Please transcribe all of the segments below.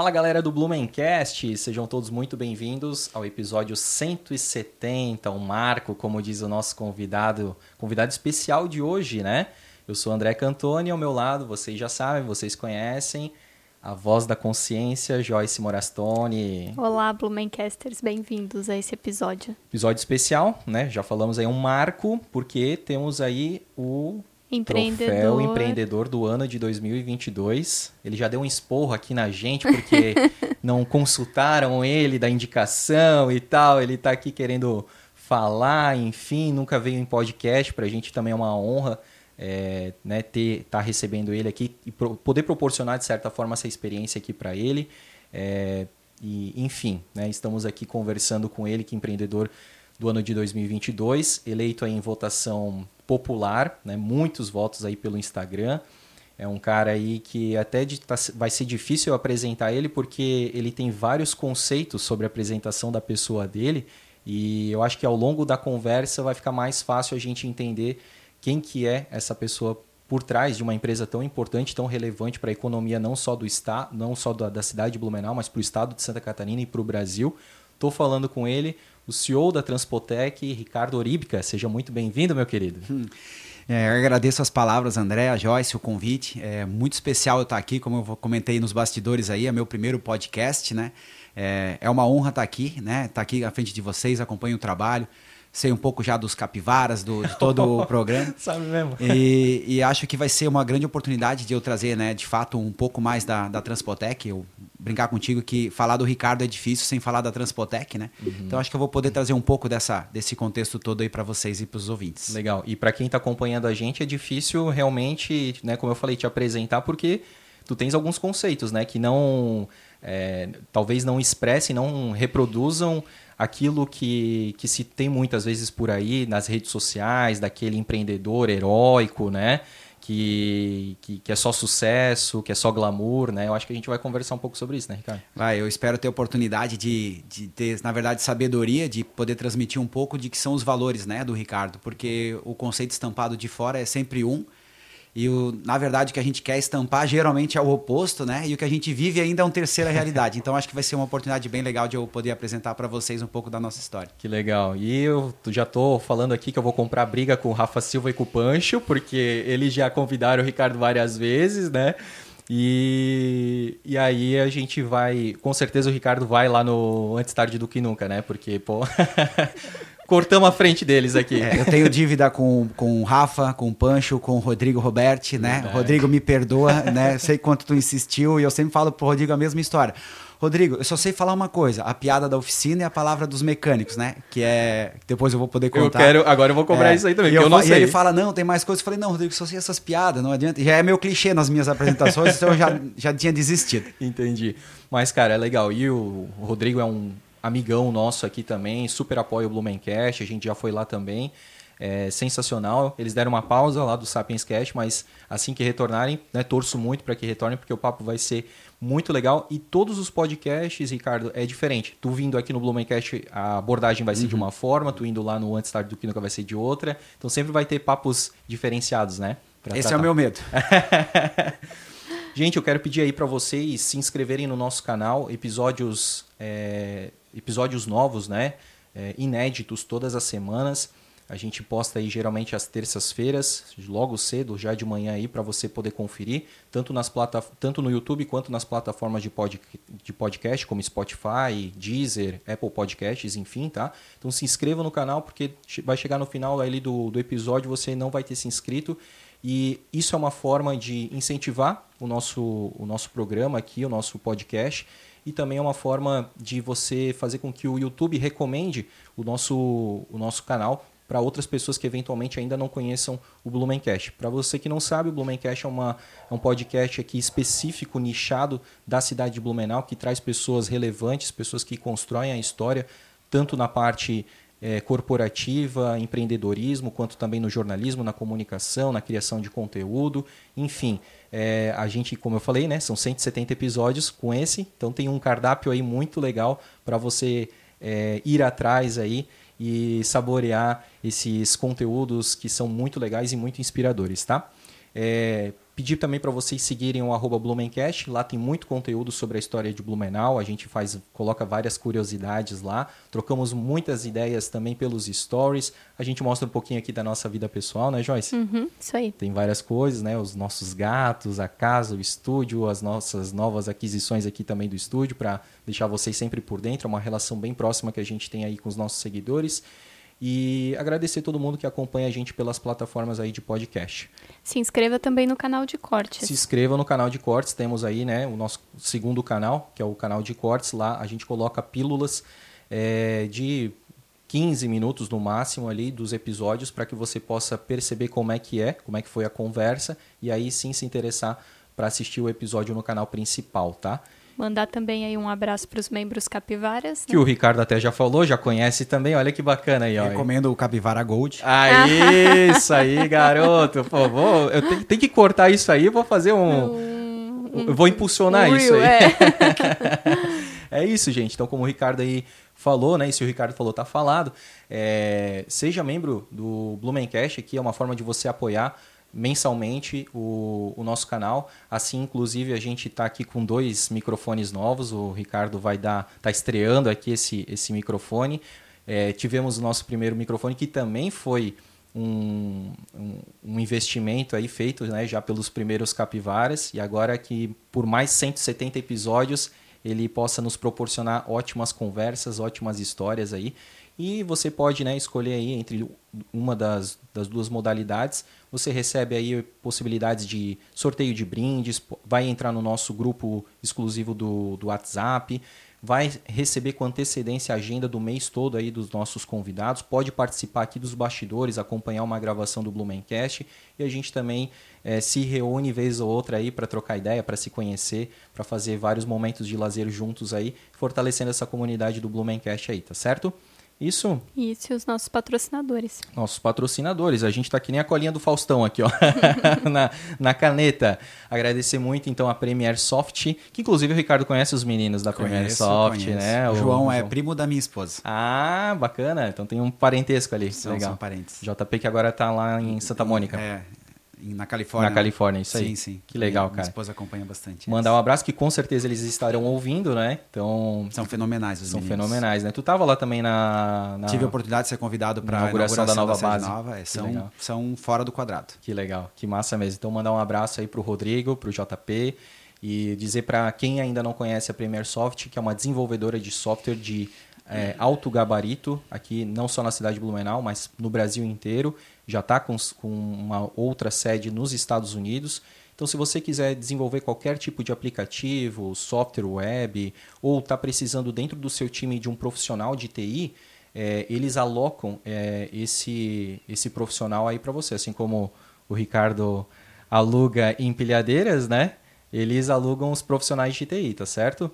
Fala galera do Blumencast, sejam todos muito bem-vindos ao episódio 170, um marco, como diz o nosso convidado, convidado especial de hoje, né? Eu sou André Cantoni, ao meu lado, vocês já sabem, vocês conhecem, a voz da consciência, Joyce Morastone. Olá, Blumencasters, bem-vindos a esse episódio. Episódio especial, né? Já falamos aí um marco, porque temos aí o Empreendedor. Troféu Empreendedor do ano de 2022. Ele já deu um esporro aqui na gente porque não consultaram ele da indicação e tal. Ele está aqui querendo falar, enfim, nunca veio em podcast. Para a gente também é uma honra é, né, ter tá recebendo ele aqui e pro, poder proporcionar de certa forma essa experiência aqui para ele. É, e enfim, né, estamos aqui conversando com ele, que é empreendedor do ano de 2022, eleito em votação popular, né? muitos votos aí pelo Instagram. É um cara aí que até de, tá, vai ser difícil eu apresentar ele porque ele tem vários conceitos sobre a apresentação da pessoa dele e eu acho que ao longo da conversa vai ficar mais fácil a gente entender quem que é essa pessoa por trás de uma empresa tão importante, tão relevante para a economia não só do estado, não só da, da cidade de Blumenau, mas para o estado de Santa Catarina e para o Brasil. Estou falando com ele, o CEO da Transpotec, Ricardo Oríbica. Seja muito bem-vindo, meu querido. Hum. É, agradeço as palavras, André, a Joyce, o convite. É muito especial eu estar aqui, como eu comentei nos bastidores aí, é meu primeiro podcast, né? É, é uma honra estar aqui, né? Estar aqui à frente de vocês, acompanho o trabalho sei um pouco já dos capivaras, do, de todo o programa. Sabe mesmo. E, e, acho que vai ser uma grande oportunidade de eu trazer, né, de fato, um pouco mais da, da Transpotec. Eu brincar contigo que falar do Ricardo é difícil sem falar da Transpotec, né? Uhum. Então acho que eu vou poder trazer um pouco dessa, desse contexto todo aí para vocês e para os ouvintes. Legal. E para quem está acompanhando a gente é difícil realmente, né, como eu falei, te apresentar porque tu tens alguns conceitos, né, que não é, talvez não expressem, não reproduzam aquilo que, que se tem muitas vezes por aí nas redes sociais, daquele empreendedor heróico, né? Que, que, que, é só sucesso, que é só glamour, né? Eu acho que a gente vai conversar um pouco sobre isso, né, Ricardo? Vai, eu espero ter oportunidade de, de ter, na verdade, sabedoria, de poder transmitir um pouco de que são os valores, né, do Ricardo, porque o conceito estampado de fora é sempre um, e o, na verdade o que a gente quer estampar geralmente é o oposto, né? E o que a gente vive ainda é uma terceira realidade. Então acho que vai ser uma oportunidade bem legal de eu poder apresentar para vocês um pouco da nossa história. Que legal. E eu já tô falando aqui que eu vou comprar briga com o Rafa Silva e com o Pancho, porque eles já convidaram o Ricardo várias vezes, né? E, e aí a gente vai. Com certeza o Ricardo vai lá no Antes Tarde do Que Nunca, né? Porque, pô. cortamos a frente deles aqui. É, eu tenho dívida com, com o Rafa, com o Pancho, com o Rodrigo Roberti, né? Verdade. Rodrigo me perdoa, né? Sei quanto tu insistiu e eu sempre falo pro Rodrigo a mesma história. Rodrigo, eu só sei falar uma coisa: a piada da oficina e a palavra dos mecânicos, né? Que é. Depois eu vou poder contar. Eu quero. Agora eu vou cobrar é, isso aí também, eu, eu não sei. E ele fala: não, tem mais coisas. Eu falei: não, Rodrigo, só sei essas piadas, não adianta. Já é meu clichê nas minhas apresentações, então eu já, já tinha desistido. Entendi. Mas, cara, é legal. E o Rodrigo é um amigão nosso aqui também, super apoia o Blumencast, a gente já foi lá também. É sensacional. Eles deram uma pausa lá do Sapiens Cast, mas assim que retornarem, né, torço muito para que retornem, porque o papo vai ser muito legal. E todos os podcasts, Ricardo, é diferente. Tu vindo aqui no Blumencast, a abordagem vai ser uhum. de uma forma, tu indo lá no Antes Tarde do Que Nunca vai ser de outra. Então sempre vai ter papos diferenciados, né? Esse tratar. é o meu medo. Gente, eu quero pedir aí para vocês se inscreverem no nosso canal, episódios é, episódios novos, né? É, inéditos todas as semanas. A gente posta aí geralmente às terças-feiras, logo cedo, já de manhã aí, para você poder conferir, tanto, nas plata tanto no YouTube quanto nas plataformas de, pod de podcast, como Spotify, Deezer, Apple Podcasts, enfim, tá? Então se inscreva no canal, porque vai chegar no final ali do, do episódio, você não vai ter se inscrito. E isso é uma forma de incentivar o nosso, o nosso programa aqui, o nosso podcast e também é uma forma de você fazer com que o YouTube recomende o nosso, o nosso canal para outras pessoas que eventualmente ainda não conheçam o Blumencast. Para você que não sabe, o Blumencast é, uma, é um podcast aqui específico, nichado da cidade de Blumenau, que traz pessoas relevantes, pessoas que constroem a história, tanto na parte é, corporativa, empreendedorismo, quanto também no jornalismo, na comunicação, na criação de conteúdo, enfim. É, a gente, como eu falei, né, são 170 episódios com esse, então tem um cardápio aí muito legal para você é, ir atrás aí e saborear esses conteúdos que são muito legais e muito inspiradores, tá? É, Pedir também para vocês seguirem o arroba Blumencast, lá tem muito conteúdo sobre a história de Blumenau, a gente faz, coloca várias curiosidades lá, trocamos muitas ideias também pelos stories, a gente mostra um pouquinho aqui da nossa vida pessoal, né Joyce? Uhum, isso aí. Tem várias coisas, né? Os nossos gatos, a casa, o estúdio, as nossas novas aquisições aqui também do estúdio, para deixar vocês sempre por dentro, é uma relação bem próxima que a gente tem aí com os nossos seguidores. E agradecer todo mundo que acompanha a gente pelas plataformas aí de podcast. Se inscreva também no canal de cortes. Se inscreva no canal de cortes, temos aí né, o nosso segundo canal, que é o canal de cortes. Lá a gente coloca pílulas é, de 15 minutos no máximo ali dos episódios para que você possa perceber como é que é, como é que foi a conversa e aí sim se interessar para assistir o episódio no canal principal, tá? Mandar também aí um abraço para os membros capivaras. Que né? o Ricardo até já falou, já conhece também. Olha que bacana aí, ó. Recomendo o Capivara Gold. Ah, isso aí, garoto. Pô, vou, eu tenho, tenho, que cortar isso aí, vou fazer um. um eu vou impulsionar um isso aí. É. é isso, gente. Então, como o Ricardo aí falou, né? E se o Ricardo falou, tá falado. É, seja membro do Blumencast aqui, é uma forma de você apoiar mensalmente o, o nosso canal. Assim, inclusive, a gente está aqui com dois microfones novos. O Ricardo vai dar, tá estreando aqui esse, esse microfone. É, tivemos o nosso primeiro microfone que também foi um, um, um, investimento aí feito né, já pelos primeiros capivaras e agora que por mais 170 episódios ele possa nos proporcionar ótimas conversas, ótimas histórias aí. E você pode né, escolher aí entre uma das, das duas modalidades. Você recebe aí possibilidades de sorteio de brindes, vai entrar no nosso grupo exclusivo do, do WhatsApp, vai receber com antecedência a agenda do mês todo aí dos nossos convidados, pode participar aqui dos bastidores, acompanhar uma gravação do Blumencast e a gente também é, se reúne vez ou outra aí para trocar ideia, para se conhecer, para fazer vários momentos de lazer juntos aí, fortalecendo essa comunidade do Blumencast aí, tá certo? Isso. Isso, e os nossos patrocinadores. Nossos patrocinadores. A gente está que nem a colinha do Faustão aqui, ó, na, na caneta. Agradecer muito, então, a Premier Soft, que inclusive o Ricardo conhece os meninos da conheço, Premier Soft, conheço. né? O, João o, é primo da minha esposa. Ah, bacana. Então tem um parentesco ali. São, Legal. são parentes. JP que agora está lá em Santa Mônica. É, na Califórnia. Na Califórnia, isso aí. Sim, sim. Que legal, minha, cara. Minha esposa acompanha bastante. Mandar um abraço que com certeza eles estarão ouvindo, né? Então são fenomenais os São meninos. fenomenais, né? Tu tava lá também na, na... tive a oportunidade de ser convidado para a inauguração, da nova da base. Nova. É, são são fora do quadrado. Que legal, que massa mesmo. Então mandar um abraço aí pro Rodrigo, pro JP e dizer para quem ainda não conhece a Premier Soft que é uma desenvolvedora de software de é, alto gabarito aqui não só na cidade de Blumenau, mas no Brasil inteiro já está com, com uma outra sede nos Estados Unidos. Então, se você quiser desenvolver qualquer tipo de aplicativo, software web, ou está precisando dentro do seu time de um profissional de TI, é, eles alocam é, esse, esse profissional aí para você. Assim como o Ricardo aluga empilhadeiras, né? Eles alugam os profissionais de TI, tá certo?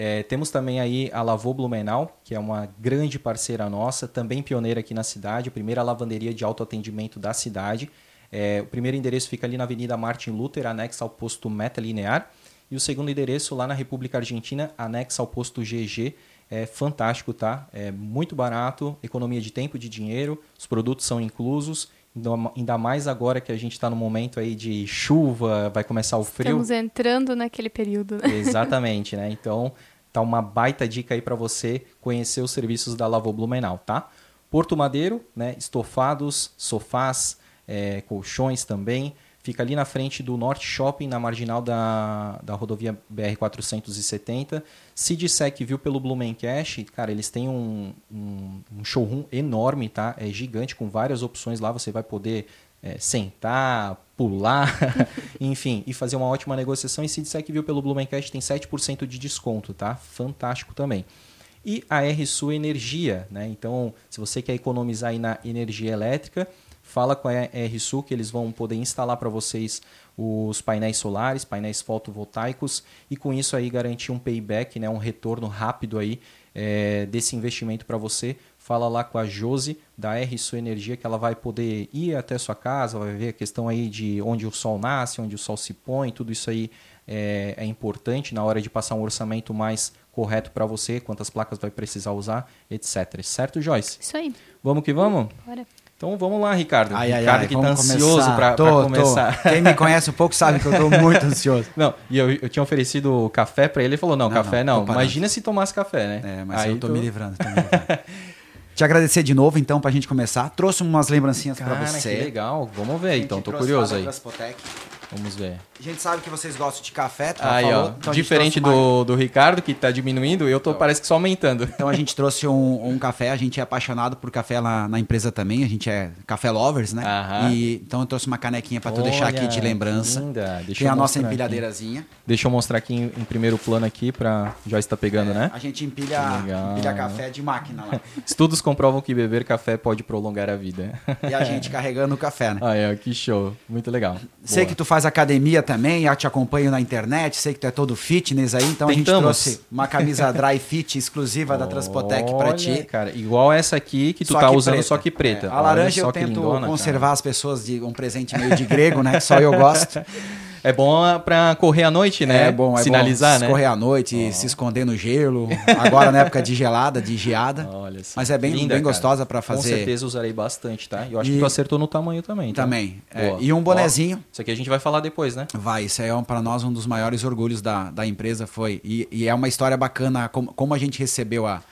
É, temos também aí a Lavô Blumenau, que é uma grande parceira nossa, também pioneira aqui na cidade, a primeira lavanderia de autoatendimento da cidade. É, o primeiro endereço fica ali na Avenida Martin Luther, anexa ao posto Meta Linear. E o segundo endereço lá na República Argentina, anexa ao posto GG. É fantástico, tá? É muito barato, economia de tempo e de dinheiro, os produtos são inclusos. Ainda mais agora que a gente está no momento aí de chuva, vai começar o frio. Estamos entrando naquele período, né? Exatamente, né? Então, tá uma baita dica aí para você conhecer os serviços da Lavô Blumenau, tá? Porto Madeiro, né? Estofados, sofás, é, colchões também. Fica ali na frente do Norte Shopping, na marginal da, da rodovia BR-470. Se disser que viu pelo Blumencast, cara, eles têm um, um, um, showroom enorme, tá? É gigante, com várias opções lá. Você vai poder é, sentar, pular, enfim, e fazer uma ótima negociação. E se disser que viu pelo Blumencast, tem 7% de desconto, tá? Fantástico também. E a RSU Energia, né? Então, se você quer economizar aí na energia elétrica, fala com a RSU que eles vão poder instalar para vocês os painéis solares, painéis fotovoltaicos e com isso aí garantir um payback, né, um retorno rápido aí é, desse investimento para você. Fala lá com a Josi da RSU Energia que ela vai poder ir até a sua casa, vai ver a questão aí de onde o sol nasce, onde o sol se põe, tudo isso aí é, é importante na hora de passar um orçamento mais correto para você, quantas placas vai precisar usar, etc. Certo, Joyce? Isso aí. Vamos que vamos? Bora. Então vamos lá, Ricardo. Ai, ai, Ricardo ai, que tá ansioso para começar. tô. Quem me conhece um pouco sabe que eu tô muito ansioso. Não, e eu, eu tinha oferecido café para ele, ele falou: "Não, Não, café não, não. Imagina se tomasse café, né?" É, mas Aí eu tô me livrando, tô me livrando. Te agradecer de novo, então, pra gente começar. Trouxe umas lembrancinhas pra você. que legal. Vamos ver, então, tô curioso aí. Vamos ver. A gente sabe que vocês gostam de café, tu já Aí, falou. ó. então Diferente do, do Ricardo, que tá diminuindo, eu tô parece que só aumentando. Então a gente trouxe um, um café, a gente é apaixonado por café lá na empresa também, a gente é café lovers, né? Aham. E, então eu trouxe uma canequinha pra tu deixar aqui Olha, de lembrança. linda. Deixa Tem a nossa mostrar aqui. empilhadeirazinha. Deixa eu mostrar aqui em, em primeiro plano aqui pra Joyce tá pegando, né? A gente empilha, empilha café de máquina lá. Estudos comprovam que beber café pode prolongar a vida. e a gente carregando o café, né? Ah, é, que show. Muito legal. Sei Boa. que tu faz academia também, eu te acompanho na internet, sei que tu é todo fitness aí, então a gente Tentamos. trouxe uma camisa dry fit exclusiva da Transpotec pra Olha, ti. cara, igual essa aqui que tu Só tá que usando preta. só que preta. É, a laranja eu tento lindona, cara. conservar as pessoas de um presente meio de grego, né? que Só eu gosto. É bom pra correr à noite, né? É bom, é Sinalizar, bom né? escorrer à noite, se esconder no gelo. Agora na época de gelada, de geada. Olha só. Mas é bem, Linda, bem gostosa Com fazer certeza usarei bastante, tá? Eu acho E- que tu acertou no tamanho também, tá? também. É, e um Ó, bonezinho. isso aqui a gente vai falar depois, né? Vai, isso aí é um, para nós um dos maiores orgulhos da, da empresa foi. E, e é uma história bacana como, como a gente recebeu a.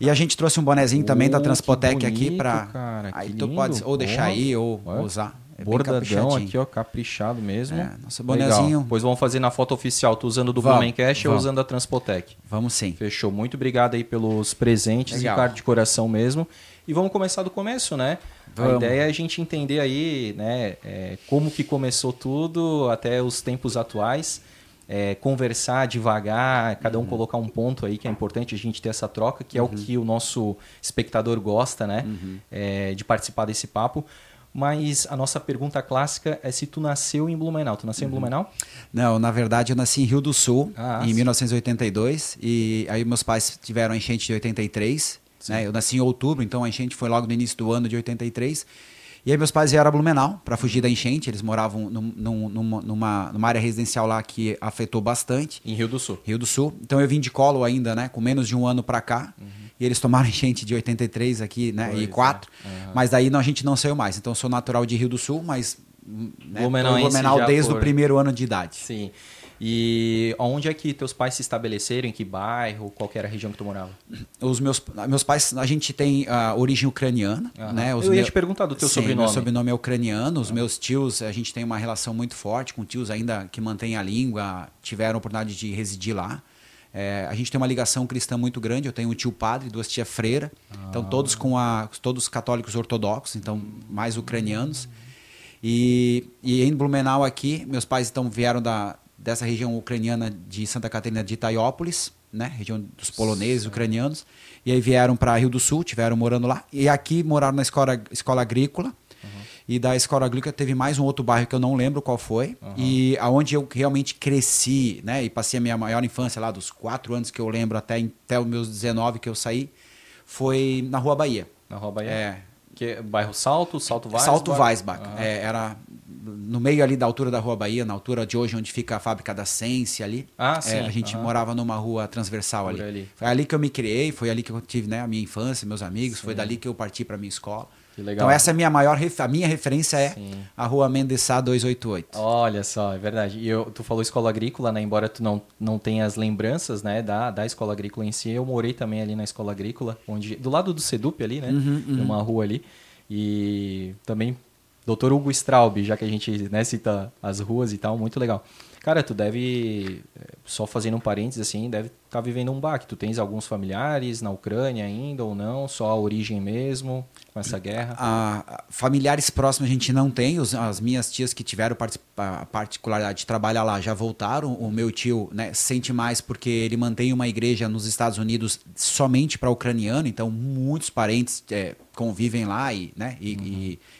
E a gente trouxe um bonezinho também da Oh, Transpotec aqui para. Aí tu lindo. pode ou deixar aí ou usar. É Bordadão aqui, ó, caprichado mesmo. É, nosso Legal. bonezinho. Pois vamos fazer na foto oficial, tu usando do Blumencast ou usando a Transpotec. Vamos sim. Fechou. Muito obrigado aí pelos presentes, Legal. Ricardo, de coração mesmo. E vamos começar do começo, né? A Vamos. ideia é a gente entender aí, né, é, como que começou tudo até os tempos atuais. É, conversar devagar, cada Uhum. um colocar um ponto aí que é importante a gente ter essa troca, que é o que o nosso espectador gosta, né? Uhum. É, de participar desse papo. Mas a nossa pergunta clássica é se tu nasceu em Blumenau. Tu Uhum. nasceu em Blumenau? Não, na verdade eu nasci em Rio do Sul Ah, em sim. 1982 e aí meus pais tiveram a enchente de 83. Né? Eu nasci em outubro, então a enchente foi logo no início do ano de 83. E aí meus pais vieram a Blumenau para fugir da enchente. Eles moravam num- num- numa, numa, numa área residencial lá que afetou bastante. Em Rio do Sul. Rio do Sul. Então eu vim de colo ainda, né? Com menos de um ano para cá. E eles tomaram enchente de 83 aqui, né? Pois e é. 4. Mas daí não, a gente não saiu mais. Então eu sou natural de Rio do Sul, mas né, Blumenau já desde por- o primeiro ano de idade. Sim. E onde é que teus pais se estabeleceram? Em que bairro? Qual que era a região que tu morava? Os meus, meus pais, a gente tem a origem ucraniana, Aham. né? Os Eu ia meu- te perguntar do teu Sim, sobrenome. Meu sobrenome é ucraniano. Os meus tios, a gente tem uma relação muito forte com tios ainda que mantêm a língua, tiveram a oportunidade de residir lá. É, a gente tem uma ligação cristã muito grande. Eu tenho um tio padre, duas tia freira. Então todos com a, todos católicos ortodoxos, então mais ucranianos. E, e em Blumenau aqui, meus pais então vieram da, dessa região ucraniana de Santa Catarina de Itaiópolis, né, região dos poloneses, ucranianos. E aí vieram para Rio do Sul, tiveram morando lá. E aqui moraram na escola, escola agrícola. E da escola agrícola teve mais um outro bairro que eu não lembro qual foi. E aonde eu realmente cresci, né? E passei a minha maior infância lá, dos quatro anos que eu lembro até, até os meus 19 que eu saí, foi na Rua Bahia. Na Rua Bahia? É, Que, bairro Salto, Salto Weisbach? Salto Weisbach. Aham. É, era no meio ali da altura da Rua Bahia, na altura de hoje, onde fica a fábrica da Sense ali. Ah, É, sim. a gente morava numa rua transversal ali. ali. Foi ali que eu me criei, foi ali que eu tive né, a minha infância, meus amigos, foi dali que eu parti para minha escola. Que legal. Então essa é a minha maior, a minha referência é Sim. a Rua Mendesá 288. Olha só, é verdade. E eu, tu falou escola agrícola, né? Embora tu não, não tenha as lembranças, né, da, da escola agrícola em si, eu morei também ali na escola agrícola, onde do lado do Sedup ali, né, Uhum, numa rua ali. E também Dr. Hugo Straub, já que a gente né, cita as ruas e tal, muito legal. Cara, tu deve, eh, só fazendo um parênteses assim, deve estar vivendo um baque. Tu tens alguns familiares na Ucrânia ainda ou não? Só a origem mesmo, com essa guerra? Ah, familiares próximos a gente não tem. Os- as minhas tias que tiveram a particularidade de trabalhar lá já voltaram. O meu tio né, sente mais porque ele mantém uma igreja nos Estados Unidos somente para ucraniano. Então, muitos parentes eh, convivem lá e, né, e,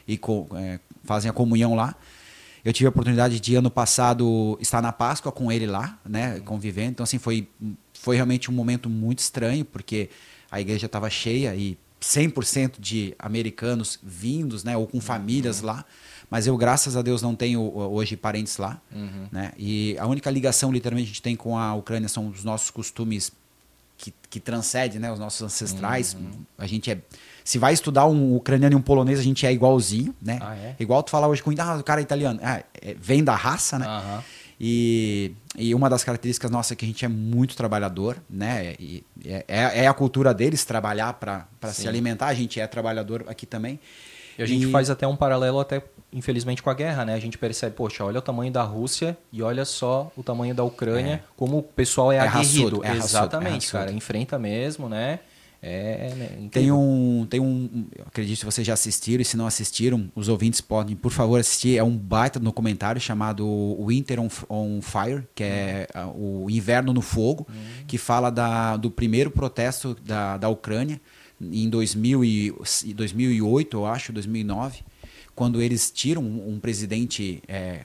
e- e co- eh, fazem a comunhão lá. Eu tive a oportunidade de ano passado estar na Páscoa com ele lá, né, convivendo. Então assim foi foi realmente um momento muito estranho porque a igreja estava cheia e 100% de americanos vindos, né, ou com famílias lá. Mas eu graças a Deus não tenho hoje parentes lá, Uhum. né? E a única ligação literalmente que a gente tem com a Ucrânia são os nossos costumes que, que transcende né, os nossos ancestrais. Uhum. A gente é. Se vai estudar um ucraniano e um polonês, a gente é igualzinho, né? Ah, é? Igual tu falar hoje com ah, o cara é italiano. Ah, é, vem da raça, né? Uhum. E, e uma das características nossas é que a gente é muito trabalhador, né? E é, é, é a cultura deles trabalhar para se alimentar. A gente é trabalhador aqui também. E a gente e... faz até um paralelo até infelizmente com a guerra, né? A gente percebe, poxa, olha o tamanho da Rússia e olha só o tamanho da Ucrânia, é. como o pessoal é, é aguerrido. Raçudo, é Exatamente, raçudo, cara, enfrenta mesmo, né? É, né, tem um, tem um, acredito que vocês já assistiram e se não assistiram, os ouvintes podem, por favor, assistir. É um baita documentário chamado Winter on, on Fire, que é uhum. o Inverno no Fogo, uhum. que fala da, do primeiro protesto da, da Ucrânia em 2000 e, 2008, eu acho, 2009, quando eles tiram um, um presidente é,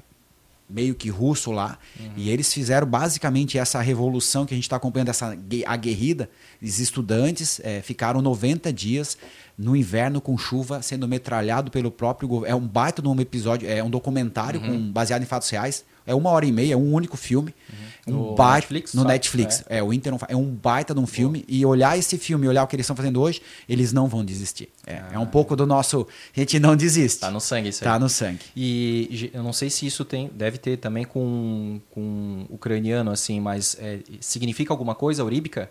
meio que russo lá. Uhum. E eles fizeram basicamente essa revolução que a gente está acompanhando, essa aguerrida. Os estudantes é, ficaram 90 dias no inverno com chuva sendo metralhado pelo próprio governo. É um baita de um episódio, é um documentário uhum. com, baseado em fatos reais. É uma hora e meia, é um único filme. Uhum. Um no baita, Netflix? No Netflix. É. é, o Inter É um baita de um filme. E olhar esse filme, olhar o que eles estão fazendo hoje, eles não vão desistir. É, ah. é um pouco do nosso. A gente não desiste. Tá no sangue isso aí. Tá no sangue. E eu não sei se isso tem. Deve ter também com, com ucraniano, assim, mas é, significa alguma coisa, Uríbica?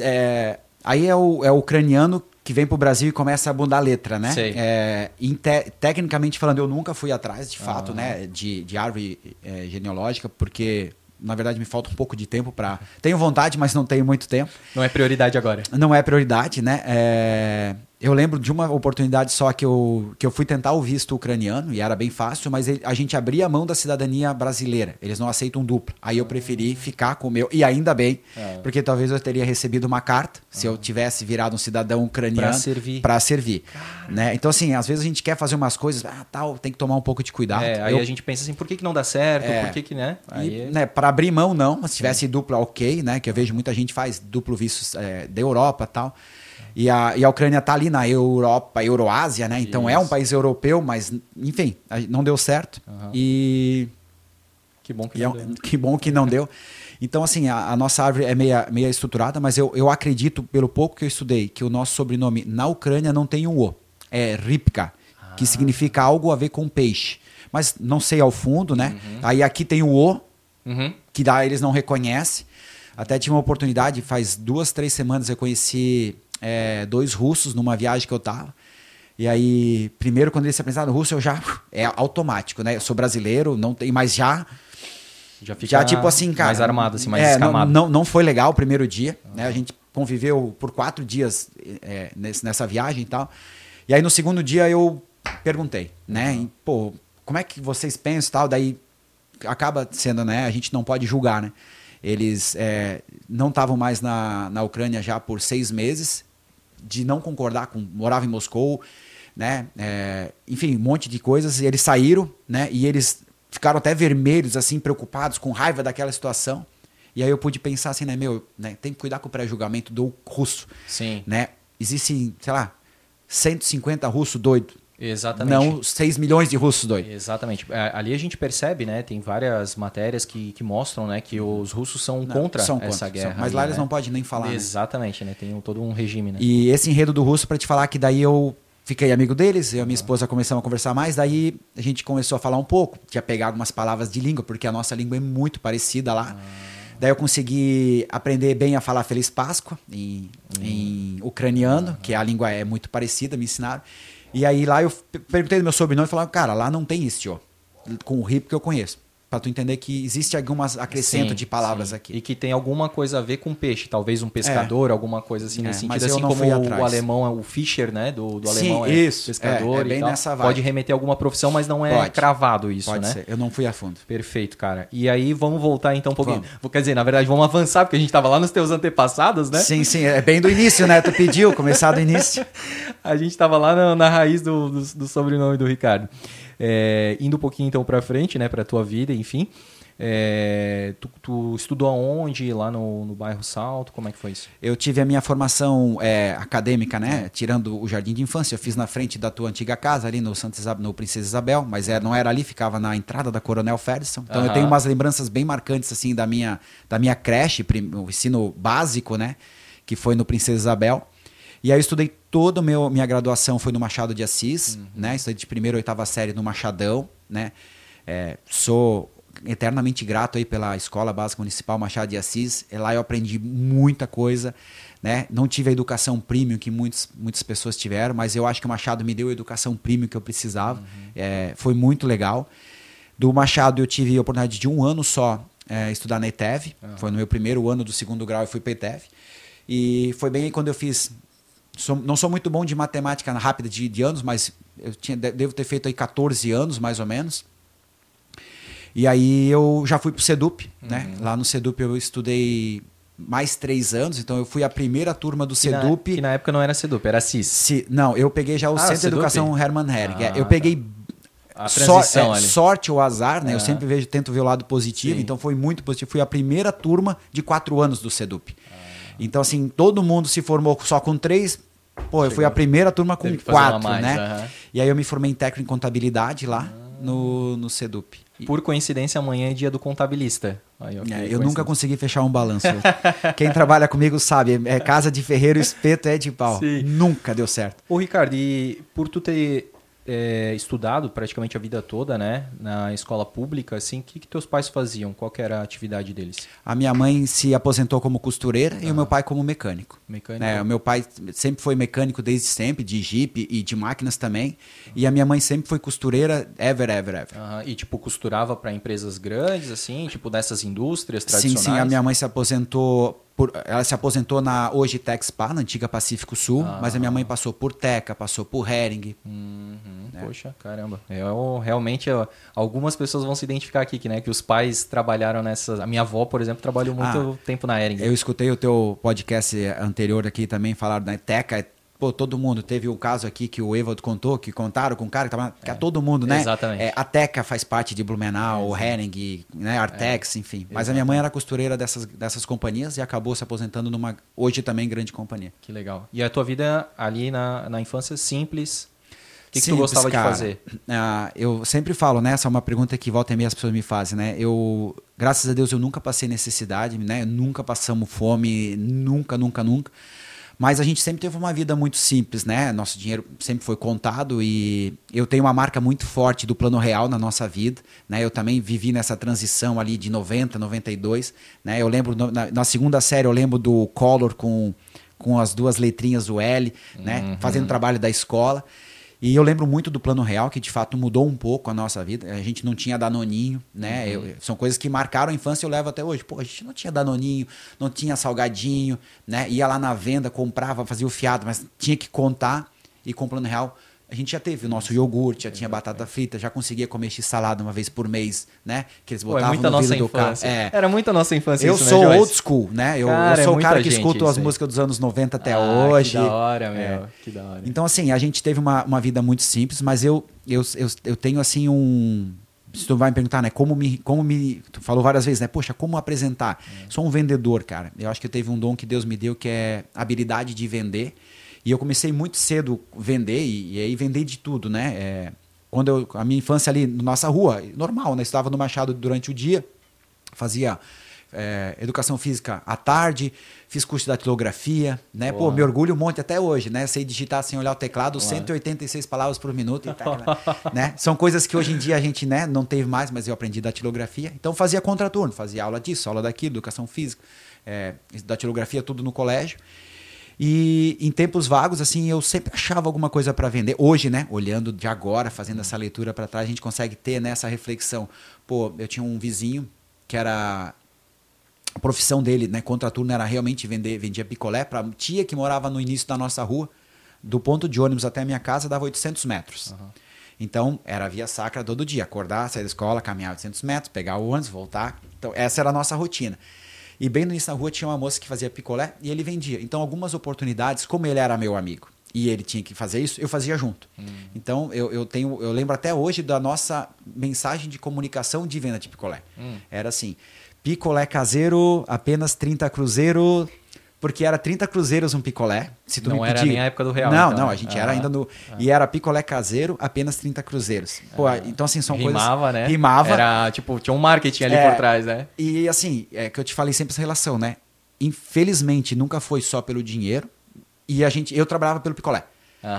É, aí é o, é o ucraniano que vem para o Brasil e começa a bundar a letra, né? É, te, tecnicamente falando, eu nunca fui atrás, de fato, ah. né, de, de árvore é, genealógica, porque na verdade me falta um pouco de tempo para. Tenho vontade, mas não tenho muito tempo. Não é prioridade agora. Não é prioridade, né? É... Eu lembro de uma oportunidade só que eu, que eu fui tentar o visto ucraniano, e era bem fácil, mas ele, a gente abria a mão da cidadania brasileira. Eles não aceitam duplo. Aí eu preferi ficar com o meu. E ainda bem, é. porque talvez eu teria recebido uma carta se eu tivesse virado um cidadão ucraniano. Para servir. Para servir. Né? Então, assim, às vezes a gente quer fazer umas coisas, ah, tal, tem que tomar um pouco de cuidado. É, aí eu, a gente pensa assim, por que, que não dá certo? É, por que, que né? Aí... Né Para abrir mão, não. Se tivesse duplo, ok, né? Que eu vejo muita gente faz duplo visto é, da Europa tal. E a, e a Ucrânia está ali na Europa, Euroásia, né? Então Isso. é um país europeu, mas, enfim, não deu certo. Uhum. E. Que bom que não é, deu. Que bom que não deu. Então, assim, a, a, nossa árvore é meia, meia estruturada, mas eu, eu acredito, pelo pouco que eu estudei, que o nosso sobrenome na Ucrânia não tem um O. É Ripka, ah. que significa algo a ver com peixe. Mas não sei ao fundo, né? Uhum. Aí aqui tem o O, uhum. que dá, eles não reconhecem. Até tive uma oportunidade, faz duas, três semanas eu conheci é, dois russos numa viagem que eu tava. E aí, primeiro, quando eles se apresentaram no russo, eu já. É automático, né? Eu sou brasileiro, não tem, mas já. Já fica já, tipo assim, cara. Mais armado, assim, mais é, escamado. Não, não, não foi legal o primeiro dia, uhum. né? A gente conviveu por quatro dias é, nessa viagem e tal. E aí, no segundo dia, eu perguntei, né? E, pô, como é que vocês pensam e tal? Daí acaba sendo, né? A gente não pode julgar, né? Eles é, não estavam mais na, na Ucrânia já por seis meses de não concordar com. Morava em Moscou, né? É, enfim, um monte de coisas. E eles saíram, né? E eles ficaram até vermelhos, assim, preocupados, com raiva daquela situação. E aí eu pude pensar assim, né, meu, né, tem que cuidar com o pré-julgamento do russo. Sim. Né? Existem, sei lá, 150 russos doidos Exatamente. Não 6 milhões de russos doidos. Exatamente. É, ali a gente percebe, né? Tem várias matérias que, que mostram né, que os russos são não, contra são essa guerra. São, mas ali, lá eles né? não podem nem falar. Né? Exatamente, né? né? Tem todo um regime, né? E esse enredo do russo, para te falar que daí eu fiquei amigo deles, eu e a minha esposa começamos a conversar mais, daí a gente começou a falar um pouco, tinha pegado algumas palavras de língua, porque a nossa língua é muito parecida lá. Ah. Daí eu consegui aprender bem a falar Feliz Páscoa em, hum. em ucraniano, que a língua é muito parecida, me ensinaram. E aí lá eu perguntei do meu sobrenome e falaram, cara, lá não tem isso, ó. Com o RIP que eu conheço. Pra tu entender que existe algumas acrescento sim, de palavras sim. aqui. E que tem alguma coisa a ver com peixe. Talvez um pescador, é. alguma coisa assim é, nesse sentido. Assim como o, alemão é o Fischer, né? Do, do sim, alemão é isso. pescador é, é Pode remeter a alguma profissão, mas não é Pode. cravado isso, Pode né? Ser. Eu não fui a fundo. Perfeito, cara. E aí vamos voltar então um pouquinho. Vamos. Quer dizer, na verdade, vamos avançar, porque a gente estava lá nos teus antepassados, né? Sim, sim. É bem do início, né? Tu pediu, começar do início. a gente estava lá na, na raiz do, do, do sobrenome do Ricardo. É, indo um pouquinho então para frente, né, para tua vida, enfim. É, tu, tu, estudou aonde? Lá no, no, bairro Salto? Como é que foi isso? Eu tive a minha formação é, acadêmica, né? Tirando o jardim de infância, eu fiz na frente da tua antiga casa, ali no, Santa Isabel, no Princesa Isabel, mas é, não era ali, ficava na entrada da Coronel Ferguson. Então eu tenho umas lembranças bem marcantes assim da minha, da minha creche, o ensino básico, né? Que foi no Princesa Isabel. E aí eu estudei toda a minha graduação foi no Machado de Assis, uhum. né? Estudei de primeira a oitava série no Machadão, né? É, sou eternamente grato aí pela Escola Básica Municipal Machado de Assis. É lá eu aprendi muita coisa, né? Não tive a educação premium que muitos, muitas pessoas tiveram, mas eu acho que o Machado me deu a educação premium que eu precisava. Uhum. É, foi muito legal. Do Machado eu tive a oportunidade de um ano só é, estudar na ETEV. Uhum. Foi no meu primeiro ano do segundo grau e fui para ETEV. E foi bem aí quando eu fiz. Sou, não sou muito bom de matemática rápida de, de anos, mas eu tinha, devo ter feito aí 14 anos mais ou menos. E aí eu já fui pro Sedup, né? uhum. né? Lá no Sedup eu estudei mais três anos, então eu fui a primeira turma do Sedup. Que na, época não era Sedup, era CIS. Se, não, eu peguei já o ah, Centro de Educação Hermann Hering. É, ah, eu peguei tá. so, é, sorte ou azar, né? Eu sempre vejo, tento ver o lado positivo, Sim. então foi muito positivo. Fui a primeira turma de quatro anos do Sedup. Então, assim, todo mundo se formou só com três. Pô, Chegou. eu fui a primeira turma com quatro, mais, né? Uhum. E aí eu me formei em técnico em contabilidade lá ah. no, no Sedup. Por coincidência, amanhã é dia do contabilista. Aí, okay, é, eu nunca consegui fechar um balanço. Quem trabalha comigo sabe, é casa de ferreiro, espeto é de pau. Sim. Nunca deu certo. Ô, Ricardo, e por tu ter é, estudado praticamente a vida toda, né, na escola pública, assim, o que, que teus pais faziam? Qual era a atividade deles? A minha mãe se aposentou como costureira ah. e o meu pai como mecânico. Mecânico. É, o meu pai sempre foi mecânico desde sempre, de Jeep e de máquinas também. E a minha mãe sempre foi costureira, ever, ever, ever. E tipo, costurava para empresas grandes, assim, tipo dessas indústrias tradicionais? Sim, sim. A minha mãe se aposentou por, ela se aposentou na hoje Texpa, na antiga Pacífico Sul, ah. mas a minha mãe passou por Teca, passou por Hering. Uhum, né? Poxa, caramba. Eu, realmente, eu, algumas pessoas vão se identificar aqui, que, né, que os pais trabalharam nessas. A minha avó, por exemplo, trabalhou muito ah, tempo na Hering. Eu escutei o teu podcast anterior aqui também, falar da Teca. Pô, todo mundo. Teve um caso aqui que o Evald contou, que contaram com um cara que tava. Que é, todo mundo, né? Exatamente. É, a Teca faz parte de Blumenau, é, o Hering, né? Artex, é, enfim. Exatamente. Mas a minha mãe era costureira dessas, dessas companhias e acabou se aposentando numa, hoje também, grande companhia. Que legal. E a tua vida ali na, na infância simples? O que, que tu gostava cara, de fazer? Uh, eu sempre falo, né? Essa é uma pergunta que volta e meia as pessoas me fazem, né? Eu, graças a Deus, eu nunca passei necessidade, né? Nunca passamos fome, nunca, nunca, nunca. Mas a gente sempre teve uma vida muito simples, né? Nosso dinheiro sempre foi contado e eu tenho uma marca muito forte do plano real na nossa vida, né? Eu também vivi nessa transição ali de 90, 92, né? Eu lembro na, na segunda série eu lembro do Collor com com as duas letrinhas do L, né? Uhum. Fazendo trabalho da escola. E eu lembro muito do Plano Real, que de fato mudou um pouco a nossa vida. A gente não tinha Danoninho, né? Uhum. Eu, são coisas que marcaram a infância e eu levo até hoje. Pô, a gente não tinha Danoninho, não tinha Salgadinho, né? Ia lá na venda, comprava, fazia o fiado, mas tinha que contar. E com o Plano Real, a gente já teve o nosso iogurte, já tinha batata frita, já conseguia comer x-salada uma vez por mês, né? Que eles botavam Pô, é muita no nossa infância. É. Era muita nossa infância Eu isso, sou né, old school, né? Eu, cara, eu sou é o cara que escuta as músicas dos anos 90 até ah, hoje. Que da hora, meu. É. Que da hora. Então, assim, a gente teve uma, uma vida muito simples, mas eu, eu, eu, eu tenho, assim, um... Se tu vai me perguntar, né? Como me, como me... Tu falou várias vezes, né? Poxa, como apresentar? É. Sou um vendedor, cara. Eu acho que eu teve um dom que Deus me deu, que é habilidade de vender. E eu comecei muito cedo a vender, e, e aí vender de tudo, né? É, quando eu, a minha infância ali na nossa rua, normal, né? Estava no Machado durante o dia, fazia é, educação física à tarde, fiz curso de datilografia, né? Boa. Pô, me orgulho um monte até hoje, né? Sei digitar sem olhar o teclado, Boa. 186 palavras por minuto, tá, né? São coisas que hoje em dia a gente, né, não teve mais, mas eu aprendi datilografia. Então fazia contraturno, fazia aula disso, aula daquilo, educação física, é, datilografia tudo no colégio. E em tempos vagos, assim, eu sempre achava alguma coisa para vender. Hoje, né, olhando de agora, fazendo essa leitura para trás, a gente consegue ter nessa né, reflexão. Pô, eu tinha um vizinho que era a profissão dele, né, contraturno era realmente vender, vendia picolé para tia que morava no início da nossa rua, do ponto de ônibus até a minha casa dava 800 metros. Uhum. Então, era via sacra todo dia, acordar, sair da escola, caminhar 800 metros, pegar o ônibus, voltar. Então, essa era a nossa rotina. E bem no início da rua tinha uma moça que fazia picolé e ele vendia. Então, algumas oportunidades, como ele era meu amigo, e ele tinha que fazer isso, eu fazia junto. Então eu, eu tenho, eu lembro até hoje da nossa mensagem de comunicação de venda de picolé. Era assim: picolé caseiro, apenas 30 cruzeiro, porque era 30 cruzeiros um picolé. Se tu Não me era pedir- nem a época do real, Não, então, não, né? a gente era Ah. ainda no e era picolé caseiro, apenas 30 cruzeiros. Pô, então assim são Rimava, coisas né? Rimava. Era, tipo, tinha um marketing ali É. por trás, né? E assim, é que eu te falei sempre essa relação, né? Infelizmente nunca foi só pelo dinheiro e a gente eu trabalhava pelo picolé.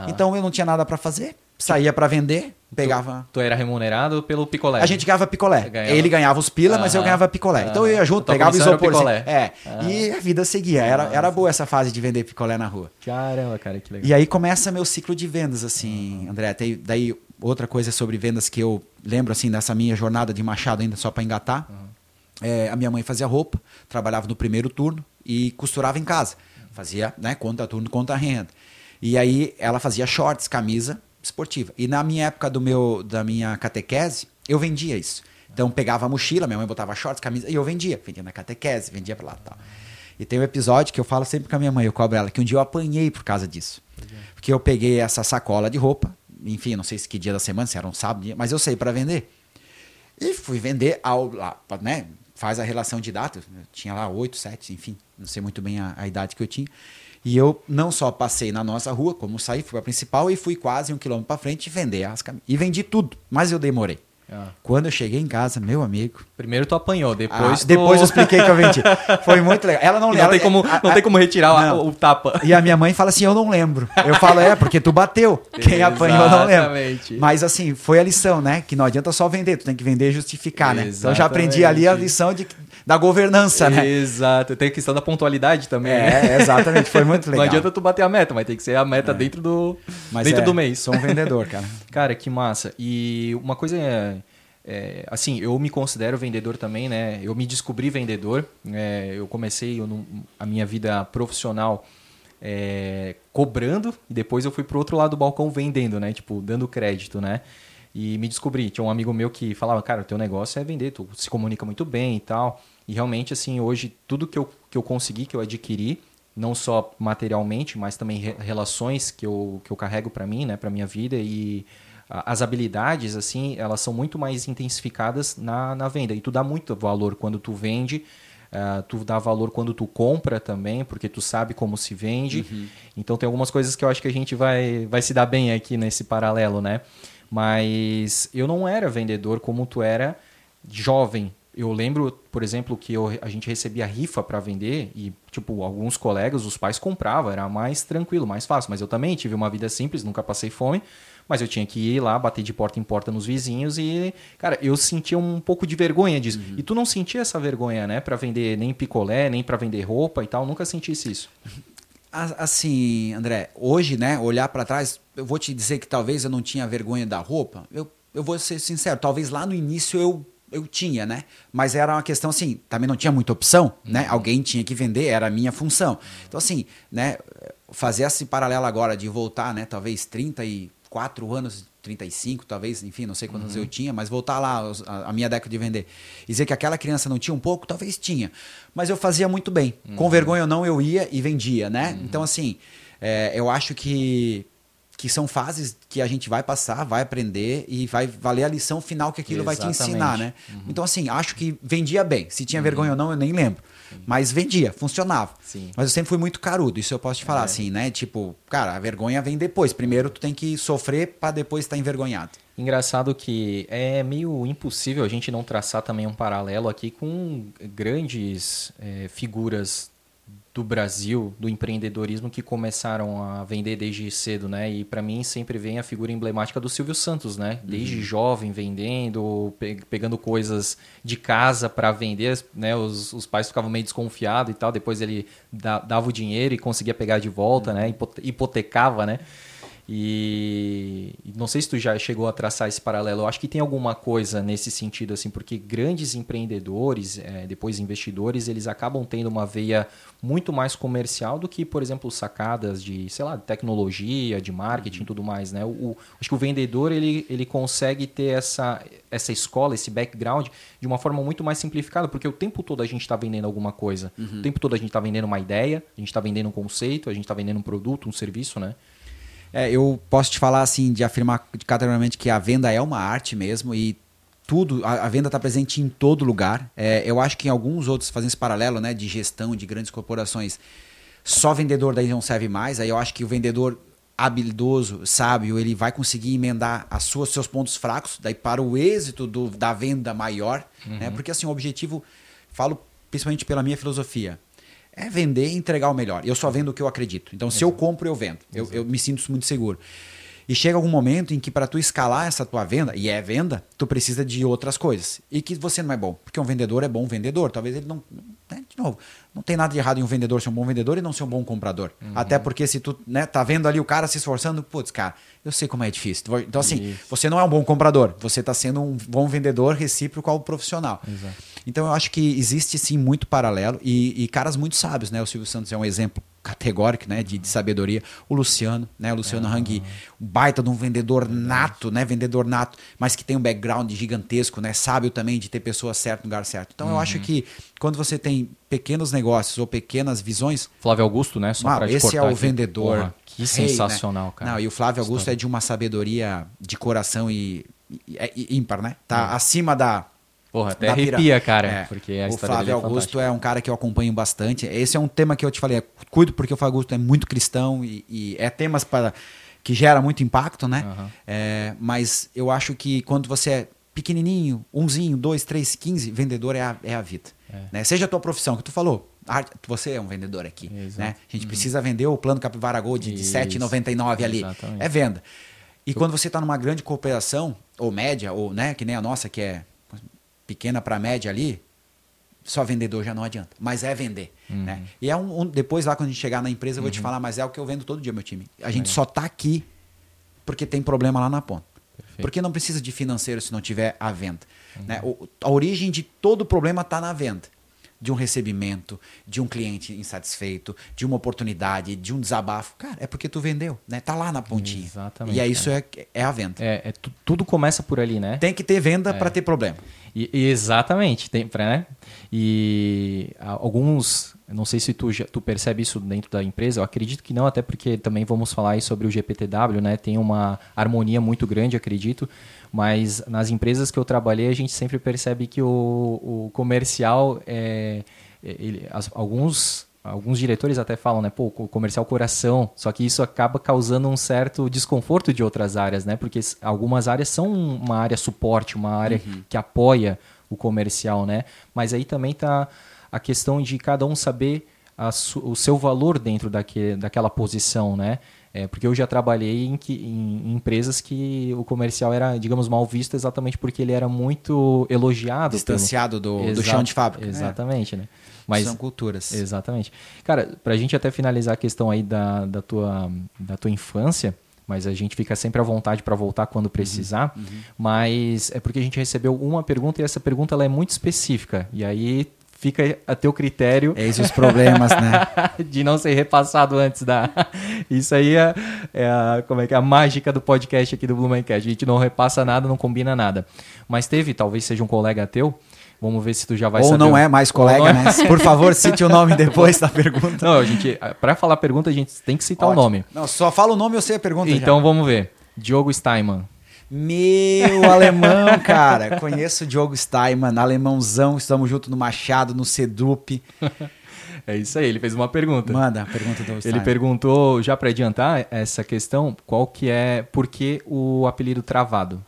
Então eu não tinha nada para fazer, saía para vender, pegava Tu era remunerado pelo picolé. a gente ganhava picolé. Ganhava. Ele ganhava os pila, mas eu ganhava picolé. Então eu ia junto, pegava comissão era o isopor. assim. picolé. É. E a vida seguia. Era, era boa essa fase de vender picolé na rua. Caramba, cara, que legal. E aí começa meu ciclo de vendas, assim, André. Tem, daí outra coisa sobre vendas que eu lembro, assim, dessa minha jornada de Machado ainda só para engatar. É, a minha mãe fazia roupa, trabalhava no primeiro turno e costurava em casa. Fazia, né, conta turno, conta renda. E aí ela fazia shorts, camisa esportiva. E na minha época do meu, da minha catequese, eu vendia isso. Então pegava a mochila, minha mãe botava shorts, camisa, e eu vendia. Vendia na catequese, vendia pra lá e tal. E tem um episódio que eu falo sempre com a minha mãe, eu cobro ela, que um dia eu apanhei por causa disso. Porque eu peguei essa sacola de roupa, enfim, não sei se que dia da semana, se era um sábado, mas eu sei para vender. E fui vender ao lá, né? Faz a relação de datas. Tinha lá oito, sete, enfim, não sei muito bem a, a idade que eu tinha. E eu não só passei na nossa rua, como saí, fui para a principal e fui quase um quilômetro para frente vender as camisas. E vendi tudo, mas eu demorei. Ah. Quando eu cheguei em casa, meu amigo. Primeiro tu apanhou, ah, depois tu... depois eu expliquei que eu vendi. Foi muito legal. Ela não lembra. não, tem como, não a- tem como retirar o- Não. o, tapa. e a minha mãe fala assim: Eu não lembro. Eu falo: É, porque tu bateu. Quem apanhou, não. Exatamente. Mas assim, foi a lição, né? Que não adianta só vender, tu tem que vender e justificar, né? Então eu já aprendi ali a Exatamente. lição de, da governança, né? Exato. Tem a questão da pontualidade também, né? É, exatamente. Foi muito legal. Não adianta tu bater a meta, mas tem que ser a meta dentro do Mas dentro é, do mês. Sou um vendedor, cara. Cara, que massa. E uma coisa é, assim, eu me considero vendedor também, né? Eu me descobri vendedor. é, eu comecei eu a minha vida profissional é, cobrando e depois eu fui pro outro lado do balcão vendendo, né? Tipo, dando crédito, né? E me descobri. Tinha um amigo meu que falava, cara, teu negócio é vender, tu se comunica muito bem e tal. E realmente, assim, hoje, tudo que eu, que eu consegui, que eu adquiri, não só materialmente, mas também re- relações que eu, que eu carrego para mim, né, para minha vida e as habilidades, assim, elas são muito mais intensificadas na, na venda. E tu dá muito valor quando tu vende, ah, tu dá valor quando tu compra também, porque tu sabe como se vende. Então tem algumas coisas que eu acho que a gente vai, vai se dar bem aqui nesse paralelo, né? Mas eu não era vendedor como tu era jovem. Eu lembro, por exemplo, que eu- a gente recebia rifa para vender e, tipo, alguns colegas, os pais compravam, era mais tranquilo, mais fácil. Mas eu também tive uma vida simples, nunca passei fome, mas eu tinha que ir lá, bater de porta em porta nos vizinhos e, cara, eu sentia um pouco de vergonha disso. E tu não sentia essa vergonha, né, para vender nem picolé, nem para vender roupa e tal, nunca sentisse isso. Assim, André, hoje, né, olhar para trás, eu vou te dizer que talvez eu não tinha vergonha da roupa. Eu, eu vou ser sincero, talvez lá no início eu, eu tinha, né? Mas era uma questão assim, também não tinha muita opção, né? Alguém tinha que vender, era a minha função. Então, assim, né, fazer esse paralelo agora de voltar, né, talvez 34 anos, 35, talvez, enfim, não sei quantos eu tinha, mas voltar lá a, a minha década de vender. E dizer que aquela criança não tinha um pouco, talvez tinha. Mas eu fazia muito bem. Com vergonha ou não, eu ia e vendia, né? Então, assim, é, eu acho que, que são fases que a gente vai passar, vai aprender e vai valer a lição final que aquilo vai te ensinar, né? Exatamente. Então, assim, acho que vendia bem. Se tinha vergonha ou não, eu nem lembro. Mas vendia, funcionava. Sim. Mas eu sempre fui muito carudo, isso eu posso te falar, É. assim, né? Tipo, cara, a vergonha vem depois. Primeiro tu tem que sofrer pra depois estar envergonhado. Engraçado que é meio impossível a gente não traçar também um paralelo aqui com grandes eh, figuras do Brasil, do empreendedorismo que começaram a vender desde cedo, né? E para mim sempre vem a figura emblemática do Silvio Santos, né? Desde jovem vendendo, pe- pegando coisas de casa para vender, né? Os, os pais ficavam meio desconfiados e tal. Depois ele da- dava o dinheiro e conseguia pegar de volta, né? Hipote- Hipotecava, né? E não sei se tu já chegou a traçar esse paralelo. Eu acho que tem alguma coisa nesse sentido, assim, porque grandes empreendedores, eh, depois investidores, eles acabam tendo uma veia muito mais comercial do que, por exemplo, sacadas de, sei lá, de tecnologia, de marketing e tudo mais, né? O, o- acho que o vendedor, ele, ele consegue ter essa, essa escola, esse background de uma forma muito mais simplificada, porque o tempo todo a gente está vendendo alguma coisa. O tempo todo a gente está vendendo uma ideia, a gente está vendendo um conceito, a gente está vendendo um produto, um serviço, né? É, eu posso te falar assim, de afirmar categoricamente que a venda é uma arte mesmo e tudo, a, a venda está presente em todo lugar. É, eu acho que em alguns outros, fazendo esse paralelo né, de gestão de grandes corporações, só vendedor daí não serve mais. Aí eu acho que o vendedor habilidoso, sábio, ele vai conseguir emendar as suas seus pontos fracos daí para o êxito do, da venda maior, uhum. né? Porque assim, o objetivo, falo principalmente pela minha filosofia, é vender e entregar o melhor. Eu só vendo o que eu acredito. Então, se eu compro, eu vendo. Eu, eu, me sinto muito seguro. E chega algum momento em que para tu escalar essa tua venda, e é venda, tu precisa de outras coisas. E que você não é bom. Porque um vendedor é bom vendedor. Talvez ele não. Né, de novo, não tem nada de errado em um vendedor ser um bom vendedor e não ser um bom comprador. Uhum. Até porque se tu né, tá vendo ali o cara se esforçando, putz, cara, eu sei como é difícil. Então, assim, Isso. você não é um bom comprador. Você está sendo um bom vendedor recíproco ao profissional. Exato. Então eu acho que existe sim muito paralelo e, e caras muito sábios, né? O Silvio Santos é um exemplo categórico, né, de, de, sabedoria. O Luciano, né, o Luciano ah. Hang, um baita de um vendedor nato, né, vendedor nato, mas que tem um background gigantesco, né, sábio também de ter pessoas certas no lugar certo. Então uhum. eu acho uhum. que quando você tem pequenos negócios ou pequenas visões, Flávio Augusto, né, só ah, esse é o aqui. vendedor. Porra, que rei, sensacional, né? cara. Não, e o Flávio Augusto é de uma sabedoria de coração e, e, e ímpar, né? Tá uhum. acima da Porra, até arrepia, cara. É. Porque a o Flávio é Augusto é um cara que eu acompanho bastante. Esse é um tema que eu te falei, cuido porque o Flávio Augusto é muito cristão e, e é temas para que gera muito impacto, né? Uhum. É, mas eu acho que quando você é pequenininho, umzinho, dois, três, quinze, vendedor é a, é a vida. É. Né? Seja a tua profissão, que tu falou, você é um vendedor aqui. Né? A gente uhum. precisa vender o plano Capivara Gold de, de 7,99 ali. Exatamente. É venda. E quando você está numa grande cooperação, ou média, ou né, que nem a nossa, que é pequena para média ali, só vendedor já não adianta. Mas é vender. Uhum. Né? E é um, um, depois lá quando a gente chegar na empresa, eu vou uhum. te falar, mas é o que eu vendo todo dia, meu time. A gente é. só tá aqui porque tem problema lá na ponta. Perfeito. Porque não precisa de financeiro se não tiver a venda. Uhum. Né? O, a origem de todo problema está na venda de um recebimento, de um cliente insatisfeito, de uma oportunidade, de um desabafo. Cara, é porque tu vendeu, né? Tá lá na pontinha. Exatamente. E é isso é, é a venda. É, é tudo começa por ali, né? Tem que ter venda é. para ter problema. E, exatamente, tem, né? E alguns, não sei se tu, tu percebe isso dentro da empresa, eu acredito que não, até porque também vamos falar aí sobre o GPTW, né? Tem uma harmonia muito grande, acredito, mas nas empresas que eu trabalhei a gente sempre percebe que o, o comercial, é, ele, as, alguns alguns diretores até falam, né, pô, comercial coração, só que isso acaba causando um certo desconforto de outras áreas, né, porque algumas áreas são uma área suporte, uma área uhum. que apoia o comercial, né, mas aí também tá a questão de cada um saber o seu valor dentro daque, daquela posição, né, é, porque eu já trabalhei em, que, em, empresas que o comercial era, digamos, mal visto exatamente porque ele era muito elogiado. Distanciado pelo... do, do chão de fábrica. Exatamente, é. né? Mas, São culturas. Exatamente. Cara, pra gente até finalizar a questão aí da, da, tua, da tua infância, mas a gente fica sempre à vontade para voltar quando precisar. Uhum, uhum. Mas é porque a gente recebeu uma pergunta e essa pergunta ela é muito específica. E aí fica a teu critério. Eis os problemas, né? de não ser repassado antes da. Isso aí é, é, a, como é que é a mágica do podcast aqui do Blumencast. A gente não repassa nada, não combina nada. Mas teve, talvez seja um colega teu. Vamos ver se tu já vai Ou saber. não é mais colega, é. né? Por favor, cite o nome depois da pergunta. Não, a gente, para falar a pergunta, a gente tem que citar Ótimo. o nome. Não, só fala o nome e eu sei a pergunta. Então já. vamos ver. Diogo Steinman. Meu alemão, cara. Conheço o Diogo Steinman, alemãozão. Estamos junto no Machado, no Sedup. É isso aí, ele fez uma pergunta. Manda a pergunta do Ele perguntou, já para adiantar essa questão, qual que é, por que o apelido Travado?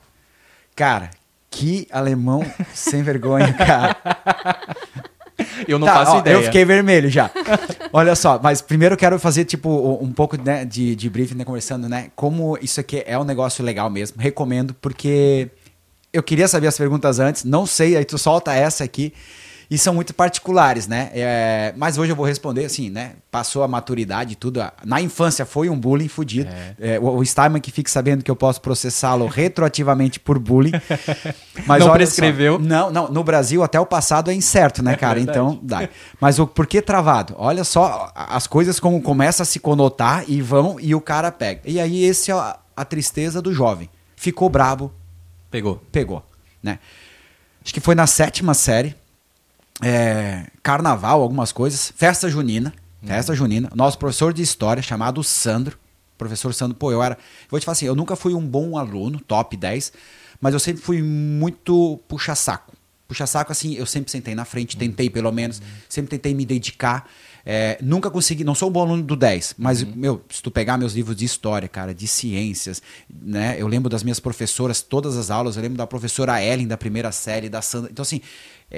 Cara, que alemão sem vergonha, cara. Eu não tá, faço ó, ideia. Eu fiquei vermelho já. Olha só, mas primeiro eu quero fazer, tipo, um pouco né, de, de briefing, né, conversando, né? Como isso aqui é um negócio legal mesmo. Recomendo, porque eu queria saber as perguntas antes. Não sei, aí tu solta essa aqui e são muito particulares, né? É, mas hoje eu vou responder assim, né? Passou a maturidade e tudo. Na infância foi um bullying fudido. É. É, o, o Steinman que fique sabendo que eu posso processá-lo retroativamente por bullying. Mas não prescreveu? Só, não, não. No Brasil até o passado é incerto, né, é cara? então dá. Mas o por que travado? Olha só as coisas como começam a se conotar e vão e o cara pega. E aí esse é a, a tristeza do jovem. Ficou brabo. Pegou. Pegou, né? Acho que foi na sétima série é, carnaval, algumas coisas, festa junina, uhum. festa junina. Nosso professor de história, chamado Sandro, professor Sandro, pô, eu era. Vou te falar assim, eu nunca fui um bom aluno, top 10, mas eu sempre fui muito puxa-saco. Puxa-saco, assim, eu sempre sentei na frente, tentei pelo menos, sempre tentei me dedicar. É, nunca consegui, não sou um bom aluno do 10, mas, uhum. meu, se tu pegar meus livros de história, cara, de ciências, né? Eu lembro das minhas professoras, todas as aulas, eu lembro da professora Ellen da primeira série, da Sandra. Então, assim,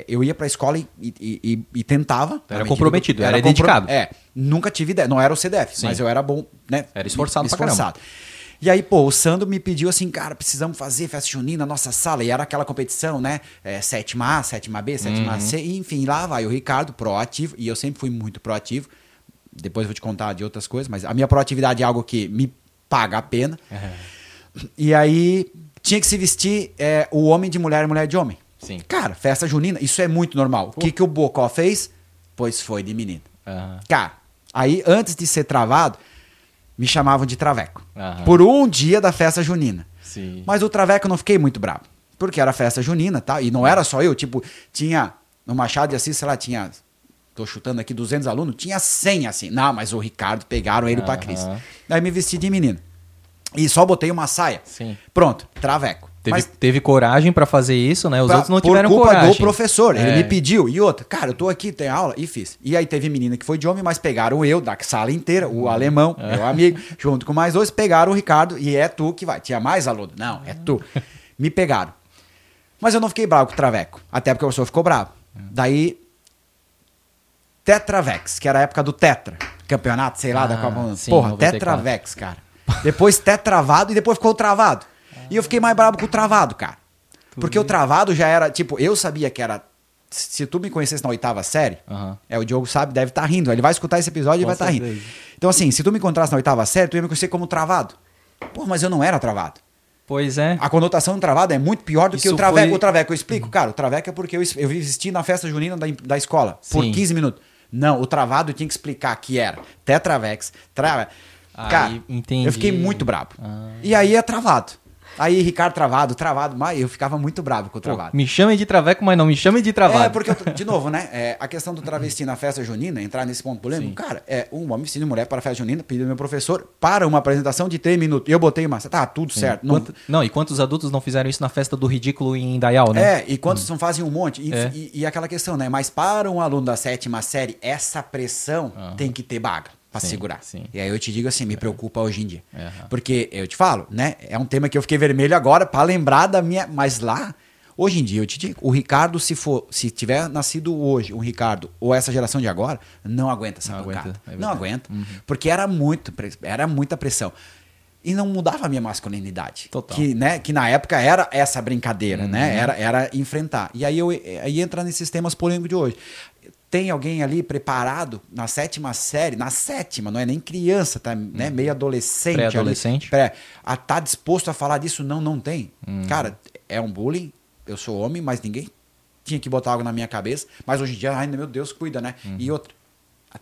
eu ia pra escola e, e, e, e tentava. Era comprometido, era, era dedicado. É, nunca tive ideia, não era o CDF, Sim. mas eu era bom, né? Era esforçado, esforçado. E aí, pô, o Sandro me pediu assim, cara, precisamos fazer festa junina na nossa sala. E era aquela competição, né? É, sétima A, sétima B, sétima uhum. C. enfim, lá vai o Ricardo, proativo. E eu sempre fui muito proativo. Depois eu vou te contar de outras coisas, mas a minha proatividade é algo que me paga a pena. Uhum. E aí, tinha que se vestir é, o homem de mulher e mulher de homem. Sim. Cara, festa junina, isso é muito normal. O que, que o Bocó fez? Pois foi de menino. Uhum. Cara, aí antes de ser travado, me chamavam de Traveco. Uhum. Por um dia da festa junina. Sim. Mas o Traveco eu não fiquei muito bravo. Porque era festa junina, tá? E não era só eu, tipo, tinha no Machado de Assis, sei lá, tinha tô chutando aqui 200 alunos, tinha 100 assim. Não, mas o Ricardo pegaram ele uhum. para Cris. Daí me vesti de menino. E só botei uma saia. Sim. Pronto, Traveco. Teve, Mas, teve coragem para fazer isso, né? Os pra, outros não tiveram por culpa coragem. do professor. Ele é. me pediu. E outra, cara, eu tô aqui, tem aula, e fiz. E aí teve menina que foi de homem, mas pegaram eu, da sala inteira, o hum. alemão, é. meu amigo, junto com mais dois, pegaram o Ricardo, e é tu que vai. Tinha mais aluno? Não, é tu. Me pegaram. Mas eu não fiquei bravo com o Traveco, até porque o professor ficou bravo. Daí, Tetravex, que era a época do Tetra, campeonato, sei lá, ah, da Copa. Porra, 94. Tetravex, cara. Depois Tetravado e depois ficou travado. E eu fiquei mais bravo com o travado, cara. Porque o travado já era, tipo, eu sabia que era. Se tu me conhecesse na oitava série, uhum. é o Diogo sabe, deve estar tá rindo. Ele vai escutar esse episódio e vai estar tá rindo. Então, assim, se tu me encontrasse na oitava série, tu ia me conhecer como travado. Pô, mas eu não era travado. Pois é. A conotação do travado é muito pior do Isso que o traveco. Foi... O traveco, eu explico, uhum. cara, o traveco é porque eu, eu existi na festa junina da, da escola Sim. por 15 minutos. Não, o travado tinha que explicar que era tetravex, trava... Cara, entendi. eu fiquei muito bravo. Ah. E aí é travado. Aí, Ricardo travado, travado, mas eu ficava muito bravo com o travado. Pô, me chame de traveco, mas não me chame de travado. É, porque, eu, de novo, né? É, a questão do travesti na festa junina, entrar nesse ponto polêmico, Sim. cara, é um homem vestindo mulher para a festa junina, pedindo meu professor para uma apresentação de três minutos. Eu botei uma. Tá, tudo Sim. certo. Não... Quanto, não, e quantos adultos não fizeram isso na festa do ridículo em Indaial, né? É, e quantos hum. não fazem um monte? E, é. e, e, aquela questão, né? Mas para um aluno da sétima série, essa pressão tem que ter baga para segurar. Sim. E aí eu te digo assim, me preocupa hoje em dia. Uhum. Porque eu te falo, né? É um tema que eu fiquei vermelho agora para lembrar da minha, mas lá hoje em dia eu te digo, o Ricardo se for, se tiver nascido hoje, um Ricardo ou essa geração de agora, não aguenta essa não pancada. Aguenta, é não aguenta, uhum. porque era muito, era muita pressão. E não mudava a minha masculinidade. Total. Que, né, que na época era essa brincadeira, né? uhum. né? Era, era enfrentar. E aí, eu, aí entra nesses temas polêmicos de hoje tem alguém ali preparado na sétima série, na sétima, não é nem criança, tá né, uhum. meio adolescente, pré-adolescente, pré, a tá disposto a falar disso? Não, não tem. Hum. Cara, é um bullying. Eu sou homem, mas ninguém tinha que botar algo na minha cabeça. Mas hoje em dia, ai meu Deus, cuida, né? Uhum. E outra,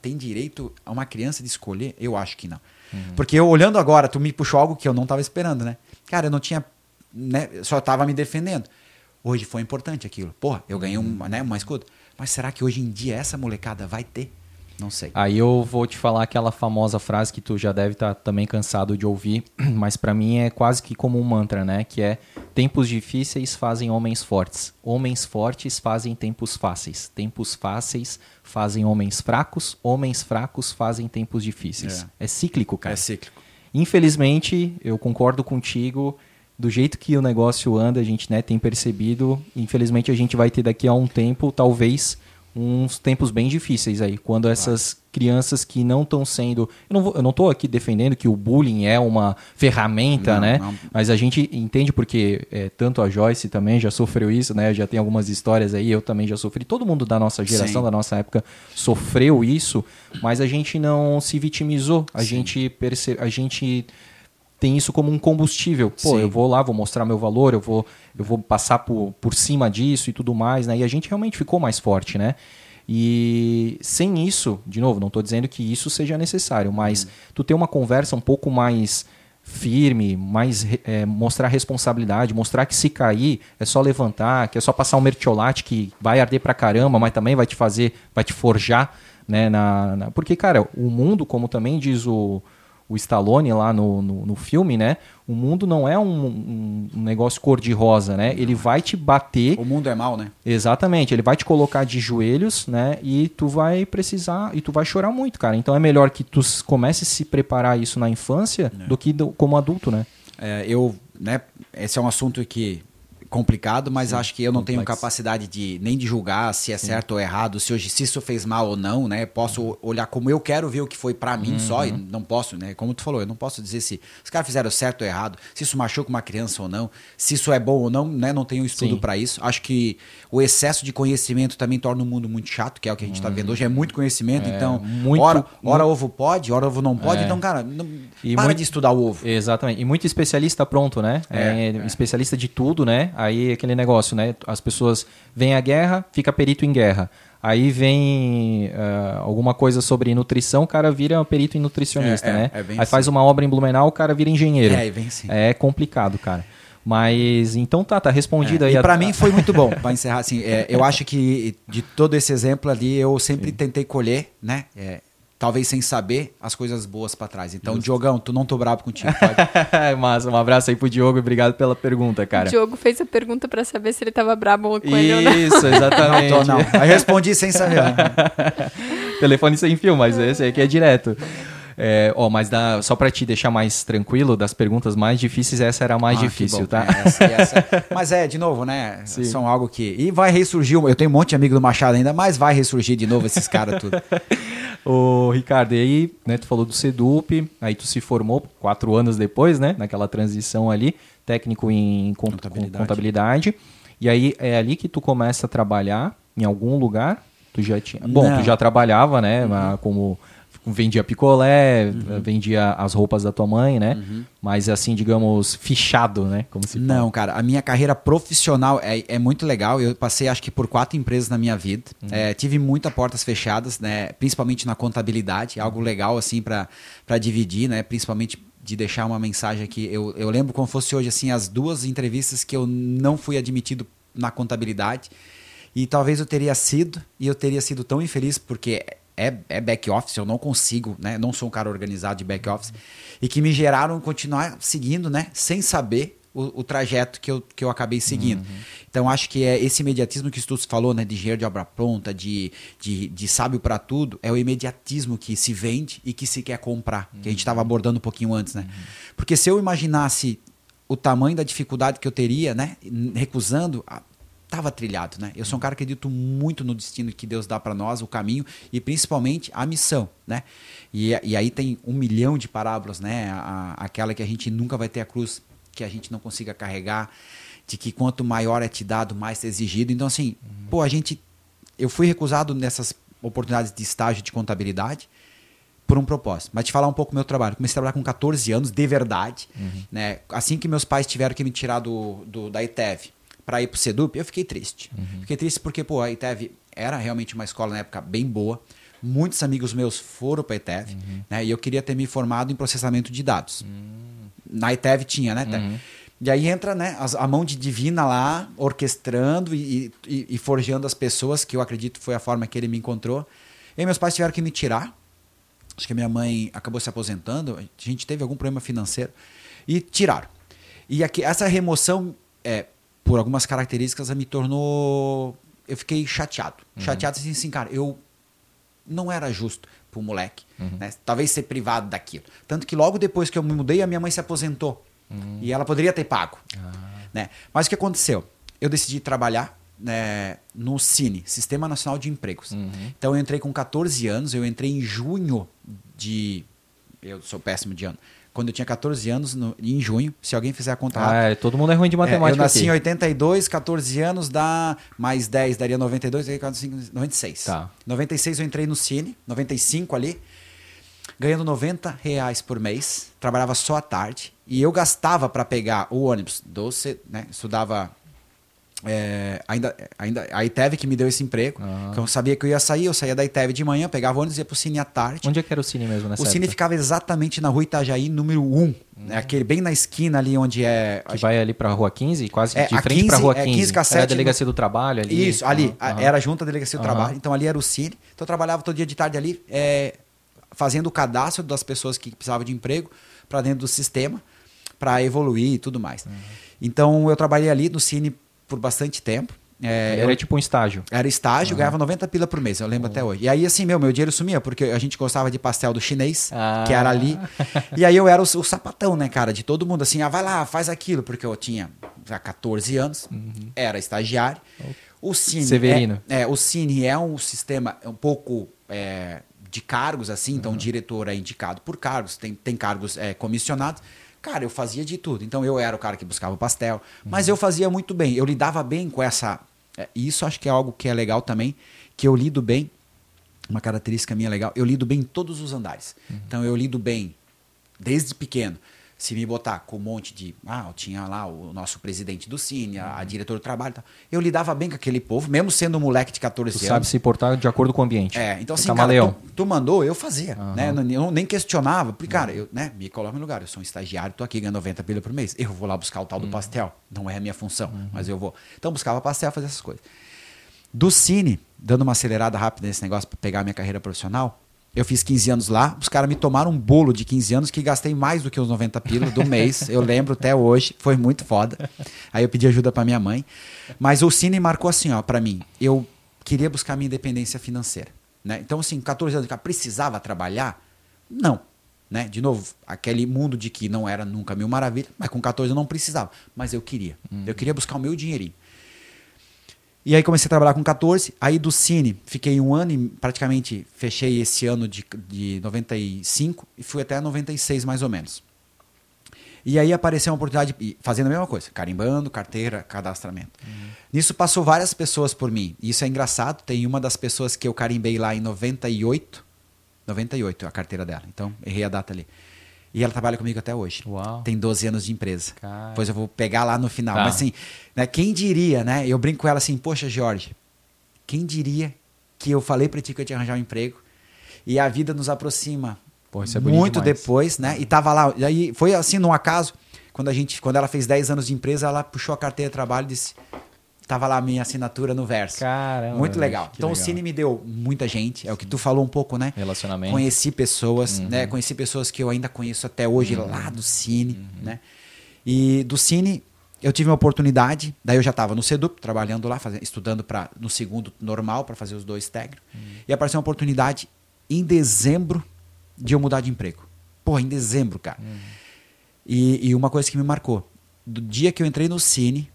tem direito a uma criança de escolher? Eu acho que não. Uhum. Porque eu olhando agora, tu me puxou algo que eu não estava esperando, né? Cara, eu não tinha, né? Só estava me defendendo. Hoje foi importante aquilo. Porra, eu ganhei uma, uhum. né, uma escuta. Mas será que hoje em dia essa molecada vai ter? Não sei. Aí eu vou te falar aquela famosa frase que tu já deve estar tá também cansado de ouvir, mas para mim é quase que como um mantra, né? Que é tempos difíceis fazem homens fortes, homens fortes fazem tempos fáceis, tempos fáceis fazem homens fracos, homens fracos fazem tempos difíceis. É, é cíclico, cara. É cíclico. Infelizmente, eu concordo contigo do jeito que o negócio anda, a gente né, tem percebido. Infelizmente, a gente vai ter daqui a um tempo, talvez, uns tempos bem difíceis aí, quando essas crianças que não estão sendo. Eu não, estou aqui defendendo que o bullying é uma ferramenta, não, né? Não. Mas a gente entende porque é, tanto a Joyce também já sofreu isso, né? Já tem algumas histórias aí, eu também já sofri. Todo mundo da nossa geração, Sim. da nossa época, sofreu isso, mas a gente não se vitimizou. A Sim. gente percebe. A gente tem isso como um combustível. Pô, Sim. eu vou lá, vou mostrar meu valor, eu vou, eu vou passar por, por cima disso e tudo mais, né? E a gente realmente ficou mais forte, né? E sem isso, de novo, não estou dizendo que isso seja necessário, mas hum. tu ter uma conversa um pouco mais firme, mais é, mostrar responsabilidade, mostrar que se cair é só levantar, que é só passar um mertiolate que vai arder pra caramba, mas também vai te fazer, vai te forjar, né? Na, na... Porque, cara, o mundo, como também diz o, o Stallone lá no, no, no filme, né? O mundo não é um, um, negócio cor-de-rosa, né? Ele vai te bater. O mundo é mal, né? Exatamente, ele vai te colocar de joelhos, né? E tu vai precisar, e tu vai chorar muito, cara. Então é melhor que tu comece a se preparar isso na infância é. do que do, como adulto, né? É, eu, né? Esse é um assunto que complicado, mas acho que eu não complexo. tenho capacidade de nem de julgar se é Sim. certo ou errado, se hoje se isso fez mal ou não, né? Posso olhar como eu quero ver o que foi para mim uhum. só e não posso, né? Como tu falou, eu não posso dizer se os caras fizeram certo ou errado, se isso machuca uma criança ou não, se isso é bom ou não, né? Não tenho estudo para isso. Acho que o excesso de conhecimento também torna o mundo muito chato, que é o que a gente está vendo hoje, é muito conhecimento, é, então muito, hora, hora muito... ovo pode, hora ovo não pode, é. então cara, não, e para muito... de estudar o ovo. Exatamente. E muito especialista pronto, né? É, é, é. especialista de tudo, né? Aí aquele negócio, né? As pessoas vêm à guerra, fica perito em guerra. Aí vem uh, alguma coisa sobre nutrição, o cara vira perito em nutricionista, é, é né? É, Aí assim. faz uma obra em Blumenau, o cara vira engenheiro. É, vem assim. É complicado, cara. Mas então tá, tá respondido é, aí. E para mim foi muito bom, para encerrar assim. É, eu acho que de todo esse exemplo ali eu sempre Sim. tentei colher, né? É, talvez sem saber, as coisas boas para trás. Então, Justo. Diogão, tu não tô bravo contigo, Massa, um abraço aí pro Diogo e obrigado pela pergunta, cara. O Diogo fez a pergunta para saber se ele tava bravo com ele ou não. Isso, exatamente. não, tô, não. Aí respondi sem saber. Telefone sem fio, mas esse aqui é direto. É, ó, mas dá, só para te deixar mais tranquilo, das perguntas mais difíceis, essa era a mais ah, difícil, tá? É, essa, essa. mas é, de novo, né? Sim. São algo que. E vai ressurgir. Eu tenho um monte de amigo do Machado ainda, mas vai ressurgir de novo esses caras tudo. Ô, Ricardo, e aí, né, tu falou do Sedup, aí tu se formou quatro anos depois, né? Naquela transição ali, técnico em contabilidade. contabilidade. E aí é ali que tu começa a trabalhar em algum lugar? Tu já tinha. Bom, Não. tu já trabalhava, né? Uhum. Como vendia picolé, uhum. vendia as roupas da tua mãe, né? Uhum. Mas assim, digamos, fichado, né? Como se Não, cara, a minha carreira profissional é, é muito legal. Eu passei acho que por quatro empresas na minha vida. Uhum. É, tive muitas portas fechadas, né? Principalmente na contabilidade, algo legal assim para dividir, né? Principalmente de deixar uma mensagem aqui. Eu, eu lembro como fosse hoje assim as duas entrevistas que eu não fui admitido na contabilidade. E talvez eu teria sido, e eu teria sido tão infeliz, porque é, é back office, eu não consigo, né? Não sou um cara organizado de back office. E que me geraram continuar seguindo, né? Sem saber o, o trajeto que eu, que eu acabei seguindo. Uhum. Então acho que é esse imediatismo que tu falou, né? De engenheiro de obra pronta, de, de, de sábio para tudo, é o imediatismo que se vende e que se quer comprar. Uhum. Que a gente estava abordando um pouquinho antes, né? Uhum. Porque se eu imaginasse o tamanho da dificuldade que eu teria, né? Recusando, estava trilhado, né? Eu sou um cara que acredito muito no destino que Deus dá para nós, o caminho e principalmente a missão, né? E, e aí tem um milhão de parábolas, né? A, aquela que a gente nunca vai ter a cruz que a gente não consiga carregar, de que quanto maior é te dado, mais é exigido. Então assim, uhum. pô, a gente, eu fui recusado nessas oportunidades de estágio de contabilidade por um propósito. Mas te falar um pouco do meu trabalho. Comecei a trabalhar com 14 anos, de verdade. Uhum. Né? Assim que meus pais tiveram que me tirar do, do da ITEV para ir pro Sedup, eu fiquei triste. Uhum. Fiquei triste porque, pô, a ITEV era realmente uma escola na época bem boa. Muitos amigos meus foram para a ITEV, uhum. né? E eu queria ter me formado em processamento de dados. Uhum. Na ITEV tinha, né? Uhum. E aí entra né, a, mão de divina lá, orquestrando e, e, e, forjando as pessoas, que eu acredito foi a forma que ele me encontrou. E meus pais tiveram que me tirar. Acho que a minha mãe acabou se aposentando. A gente teve algum problema financeiro. E tiraram. E aqui, essa remoção é, por algumas características, me tornou. Eu fiquei chateado. Uhum. Chateado assim, assim, cara, eu não era justo pro moleque. Uhum. Né? Talvez ser privado daquilo. Tanto que logo depois que eu me mudei, a minha mãe se aposentou. Uhum. E ela poderia ter pago. Ah. Né? Mas o que aconteceu? Eu decidi trabalhar né, no Cine, Sistema Nacional de Empregos. Uhum. Então eu entrei com 14 anos, eu entrei em junho de. Eu sou péssimo de ano quando eu tinha 14 anos, no, em junho. Se alguém fizer a conta ah, é, todo mundo é ruim de matemática. É, eu nasci aqui. em 82, 14 anos dá mais 10, daria 92, 96. Tá. 96 eu entrei no Cine, 95 ali, ganhando 90 reais por mês, trabalhava só à tarde. E eu gastava para pegar o ônibus, doce, né? Estudava é, ainda, ainda, a ITEV que me deu esse emprego. Uhum. eu sabia que eu ia sair, eu saía da ITEV de manhã, pegava ônibus e ia pro Cine à tarde. Onde é que era o Cine mesmo nessa O Cine época? ficava exatamente na rua Itajaí, número 1. Uhum. Né, aquele bem na esquina ali onde é. Que vai ali pra rua 15, quase é, de frente 15, pra rua 15. É 15 cassete, era a delegacia do trabalho ali. Isso, ali. Uhum. Era junto à delegacia do trabalho. Então ali era o Cine. Então eu trabalhava todo dia de tarde ali. É, fazendo o cadastro das pessoas que precisavam de emprego para dentro do sistema, para evoluir e tudo mais. Uhum. Então eu trabalhei ali no Cine por bastante tempo. É, era eu, tipo um estágio. Era estágio, uhum. ganhava 90 pila por mês, eu lembro uhum. até hoje. E aí, assim, meu, meu dinheiro sumia, porque a gente gostava de pastel do chinês, ah. que era ali. E aí eu era o, o, sapatão, né, cara, de todo mundo, assim, ah, vai lá, faz aquilo, porque eu tinha já 14 anos, uhum. era estagiário. O Cine. Severino. É, é, o Cine é um sistema um pouco é, de cargos, assim, então o diretor é indicado por cargos, tem, tem cargos é, comissionados. Cara, eu fazia de tudo. Então eu era o cara que buscava o pastel, mas eu fazia muito bem. Eu lidava bem com essa é, isso acho que é algo que é legal também, que eu lido bem, uma característica minha legal, eu lido bem em todos os andares. Uhum. Então eu lido bem desde pequeno. Se me botar com um monte de. Ah, eu tinha lá o nosso presidente do Cine, a, a uhum. diretora do trabalho. Tal. Eu lidava bem com aquele povo, mesmo sendo um moleque de 14 tu anos. sabe se portar de acordo com o ambiente. É, então assim, cara, tu, tu, mandou, eu fazia. Uhum. Né? Eu, nem questionava. Porque, cara, eu né, me coloco no lugar. Eu sou um estagiário, tô aqui ganhando 90 pila por mês. Eu vou lá buscar o tal do uhum. pastel. Não é a minha função, uhum. mas eu vou. Então buscava pastel, fazia essas coisas. Do Cine, dando uma acelerada rápida nesse negócio para pegar minha carreira profissional, eu fiz 15 anos lá, os caras me tomaram um bolo de 15 anos que gastei mais do que os 90 pilas do mês. eu lembro até hoje, foi muito foda. Aí eu pedi ajuda para minha mãe. Mas o Cine marcou assim, ó, para mim. Eu queria buscar minha independência financeira, né? Então assim, 14 anos, eu precisava trabalhar? Não, né? De novo, aquele mundo de que não era nunca mil maravilha, mas com 14 eu não precisava, mas eu queria. Uhum. Eu queria buscar o meu dinheirinho. E aí comecei a trabalhar com 14. Aí do Cine, fiquei um ano e praticamente fechei esse ano de, de 95 e fui até 96 mais ou menos. E aí apareceu uma oportunidade, fazendo a mesma coisa, carimbando, carteira, cadastramento. Uhum. Nisso passou várias pessoas por mim. E isso é engraçado. Tem uma das pessoas que eu carimbei lá em 98. 98 a carteira dela. Então, errei a data ali. E ela trabalha comigo até hoje. Uau. Tem 12 anos de empresa. Cara. Depois eu vou pegar lá no final. Tá. Mas assim, né, quem diria, né? Eu brinco com ela assim, poxa, Jorge, quem diria que eu falei para ti que eu tinha arranjar um emprego e a vida nos aproxima Pô, é muito depois, né? E tava lá, e aí foi assim num acaso, quando a gente, quando ela fez 10 anos de empresa, ela puxou a carteira de trabalho e disse: Tava lá a minha assinatura no verso. Caramba. Muito legal. Então legal. o Cine me deu muita gente. É o que tu falou um pouco, né? Relacionamento. Conheci pessoas, uhum. né? Conheci pessoas que eu ainda conheço até hoje uhum. lá do Cine, uhum. né? E do Cine eu tive uma oportunidade, daí eu já estava no Sedup, trabalhando lá, fazendo, estudando para no segundo normal para fazer os dois técnicos. Uhum. E apareceu uma oportunidade em dezembro de eu mudar de emprego. Pô, em dezembro, cara. Uhum. E, e uma coisa que me marcou, do dia que eu entrei no Cine,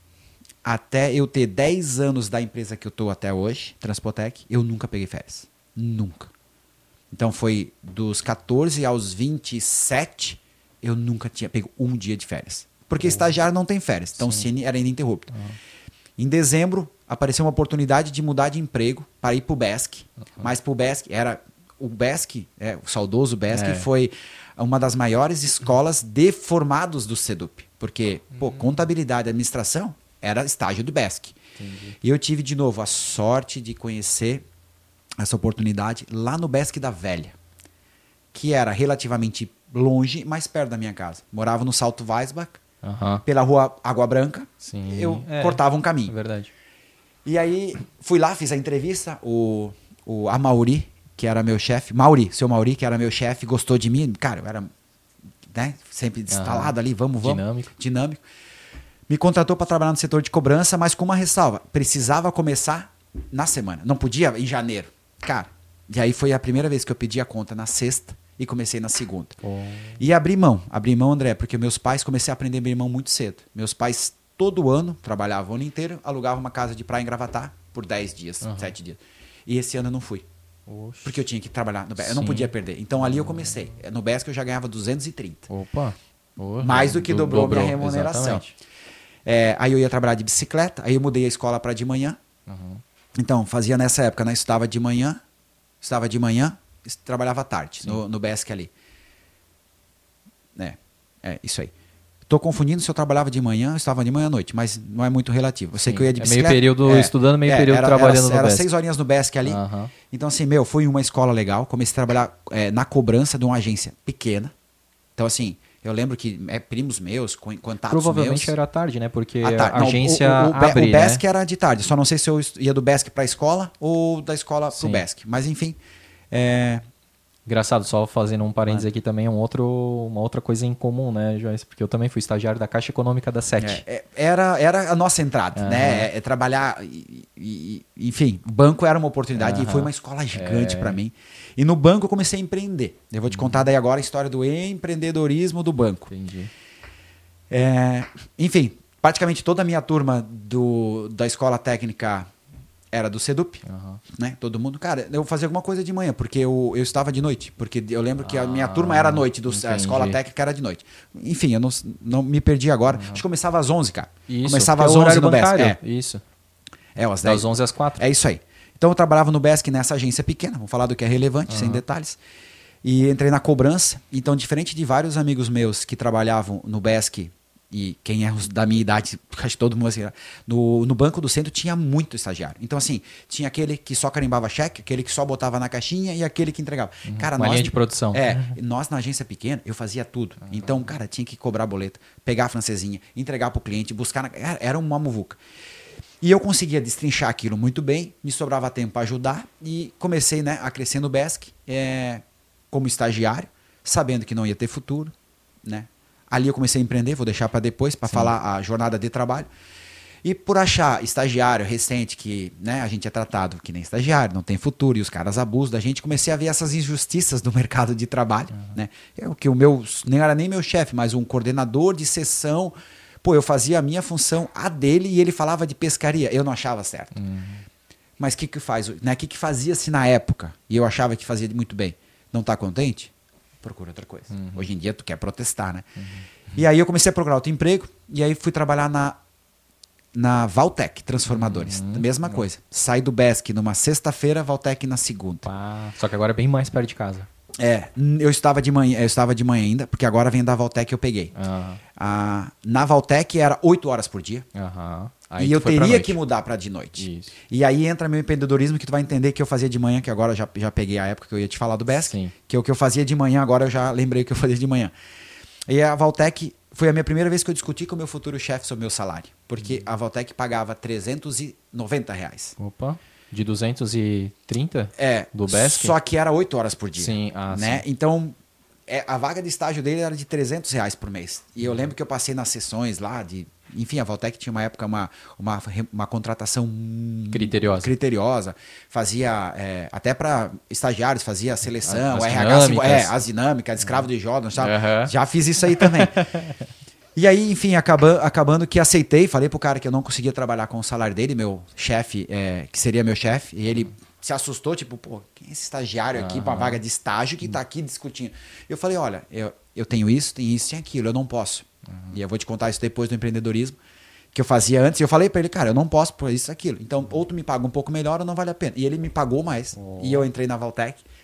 até eu ter 10 anos da empresa que eu estou até hoje, Transpotec, eu nunca peguei férias. Nunca. Então foi dos 14 aos 27, eu nunca tinha pego um dia de férias. Porque estagiário não tem férias, então Sim. o Cine era ininterrupto. Uhum. Em dezembro, apareceu uma oportunidade de mudar de emprego para ir para o BESC. Uhum. Mas para o BESC, era, o BESC, é, o saudoso BESC, é. foi uma das maiores escolas de formados do SEDUP. Porque, pô, uhum. contabilidade e administração era estágio do BESC. Entendi. E eu tive de novo a sorte de conhecer essa oportunidade lá no BESC da Velha, que era relativamente longe, mas perto da minha casa. Morava no Salto Weisbach, uhum. pela rua Água Branca. Sim. Eu é, cortava um caminho. É verdade. E aí fui lá, fiz a entrevista. O, o a Mauri, que era meu chefe, Mauri, seu Mauri, que era meu chefe, gostou de mim. Cara, eu era né, sempre instalado uhum. ali, vamos, vamos. Dinâmico. Dinâmico me contratou para trabalhar no setor de cobrança, mas com uma ressalva. Precisava começar na semana. Não podia em janeiro. Cara, e aí foi a primeira vez que eu pedi a conta na sexta e comecei na segunda. Oh. E abri mão, abri mão, André, porque meus pais comecei a aprender a abrir mão muito cedo. Meus pais todo ano trabalhavam o ano inteiro, alugavam uma casa de praia em Gravatar por 10 dias, uhum. 7 dias. E esse ano eu não fui. Oxe. Porque eu tinha que trabalhar no BESC. Eu não podia perder. Então ali eu comecei. No BESC eu já ganhava 230. Opa! Mais do que dobrou, dobrou minha remuneração. Exatamente. É, aí eu ia trabalhar de bicicleta, aí eu mudei a escola para de manhã. Uhum. Então, fazia nessa época, né? Estava de manhã, estava de manhã, trabalhava à tarde, no, no BESC ali. É, é isso aí. Estou confundindo se eu trabalhava de manhã, estava de manhã à noite, mas não é muito relativo. Eu sei Sim, que eu ia de bicicleta. É meio período é, estudando, meio é, período era, trabalhando era, no era BESC. seis horinhas no BESC ali. Uhum. Então, assim, meu, foi uma escola legal. Comecei a trabalhar é, na cobrança de uma agência pequena. Então, assim, eu lembro que é primos meus, contatos Provavelmente meus. era tarde, né? Porque a, a agência não, o, o, o, abre, o BESC né? era de tarde. Só não sei se eu ia do BESC para a escola ou da escola para o BESC. Mas enfim, é, Engraçado, só fazendo um parênteses aqui também, um outro, uma outra coisa em comum, né, Joyce? Porque eu também fui estagiário da Caixa Econômica da Sete. É, é, era, era a nossa entrada, Aham. né? É, é trabalhar, e- e- e- enfim, banco era uma oportunidade e Aham. foi uma escola gigante É. para mim. E no banco eu comecei a empreender. Eu vou te contar daí agora a história do empreendedorismo do banco. Entendi. É, enfim, praticamente toda a minha turma do, da escola técnica era do Sedup, Aham. né? Todo mundo, cara, eu fazia alguma coisa de manhã, porque eu, eu estava de noite. Porque eu lembro que a minha Ah, turma era à noite, do, a escola técnica era de noite. Enfim, eu não, não me perdi agora. Acho que começava às 11, cara. Isso, começava às é o 11 horário no bancário. É, Isso. é, às 10. Das 11 às 4. É isso aí. Então eu trabalhava no BESC nessa agência pequena, vamos falar do que é relevante, sem detalhes. E entrei na cobrança. Então, diferente de vários amigos meus que trabalhavam no BESC, e quem é da minha idade, acho que todo mundo assim, no, no Banco do Centro tinha muito estagiário. Então, assim, tinha aquele que só carimbava cheque, aquele que só botava na caixinha e aquele que entregava. Cara, Uma nós, linha de produção. É, nós na agência pequena, eu fazia tudo. Então, cara, tinha que cobrar boleto, pegar a francesinha, entregar pro cliente, buscar. Na... Era- Era uma muvuca. E eu conseguia destrinchar aquilo muito bem, me sobrava tempo para ajudar e comecei né, a crescer no BESC é, como estagiário, sabendo que não ia ter futuro. Né? Ali eu comecei a empreender, vou deixar para depois, para falar a jornada de trabalho. E por achar estagiário recente que né, a gente é tratado que nem estagiário, não tem futuro e os caras abusam da gente, comecei a ver essas injustiças do mercado de trabalho. Né? É o que o meu, nem era nem meu chefe, mas um coordenador de sessão. Pô, eu fazia a minha função, a dele, e ele falava de pescaria. Eu não achava certo. Mas o que que faz? O né, que, que fazia-se na época? E eu achava que fazia muito bem. Não está contente? Procura outra coisa. Hoje em dia tu quer protestar, né? E aí eu comecei a procurar outro emprego e aí fui trabalhar na na Valtec Transformadores. Mesma coisa. Saí do BESC numa sexta-feira, Valtec na segunda. Só que agora é bem mais perto de casa. É, eu estava de manhã, eu estava de manhã ainda, porque agora vem da Valtec que eu peguei. Aham. Ah, na Valtec era 8 horas por dia. Aí e eu teria que mudar para de noite. Isso. E aí entra meu empreendedorismo que tu vai entender que eu fazia de manhã, que agora já, já peguei a época que eu ia te falar do BESC. Sim. Que o que eu fazia de manhã, agora eu já lembrei o que eu fazia de manhã. E a Valtec foi a minha primeira vez que eu discuti com o meu futuro chefe sobre o meu salário. Porque Uhum. a Valtec pagava 390 reais. Opa. De 230? É, Do BESC? só que era 8 horas por dia. Sim, ah, né? sim. Então, é, a vaga de estágio dele era de 300 reais por mês. E eu lembro que eu passei nas sessões lá de... Enfim, a Valtec tinha uma época uma, uma, uma contratação Criteriosa. criteriosa. Fazia, é, até para estagiários, fazia a seleção, As o RH, dinâmicas. é, as dinâmicas, escravo de Jordan, sabe? Aham. Já fiz isso aí também. E aí, enfim, acaba, acabando que aceitei, falei pro cara que eu não conseguia trabalhar com o salário dele, meu chefe, é, que seria meu chefe, e ele se assustou, tipo, pô, quem é esse estagiário aqui pra vaga de estágio que tá aqui discutindo? Eu falei, olha, eu, eu tenho isso, tenho isso, tenho aquilo, eu não posso. E eu vou te contar isso depois do empreendedorismo, que eu fazia antes, e eu falei pra ele, cara, eu não posso por isso aquilo. Então, ou tu me paga um pouco melhor ou não vale a pena. E ele me pagou mais, e eu entrei na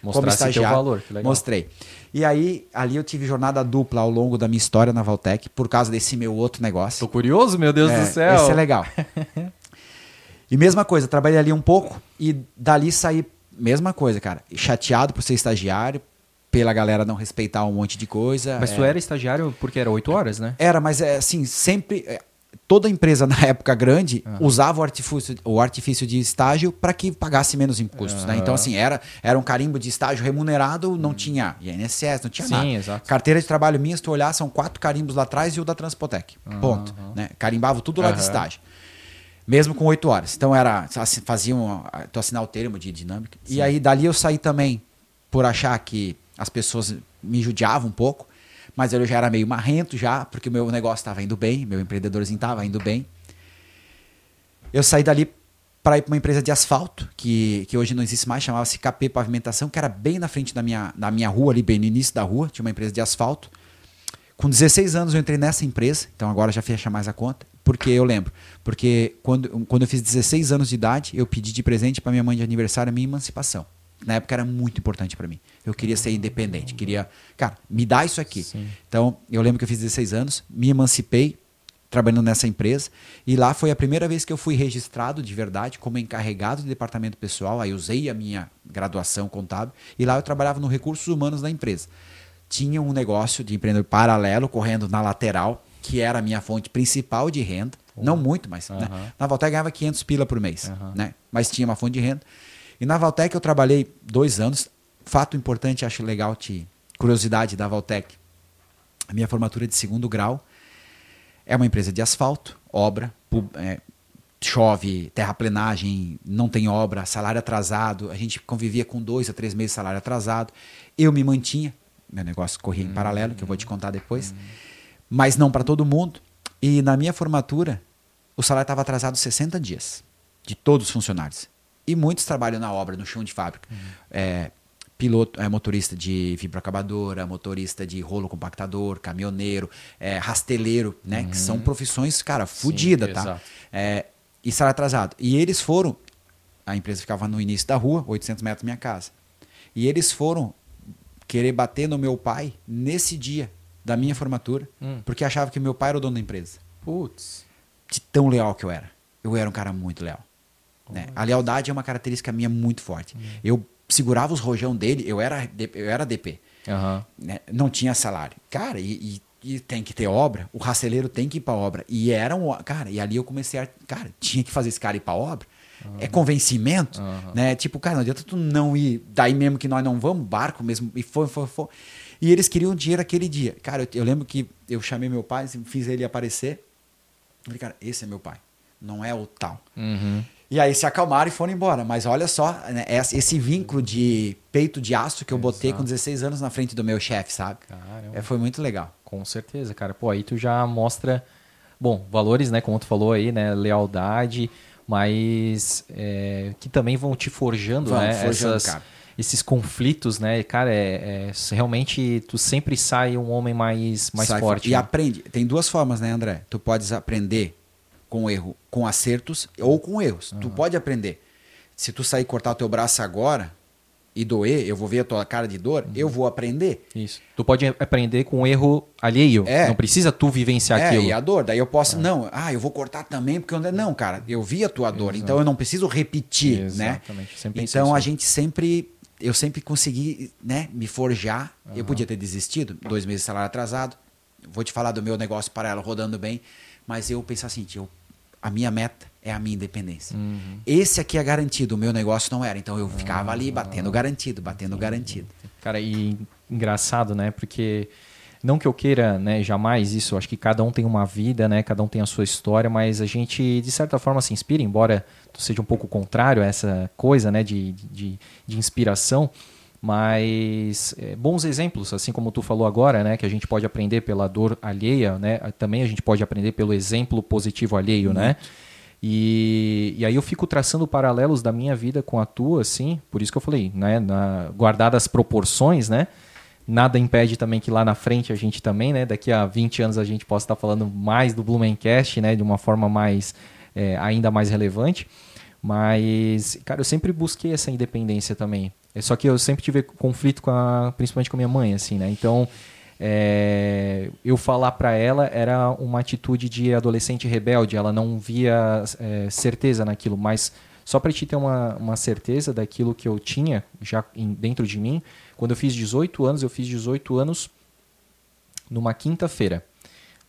Valtec como teu valor, que legal. Mostrei. E aí, ali eu tive jornada dupla ao longo da minha história na Valtec, por causa desse meu outro negócio. Tô curioso, meu Deus É, do céu. Esse é legal. e mesma coisa, trabalhei ali um pouco e dali saí, mesma coisa, cara. Chateado por ser estagiário, pela galera não respeitar um monte de coisa. Mas é, tu era estagiário porque era 8 horas, né? Era, mas é assim, sempre. Toda empresa na época grande usava o artifício, o artifício de estágio para que pagasse menos impostos. Né? Então, assim, era, era um carimbo de estágio remunerado, não tinha INSS, não tinha Sim, nada. exato. Carteira de trabalho minha, se tu olhar, são quatro carimbos lá atrás e o da Transpotec. Ponto. Né? Carimbava tudo lá de estágio. Mesmo com oito horas. Então era. Faziam. Tu assinar o termo de dinâmica. E aí dali eu saí também por achar que as pessoas me judiavam um pouco. Mas eu já era meio marrento já, porque o meu negócio estava indo bem, meu empreendedorzinho estava indo bem. Eu saí dali para ir para uma empresa de asfalto, que, que hoje não existe mais, chamava-se KP Pavimentação, que era bem na frente da minha, da minha rua, ali bem no início da rua, tinha uma empresa de asfalto. Com 16 anos eu entrei nessa empresa, então agora já fecha mais a conta, porque eu lembro. Porque quando, quando eu fiz 16 anos de idade, eu pedi de presente para minha mãe de aniversário a minha emancipação. Na época era muito importante para mim. Eu queria ser independente, queria, cara, me dá isso aqui. Sim. Então, eu lembro que eu fiz 16 anos, me emancipei trabalhando nessa empresa e lá foi a primeira vez que eu fui registrado de verdade como encarregado de departamento pessoal. Aí usei a minha graduação contábil e lá eu trabalhava no recursos humanos da empresa. Tinha um negócio de empreendedor paralelo correndo na lateral, que era a minha fonte principal de renda. Não muito, mas né? Aham. na Valtec ganhava 500 pila por mês, Aham. né? Mas tinha uma fonte de renda. E na Valtec eu trabalhei dois anos, fato importante, acho legal, te, curiosidade da Valtec. A minha formatura é de segundo grau é uma empresa de asfalto, obra, é, chove, terraplenagem, não tem obra, salário atrasado. A gente convivia com dois a três meses de salário atrasado. Eu me mantinha, meu negócio corria em paralelo, que eu vou te contar depois, mas não para todo mundo. E na minha formatura, o salário estava atrasado 60 dias, de todos os funcionários. E muitos trabalham na obra, no chão de fábrica. Uhum. É, piloto, é, motorista de fibroacabadora, motorista de rolo compactador, caminhoneiro, é, rasteleiro, né? Uhum. Que são profissões, cara, fodida, tá? É, e salário atrasado. E eles foram, a empresa ficava no início da rua, 800 metros da minha casa. E eles foram querer bater no meu pai nesse dia da minha formatura, hum. porque achava que meu pai era o dono da empresa. Putz. De tão leal que eu era. Eu era um cara muito leal. Né? A lealdade é uma característica minha muito forte. Hum. Eu segurava os rojão dele, eu era, eu era DP. Uhum. Né? Não tinha salário. Cara, e, e, e, tem que ter obra, o raceleiro tem que ir pra obra. E era um. Cara, e ali eu comecei a. Cara, tinha que fazer esse cara ir pra obra. Uhum. É convencimento, uhum. né? Tipo, cara, não adianta tu não ir. Daí mesmo que nós não vamos, barco mesmo. E foi, foi, foi. E eles queriam dinheiro aquele dia. Cara, eu, eu lembro que eu chamei meu pai, fiz ele aparecer. Eu falei, cara, esse é meu pai. Não é o tal. Uhum. E aí se acalmaram e foram embora. Mas olha só, né, esse vínculo de peito de aço que eu botei com 16 anos na frente do meu chefe, sabe? É, foi muito legal. Com certeza, cara. Pô, aí tu já mostra, bom, valores, né? Como tu falou aí, né? Lealdade, mas é, que também vão te forjando, né? Forjando, Essas, cara. Esses conflitos, né? Cara, é, é, realmente tu sempre sai um homem mais, mais sai forte. E né? aprende. Tem duas formas, né, André? Tu podes aprender com erro, com acertos ou com erros. Uhum. Tu pode aprender. Se tu sair cortar o teu braço agora e doer, eu vou ver a tua cara de dor, uhum. eu vou aprender. Isso. Tu pode aprender com erro alheio. É. Não precisa tu vivenciar é, aquilo. e a dor. Daí eu posso, é. não, ah, eu vou cortar também, porque eu, não, cara, eu vi a tua dor, então eu não preciso repetir, né? Exatamente. né? Sempre então a gente sempre eu sempre consegui, né, me forjar. Uhum. Eu podia ter desistido, dois meses de salário atrasado. Vou te falar do meu negócio para ela rodando bem, mas eu pensei assim, eu a minha meta é a minha independência. Uhum. Esse aqui é garantido, o meu negócio não era. Então eu ficava ali batendo garantido, batendo garantido. Cara, e engraçado, né? Porque não que eu queira, né, jamais isso, acho que cada um tem uma vida, né, cada um tem a sua história, mas a gente, de certa forma, se inspira, embora seja um pouco contrário a essa coisa, né, de, de, de inspiração, mas é, bons exemplos, assim como tu falou agora, né, que a gente pode aprender pela dor alheia, né, também a gente pode aprender pelo exemplo positivo alheio, né? E, e aí eu fico traçando paralelos da minha vida com a tua, assim, por isso que eu falei, né, na, guardadas as proporções, né? Nada impede também que lá na frente a gente também, né, daqui a 20 anos a gente possa estar falando mais do Blumencast, né, de uma forma mais é, ainda mais relevante. Mas, cara, eu sempre busquei essa independência também. É só que eu sempre tive conflito com a, principalmente com a minha mãe, assim, né? Então, é, eu falar para ela era uma atitude de adolescente rebelde. Ela não via é, certeza naquilo, mas só para te ter uma, uma certeza daquilo que eu tinha já em, dentro de mim, quando eu fiz 18 anos, eu fiz 18 anos numa quinta-feira.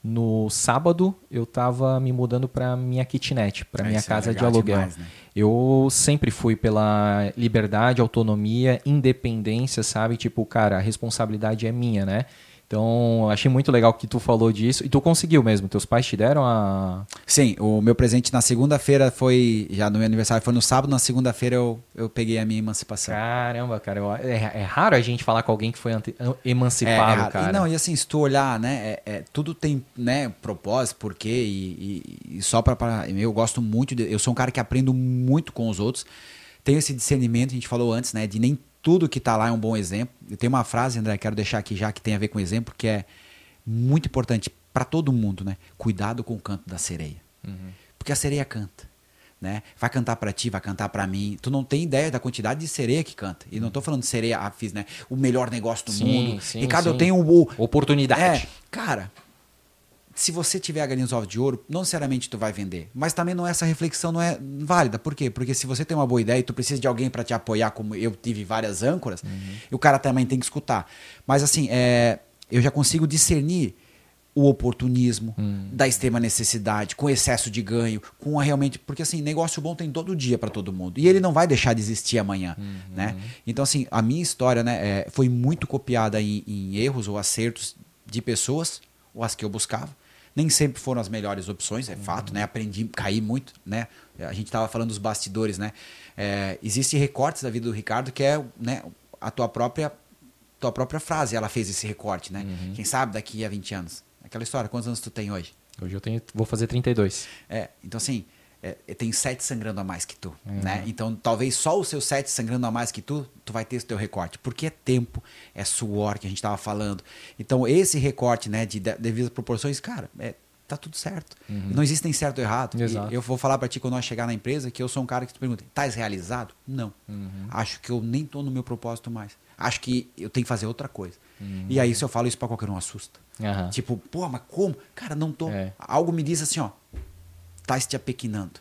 No sábado eu estava me mudando para minha kitnet, para minha casa é de aluguel. Demais, né? Eu sempre fui pela liberdade, autonomia, independência, sabe? Tipo, cara, a responsabilidade é minha, né? Então, achei muito legal que tu falou disso. E tu conseguiu mesmo? Teus pais te deram a. Sim, o meu presente na segunda-feira foi. Já no meu aniversário foi no sábado, na segunda-feira eu, eu peguei a minha emancipação. Caramba, cara. Eu, é, é, raro a gente falar com alguém que foi ante, emancipado, é, cara. E não, e assim, se tu olhar, né? É, é tudo tem né, propósito, porquê, e, e, e só para. Eu gosto muito. De, eu sou um cara que aprendo muito com os outros. Tenho esse discernimento, a gente falou antes, né? De nem tudo que está lá é um bom exemplo. Eu tenho uma frase, André, quero deixar aqui já que tem a ver com exemplo, que é muito importante para todo mundo, né? Cuidado com o canto da sereia. Uhum. Porque a sereia canta. Né? Vai cantar para ti, vai cantar para mim. Tu não tem ideia da quantidade de sereia que canta. E não tô falando de sereia, ah, fiz, né? O melhor negócio do sim, mundo. Sim, Ricardo, sim. eu tenho o. Oportunidade. É, cara, se você tiver a galinha dos ovos de ouro, não necessariamente tu vai vender. Mas também não é essa reflexão não é válida. Por quê? Porque se você tem uma boa ideia e tu precisa de alguém para te apoiar, como eu tive várias âncoras, uhum. o cara também tem que escutar. Mas assim, é, eu já consigo discernir o oportunismo, Hum. da extrema necessidade, com excesso de ganho, com a realmente. Porque assim, negócio bom tem todo dia para todo mundo. E ele não vai deixar de existir amanhã. Né? Então, assim, a minha história né, é, foi muito copiada em, em erros ou acertos de pessoas, ou as que eu buscava. Nem sempre foram as melhores opções, é fato, né? Aprendi, caí muito, né? A gente estava falando dos bastidores, né? É, Existem recortes da vida do Ricardo que é né, a tua própria tua própria frase, ela fez esse recorte, né? Quem sabe daqui a 20 anos. Aquela história, quantos anos tu tem hoje? Hoje eu tenho, vou fazer 32. É, então assim, é, tem sete sangrando a mais que tu, né? Então talvez só os seus sete sangrando a mais que tu, tu vai ter esse teu recorte, porque é tempo, é suor que a gente tava falando. Então esse recorte, né, de de- devidas proporções, cara, é, tá tudo certo. Não existem certo ou errado. E eu vou falar para ti quando nós chegar na empresa que eu sou um cara que tu pergunta, tá realizado? Não. Acho que eu nem tô no meu propósito mais. Acho que eu tenho que fazer outra coisa. E aí se eu falo isso para qualquer um assusta. Tipo, pô, mas como? Cara, não tô. É. Algo me diz assim, ó, tá se te apequinando.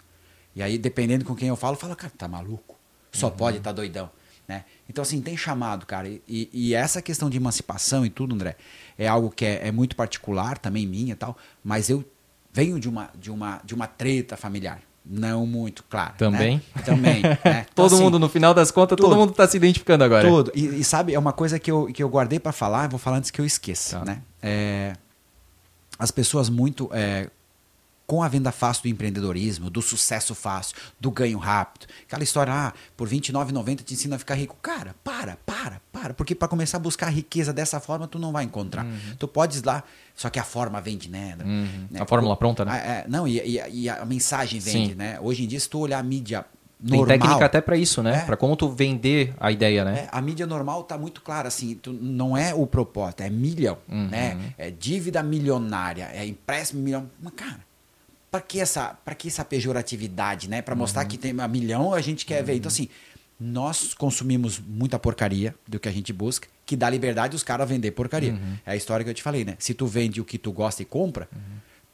E aí, dependendo com quem eu falo, fala, cara, tá maluco. Só pode tá doidão. Né? Então, assim, tem chamado, cara. E, e- essa questão de emancipação e tudo, André, é algo que é, é muito particular, também minha e tal, mas eu venho de uma, de uma, de uma treta familiar. Não muito, claro. né? Também? Também. né? Então, todo assim, mundo, no final das contas, todo tudo. mundo tá se identificando agora. tudo. E, e sabe, é uma coisa que eu, que eu guardei para falar, vou falar antes que eu esqueça. Tá. Né? É, as pessoas muito. é, com a venda fácil do empreendedorismo, do sucesso fácil, do ganho rápido. Aquela história, ah, por R$ 29,90 te ensina a ficar rico. Cara, para, para, para. Porque para começar a buscar riqueza dessa forma, tu não vai encontrar. Tu podes lá, só que a forma vende, né? Uhum. né? A fórmula pronta, né? Ah, é, não, e, e- e a mensagem vende, Sim. né? Hoje em dia, se tu olhar a mídia Tem normal... técnica até pra isso, né? É. Pra como tu vender a ideia, né? É, a mídia normal tá muito clara, assim, tu, não é o propósito, é milhão, Uhum. né? É dívida milionária, é empréstimo milhão. Mas, cara, pra que essa, pra que essa pejoratividade, né? Pra mostrar Uhum. que tem um milhão, a gente quer ver. Então, assim, nós consumimos muita porcaria do que a gente busca, que dá liberdade os caras a vender porcaria. Uhum. É a história que eu te falei, né? Se tu vende o que tu gosta e compra,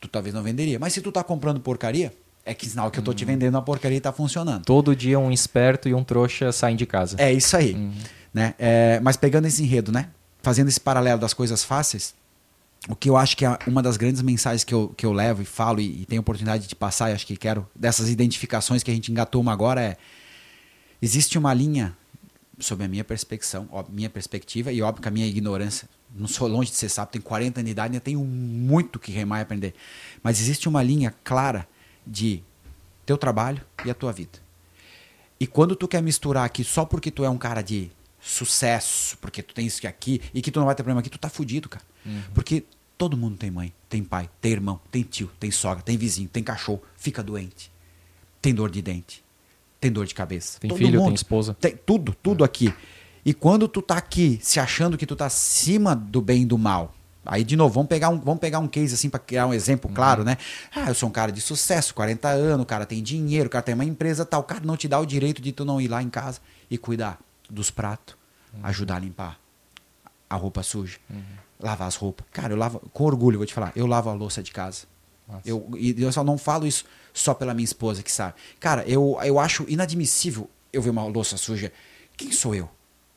tu talvez não venderia. Mas se tu tá comprando porcaria, é que sinal que eu tô Uhum. te vendendo a porcaria e tá funcionando. Todo dia um esperto e um trouxa saem de casa. É isso aí. Né? É, mas pegando esse enredo, né? Fazendo esse paralelo das coisas fáceis, o que eu acho que é uma das grandes mensagens que eu, que eu levo e falo e, e tenho oportunidade de passar, e acho que quero, dessas identificações que a gente engatou uma agora é. Existe uma linha, sob a minha perspectiva, ó, minha perspectiva, e óbvio que a minha ignorância, não sou longe de ser sábio, tenho 40 anos de idade, ainda tenho muito que remar e aprender. Mas existe uma linha clara de teu trabalho e a tua vida. E quando tu quer misturar aqui só porque tu é um cara de sucesso, porque tu tem isso aqui e que tu não vai ter problema aqui, tu tá fudido, cara. Porque todo mundo tem mãe, tem pai, tem irmão, tem tio, tem sogra, tem vizinho, tem cachorro, fica doente, tem dor de dente, tem dor de cabeça. Tem Todo filho, mundo. tem esposa. Tem tudo, tudo aqui. E quando tu tá aqui se achando que tu tá acima do bem e do mal, aí de novo, vamos pegar um, vamos pegar um case assim para criar um exemplo claro, né? Ah, eu sou um cara de sucesso, 40 anos, o cara tem dinheiro, o cara tem uma empresa tal, o cara não te dá o direito de tu não ir lá em casa e cuidar dos pratos, ajudar a limpar a roupa suja, lavar as roupas. Cara, eu lavo com orgulho, vou te falar, eu lavo a louça de casa. Nossa. Eu, e eu só não falo isso só pela minha esposa que sabe. Cara, eu, eu acho inadmissível eu ver uma louça suja. Quem sou eu?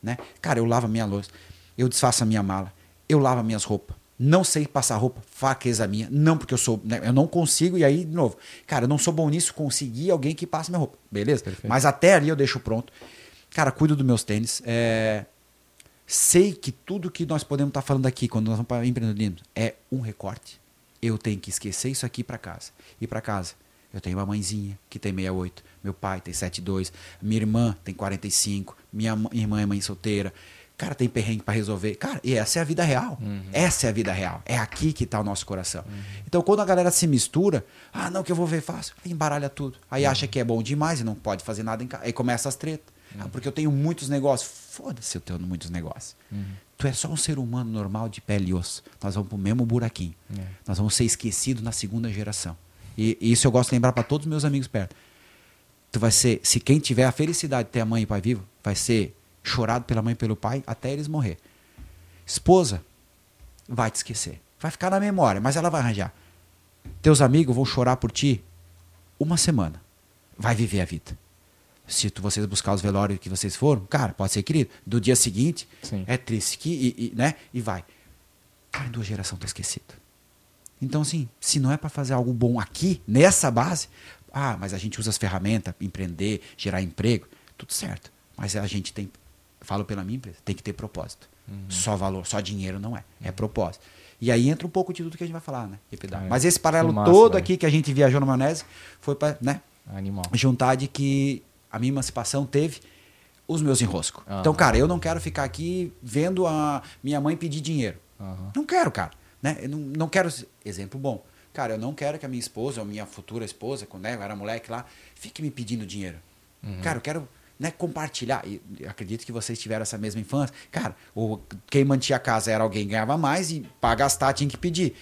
Né? Cara, eu lavo a minha louça, eu desfaço a minha mala, eu lavo as minhas roupas. Não sei passar roupa, fraqueza minha. Não porque eu sou. né, eu não consigo, e aí, de novo. Cara, eu não sou bom nisso, consegui alguém que passe minha roupa. Beleza? Perfeito. Mas até ali eu deixo pronto. Cara, cuido dos meus tênis. É, sei que tudo que nós podemos estar falando aqui, quando nós vamos para empreendedorismo, é um recorte. Eu tenho que esquecer isso aqui para casa. E para casa, eu tenho uma mãezinha que tem 68, meu pai tem 72, minha irmã tem 45, minha mã- irmã é mãe solteira. Cara, tem perrengue para resolver. Cara, e essa é a vida real. Essa é a vida real. É aqui que está o nosso coração. Então, quando a galera se mistura, ah, não, que eu vou ver fácil, aí embaralha tudo. Aí acha que é bom demais e não pode fazer nada em casa. Aí começa as tretas. Ah, porque eu tenho muitos negócios. Foda-se eu tenho muitos negócios. Tu é só um ser humano normal de pele e osso. Nós vamos pro mesmo buraquinho. É. Nós vamos ser esquecidos na segunda geração. E, e isso eu gosto de lembrar para todos os meus amigos perto. Tu vai ser, se quem tiver a felicidade de ter a mãe e o pai vivo, vai ser chorado pela mãe e pelo pai até eles morrer. Esposa vai te esquecer. Vai ficar na memória, mas ela vai arranjar. Teus amigos vão chorar por ti uma semana. Vai viver a vida. Se tu, vocês buscar os velórios que vocês foram, cara, pode ser querido. Do dia seguinte, Sim. é triste que, e, e, né? E vai. Cara, em duas gerações tá esquecido. Então, assim, se não é para fazer algo bom aqui, nessa base, ah, mas a gente usa as ferramentas, empreender, gerar emprego, tudo certo. Mas a gente tem, falo pela minha empresa, tem que ter propósito. Uhum. Só valor, só dinheiro não é, é propósito. E aí entra um pouco de tudo que a gente vai falar, né? É. Mas esse paralelo massa, todo aqui que a gente viajou no maionese foi para né, Animal. juntar de que a minha emancipação teve os meus enroscos. Uhum. Então, cara, eu não quero ficar aqui vendo a minha mãe pedir dinheiro. Uhum. Não quero, cara. Né? Eu não, não quero. Exemplo bom. Cara, eu não quero que a minha esposa, ou minha futura esposa, quando eu era moleque lá, fique me pedindo dinheiro. Uhum. Cara, eu quero né, compartilhar. E acredito que vocês tiveram essa mesma infância. Cara, o, quem mantinha a casa era alguém que ganhava mais e para gastar tinha que pedir.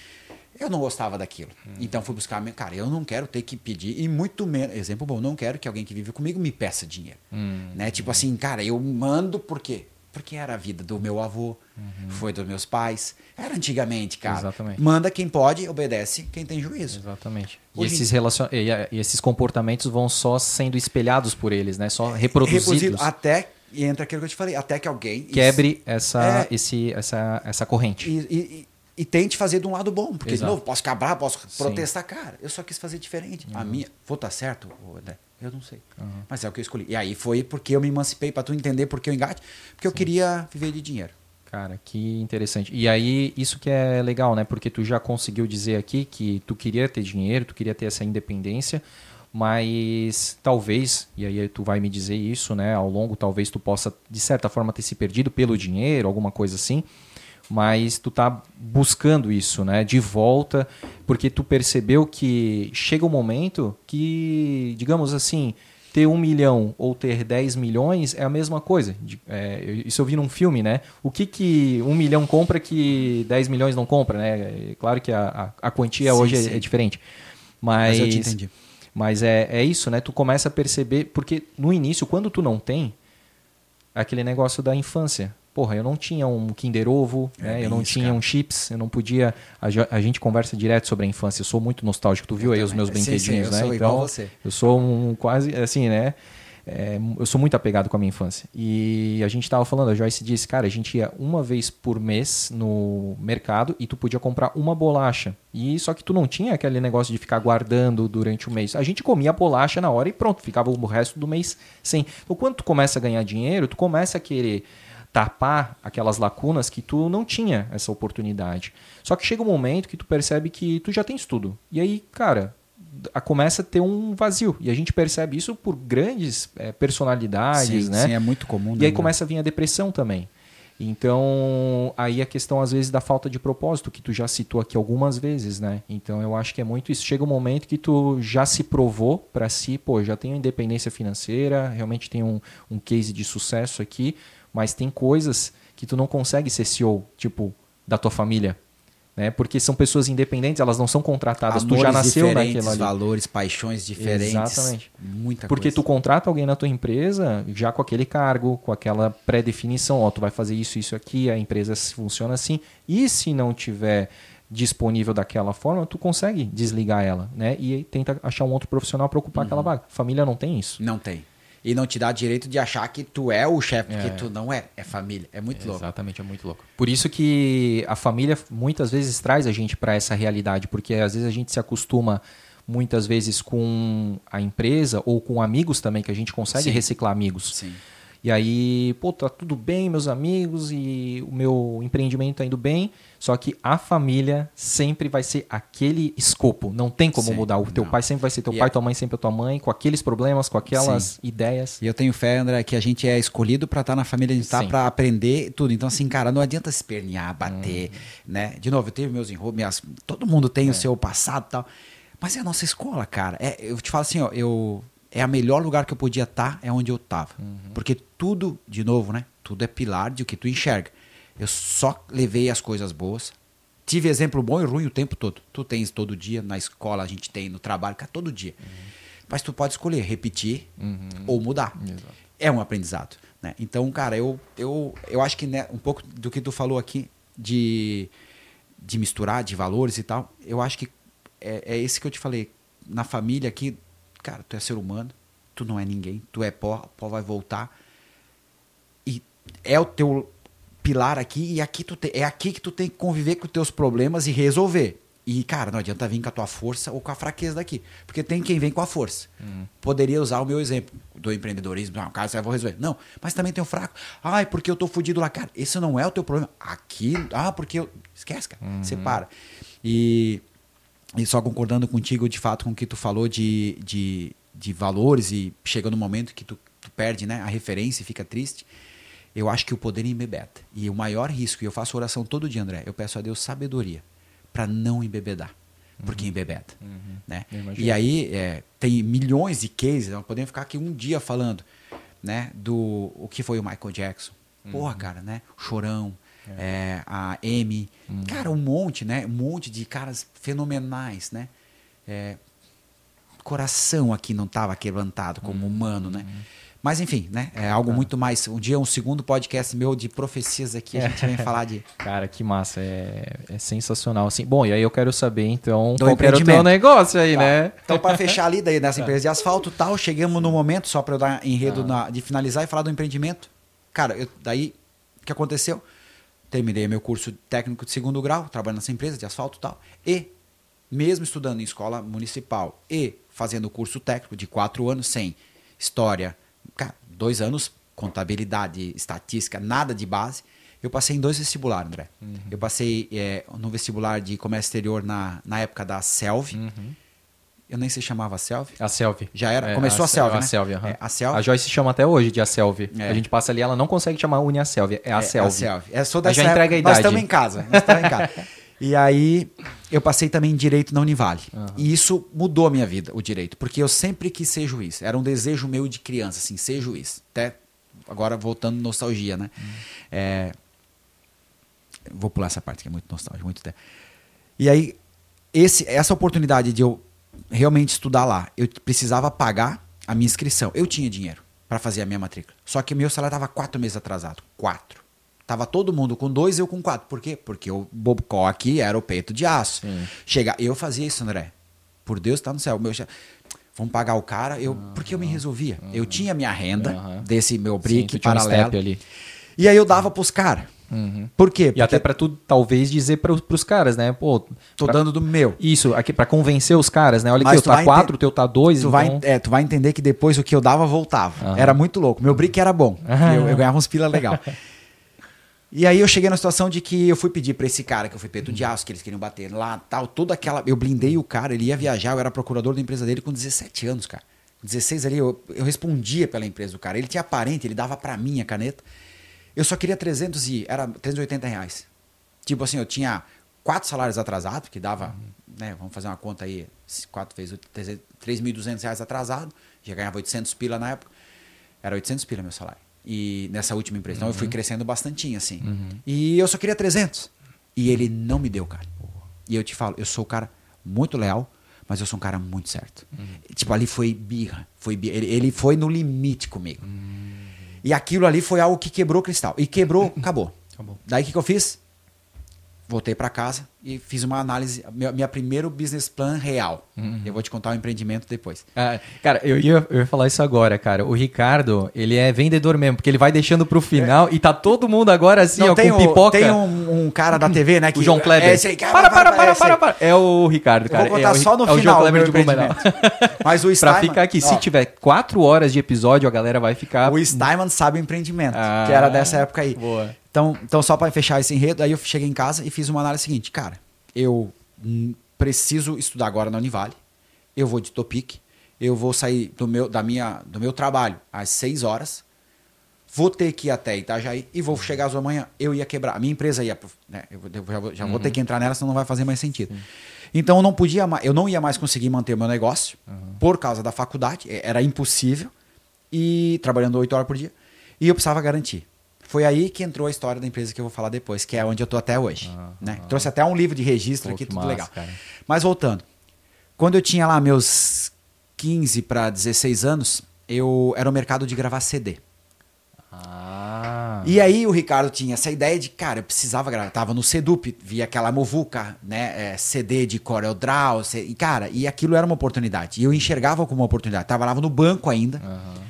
Eu não gostava daquilo. Hum. Então fui buscar, cara, eu não quero ter que pedir, e muito menos, exemplo bom, não quero que alguém que vive comigo me peça dinheiro. Hum. Né? Tipo assim, cara, eu mando por quê? Porque era a vida do meu avô, uhum. foi dos meus pais. Era antigamente, cara. Exatamente. Manda quem pode, obedece quem tem juízo. Exatamente. E esses, relacion... e esses comportamentos vão só sendo espelhados por eles, né? Só reproduzidos. Reproduzido até e entra aquilo que eu te falei, até que alguém quebre essa, é, esse, essa, essa corrente. E, e, e, tente fazer de um lado bom, porque Exato. de novo posso cabrar, posso Sim. protestar, cara. Eu só quis fazer diferente. Uhum. A minha, vou estar tá certo, né? Eu não sei. Uhum. Mas é o que eu escolhi. E aí foi porque eu me emancipei, para tu entender porque eu engate. Porque Sim. eu queria viver de dinheiro. Cara, que interessante. E aí, isso que é legal, né? Porque tu já conseguiu dizer aqui que tu queria ter dinheiro, tu queria ter essa independência, mas talvez, e aí tu vai me dizer isso, né? Ao longo, talvez tu possa, de certa forma, ter se perdido pelo dinheiro, alguma coisa assim mas tu tá buscando isso, né, de volta, porque tu percebeu que chega um momento que, digamos assim, ter um milhão ou ter 10 milhões é a mesma coisa. É, isso eu vi num filme, né? O que, que um milhão compra que 10 milhões não compra, né? É claro que a, a, a quantia sim, hoje é, é, diferente. Mas, mas eu te entendi. Mas é, é isso, né? Tu começa a perceber, porque no início, quando tu não tem, aquele negócio da infância porra, eu não tinha um Kinder Ovo, é né? eu não isso, tinha cara. um chips, eu não podia. A, a, gente conversa direto sobre a infância, eu sou muito nostálgico, tu viu eu aí também. os meus brinquedinhos, sim, sim, eu né? então, você. eu sou um quase assim, né? É, eu sou muito apegado com a minha infância. E a gente estava falando, a Joyce disse, cara, a gente ia uma vez por mês no mercado e tu podia comprar uma bolacha. E só que tu não tinha aquele negócio de ficar guardando durante o mês. A gente comia a bolacha na hora e pronto, ficava o resto do mês sem. Então quando tu começa a ganhar dinheiro, tu começa a querer tapar aquelas lacunas que tu não tinha essa oportunidade. Só que chega um momento que tu percebe que tu já tens tudo. E aí, cara, a, começa a ter um vazio. E a gente percebe isso por grandes é, personalidades, sim, né? Sim, é muito comum. E aí né? começa a vir a depressão também. Então, aí a questão às vezes da falta de propósito, que tu já citou aqui algumas vezes, né? Então, eu acho que é muito isso. Chega um momento que tu já se provou para si, pô, já tenho independência financeira, realmente tenho um, um case de sucesso aqui, mas tem coisas que tu não consegue ser CEO, tipo, da tua família. Né? Porque são pessoas independentes, elas não são contratadas. Amores tu já nasceu naquilo ali. valores, paixões diferentes. Exatamente. Muita Porque coisa. tu contrata alguém na tua empresa já com aquele cargo, com aquela pré-definição, ó, tu vai fazer isso, isso aqui, a empresa funciona assim. E se não tiver disponível daquela forma, tu consegue desligar ela, né? E tenta achar um outro profissional para ocupar uhum. aquela vaga. Família não tem isso. Não tem e não te dá direito de achar que tu é o chefe, porque é. tu não é, é família. É muito é, louco. Exatamente, é muito louco. Por isso que a família muitas vezes traz a gente para essa realidade, porque às vezes a gente se acostuma muitas vezes com a empresa ou com amigos também, que a gente consegue Sim. reciclar amigos. Sim. E aí, pô, tá tudo bem, meus amigos, e o meu empreendimento tá indo bem, só que a família sempre vai ser aquele escopo. Não tem como Sim, mudar. O teu não. pai sempre vai ser teu e pai, é... tua mãe sempre é tua mãe, com aqueles problemas, com aquelas Sim. ideias. E eu tenho fé, André, que a gente é escolhido para estar tá na família, a gente tá para aprender tudo. Então, assim, cara, não adianta se espernear, bater, hum. né? De novo, eu tenho meus enrolhos, minhas... todo mundo tem é. o seu passado e tal. Mas é a nossa escola, cara. É, eu te falo assim, ó, eu é a melhor lugar que eu podia estar, é onde eu estava. Uhum. Porque tudo, de novo, né? Tudo é pilar de o que tu enxerga. Eu só levei as coisas boas. Tive exemplo bom e ruim o tempo todo. Tu tens todo dia, na escola a gente tem, no trabalho, cara, todo dia. Uhum. Mas tu pode escolher repetir uhum. ou mudar. Exato. É um aprendizado. Né? Então, cara, eu, eu, eu acho que né, um pouco do que tu falou aqui de, de misturar, de valores e tal, eu acho que é, é esse que eu te falei. Na família aqui, Cara, tu é ser humano, tu não é ninguém, tu é pó, pó vai voltar. E é o teu pilar aqui e aqui tu te, é aqui que tu tem que conviver com os teus problemas e resolver. E, cara, não adianta vir com a tua força ou com a fraqueza daqui. Porque tem quem vem com a força. Poderia usar o meu exemplo do empreendedorismo. Não, cara, eu vou resolver. Não, mas também tem o fraco. Ai, porque eu tô fudido lá. Cara, esse não é o teu problema. Aqui, ah, porque eu... Esquece, cara. Separa. E, e só concordando contigo, de fato, com o que tu falou de, de, de valores e chega no momento que tu, tu perde né, a referência e fica triste. Eu acho que o poder embebeda. E o maior risco, e eu faço oração todo dia, André, eu peço a Deus sabedoria para não embebedar. Porque embebeda. Né? Eu imagino. E aí é, tem milhões de cases, nós podemos ficar aqui um dia falando né, do o que foi o Michael Jackson. Porra, cara, né? Chorão, é, a Amy. Cara, um monte, né? Um monte de caras fenomenais, né? É, coração aqui não estava quebrantado como humano, né? Mas enfim, né? É algo muito mais. Um dia, um segundo podcast meu de profecias aqui, a gente vem falar de. Cara, que massa. É, é sensacional. Assim, bom, e aí eu quero saber, então, Do qual era o teu negócio aí, Tá. né? Então, para fechar ali daí nessa empresa de asfalto e tal, chegamos no momento, só para eu dar enredo na- de finalizar e falar do empreendimento. Cara, eu- daí o que aconteceu? Terminei meu curso técnico de segundo grau, trabalhando nessa empresa de asfalto e tal. E, mesmo estudando em escola municipal e fazendo curso técnico de quatro anos, sem história, cara, dois anos, contabilidade, estatística, nada de base. Eu passei em dois vestibulares, André. Eu passei eh, no vestibular de comércio exterior na, na época da Selv. Eu nem sei se chamava Selv. A Selvi. Já era? É, Começou a, Selv, A né? Selvi, aham. É, a. A Joyce chama até hoje de a Selvi. É. A gente passa ali, ela não consegue chamar Uni a. É a É, a. É, sou Aí já entrega a época. Nós idade. estamos em casa. Nós estamos em casa. E aí, eu passei também em direito na Univale. E isso mudou a minha vida, o direito. Porque eu sempre quis ser juiz. Era um desejo meu de criança, assim, ser juiz. Até agora voltando nostalgia, né? É, vou pular essa parte que é muito nostálgica, muito tempo. E aí, esse, essa oportunidade de eu realmente estudar lá, eu precisava pagar a minha inscrição. Eu tinha dinheiro para fazer a minha matrícula. Só que meu salário estava quatro meses atrasado. Quatro. Tava todo mundo com dois, eu com quatro. Por quê? Porque o Bobcó aqui era o peito de aço. Sim. Chega, eu fazia isso, André. Por Deus, tá no céu. Meu, chefe, vamos pagar o cara. Eu, porque eu me resolvia. Eu tinha minha renda Aham. desse meu Sim, brick um paralelo. step ali. E aí eu dava pros caras. Uhum. Por quê? E Porque até pra tu, talvez, dizer pro, pros caras, né? Pô, tô pra- dando do meu. Isso, aqui pra convencer os caras, né? Olha Mas aqui, eu tu tá vai 4, ente- o teu tá 2, Tu, então... vai, é, tu vai entender que depois o que eu dava voltava. Aham. Era muito louco. Meu brick era bom. Eu, eu ganhava uns pila legal. E aí eu cheguei na situação de que eu fui pedir pra esse cara, que eu fui peito de aço, que eles queriam bater lá, tal, toda aquela. Eu blindei o cara, ele ia viajar, eu era procurador da empresa dele com 17 anos, cara. 16 ali, eu, eu respondia pela empresa do cara. Ele tinha parente, ele dava pra mim a caneta. Eu só queria 300 e. Era 380 reais. Tipo assim, eu tinha quatro salários atrasados, que dava, né, vamos fazer uma conta aí, quatro vezes, 3.200 reais atrasado, já ganhava 800 pila na época, era 800 pila meu salário. E nessa última empresa, então eu fui crescendo bastantinho, assim. E eu só queria 300. E ele não me deu, cara. E eu te falo, eu sou o cara muito leal, mas eu sou um cara muito certo. Tipo, ali foi birra, foi birra. Ele, ele foi no limite comigo. E aquilo ali foi algo que quebrou o cristal. E quebrou, acabou. Acabou. Daí o que, que eu fiz? Voltei pra casa e fiz uma análise, minha, minha primeiro business plan real. Eu vou te contar o empreendimento depois. Ah, cara, eu ia, eu ia falar isso agora, cara. O Ricardo, ele é vendedor mesmo, porque ele vai deixando pro final e tá todo mundo agora assim, ó, tem, com o- pipoca. tem um, um cara da TV, né? Que, O João Kleber. É esse aí, cara, para, para, para, é para, para. É o Ricardo, Eu cara. vou contar é só no é o final João o Kleber meu de Blumenau. empreendimento. Mas o pra Steinman- ficar aqui, se ó, tiver quatro horas de episódio, a galera vai ficar... O Steinman sabe o empreendimento, Ah, que era dessa época aí. boa. Então, então só para fechar esse enredo, aí eu cheguei em casa e fiz uma análise seguinte, cara, eu preciso estudar agora na Univale, eu vou de Topic, eu vou sair do meu, da minha, do meu trabalho às 6 horas, vou ter que ir até Itajaí e vou chegar às da manhã, eu ia quebrar, a minha empresa ia, né, eu, já, vou, já vou ter que entrar nela, senão não vai fazer mais sentido. Então eu não podia, eu não ia mais conseguir manter o meu negócio por causa da faculdade, era impossível. E trabalhando 8 horas por dia, e eu precisava garantir. Foi aí que entrou a história da empresa que eu vou falar depois, que é onde eu tô até hoje. né? Trouxe até um livro de registro Pô, aqui, tudo massa, legal. cara. Mas voltando. Quando eu tinha lá meus 15 para 16 anos, eu era o mercado de gravar CD. Ah... E aí o Ricardo tinha essa ideia de, cara, eu precisava gravar. Tava no Sedup, via aquela Movuca, né? é, CD de Corel Draw. C- E, cara, e aquilo era uma oportunidade. E eu enxergava como uma oportunidade. Trabalhava no banco ainda. Aham.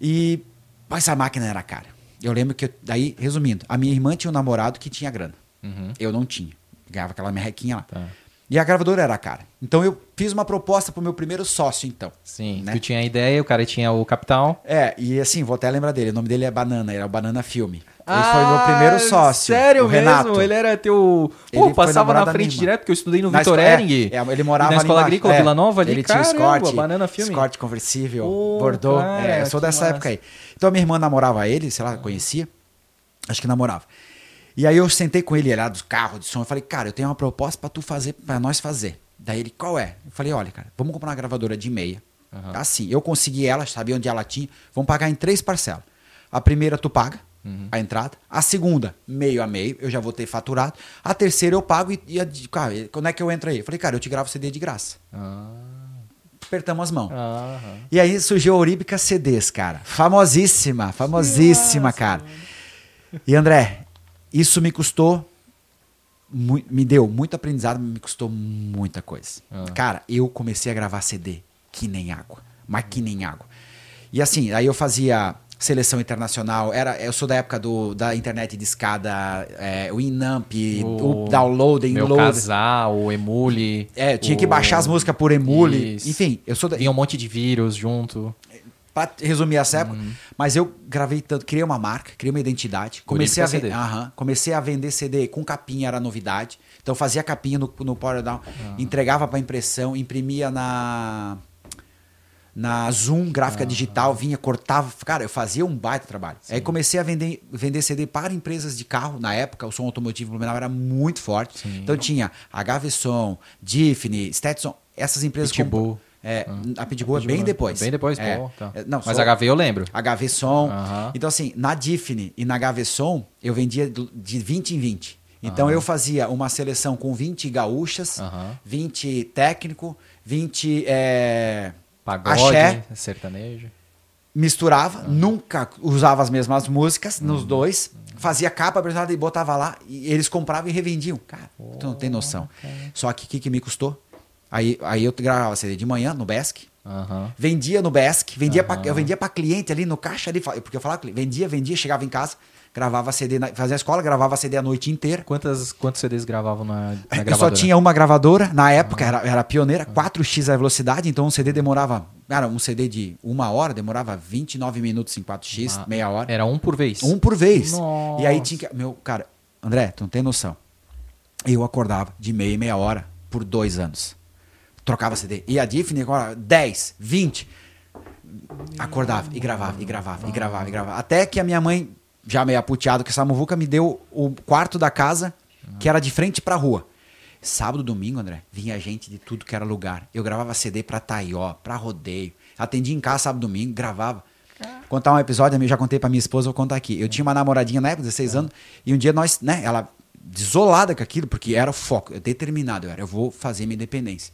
E mas essa máquina era cara. Eu lembro que, eu- daí, resumindo, a minha irmã tinha um namorado que tinha grana. Uhum. Eu não tinha. Ganhava aquela merrequinha lá. Tá. E a gravadora era cara. Então eu fiz uma proposta pro meu primeiro sócio, então. Sim, né? tu tinha a ideia, o cara tinha o capital. É, e assim, vou até lembrar dele. O nome dele é Banana, era o Banana Filme. Ele foi meu primeiro sócio. Ah, Sério o mesmo? Ele era teu. Ele Pô, foi passava na frente direto, porque eu estudei no Na Vitor é, Ering. é, ele morava na escola agrícola É, Vila Nova ali. Ele tinha Caramba, Escort, Banana Filme. Escort conversível, Pô, Bordeaux. cara, é, eu sou dessa massa. época aí. Então a minha irmã namorava ele, sei lá, conhecia. Acho que namorava. E aí eu sentei com ele, ele era dos carros, de som. Eu falei, cara, eu tenho uma proposta pra tu fazer, pra nós fazer. Daí ele, qual é? Eu falei, olha, cara, vamos comprar uma gravadora de meia. Aham. Assim, eu consegui ela, sabia onde ela tinha. Vamos pagar em três parcelas. A primeira tu paga, Uhum. a entrada. A segunda, meio a meio, eu já vou ter faturado. A terceira eu pago e, e a de- cara, quando é que eu entro aí? Eu falei, cara, eu te gravo CD de graça. Ah, Apertamos as mãos. E aí surgiu a Euríbica CDs, cara. Famosíssima, famosíssima, cara. E André, isso me custou. me deu muito aprendizado, me custou muita coisa. Ah. Cara, eu comecei a gravar CD que nem água. Mas que nem água. E assim, aí eu fazia seleção internacional. Era, eu sou da época do, da internet de escada, é, o Inamp, o, download, Meu download. casal, o Emule. É, tinha que o- baixar as músicas por emule. Isso. Enfim, eu sou da, Vinha um monte de vírus junto. Pra resumir essa época, Uhum. mas eu gravei tanto, criei uma marca, criei uma identidade, comecei a, Olímpica ven- CD. Aham, comecei a vender CD com capinha, era novidade. Então fazia capinha no, no Power Down, Ah. entregava para impressão, imprimia na na Zoom, gráfica digital, vinha, cortava, cara, eu fazia um baita trabalho. Aí comecei a vender, vender CD para empresas de carro, na época o som automotivo Blumenau era muito forte. Sim. Então tinha HV Som, Diffne, Stetson, essas empresas Pitbull. É, a Pitbull é bem depois. Bem depois, é. pô, tá. É, Não, Mas só- HV eu lembro. HV Som. Aham. Então, assim, na Diffne e na HV Som, eu vendia de 20 em 20. Então, eu fazia uma seleção com 20 gaúchas, Aham. 20 técnico, 20 é, Pagode, axé, sertanejo. misturava, nunca usava as mesmas músicas Uhum. nos dois, fazia capa apresentada e botava lá, e eles compravam e revendiam. Cara, tu não tem noção. Só que o que, que me custou? Aí, aí eu gravava CD de manhã no Besc, Aham. Vendia no Besc, vendia pra, Aham. eu vendia para cliente ali no caixa ali, porque eu falava, vendia, vendia, chegava em casa, gravava CD, na, fazia a escola, gravava CD a noite inteira. Quantas, quantos CDs gravavam na, na Eu só gravadora? tinha uma gravadora, na época era, era pioneira, 4x a velocidade, então um CD demorava, cara, um CD de uma hora demorava 29 minutos em 4x, Ah, meia hora. Era um por vez. Um por vez. Nossa. E aí tinha que. Meu, cara, André, tu não tem noção. Eu acordava de meia e meia hora por dois anos. Trocava CD. E a Diffne agora, 10, 20. Acordava e gravava, e gravava, e gravava, e gravava. Até que a minha mãe, já meio aputeado com essa muvuca, me deu o quarto da casa, que era de frente pra rua. Sábado, domingo, André, vinha gente de tudo que era lugar. Eu gravava CD pra Taió, pra rodeio. Atendia em casa sábado, domingo, gravava. Contar um episódio, eu já contei pra minha esposa, vou contar aqui. Eu tinha uma namoradinha na época, 16 anos, e um dia nós, né, ela desolada com aquilo, porque era o foco, eu determinado, eu era, eu vou fazer minha independência.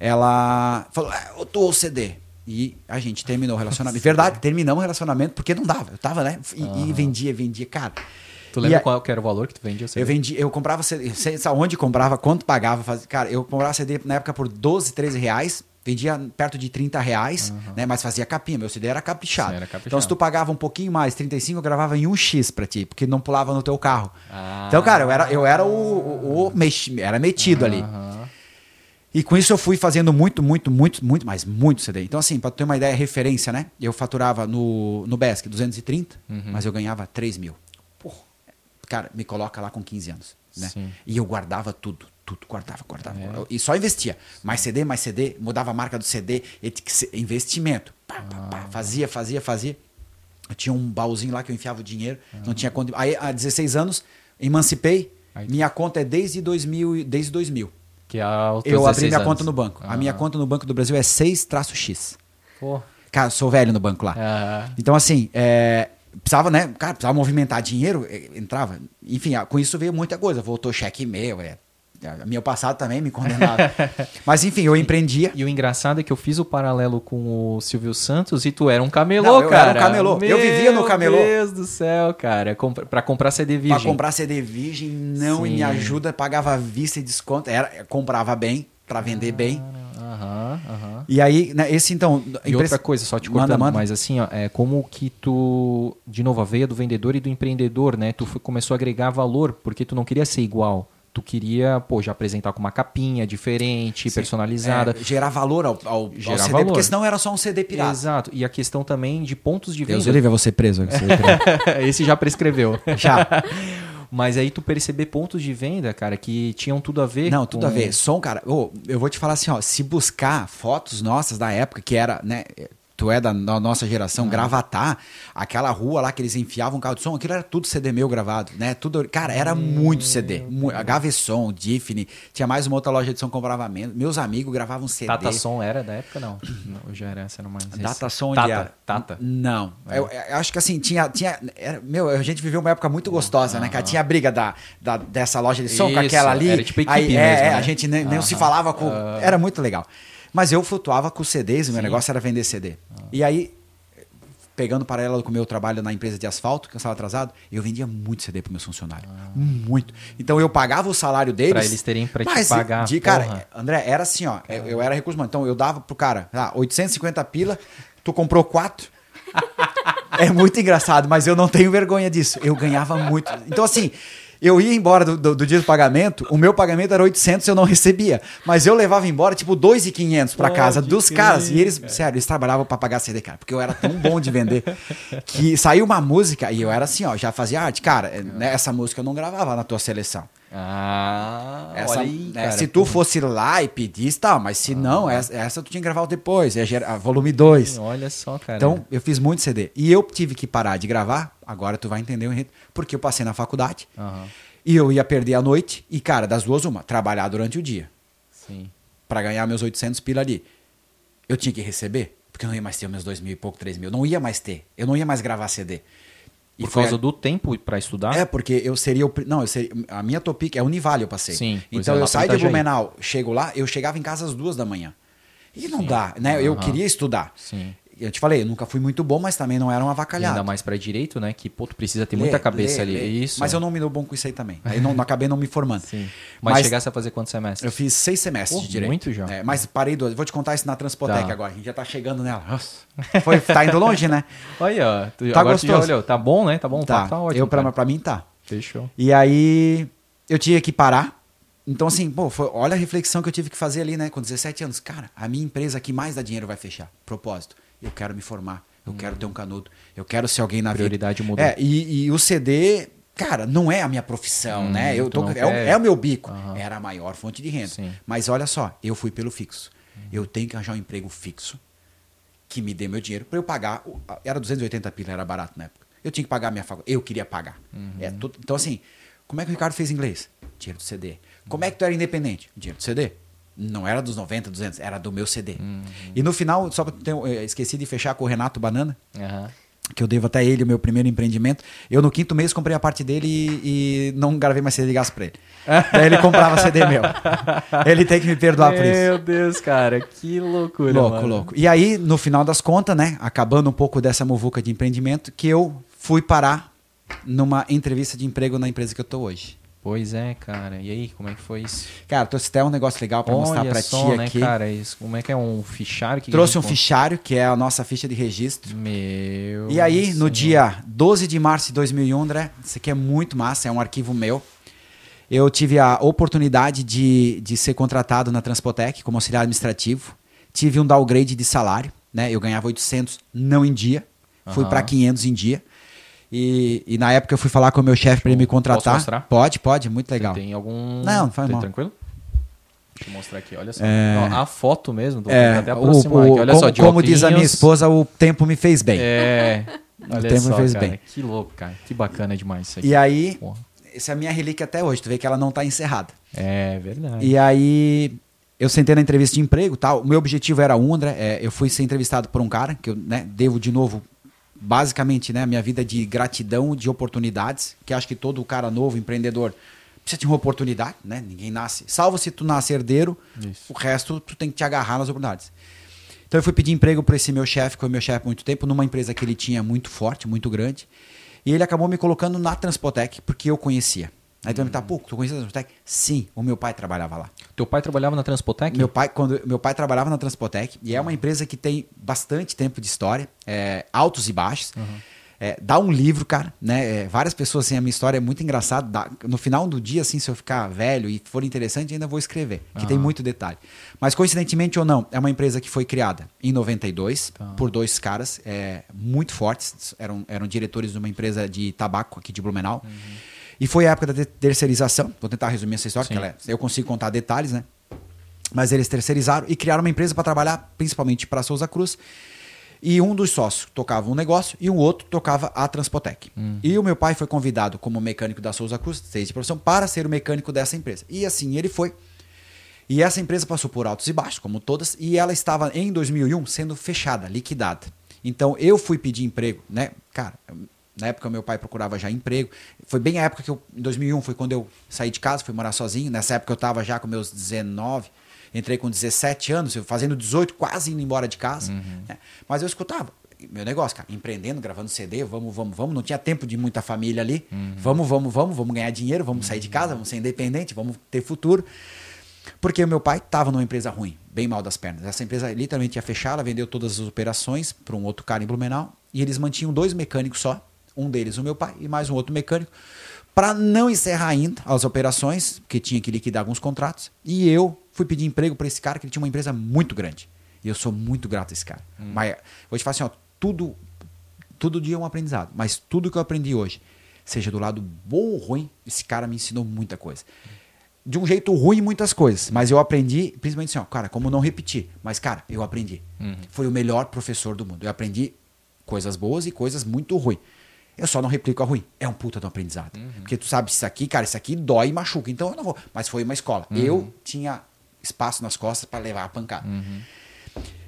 Ela falou, ah, eu tô o CD. E a gente terminou o relacionamento. Verdade, terminamos o relacionamento porque não dava. Eu tava, né? E, e vendia, vendia, cara. Tu lembra a- qual que era o valor que tu vendia? o CD? eu vendi, eu comprava CD, sei onde comprava, quanto pagava, fazia, cara, eu comprava CD na época por 12, 13 reais, vendia perto de 30 reais, né, mas fazia capinha, meu CD era caprichado. Sim, era caprichado. Então se tu pagava um pouquinho mais, 35, eu gravava em 1x pra ti, porque não pulava no teu carro. Ah. Então, cara, eu era, eu era o, o, o mex- era metido ali. E com isso eu fui fazendo muito, muito, muito, muito, mas muito CD. Então, assim, pra tu ter uma ideia, referência, né? Eu faturava no, no Besc 230, Uhum. mas eu ganhava 3 mil. Porra. Cara, me coloca lá com 15 anos. Né? Sim. E eu guardava tudo, tudo, guardava, guardava. É. E só investia. Mais CD, mais CD, mudava a marca do CD, investimento. Pá, pá, pá. Fazia, fazia, fazia. Eu tinha um baúzinho lá que eu enfiava o dinheiro, não tinha conta. Aí, há 16 anos, emancipei. Aí- Minha conta é desde 2000, e- desde 2000. Que é Eu abri 16 minha anos. conta no banco. A minha conta no Banco do Brasil é 6-X. Pô. Cara, sou velho no banco lá. Aham. Então, assim, é, precisava, né? Cara, precisava movimentar dinheiro, entrava. Enfim, ah, com isso veio muita coisa. Voltou cheque meu, é. É, Meu passado também me condenava. Mas, enfim, eu empreendia. E o engraçado é que eu fiz o paralelo com o Silvio Santos e tu era um camelô, Não, eu cara. era um camelô. Eu vivia no camelô. Meu Deus do céu, cara. Compra- Pra comprar CD virgem. Pra comprar CD virgem, não, e Sim. me ajuda, pagava vista e desconto. Era, comprava bem, pra vender bem. Aham, aham. E aí, né, esse então. E outra coisa, só te Manda, cortando, manda. mas assim, ó, é como que tu, de novo, a veia do vendedor e do empreendedor, né? Tu foi- começou a agregar valor, porque tu não queria ser igual. Tu queria, pô, já apresentar com uma capinha diferente, Sim. personalizada. É, gerar valor ao, ao, gerar ao CD, valor. porque senão era só um CD pirata. Exato. E a questão também de pontos de venda. Deus livre, você preso. Esse já prescreveu. Já. Mas aí tu perceber pontos de venda, cara, que tinham tudo a ver. Não, tudo com... a ver. Som, cara, oh, eu vou te falar assim, ó, se buscar fotos nossas da época, que era, né, tu é da, da nossa geração, ah. Gravatar, aquela rua lá que eles enfiavam carro de som, aquilo era tudo CD meu gravado, né? Tudo, cara, era muito CD. Gaveson, Diffne, tinha mais uma outra loja de som que comprava menos. Meus amigos gravavam CD. Tata Som era da época, não? já era, essa era mais... Data Som Tata, era? Tata. Não. É. Eu, eu, acho que assim, tinha... tinha era, meu, a gente viveu uma época muito gostosa, né, cara? Tinha a briga da, da, dessa loja de som Isso, com aquela ali. Era tipo equipe aí, mesmo, é, né? a gente nem, nem se falava com... Era muito legal. Mas eu flutuava com CDs e meu negócio era vender CD. Ah. E aí, pegando paralelo com o meu trabalho na empresa de asfalto, que eu estava atrasado, eu vendia muito CD para meus funcionários. Ah. Muito. Então eu pagava o salário deles. Para eles terem para te pagar. De, cara, André, era assim, ó. Eu, eu era recurso humano. Então eu dava pro cara, ah, 850 pila, tu comprou quatro. é muito engraçado, mas eu não tenho vergonha disso. Eu ganhava muito. Então, assim, eu ia embora do, do, do, dia do pagamento, o meu pagamento era 800 eu não recebia. Mas eu levava embora, tipo, 2,500 para casa dos caras. E eles, sério, eles trabalhavam para pagar CD, cara. Porque eu era tão bom de vender que saiu uma música e eu era assim, ó, já fazia arte. Cara, né, essa música eu não gravava na tua seleção. Ah, essa, aí, né, cara, se tu fosse lá e pedisse, tal, mas se ah, não, essa, essa, tu tinha que gravar depois, é volume 2. Olha só, cara. Então, eu fiz muito CD. E eu tive que parar de gravar, agora tu vai entender o enredo, porque eu passei na faculdade uhum. e eu ia perder a noite, e cara, das duas uma, trabalhar durante o dia. Sim. Pra ganhar meus 800 pila ali. Eu tinha que receber, porque eu não ia mais ter meus 2 mil e pouco, 3 mil. Não ia mais ter. Eu não ia mais gravar CD. Por causa a... do tempo para estudar? É, porque eu seria o. Não, eu seria... a minha Topic é Univale, eu passei. Sim. Então é, eu saio de Blumenau, chego lá, eu chegava em casa às duas da manhã. E não Sim. dá, né? Uhum. Eu queria estudar. Sim eu te falei, eu nunca fui muito bom, mas também não era um avacalhado. E ainda mais para direito, né? Que, pô, tu precisa ter lê, muita cabeça lê, ali. Lê. Isso. Mas eu não me dou bom com isso aí também. Aí não, acabei não me formando. Sim. Mas, mas chegasse a fazer quantos semestres? Eu fiz seis semestres pô, de direito. Muito já. É, mas parei do. Vou te contar isso na Transpotec tá. agora. A gente já tá chegando nela. Nossa. Foi, tá indo longe, né? Olha, tu, tá gostoso. olhou, tá bom, né? Tá bom, tá, tá ótimo. Eu, pra, pra mim, tá. Fechou. E aí, eu tinha que parar. Então, assim, pô, foi, olha a reflexão que eu tive que fazer ali, né? Com 17 anos. Cara, a minha empresa que mais dá dinheiro vai fechar. Propósito. Eu quero me formar eu hum. quero ter um canudo. Eu quero ser alguém na Prioridade vida. mudou. É, e, e, o CD, cara, não é a minha profissão, hum, né? Eu tô, é, o, é, o, meu bico. Uhum. Era a maior fonte de renda. Sim. Mas olha só, eu fui pelo fixo. Uhum. Eu tenho que arranjar um emprego fixo que me dê meu dinheiro para eu pagar. Era 280 pila, era barato na época. Eu tinha que pagar a minha faculdade. Eu queria pagar. Uhum. É, tudo, então, assim, como é que o Ricardo fez inglês? Dinheiro do CD. Como é que tu era independente? Dinheiro do CD. Não era dos 90, 200, era do meu CD. Uhum. E no final, só pra ter, esqueci de fechar com o Renato Banana. Uhum. Que eu devo até ele o meu primeiro empreendimento. Eu, no quinto mês, comprei a parte dele e, e não gravei mais CD de gás pra ele. Daí ele comprava CD meu. Ele tem que me perdoar meu por isso. Meu Deus, cara, que loucura. Louco, mano. louco. E aí, no final das contas, né, acabando um pouco dessa muvuca de empreendimento, que eu fui parar numa entrevista de emprego na empresa que eu tô hoje. Pois é, cara. E aí, como é que foi isso? Cara, trouxe até um negócio legal para mostrar para ti né, aqui. cara, isso. Como é que é um fichário? Que trouxe um fichário, que é a nossa ficha de registro. Meu. E aí, no dia 12 de março de 2001, André, isso aqui é muito massa, é um arquivo meu. Eu tive a oportunidade de, de ser contratado na Transpotec como auxiliar administrativo. Tive um downgrade de salário, né? Eu ganhava 800 não em dia, fui para 500 em dia. E, e, na época eu fui falar com o meu chefe para ele me contratar. Posso mostrar? Pode, pode, muito legal. Tem, tem algum. Não, não faz mal. Tranquilo? Deixa eu mostrar aqui, olha só. É... Não, a foto mesmo, é, até aproximar o, o, aqui. Olha como, só, de Como diz a minha esposa, o tempo me fez bem. É. o tempo só, me fez cara, bem. Que louco, cara. Que bacana demais isso aqui. E aí, Porra. essa é a minha relíquia até hoje. Tu vê que ela não está encerrada. É verdade. E aí, eu sentei na entrevista de emprego tal. O meu objetivo era um, André. É, eu fui ser entrevistado por um cara, que eu né, devo de novo basicamente, né, minha vida de gratidão, de oportunidades, que acho que todo cara novo, empreendedor, precisa de uma oportunidade, né? Ninguém nasce. Salvo se tu nasce herdeiro, Isso. o resto tu tem que te agarrar nas oportunidades. Então eu fui pedir emprego para esse meu chefe, que foi meu chefe há muito tempo, numa empresa que ele tinha muito forte, muito grande. E ele acabou me colocando na Transpotec, porque eu conhecia. Aí tu vai me perguntar, pô, tu conhecia a Transpotec? Sim, o meu pai trabalhava lá. Teu pai trabalhava na Transpotec? Meu pai, quando, meu pai trabalhava na Transpotec, e é uma empresa que tem bastante tempo de história, é, altos e baixos. Uhum. É, dá um livro, cara, né? É, várias pessoas, assim, a minha história é muito engraçada. Dá- no final do dia, assim, se eu ficar velho e for interessante, ainda vou escrever, que tem muito detalhe. Mas, coincidentemente ou não, é uma empresa que foi criada em 92 por dois caras é, muito fortes. Eram, eram diretores de uma empresa de tabaco aqui de Blumenau. E foi a época da te- terceirização. Vou tentar resumir essa história, Sim. porque é- eu consigo contar detalhes, né? Mas eles terceirizaram e criaram uma empresa para trabalhar principalmente para Souza Cruz. E um dos sócios tocava um negócio e o outro tocava a Transpotec. E o meu pai foi convidado como mecânico da Souza Cruz, seis de profissão, para ser o mecânico dessa empresa. E assim ele foi. E essa empresa passou por altos e baixos, como todas, e ela estava em 2001 sendo fechada, liquidada. Então eu fui pedir emprego, né? Cara, na época meu pai procurava já emprego. Foi bem a época que eu, em 2001 foi quando eu saí de casa, fui morar sozinho. Nessa época eu estava já com meus 19, entrei com 17 anos, eu fazendo 18, quase indo embora de casa. né? Mas eu escutava meu negócio, cara, empreendendo, gravando CD, vamos, vamos, vamos. Não tinha tempo de muita família ali. Vamos, vamos, vamos, vamos ganhar dinheiro, vamos sair de casa, vamos ser independente, vamos ter futuro. Porque o meu pai estava numa empresa ruim, bem mal das pernas. Essa empresa literalmente ia fechar, ela vendeu todas as operações para um outro cara em Blumenau e eles mantinham dois mecânicos só, um deles o meu pai e mais um outro mecânico, para não encerrar ainda as operações, porque tinha que liquidar alguns contratos. E eu fui pedir emprego para esse cara, que ele tinha uma empresa muito grande. E eu sou muito grato a esse cara. Mas vou te falar assim, ó, tudo, todo dia é um aprendizado, mas tudo que eu aprendi hoje, seja do lado bom ou ruim, esse cara me ensinou muita coisa de um jeito ruim muitas coisas, mas eu aprendi, principalmente assim, ó, cara, como não repetir. Mas, cara, eu aprendi. Foi o melhor professor do mundo. Eu aprendi coisas boas e coisas muito ruins. Eu só não replico a ruim. É um puta um aprendizado. Porque tu sabe, isso aqui, cara, isso aqui dói e machuca. Então eu não vou. Mas foi uma escola. Eu tinha espaço nas costas para levar a pancada.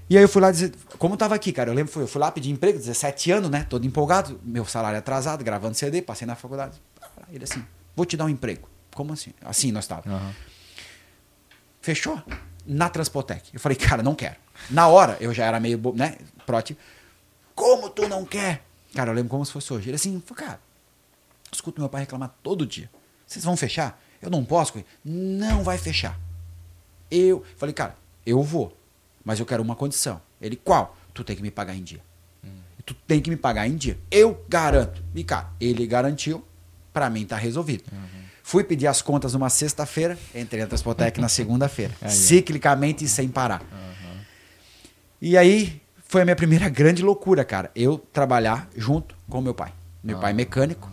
E aí eu fui lá dizer, como eu tava aqui, cara, eu lembro, eu fui lá pedir emprego, 17 anos, né, todo empolgado, meu salário atrasado, gravando CD, passei na faculdade. Ele assim, vou te dar um emprego. Como assim? Assim nós estávamos. Aham. Fechou? Na Transpotec. Eu falei, cara, não quero. Na hora, eu já era meio, né, proativo. Como tu não quer? Cara, eu lembro como se fosse hoje. Ele assim, cara, escuto meu pai reclamar todo dia. Vocês vão fechar? Eu não posso? com ele." Não vai fechar. Eu falei, cara, eu vou, mas eu quero uma condição. Ele, qual? Tu tem que me pagar em dia. Tu tem que me pagar em dia. Eu garanto. E, cara, ele garantiu, pra mim tá resolvido. Fui pedir as contas numa sexta-feira, entrei na Transpotec na segunda-feira. Ciclicamente e sem parar. E aí foi a minha primeira grande loucura, cara. Eu trabalhar junto com meu pai. Meu pai é mecânico.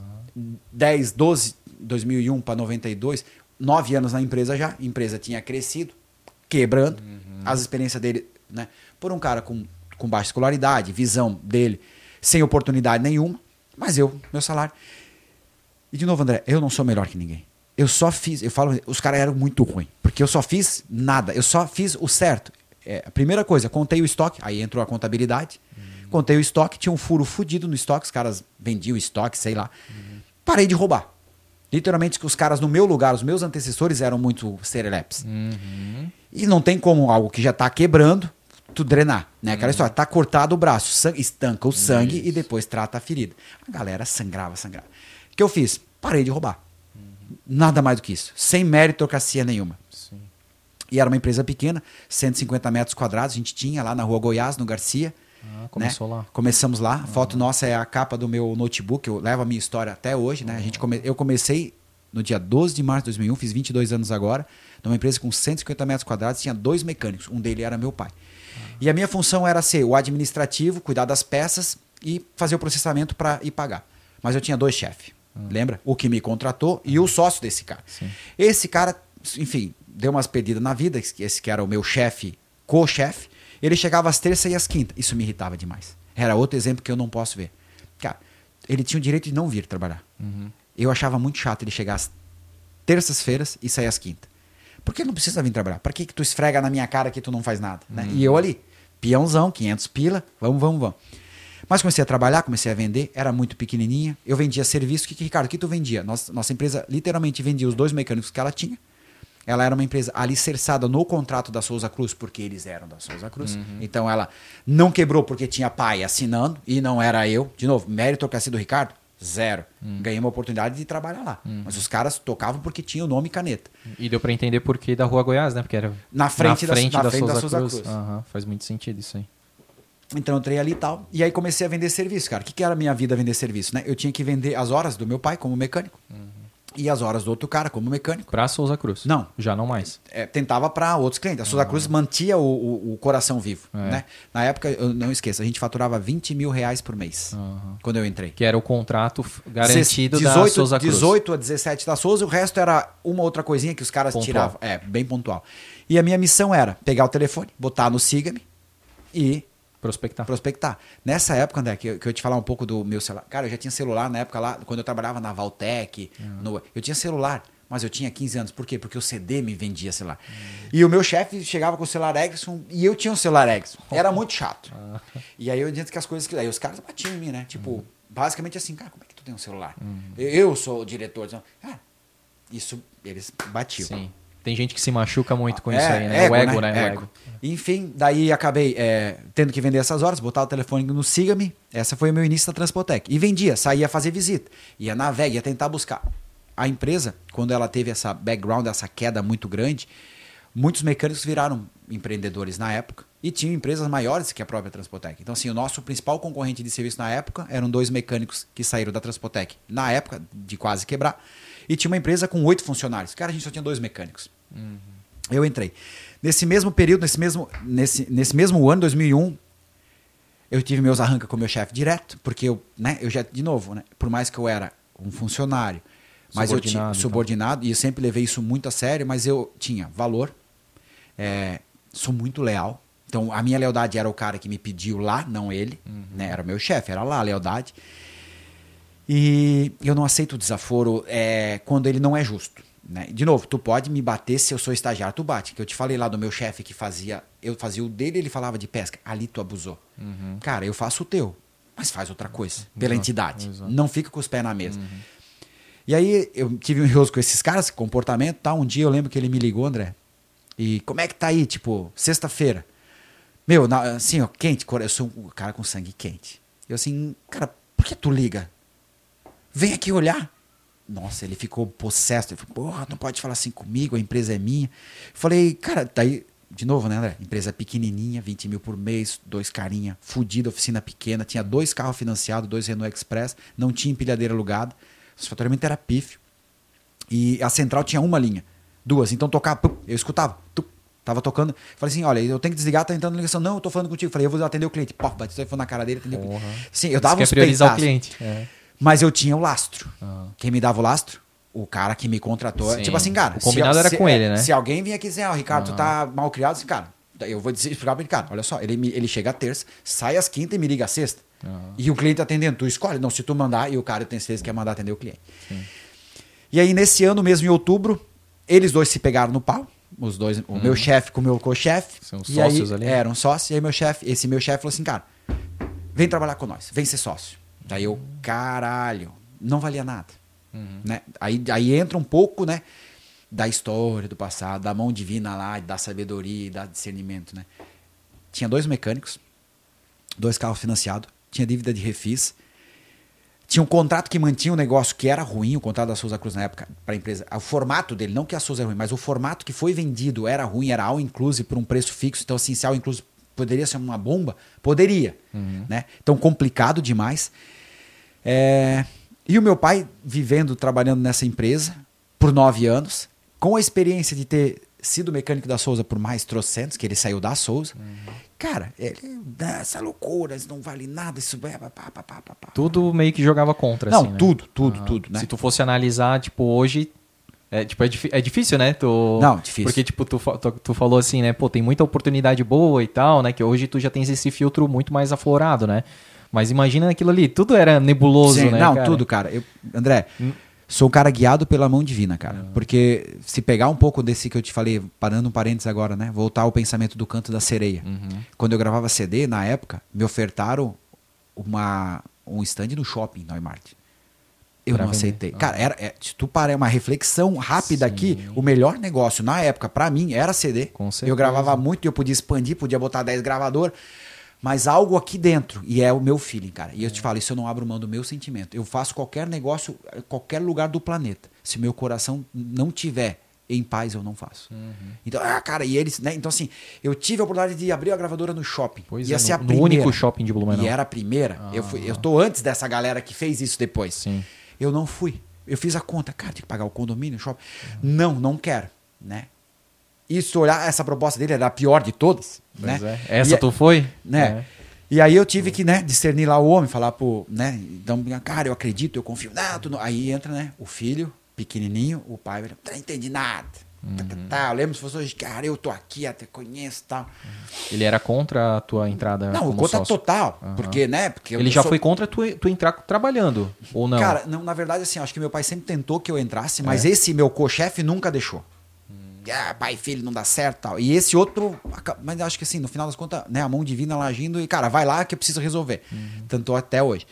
10, 12, 2001 para 92, nove anos na empresa já. A empresa tinha crescido, quebrando. As experiências dele, né? Por um cara com, com baixa escolaridade, visão dele, sem oportunidade nenhuma. Mas eu, meu salário. E de novo, André, eu não sou melhor que ninguém. Eu só fiz, eu falo, os caras eram muito ruins, porque eu só fiz nada, eu só fiz o certo. É, a primeira coisa, contei o estoque, aí entrou a contabilidade, contei o estoque, tinha um furo fudido no estoque, os caras vendiam estoque, sei lá. Parei de roubar. Literalmente, que os caras no meu lugar, os meus antecessores eram muito serelepes. E não tem como algo que já tá quebrando, tu drenar, né? Aquela história, tá cortado o braço, estanca o sangue e depois trata a ferida. A galera sangrava, sangrava. O que eu fiz? Parei de roubar. Nada mais do que isso. Sem meritocracia nenhuma. E era uma empresa pequena, 150 metros quadrados, a gente tinha lá na rua Goiás, no Garcia. Ah, começou né? lá. Começamos lá. A foto nossa é a capa do meu notebook, eu levo a minha história até hoje, né? A gente come... Eu comecei no dia 12 de março de 2001, fiz 22 anos agora, numa empresa com 150 metros quadrados, tinha dois mecânicos, um dele era meu pai. E a minha função era ser o administrativo, cuidar das peças e fazer o processamento para ir pagar. Mas eu tinha dois chefes, lembra? O que me contratou e o sócio desse cara. Sim. Esse cara, enfim, deu umas perdidas na vida, esse esse que era o meu chefe, co-chefe, ele chegava às terças e às quintas. Isso me irritava demais. Era outro exemplo que eu não posso ver. Cara, ele tinha o direito de não vir trabalhar. Eu achava muito chato ele chegar às terças-feiras e sair às quintas. Por que não precisa vir trabalhar? Para que, que tu esfrega na minha cara que tu não faz nada? né? E eu ali, peãozão, 500 pila, vamos, vamos, vamos. Mas comecei a trabalhar, comecei a vender, era muito pequenininha. Eu vendia serviço. Que, que, Ricardo, o que tu vendia? Nossa, nossa empresa literalmente vendia os dois mecânicos que ela tinha. Ela era uma empresa alicerçada no contrato da Souza Cruz, porque eles eram da Souza Cruz. Então ela não quebrou porque tinha pai assinando e não era eu. De novo, meritocracia do Ricardo? Zero. Ganhei uma oportunidade de trabalhar lá. Mas os caras tocavam porque tinha o nome e caneta. E deu pra entender por que da Rua Goiás, né? Porque era Na frente da- na frente da Souza Cruz. Cruz. Aham, faz muito sentido isso aí. Então eu entrei ali e tal. E aí comecei a vender serviço, cara. O que, que era a minha vida vender serviço, né? Eu tinha que vender as horas do meu pai como mecânico. E as horas do outro cara como mecânico. Pra Souza Cruz? Não. Já não mais. É, tentava para outros clientes. A Souza Cruz mantia o, o- o coração vivo, É. né? Na época, eu não esqueça, a gente faturava 20 mil reais por mês. Aham. Quando eu entrei. Que era o contrato garantido 18, da Souza Cruz. 18 a 17 da Souza, o resto era uma outra coisinha que os caras Pontual. tiravam. É, bem pontual. E a minha missão era pegar o telefone, botar no Siga-me e Prospectar. prospectar. Nessa época, André, que eu, que eu te falar um pouco do meu celular. Cara, eu já tinha celular na época lá, quando eu trabalhava na Valtec. no- eu tinha celular, mas eu tinha 15 anos. Por quê? Porque o CD me vendia celular. E o meu chefe chegava com o celular Ericsson e eu tinha um celular Ericsson. Era muito chato. E aí eu disse que as coisas que. Aí os caras batiam em mim, né? Tipo, basicamente assim, cara, como é que tu tem um celular? Eu, eu sou o diretor. Então, ah, isso, eles batiam. Sim. Tem gente que se machuca muito com É, isso aí, né? o ego, né? O Ego. ego. Enfim, daí acabei é, tendo que vender essas horas, botar o telefone no Siga-me. Essa foi o meu início da Transpotec. E vendia, saía fazer visita. Ia na VEG, ia tentar buscar. A empresa, quando ela teve essa background, essa queda muito grande, muitos mecânicos viraram empreendedores na época e tinham empresas maiores que a própria Transpotec. Então, assim, o nosso principal concorrente de serviço na época eram dois mecânicos que saíram da Transpotec na época de quase quebrar. E tinha uma empresa com oito funcionários. Cara, a gente só tinha dois mecânicos. Eu entrei. Nesse mesmo período, nesse mesmo, nesse, nesse mesmo ano, 2001, eu tive meus arranca com meu chefe direto, porque eu, né, eu já, de novo, né, por mais que eu era um funcionário, mas eu tinha Subordinado, então. e eu sempre levei isso muito a sério, mas eu tinha valor, é, sou muito leal. Então, a minha lealdade era o cara que me pediu lá, não ele. Né? Era o meu chefe, era lá a lealdade. E eu não aceito o desaforo é, quando ele não é justo. Né? De novo, tu pode me bater se eu sou estagiário, tu bate. Que eu te falei lá do meu chefe que fazia, eu fazia o dele, ele falava de pesca. Ali tu abusou. Cara, eu faço o teu, mas faz outra coisa pela Exato, entidade. exato. Não fica com os pés na mesa. E aí eu tive um enrosco com esses caras, comportamento, tá? Um dia eu lembro que ele me ligou, André. E como é que tá aí, tipo, sexta-feira? Meu, assim, ó, quente, eu sou um cara com sangue quente. Eu assim, cara, por que tu liga? Vem aqui olhar. Nossa, ele ficou possesso. Ele falou, porra, não pode falar assim comigo, a empresa é minha. Falei, cara, daí, de novo, né, André? Empresa pequenininha, 20 mil por mês, dois carinha, fudida, oficina pequena, tinha dois carros financiados, dois Renault Express, não tinha empilhadeira alugada, o faturamento era pífio. E a central tinha uma linha, duas. Então tocava, eu escutava, tava tocando. Falei assim: olha, eu tenho que desligar, tá entrando ligação. Não, eu tô falando contigo. Falei, eu vou atender o cliente. Pô, bati o telefone na cara dele, atendeu o cliente. Sim, eu dava Você uns quer priorizar o cliente. É. Mas eu tinha o lastro. Ah. Quem me dava o lastro? O cara que me contratou. Sim. Tipo assim, cara. O combinado era com é, ele, né? Se alguém vinha aqui dizer, ah, Ricardo, tu tá mal criado, assim, cara, eu vou explicar pra ele, cara, olha só, ele, me- ele chega a terça, sai às quinta e me liga sexta. E o cliente atendendo, tu escolhe. Não, se tu mandar, e o cara, tenho certeza que quer mandar atender o cliente. E aí, nesse ano mesmo, em outubro, eles dois se pegaram no pau. Os dois, o meu chefe com o meu co-chefe. Uhum. São sócios aí, ali? Eram sócios. E aí, meu chefe, esse meu chefe falou assim, cara, vem trabalhar com nós, vem ser sócio. Daí eu, caralho, não valia nada. Uhum. Né? Aí, aí entra um pouco, né? Da história do passado, da mão divina lá, da sabedoria, da discernimento, né? Tinha dois mecânicos, dois carros financiados, tinha dívida de refis, tinha um contrato que mantinha o negócio que era ruim, o contrato da Souza Cruz na época para a empresa. O formato dele, não que a Souza era ruim, mas o formato que foi vendido era ruim, era all inclusive por um preço fixo. Então, assim, se all inclusive poderia ser uma bomba, poderia, né? Então, complicado demais. É, E o meu pai vivendo, trabalhando nessa empresa por nove anos, com a experiência de ter sido mecânico da Souza por mais trocentos, que ele saiu da Souza. Cara, ele, "Ah, essa loucura, isso não vale nada, isso é pá, pá, pá, pá, pá." Tudo meio que jogava contra, Não, assim, né? tudo, tudo, Aham. tudo, né? Se tu fosse analisar, tipo, hoje... É, tipo, é, é difícil, né? Tu... Não, difícil. Porque, tipo, tu, tu, tu falou assim, né? Pô, tem muita oportunidade boa e tal, né? Que hoje tu já tens esse filtro muito mais aflorado, né? Mas imagina aquilo ali, tudo era nebuloso, Sim, né? não, cara? tudo, cara. Eu, André, Hum. sou um cara guiado pela mão divina, cara. Porque se pegar um pouco desse que eu te falei, parando um parênteses agora, né? Voltar ao pensamento do canto da sereia. Uhum. Quando eu gravava CD, na época, me ofertaram uma, um stand no shopping, Neumart. Eu Pra não aceitei. Ah. Cara, era, é, se tu parar uma reflexão rápida Sim. aqui, o melhor negócio na época, pra mim, era CD. Com eu certeza. gravava muito e eu podia expandir, podia botar 10 gravador, mas algo aqui dentro, e é o meu feeling, cara. E eu te falo, isso eu não abro mão do meu sentimento. Eu faço qualquer negócio, qualquer lugar do planeta. Se meu coração não tiver em paz eu não faço. Então, ah, cara, e eles, né? Então, assim, eu tive a oportunidade de abrir a gravadora no shopping. Pois Ia é, ser a no, no primeira. único shopping de Blumenau. E era a primeira. Eu, fui, eu tô antes dessa galera que fez isso depois. Sim. Eu não fui. Eu fiz a conta. Cara, tem que pagar o condomínio, o shopping. Não, não quero, né? Isso, olhar essa proposta dele era a pior de todas, né? É. Essa E- tu foi? né? É. E aí eu tive que, né, discernir lá o homem, falar pro, né, então, cara, eu acredito, eu confio. Não, tu não. Aí entra, né, o filho, pequenininho, o pai, não entendi nada. Tá, tá, tá. Eu lembro se fosse hoje, cara, eu tô aqui, até conheço e tal. Ele era contra a tua entrada Não, conta sócio? total, Aham. porque, né, porque Ele já sou- foi contra tu, tu entrar trabalhando, ou não? Cara, não, na verdade, assim, acho que meu pai sempre tentou que eu entrasse, É? mas esse meu co-chefe nunca deixou. Ah, pai e filho não dá certo e tal. E esse outro, mas acho que assim, no final das contas, né, a mão divina lá agindo e, cara, vai lá que eu preciso resolver. Uhum. Tanto até hoje.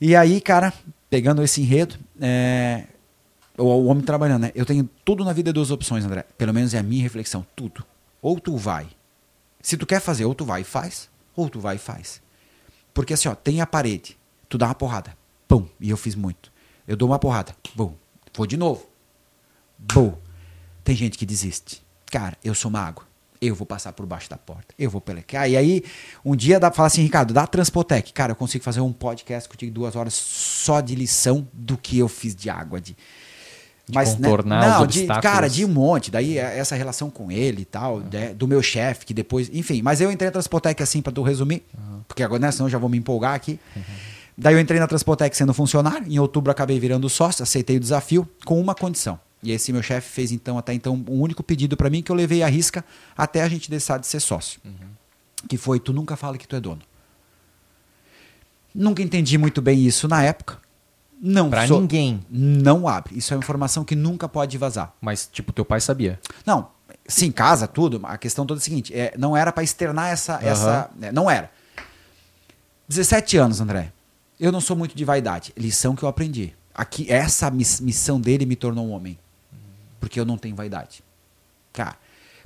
E aí, cara, pegando esse enredo, é, o, o homem trabalhando, né? Eu tenho tudo na vida duas opções, André. Pelo menos é a minha reflexão, tudo. Ou tu vai. Se tu quer fazer, ou tu vai e faz, ou tu vai e faz. Porque assim, ó, tem a parede, tu dá uma porrada, pum, e eu fiz muito. Eu dou uma porrada, bum, vou de novo, bum. Tem gente que desiste. Cara, eu sou mago. Eu vou passar por baixo da porta. Eu vou pelecar. E aí, um dia dá, fala assim, Ricardo, dá Transpotec. Cara, eu consigo fazer um podcast contigo duas horas só de lição do que eu fiz de água. De, né, contornar os não, de, obstáculos. cara, de um monte. Daí é essa relação com ele e tal, né, do meu chefe, que depois. Enfim, mas eu entrei na Transpotec assim, pra tu resumir, porque agora, né, senão eu já vou me empolgar aqui. Daí eu entrei na Transpotec sendo funcionário. Em outubro acabei virando sócio, aceitei o desafio com uma condição. E esse meu chefe fez então até então um único pedido pra mim que eu levei à risca até a gente deixar de ser sócio. Que foi tu nunca fala que tu é dono. Nunca entendi muito bem isso na época. Não Pra sou- ninguém. Não abre. Isso é uma informação que nunca pode vazar. Mas, tipo, teu pai sabia. Não, sim, casa, tudo. A questão toda é a seguinte: é, não era para externar essa. essa é, não era. 17 anos, André. Eu não sou muito de vaidade. Lição que eu aprendi. Aqui, essa miss- missão dele me tornou um homem. Porque eu não tenho vaidade. Cara,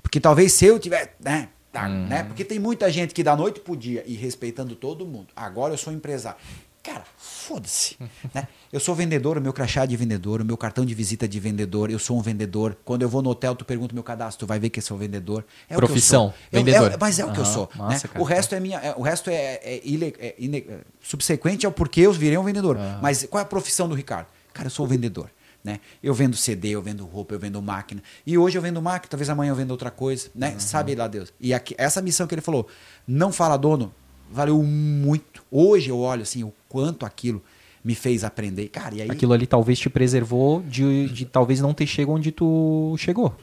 porque talvez se eu tiver. Né, tá, né, porque tem muita gente que da noite pro dia e respeitando todo mundo. Agora eu sou empresário. Cara, foda-se. né? Eu sou vendedor, o meu crachá é de vendedor, o meu cartão de visita é de vendedor, eu sou um vendedor. Quando eu vou no hotel, tu pergunta meu cadastro, tu vai ver que eu sou vendedor. É Profissão. Eu- vendedor. é- mas é o que eu sou. massa, né? cara. O resto é minha. é- o resto é, é ile- é é subsequente ao porquê eu virei um vendedor. Ah. Mas qual é a profissão do Ricardo? Cara, eu sou um vendedor. Né? Eu vendo CD, eu vendo roupa, eu vendo máquina. E hoje eu vendo máquina, talvez amanhã eu venda outra coisa, né? Sabe lá Deus. E aqui, essa missão que ele falou, não fala dono, valeu muito. Hoje eu olho assim, o quanto aquilo me fez aprender. Cara, e aí. Aquilo ali talvez te preservou de, de talvez não ter chegado onde tu chegou.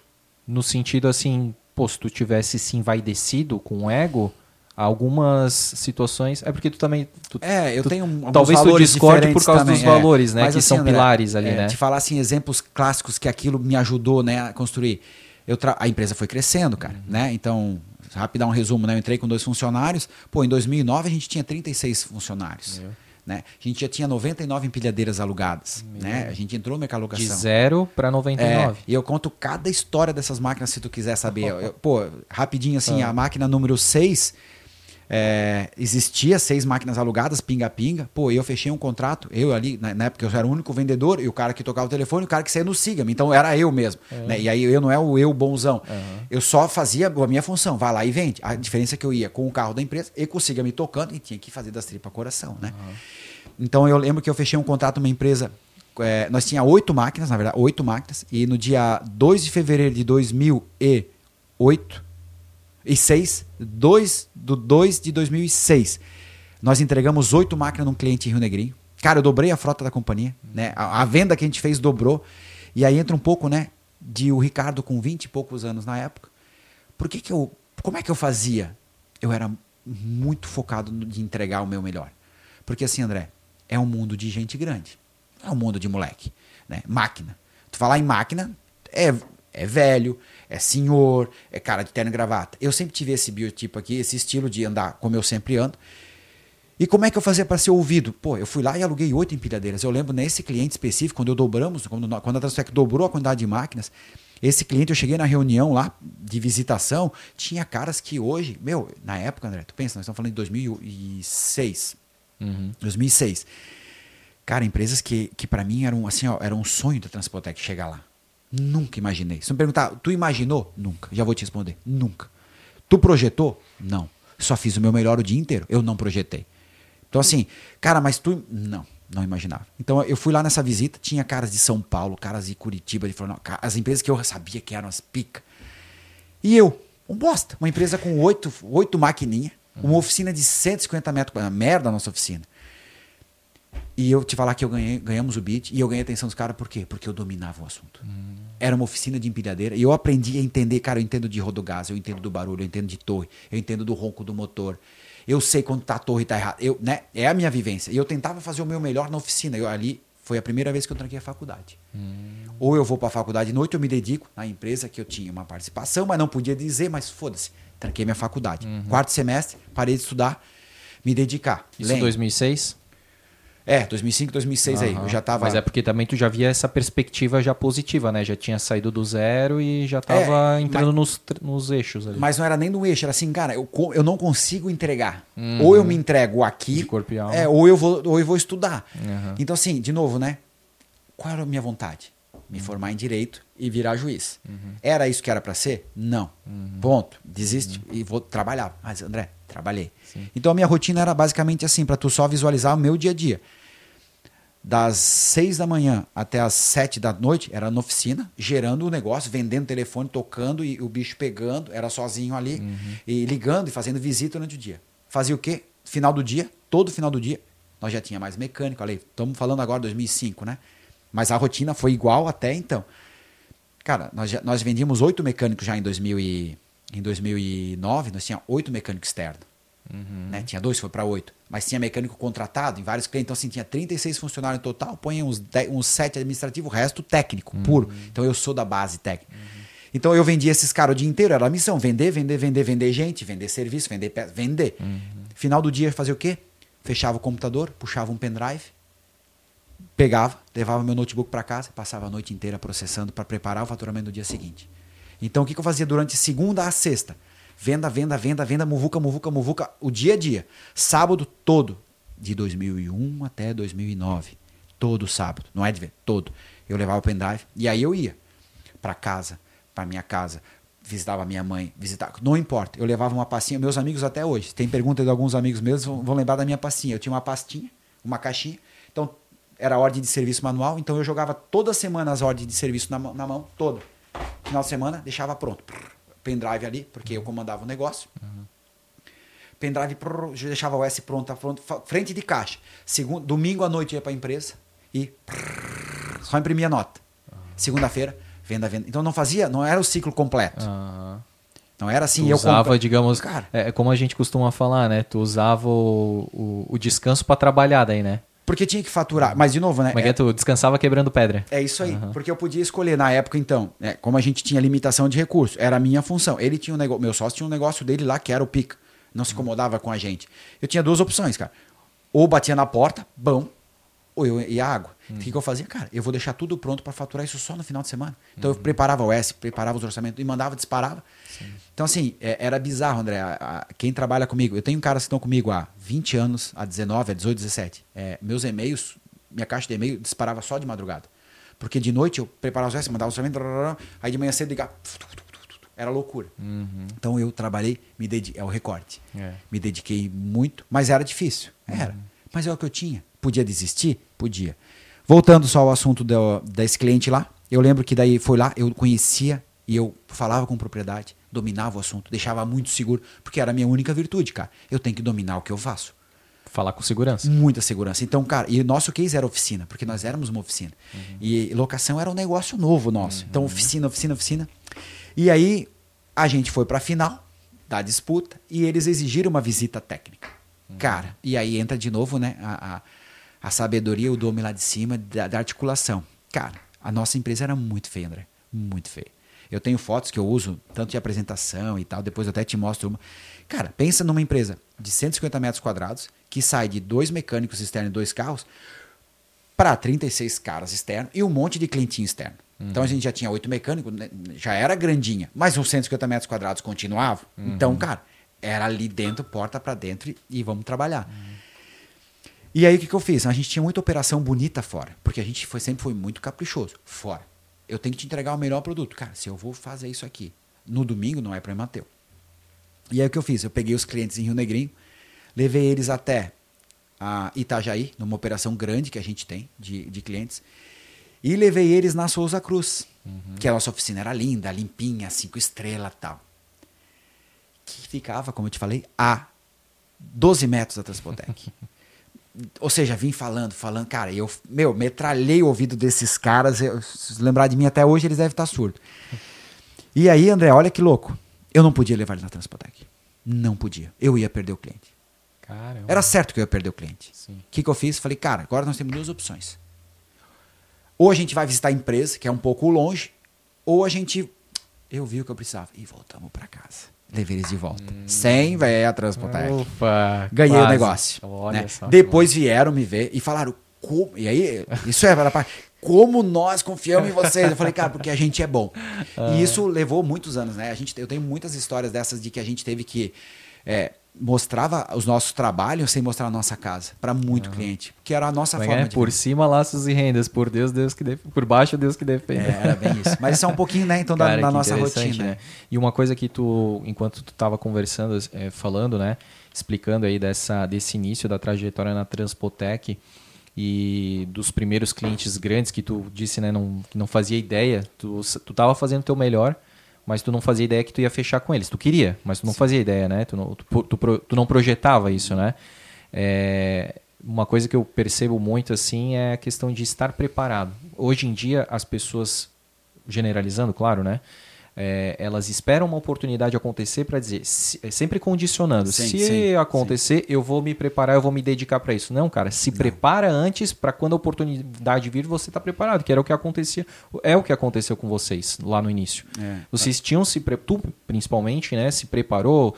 No sentido assim, pô, se tu tivesse se envaidecido com o ego, algumas situações. É porque tu também. tu- É, eu tu- tenho um, talvez tu discorde por causa também, dos é. valores, né? Mas que assim, são André, pilares ali, é, né? Te falar assim, exemplos clássicos que aquilo me ajudou né, a construir. Eu tra- A empresa foi crescendo, cara, Uhum. né? Então, rápido dar um resumo, né? Eu entrei com dois funcionários. Pô, em 2009 a gente tinha 36 funcionários. Né? A gente já tinha 99 empilhadeiras alugadas. Né? A gente entrou na De alocação. 0 para É, 99. e eu conto cada história dessas máquinas se tu quiser saber. Eu- eu- pô, rapidinho assim, Ah. a máquina número 6, é, existia seis máquinas alugadas, pinga-pinga. Pô, eu fechei um contrato, eu ali, na, na época eu era o único vendedor, e o cara que tocava o telefone, o cara que saía no Siga-me. Então era eu mesmo. né? E aí eu não é o eu bonzão. Eu só fazia a minha função, vai lá e vende. A diferença é que eu ia com o carro da empresa e com o Siga-me tocando e tinha que fazer das tripas coração, né? Então eu lembro que eu fechei um contrato numa empresa. é, nós tinha oito máquinas, na verdade, oito máquinas, e no dia 2 de fevereiro de 2008 e 6, 2 do 2 de 2006, nós entregamos oito máquinas num cliente em Rio Negrinho. Cara, eu dobrei a frota da companhia, né? A, a venda que a gente fez dobrou. E aí entra um pouco, né, de o Ricardo com 20 e poucos anos na época. Por que que eu, como é que eu fazia? Eu era muito focado de entregar o meu melhor. Porque assim, André, é um mundo de gente grande. É um mundo de moleque, né? Máquina. Tu falar em máquina, é, é velho, é senhor, é cara de terno e gravata. Eu sempre tive esse biotipo aqui, esse estilo de andar como eu sempre ando. E como é que eu fazia para ser ouvido? Pô, eu fui lá e aluguei oito empilhadeiras. Eu lembro nesse cliente específico, quando eu dobramos, quando, quando a Transpec dobrou a quantidade de máquinas, esse cliente, eu cheguei na reunião lá de visitação, tinha caras que hoje, meu, na época, André, tu pensa, nós estamos falando de 2006. Uhum. 2006. Cara, empresas que, que para mim eram assim, ó, era um sonho da Transpotec chegar lá. Nunca imaginei. Se me perguntar, tu imaginou? Nunca. Já vou te responder. Nunca. Tu projetou? Não. Só fiz o meu melhor o dia inteiro. Eu não projetei. Então, assim, cara, mas tu. Não, não imaginava. Então, eu fui lá nessa visita, tinha caras de São Paulo, caras de Curitiba, de Florianópolis, as empresas que eu sabia que eram as pica. E eu, um bosta, uma empresa com oito, oito maquininhas, uma oficina de 150 metros, uma merda a nossa oficina. E eu te falar que eu ganhei, ganhamos o beat e eu ganhei a atenção dos caras, por quê? Porque eu dominava o assunto. Hum. Era uma oficina de empilhadeira e eu aprendi a entender, cara, eu entendo de rodogás, eu entendo do barulho, eu entendo de torre, eu entendo do ronco do motor. Eu sei quando tá a torre tá errada. Eu, né, é a minha vivência. E eu tentava fazer o meu melhor na oficina. Eu ali foi a primeira vez que eu tranquei a faculdade. Hum. Ou eu vou para a faculdade de noite, eu me dedico na empresa que eu tinha uma participação, mas não podia dizer, mas foda-se. Tranquei minha faculdade. Uhum. Quarto semestre, parei de estudar, me dedicar. Isso em 2006? É, 2005, 2006 uhum. aí. Eu já tava. Mas é porque também tu já via essa perspectiva já positiva, né? Já tinha saído do zero e já tava é, entrando mas, nos, nos eixos ali. Mas não era nem no eixo, era assim, cara, eu, eu não consigo entregar. Uhum. Ou eu me entrego aqui. De corpo e alma. É, ou eu vou, ou eu vou estudar. Uhum. Então, assim, de novo, né? Qual era a minha vontade? Me uhum. formar em direito e virar juiz. Uhum. Era isso que era para ser? Não. Uhum. Ponto. Desiste e vou trabalhar. Mas, André, trabalhei. Sim. Então a minha rotina era basicamente assim, para tu só visualizar o meu dia a dia. Das seis da manhã até as sete da noite, era na oficina, gerando o negócio, vendendo telefone, tocando e o bicho pegando, era sozinho ali, uhum. e ligando e fazendo visita durante o dia. Fazia o quê? Final do dia, todo final do dia, nós já tinha mais mecânico, ali, estamos falando agora 2005, né? Mas a rotina foi igual até então. Cara, nós, já, nós vendíamos oito mecânicos já em, 2000 e, em 2009, nós tínhamos oito mecânicos externos. Uhum. Né? Tinha dois, foi para oito. Mas tinha mecânico contratado em vários clientes. Então, assim, tinha 36 funcionários no total, põe uns, 10, uns 7 administrativos, o resto técnico, uhum. puro. Então, eu sou da base técnica. Uhum. Então, eu vendia esses caras o dia inteiro, era a missão: vender, vender, vender, vender gente, vender serviço, vender peça, vender. Uhum. Final do dia, fazer o quê? Fechava o computador, puxava um pendrive, pegava, levava meu notebook para casa, passava a noite inteira processando para preparar o faturamento do dia seguinte. Então, o que, que eu fazia durante segunda a sexta? Venda, venda, venda, venda, muvuca, muvuca, muvuca, o dia a dia. Sábado todo, de 2001 até 2009. Todo sábado, não é de ver, todo. Eu levava o pendrive e aí eu ia para casa, para minha casa, visitava minha mãe, visitava, não importa. Eu levava uma pastinha, meus amigos até hoje. Tem pergunta de alguns amigos meus, vão lembrar da minha pastinha. Eu tinha uma pastinha, uma caixinha. Era ordem de serviço manual, então eu jogava toda semana as ordens de serviço na, na mão, toda. Final de semana, deixava pronto. Pendrive ali, porque eu comandava o negócio. Uhum. Pendrive, prrr, deixava o S pronto, pronto, frente de caixa. Segundo, domingo à noite ia para a empresa e prrr, só imprimia nota. Uhum. Segunda-feira, venda, venda. Então não fazia, não era o ciclo completo. Uhum. Não era assim. Tu eu usava, compre... digamos, Cara, é, como a gente costuma falar, né? Tu usava o, o, o descanso para trabalhar daí, né? Porque tinha que faturar. Mas, de novo, né? Mas é, tu descansava quebrando pedra. É isso aí. Uhum. Porque eu podia escolher na época, então, né, como a gente tinha limitação de recursos, era a minha função. Ele tinha um negócio, meu sócio tinha um negócio dele lá que era o pica. Não se incomodava com a gente. Eu tinha duas opções, cara. Ou batia na porta, bom, ou eu ia água. Uhum. O que, que, eu fazia? Cara, eu vou deixar tudo pronto para faturar isso só no final de semana. Então uhum. eu preparava o S, preparava os orçamentos e mandava, disparava. Sim. Então, assim, é, era bizarro, André. A, a, quem trabalha comigo, eu tenho caras que estão comigo há 20 anos, há 19, há 18, 17. É, meus e-mails minha caixa de e-mail disparava só de madrugada. Porque de noite eu preparava os restos, mandava o orçamento, aí de manhã cedo ligava. Era loucura. Uhum. Então eu trabalhei, me dediquei, é o recorte. É. Me dediquei muito, mas era difícil. Uhum. Era. Mas é o que eu tinha. Podia desistir? Podia. Voltando só ao assunto do, desse cliente lá, eu lembro que daí foi lá, eu conhecia e eu falava com propriedade, dominava o assunto, deixava muito seguro, porque era a minha única virtude, cara. Eu tenho que dominar o que eu faço. Falar com segurança. Muita segurança. Então, cara, e nosso case era oficina, porque nós éramos uma oficina. Uhum. E locação era um negócio novo nosso. Uhum. Então, oficina, oficina, oficina. E aí, a gente foi para a final da disputa e eles exigiram uma visita técnica. Uhum. Cara, e aí entra de novo, né, a, a, a sabedoria, o dome lá de cima da, da, articulação. Cara, a nossa empresa era muito feia, André. Muito feia. Eu tenho fotos que eu uso, tanto de apresentação e tal, depois eu até te mostro uma. Cara, pensa numa empresa de 150 metros quadrados, que sai de dois mecânicos externos e dois carros, para 36 caras externos e um monte de clientinho externo. Uhum. Então a gente já tinha oito mecânicos, né, já era grandinha, mas uns 150 metros quadrados continuava. Uhum. Então, cara, era ali dentro, porta para dentro e, e, vamos trabalhar. Uhum. E aí o que, que eu fiz? A gente tinha muita operação bonita fora, porque a gente foi, sempre foi muito caprichoso. Fora. eu tenho que te entregar o melhor produto. Cara, se eu vou fazer isso aqui no domingo, não é problema teu. E aí o que eu fiz? Eu peguei os clientes em Rio Negrinho, levei eles até a Itajaí, numa operação grande que a gente tem de, de clientes, e levei eles na Souza Cruz, uhum. que a nossa oficina era linda, limpinha, cinco estrelas tal. Que ficava, como eu te falei, a 12 metros da Transpotec. Ou seja, vim falando, falando, cara, eu, meu, metralhei o ouvido desses caras, eu, se lembrar de mim até hoje, eles devem estar surdos. E aí, André, olha que louco. Eu não podia levar eles na Transpotec. Não podia. Eu ia perder o cliente. Caramba. Era certo que eu ia perder o cliente. O que, que eu fiz? Falei, cara, agora nós temos duas opções. Ou a gente vai visitar a empresa, que é um pouco longe, ou a gente. Eu vi o que eu precisava. E voltamos para casa. Levei eles de volta. Hum. Sem ver a Transpotec. Ufa, Ganhei quase. o negócio. Né? Depois vieram me ver e falaram, como? E aí, isso é para como nós confiamos em vocês. Eu falei, cara, porque a gente é bom. Ah. E isso levou muitos anos, né? A gente, eu tenho muitas histórias dessas de que a gente teve que é, mostrava os nossos trabalhos sem mostrar a nossa casa para muito uhum. cliente, que era a nossa Mas forma é, de por cima laços e rendas, por Deus, Deus que def... por baixo Deus que defende. É, era bem isso. Mas isso é um pouquinho, né, então Cara, da, da nossa rotina. Né? E uma coisa que tu, enquanto tu estava conversando, é, falando, né, explicando aí dessa desse início da trajetória na Transpotec e dos primeiros clientes grandes que tu disse, né, não, que não fazia ideia, tu tu tava fazendo o teu melhor mas tu não fazia ideia que tu ia fechar com eles. Tu queria, mas tu não Sim. fazia ideia, né? Tu não, tu, tu, tu não projetava isso, né? É, uma coisa que eu percebo muito assim é a questão de estar preparado. Hoje em dia as pessoas, generalizando, claro, né? É, elas esperam uma oportunidade acontecer para dizer, se, é sempre condicionando. Sim, se sim, acontecer, sim. eu vou me preparar, eu vou me dedicar para isso. Não, cara, se Não. prepara antes para quando a oportunidade vir, você tá preparado, que era o que acontecia, é o que aconteceu com vocês lá no início. É, vocês tinham se tu principalmente, né, se preparou,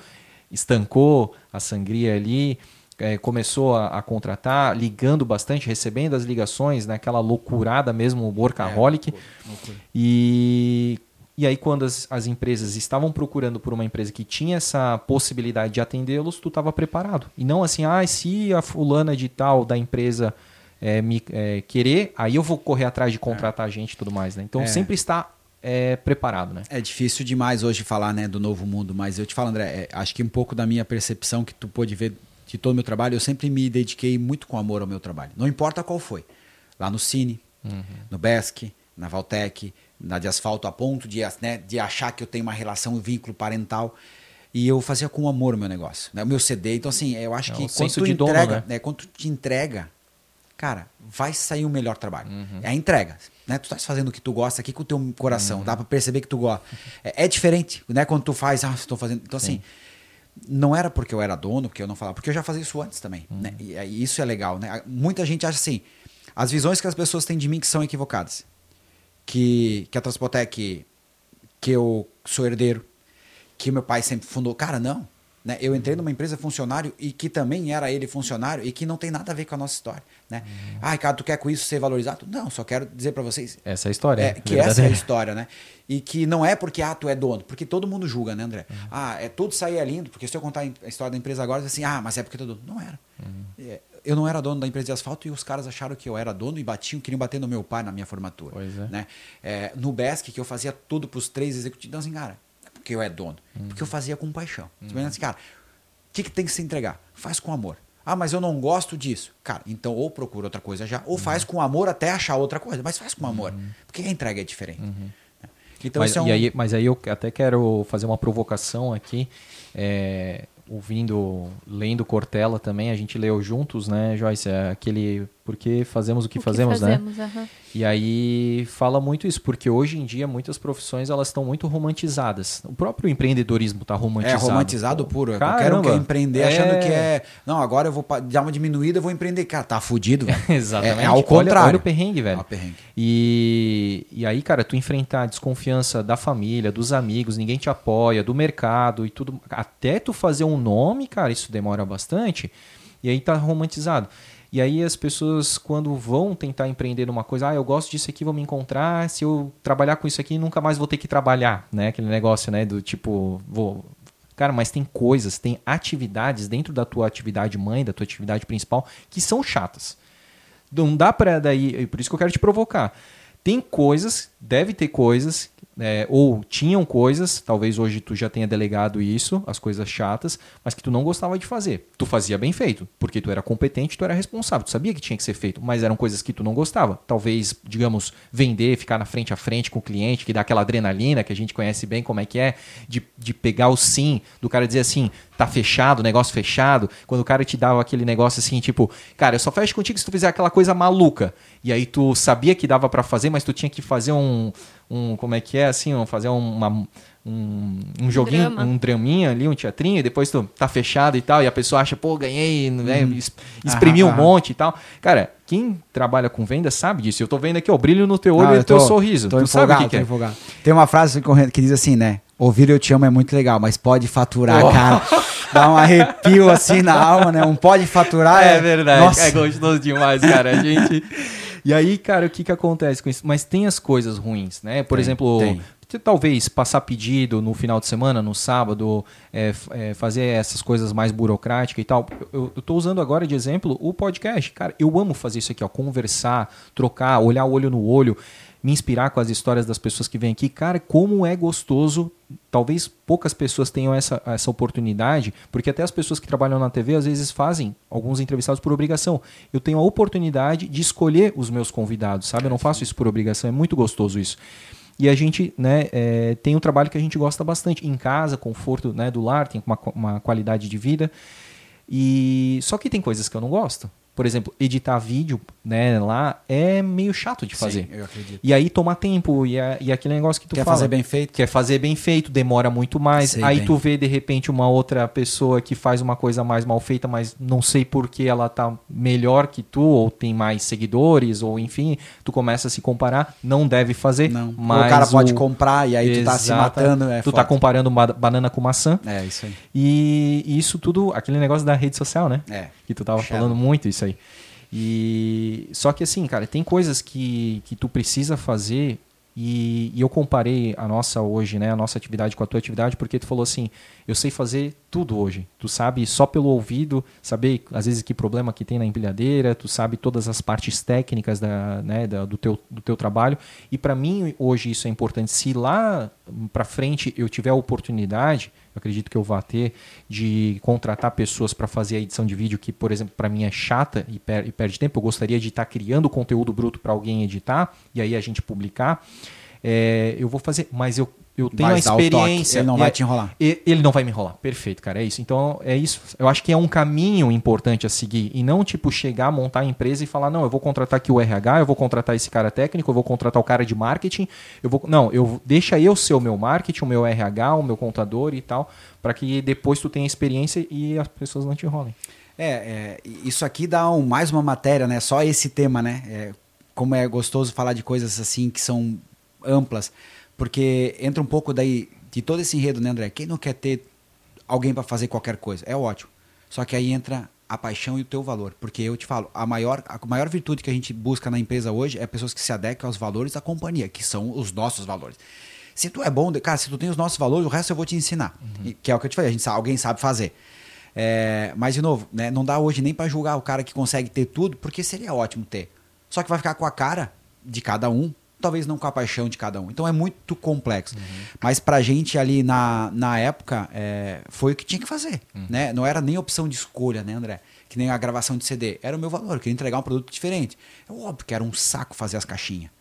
estancou a sangria ali, é, começou a, a, contratar, ligando bastante, recebendo as ligações, naquela né, loucurada mesmo, workaholic. É, loucura. E e aí, quando as, as empresas estavam procurando por uma empresa que tinha essa possibilidade de atendê-los, tu estava preparado. E não assim, ah, se a fulana de tal da empresa é, me é, querer, aí eu vou correr atrás de contratar é. gente e tudo mais. Né? Então, é. sempre está é, preparado. Né? É difícil demais hoje falar né, do novo mundo, mas eu te falo, André, é, acho que um pouco da minha percepção que tu pôde ver de todo o meu trabalho, eu sempre me dediquei muito com amor ao meu trabalho. Não importa qual foi. Lá no Cine, uhum. no Besc, na Valtec, na de asfalto a ponto de, né, de achar que eu tenho uma relação, um vínculo parental. E eu fazia com amor o meu negócio, né? o meu CD. Então, assim, eu acho é que quando tu, entrega, dono, né? né? quando tu te entrega, cara, vai sair o melhor trabalho. Uhum. É a entrega. Né? Tu estás fazendo o que tu gosta aqui com o teu coração. Uhum. Dá para perceber que tu gosta. É, é, diferente, né? Quando tu faz, ah, estou fazendo. Então, assim, não era porque eu era dono, porque eu não falava, porque eu já fazia isso antes também. Uhum. Né? E, e isso é legal, né? Muita gente acha assim, as visões que as pessoas têm de mim que são equivocadas que, que a Transpotec, que eu sou herdeiro, que meu pai sempre fundou. Cara, não. Né? Eu entrei numa empresa funcionário e que também era ele funcionário e que não tem nada a ver com a nossa história. Né? Uhum. Ah, Ricardo, tu quer com isso ser valorizado? Não, só quero dizer para vocês. Essa é a história. É, que essa é a história, né? E que não é porque, ah, tu é dono, porque todo mundo julga, né, André? Uhum. Ah, é tudo sair é lindo, porque se eu contar a história da empresa agora, assim, ah, mas é porque tu é dono. Não era. Uhum. É, eu não era dono da empresa de asfalto e os caras acharam que eu era dono e batiam, queriam bater no meu pai na minha formatura. Pois é. Né? É, no BESC, que eu fazia tudo para os três executivos, então assim, cara, é porque eu é dono. Uhum. Porque eu fazia com paixão. Uhum. Assim, cara, o que, que tem que se entregar? Faz com amor. Ah, mas eu não gosto disso. Cara, então ou procura outra coisa já, ou uhum. faz com amor até achar outra coisa. Mas faz com amor. Uhum. Porque a entrega é diferente. Uhum. Então, mas, é um... aí, mas aí eu até quero fazer uma provocação aqui. É, ouvindo, lendo Cortella também, a gente leu juntos, né, Joyce? É aquele porque fazemos o que, o fazemos, que fazemos, né? Uhum. E aí fala muito isso, porque hoje em dia muitas profissões elas estão muito romantizadas. O próprio empreendedorismo está romantizado. É romantizado Pô, puro. Caramba, Qualquer um quer empreender é... achando que é, não, agora eu vou dar uma diminuída, eu vou empreender. Cara, tá fudido, velho. Exatamente. É, é ao contrário. Olha, olha o perrengue, velho. É o perrengue. E, e aí, cara, tu enfrentar a desconfiança da família, dos amigos, ninguém te apoia, do mercado e tudo, até tu fazer um nome, cara, isso demora bastante. E aí tá romantizado. E aí as pessoas, quando vão tentar empreender numa coisa, ah, eu gosto disso aqui, vou me encontrar, se eu trabalhar com isso aqui, nunca mais vou ter que trabalhar, né? Aquele negócio, né? Do tipo, vou... Cara, mas tem coisas, tem atividades dentro da tua atividade mãe, da tua atividade principal, que são chatas. Não dá pra daí... Por isso que eu quero te provocar tem coisas, deve ter coisas é, ou tinham coisas, talvez hoje tu já tenha delegado isso, as coisas chatas, mas que tu não gostava de fazer. Tu fazia bem feito, porque tu era competente, tu era responsável, tu sabia que tinha que ser feito, mas eram coisas que tu não gostava. Talvez, digamos, vender, ficar na frente a frente com o cliente, que dá aquela adrenalina que a gente conhece bem como é que é, de, de pegar o sim, do cara dizer assim, tá fechado, negócio fechado, quando o cara te dava aquele negócio assim, tipo, cara, eu só fecho contigo se tu fizer aquela coisa maluca. E aí tu sabia que dava para fazer, mas tu tinha que fazer um, um como é que é assim, um, fazer uma, um, um joguinho, Drama. um draminha ali, um teatrinho, e depois tu tá fechado e tal, e a pessoa acha, pô, ganhei, né, hum. exprimi um monte e tal. Cara, quem trabalha com venda sabe disso. Eu tô vendo aqui o brilho no teu olho Não, e no teu sorriso. Tô tu sabe o que, que é? Tem uma frase que diz assim, né? Ouvir eu te amo é muito legal, mas pode faturar, oh. cara. Dá um arrepio assim na alma, né? Um pode faturar. É, é verdade. Nossa. É gostoso demais, cara. A gente. E aí, cara, o que, que acontece com isso? Mas tem as coisas ruins, né? Por tem, exemplo, tem. talvez passar pedido no final de semana, no sábado, é, é, fazer essas coisas mais burocráticas e tal. Eu, eu tô usando agora de exemplo o podcast. Cara, eu amo fazer isso aqui, ó. Conversar, trocar, olhar olho no olho me inspirar com as histórias das pessoas que vêm aqui. Cara, como é gostoso. Talvez poucas pessoas tenham essa, essa oportunidade, porque até as pessoas que trabalham na TV às vezes fazem alguns entrevistados por obrigação. Eu tenho a oportunidade de escolher os meus convidados, sabe? Eu não faço isso por obrigação, é muito gostoso isso. E a gente né, é, tem um trabalho que a gente gosta bastante. Em casa, conforto né, do lar, tem uma, uma qualidade de vida. E só que tem coisas que eu não gosto por exemplo, editar vídeo né, lá é meio chato de fazer. Sim, eu acredito. E aí toma tempo, e, é, e é aquele negócio que tu Quer fala. fazer bem feito? Quer fazer bem feito, demora muito mais. Sei aí bem. tu vê, de repente, uma outra pessoa que faz uma coisa mais mal feita, mas não sei por que ela tá melhor que tu, ou tem mais seguidores, ou enfim, tu começa a se comparar. Não deve fazer. Não. Mas o cara pode comprar e aí Exato. tu tá se matando. É tu tá forte. tá comparando banana com maçã. É, isso aí. E isso tudo, aquele negócio da rede social, né? É. Que tu tava Shadow. falando muito isso aí. E só que assim, cara, tem coisas que, que tu precisa fazer e, e, eu comparei a nossa hoje, né, a nossa atividade com a tua atividade, porque tu falou assim, eu sei fazer tudo hoje. Tu sabe só pelo ouvido, saber às vezes que problema que tem na empilhadeira, tu sabe todas as partes técnicas da, né, da, do, teu, do teu trabalho. E para mim hoje isso é importante. Se lá para frente eu tiver a oportunidade, eu acredito que eu vá ter, de contratar pessoas para fazer a edição de vídeo que, por exemplo, para mim é chata e, per e, perde tempo. Eu gostaria de estar tá criando conteúdo bruto para alguém editar e aí a gente publicar. É, eu vou fazer, mas eu eu tenho a experiência. Ele não vai te enrolar. Ele não vai me enrolar. Perfeito, cara. É isso. Então, é isso. Eu acho que é um caminho importante a seguir. E não, tipo, chegar, montar a empresa e falar, não, eu vou contratar aqui o RH, eu vou contratar esse cara técnico, eu vou contratar o cara de marketing. Eu vou. Não, eu deixa eu ser o meu marketing, o meu RH, o meu contador e tal, para que depois tu tenha experiência e as pessoas não te enrolem. É, é isso aqui dá um, mais uma matéria, né? Só esse tema, né? É, como é gostoso falar de coisas assim que são amplas. Porque entra um pouco daí de todo esse enredo, né, André? Quem não quer ter alguém para fazer qualquer coisa? É ótimo. Só que aí entra a paixão e o teu valor. Porque eu te falo, a maior, a maior virtude que a gente busca na empresa hoje é pessoas que se adequam aos valores da companhia, que são os nossos valores. Se tu é bom, cara, se tu tem os nossos valores, o resto eu vou te ensinar. Uhum. Que é o que eu te falei, a gente sabe, alguém sabe fazer. É, mas, de novo, né, não dá hoje nem para julgar o cara que consegue ter tudo, porque seria ótimo ter. Só que vai ficar com a cara de cada um talvez não com a paixão de cada um. Então é muito complexo. Uhum. Mas pra gente ali na, na época, é, foi o que tinha que fazer. Uhum. Né? Não era nem opção de escolha, né, André? Que nem a gravação de CD. Era o meu valor, eu queria entregar um produto diferente. É óbvio que era um saco fazer as caixinhas.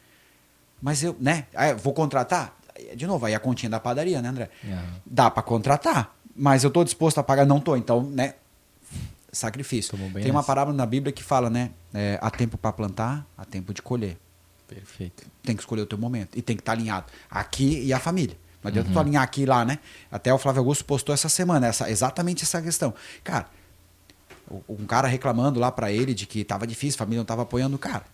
Mas eu, né? Vou contratar? De novo, aí a continha da padaria, né, André? Uhum. Dá para contratar, mas eu tô disposto a pagar? Não tô. Então, né? Sacrifício. Tem uma parábola na Bíblia que fala, né? É, há tempo para plantar, há tempo de colher. Perfeito. Tem que escolher o teu momento. E tem que estar tá alinhado. Aqui e a família. Não adianta uhum. tu alinhar aqui e lá, né? Até o Flávio Augusto postou essa semana essa, exatamente essa questão. Cara, um cara reclamando lá para ele de que tava difícil, a família não tava apoiando. Cara,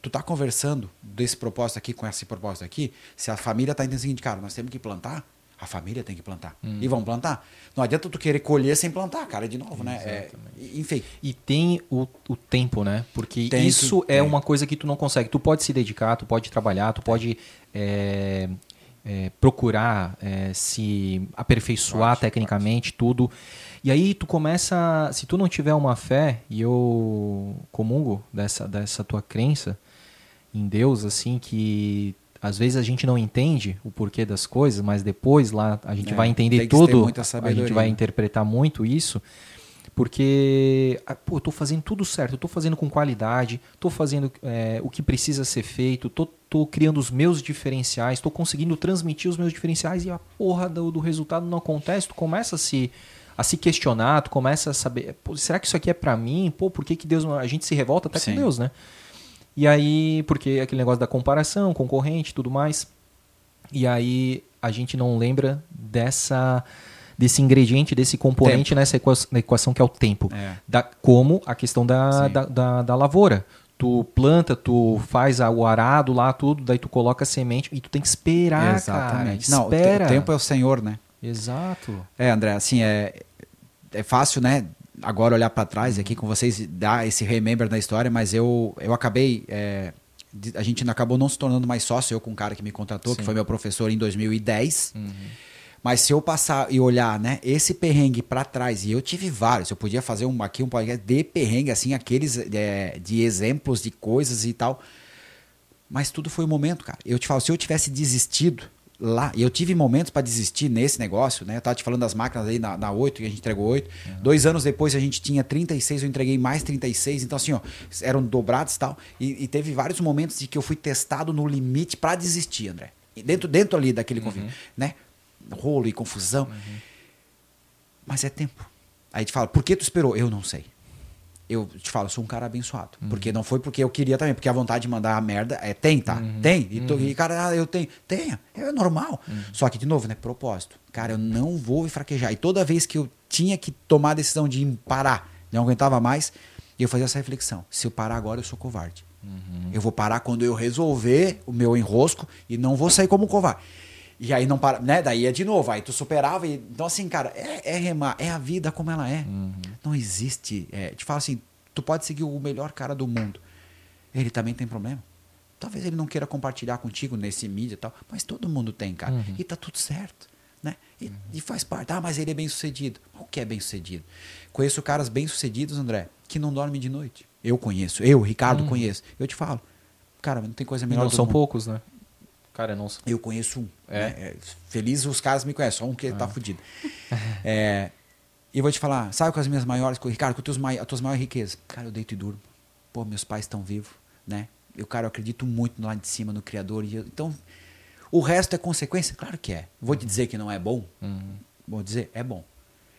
tu tá conversando desse propósito aqui com esse propósito aqui, se a família tá entendendo o seguinte, cara, nós temos que plantar, a família tem que plantar. Hum. E vão plantar. Não adianta tu querer colher sem plantar, cara, de novo, né? É, enfim. E tem o, o tempo, né? Porque tem isso que, é, é, uma coisa que tu não consegue. Tu pode se dedicar, tu pode trabalhar, tu pode é, é, procurar é, se aperfeiçoar tecnicamente, tudo. E aí tu começa. Se tu não tiver uma fé, e eu comungo dessa, dessa tua crença, em Deus, assim, que às vezes a gente não entende o porquê das coisas, mas depois lá a gente É, vai entender tudo, a gente vai interpretar muito isso, porque, ah, pô, eu tô fazendo tudo certo, eu tô fazendo com qualidade, tô fazendo é, o que precisa ser feito, tô, tô criando os meus diferenciais, tô conseguindo transmitir os meus diferenciais e a porra do, do resultado não acontece, tu começa a se, a se questionar, tu começa a saber, será que isso aqui é pra mim? Pô, por que, que Deus... A gente se revolta até Sim. com Deus, né? E aí, porque aquele negócio da comparação, concorrente e tudo mais. E aí a gente não lembra dessa desse ingrediente, desse componente nessa equa- na equação que é o tempo. É. Da, como a questão da, da, da, da lavoura. Tu planta, tu faz a- o arado lá, tudo, daí tu coloca a semente e tu tem que esperar, Exatamente. cara. Não, Espera. o tempo é o Senhor, né? Exato. É, André, assim, é, é fácil, né? Agora olhar para trás aqui com vocês, dar esse remember da história, mas eu, eu acabei. é, a gente acabou não se tornando mais sócio, eu com um cara que me contratou, que Sim. foi meu professor em 2010. Uhum. Mas se eu passar e olhar, né, esse perrengue para trás, e eu tive vários, eu podia fazer um, aqui um podcast de perrengue, assim, aqueles é, de exemplos de coisas e tal. Mas tudo foi um momento, cara. Eu te falo, se eu tivesse desistido lá, e eu tive momentos para desistir nesse negócio, né? Eu tava te falando das máquinas aí na, na 8, que a gente entregou 8. Dois anos depois a gente tinha 36, eu entreguei mais 36. Então, assim, ó, eram dobrados e tal. E, teve vários momentos de que eu fui testado no limite para desistir, André. Dentro, dentro ali daquele convívio, né? Rolo e confusão. Mas é tempo. Aí te fala, por que tu esperou? Eu não sei. Eu te falo, eu sou um cara abençoado. Porque não foi porque eu queria também, porque a vontade de mandar a merda é tem, tá? Tem. E, tô- e, cara, ah, eu tenho. Tenha. É normal. Só que, de novo, né? Propósito. Cara, eu não vou me fraquejar. E toda vez que eu tinha que tomar a decisão de parar, não aguentava mais, eu fazia essa reflexão. Se eu parar agora, eu sou covarde. Eu vou parar quando eu resolver o meu enrosco e não vou sair como um covarde. E aí não para, né? Daí é de novo, aí tu superava. E, então, assim, cara, é, é remar, é a vida como ela é. Não existe. É, te falo assim, tu pode seguir o melhor cara do mundo. Ele também tem problema. Talvez ele não queira compartilhar contigo nesse mídia e tal, mas todo mundo tem, cara. Uhum. E tá tudo certo. Né? E, e faz parte. Ah, mas ele é bem sucedido. O que é bem sucedido? Conheço caras bem sucedidos, André, que não dormem de noite. Eu conheço. Eu, Ricardo, conheço. Eu te falo. Cara, não tem coisa E melhor não do são mundo. poucos, né? Cara, não são. Eu conheço um. É? né? É, Feliz os caras me conhecem, só um que tá fudido. É, e eu vou te falar, sabe com as minhas maiores Ricardo, com teus as tuas maiores riquezas? Cara, eu deito e durmo. Pô, meus pais estão vivos, né? Eu, cara, eu acredito muito lá de cima no Criador. E eu- então, o resto é consequência? Claro que é. Vou te dizer que não é bom? Uhum, Vou dizer, é bom.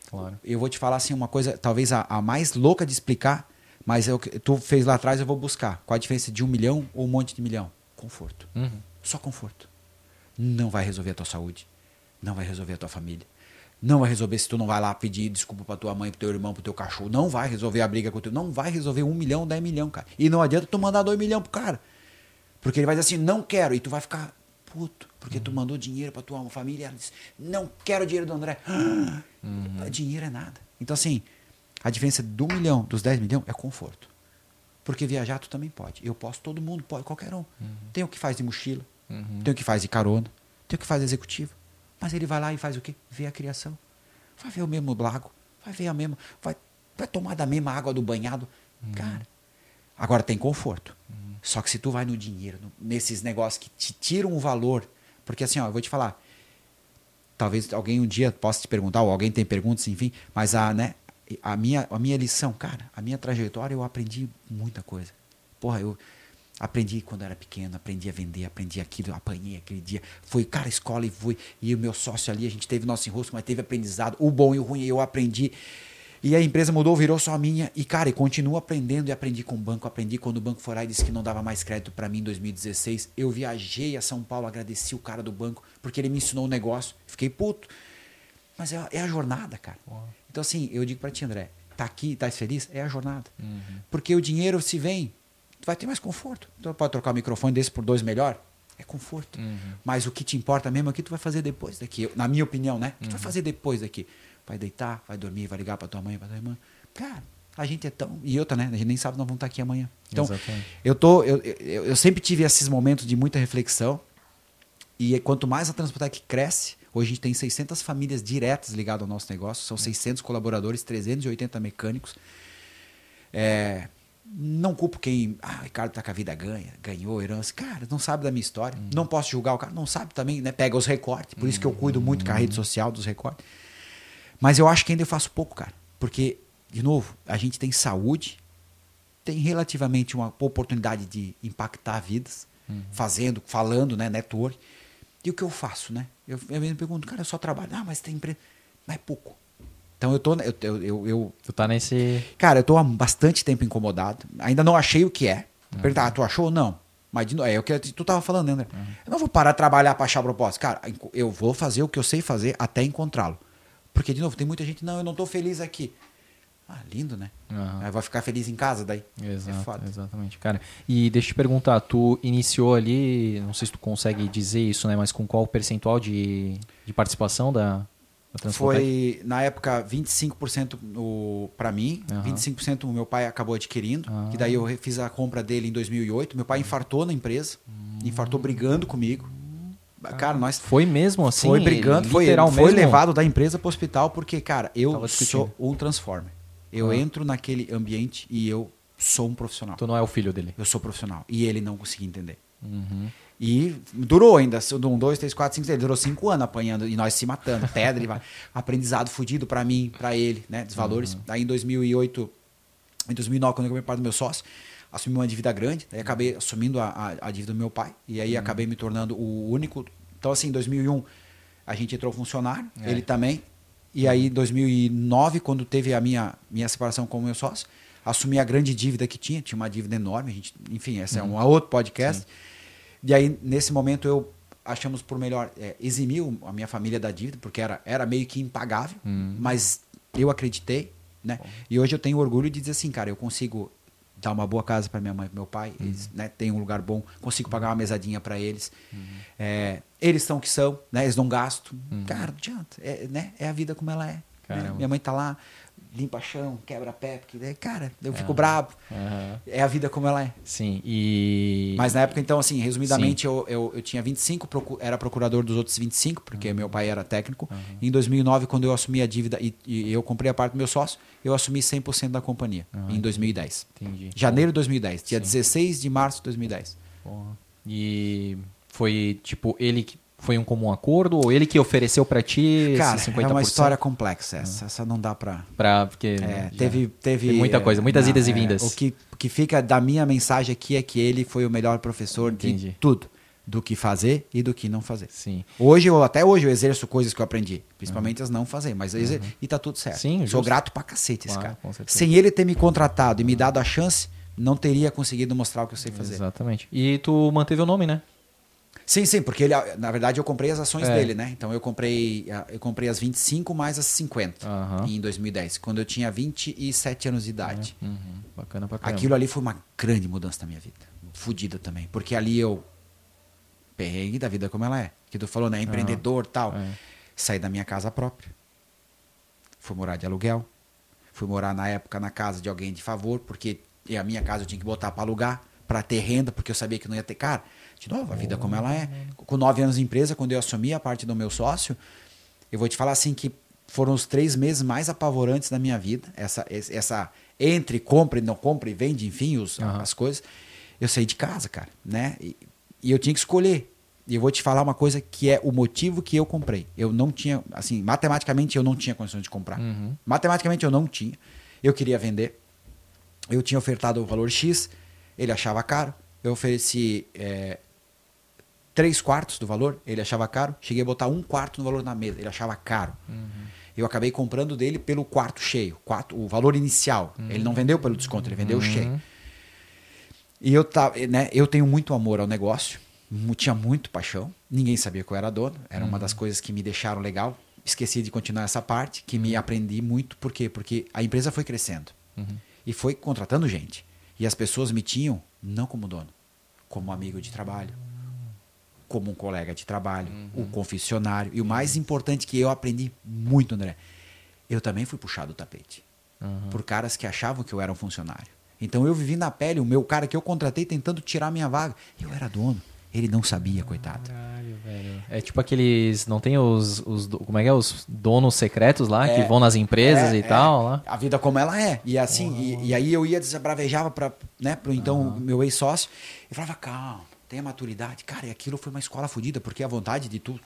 claro. Eu vou te falar assim uma coisa, talvez a, a mais louca de explicar, mas é o que tu fez lá atrás, eu vou buscar. Qual a diferença de um milhão ou um monte de milhão? Conforto. Uhum. Só conforto. Não vai resolver a tua saúde. Não vai resolver a tua família. Não vai resolver se tu não vai lá pedir desculpa pra tua mãe, pro teu irmão, pro teu cachorro. Não vai resolver a briga com o teu. Não vai resolver um milhão, dez milhão, cara. E não adianta tu mandar dois milhão pro cara. Porque ele vai dizer assim, não quero. E tu vai ficar puto. Porque tu mandou dinheiro pra tua família ela disse, não quero dinheiro do André. Ah, Dinheiro é nada. Então, assim, a diferença do milhão, dos 10 milhões, é conforto. Porque viajar tu também pode. Eu posso, todo mundo pode, qualquer um. Tem o que faz de mochila, Uhum. tem o que faz de carona, tem o que faz de executivo. Mas ele vai lá e faz o quê? Vê a criação. Vai ver o mesmo lago, vai ver a mesma. Vai, vai tomar da mesma água do banhado. Cara. Agora tem conforto. Só que se tu vai no dinheiro, no- nesses negócios que te tiram o valor. Porque assim, ó, eu vou te falar. Talvez alguém um dia possa te perguntar, ou alguém tem perguntas, enfim, mas a, né, a, minha, a minha lição, cara, a minha trajetória, eu aprendi muita coisa. Porra, eu aprendi quando era pequeno, aprendi a vender, aprendi aquilo, apanhei aquele dia. Foi, cara, escola e fui. E o meu sócio ali, a gente teve nosso enrosco, mas teve aprendizado. O bom e o ruim eu aprendi. E a empresa mudou, virou só minha. E, cara, e continuo aprendendo e aprendi com o banco. Aprendi quando o banco foi lá e disse que não dava mais crédito para mim em 2016. Eu viajei a São Paulo, agradeci o cara do banco, porque ele me ensinou o negócio. Fiquei puto. Mas é, é a jornada, cara. Então, assim, eu digo pra ti, André, tá aqui, tá feliz? É a jornada. Porque o dinheiro se vem, tu vai ter mais conforto. Então, pode trocar o microfone desse por dois melhor? É conforto. Mas o que te importa mesmo é o que tu vai fazer depois daqui. Na minha opinião, né? O que tu vai fazer depois daqui? Vai deitar, vai dormir, vai ligar pra tua mãe, pra tua irmã. Cara, a gente é tão. E outra, né? A gente nem sabe se nós vamos estar aqui amanhã. Então, Exatamente. eu, tô, eu, eu, eu sempre tive esses momentos de muita reflexão. E quanto mais a Transpotec cresce, hoje a gente tem 600 famílias diretas ligadas ao nosso negócio, são 600 colaboradores, 380 mecânicos. É, Não culpo quem. Ah, o Ricardo tá com a vida ganha, ganhou herança. Cara, não sabe da minha história. Uhum. Não posso julgar o cara. Não sabe também, né? Pega os recortes. Por isso que eu cuido muito com a Uhum. rede social dos recortes. Mas eu acho que ainda eu faço pouco, cara. Porque, de novo, a gente tem saúde, tem relativamente uma oportunidade de impactar vidas, Uhum. fazendo, falando, né? Network. E o que eu faço, né? Eu, eu me pergunto, cara, eu só trabalho. Ah, mas tem empresa. Mas é pouco. Então eu tô. Eu, eu, eu, eu- Tu tá nesse. cara, eu tô há bastante tempo incomodado. Ainda não achei o que é. Perguntar, ah, tu achou? Não. Mas de novo, é o que tu tava falando, né, André? Eu não vou parar de trabalhar pra achar propósito. Cara, eu vou fazer o que eu sei fazer até encontrá-lo. Porque, de novo, tem muita gente, não, eu não tô feliz aqui. Ah, lindo, né? Aham. Aí vai ficar feliz em casa daí. Exato, é exatamente, cara. E deixa eu te perguntar, tu iniciou ali, não sei se tu consegue dizer isso, né, mas com qual percentual de, de participação da, da? Foi, na época, 25% o- pra mim, Aham. 25% o meu pai acabou adquirindo, Ah. que daí eu fiz a compra dele em 2008. Meu pai infartou na empresa, Hum. infartou brigando comigo. Cara, nós Foi mesmo assim? foi brigando, foi, foi levado da empresa para o hospital porque, cara, eu sou um transformer. Eu Ah. entro naquele ambiente e eu sou um profissional. Tu não é o filho dele. Eu sou profissional. E ele não conseguia entender. Uhum. E durou ainda, um, dois, três, quatro, cinco, seis, durou cinco anos apanhando e nós se matando, pedra e vai. aprendizado fudido pra mim, pra ele, né, dos valores. Daí em 2008, em 2009, quando eu comprei parte do meu sócio, assumi uma dívida grande, daí acabei assumindo a, a, a dívida do meu pai e aí acabei me tornando o único. Então assim, em 2001 a gente entrou funcionário, É. ele também. E aí em 2009, quando teve a minha minha separação com o meu sócio, assumi a grande dívida que tinha, tinha uma dívida enorme, a gente, enfim, esse é um outro podcast. E aí, nesse momento, eu achamos por melhor é, eximir a minha família da dívida, porque era, era meio que impagável, mas eu acreditei, né? E hoje eu tenho orgulho de dizer assim, cara, eu consigo dar uma boa casa para minha mãe e meu pai, eles né, têm um lugar bom, consigo pagar uma mesadinha para eles. É, eles são o que são, né? Eles não gastam. Cara, não adianta. É, né? é a vida como ela é. né? Minha mãe tá lá, limpa chão, quebra pé, porque, né, cara, eu fico bravo. Aham. É a vida como ela é. Sim, e... Mas na época, então, assim, resumidamente, eu, eu, eu tinha 25, procu- era procurador dos outros 25, Uhum. porque meu pai era técnico. Em 2009, quando eu assumi a dívida e, e eu comprei a parte do meu sócio, eu assumi 100% da companhia, em 2010. Entendi. Janeiro de 2010, dia Sim. 16 de março de 2010. Porra. E foi, tipo, ele que... Foi um comum acordo ou ele que ofereceu pra ti Cara, esses 50%? é uma história complexa essa. Essa não dá pra... Pra, porque É, teve, teve muita coisa, muitas não, idas e é, vindas. O que, que fica da minha mensagem aqui é que ele foi o melhor professor Entendi. de tudo. Do que fazer e do que não fazer. Sim. Hoje, eu, até hoje, eu exerço coisas que eu aprendi. Principalmente as não fazer. Mas eu exer- E tá tudo certo. Uhum. Sim, Sou grato pra cacete esse Claro, cara. Sem ele ter me contratado e me dado a chance, não teria conseguido mostrar o que eu sei fazer. Exatamente. E tu manteve o nome, né? Sim, sim, porque ele, na verdade eu comprei as ações É. dele, né? Então eu comprei, eu comprei as 25 mais as 50 Aham. em 2010, quando eu tinha 27 anos de idade. Uhum. Bacana pra caramba. Aquilo ali foi uma grande mudança na minha vida. Fudida também. Porque ali eu perrengue da vida como ela é. Que tu falou, né? Empreendedor tal. É. Saí da minha casa própria. Fui morar de aluguel. Fui morar na época na casa de alguém de favor, porque a minha casa eu tinha que botar para alugar, para ter renda, porque eu sabia que não ia ter. Cara, de novo, a vida como ela é. Com nove anos de empresa, quando eu assumi a parte do meu sócio, eu vou te falar assim que foram os três meses mais apavorantes da minha vida. Essa, essa entre compra e não compra e vende, enfim, os, Aham. as coisas. Eu saí de casa, cara, né? E, e eu tinha que escolher. E eu vou te falar uma coisa que é o motivo que eu comprei. Eu não tinha, assim, matematicamente eu não tinha condições de comprar. Uhum. Matematicamente eu não tinha. Eu queria vender. Eu tinha ofertado o valor X, ele achava caro. Eu ofereci é, três quartos do valor, ele achava caro. Cheguei a botar um quarto no valor na mesa, ele achava caro. Eu acabei comprando dele pelo quarto cheio, quarto, o valor inicial. Ele não vendeu pelo desconto, ele vendeu cheio. E eu, tá, né, eu tenho muito amor ao negócio, tinha muito paixão. Ninguém sabia que eu era dono, era uma das coisas que me deixaram legal. Esqueci de continuar essa parte, que me aprendi muito. Por quê? Porque a empresa foi crescendo e foi contratando gente. E as pessoas me tinham não como dono, como amigo de trabalho, como um colega de trabalho, o confessionário. E o mais importante que eu aprendi muito, André, eu também fui puxado do tapete por caras que achavam que eu era um funcionário. Então eu vivi na pele o meu cara que eu contratei tentando tirar minha vaga. Eu era dono. Ele não sabia, coitado. Caralho, velho. É tipo aqueles. Não tem os. os como é que é? Os donos secretos lá É, que vão nas empresas É, e é. tal lá. A vida como ela é. E assim, e, e aí eu ia desabravejava para, né, pro então meu ex-sócio e falava, calma, tenha maturidade. Cara, e aquilo foi uma escola fodida, porque a vontade de tu,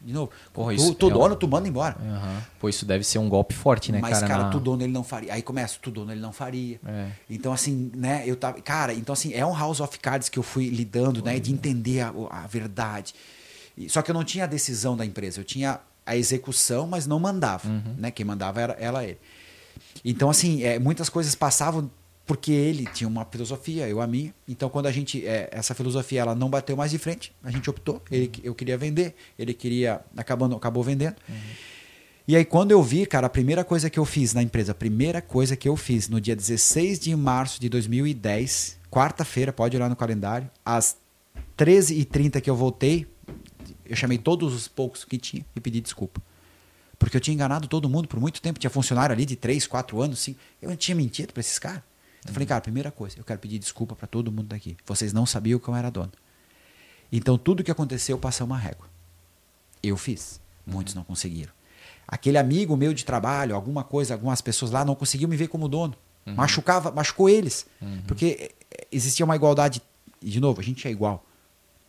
de novo, Porra, tu, isso tu é dono, um- tu manda embora. Aham. Pô, isso deve ser um golpe forte, né, Mas, cara? cara, na- tu dono ele não faria. Aí começa, tu dono ele não faria. É. Então, assim, né, eu tava. Cara, então, assim, é um House of Cards que eu fui lidando, né, de entender a, a verdade. E- Só que eu não tinha a decisão da empresa, eu tinha a execução, mas não mandava. Né? Quem mandava era ela ele. Então, assim, é, muitas coisas passavam porque ele tinha uma filosofia, eu a minha. Então, quando a gente. é, essa filosofia ela não bateu mais de frente, a gente optou. Ele, eu queria vender, ele queria. Acabando, acabou vendendo. E aí, quando eu vi, cara, a primeira coisa que eu fiz na empresa, a primeira coisa que eu fiz no dia 16 de março de 2010, quarta-feira, pode olhar no calendário, às 13h30 que eu voltei, eu chamei todos os poucos que tinha e pedi desculpa. Porque eu tinha enganado todo mundo por muito tempo. Tinha funcionário ali de 3, 4 anos, 5. Eu não tinha mentido para esses caras. Então eu falei, cara, primeira coisa, eu quero pedir desculpa para todo mundo daqui. Vocês não sabiam que eu era dono. Então tudo que aconteceu, eu passei uma régua. Eu fiz. Muitos não conseguiram. Aquele amigo meu de trabalho, alguma coisa, algumas pessoas lá não conseguiam me ver como dono. Machucava, machucou eles. Porque eh, existia uma igualdade. E, de novo, a gente é igual.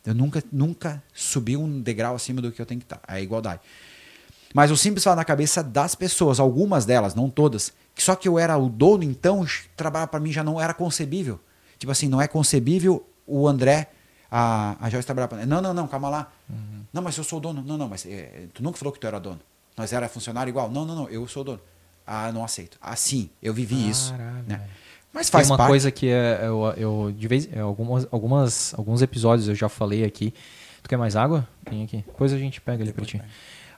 Eu nunca, nunca subi um degrau acima do que eu tenho que estar. É a igualdade. Mas o simples falar na cabeça das pessoas, algumas delas, não todas, que só que eu era o dono, então trabalhar para mim já não era concebível. Tipo assim, não é concebível o André, a, a Joyce trabalhar para mim. Não, não, não, calma lá. Não, mas eu sou o dono. Não, não, mas eh, tu nunca falou que tu era dono. Nós era funcionário igual. Não, não, não, eu sou o dono. Ah, não aceito. Assim, eu vivi isso. Caralho, Né? velho. Mas Tem faz uma parte. coisa que é, eu, eu de vez, é, algumas, algumas, alguns episódios eu já falei aqui. Tu quer mais água? Tem aqui. Depois a gente pega ali pra ti.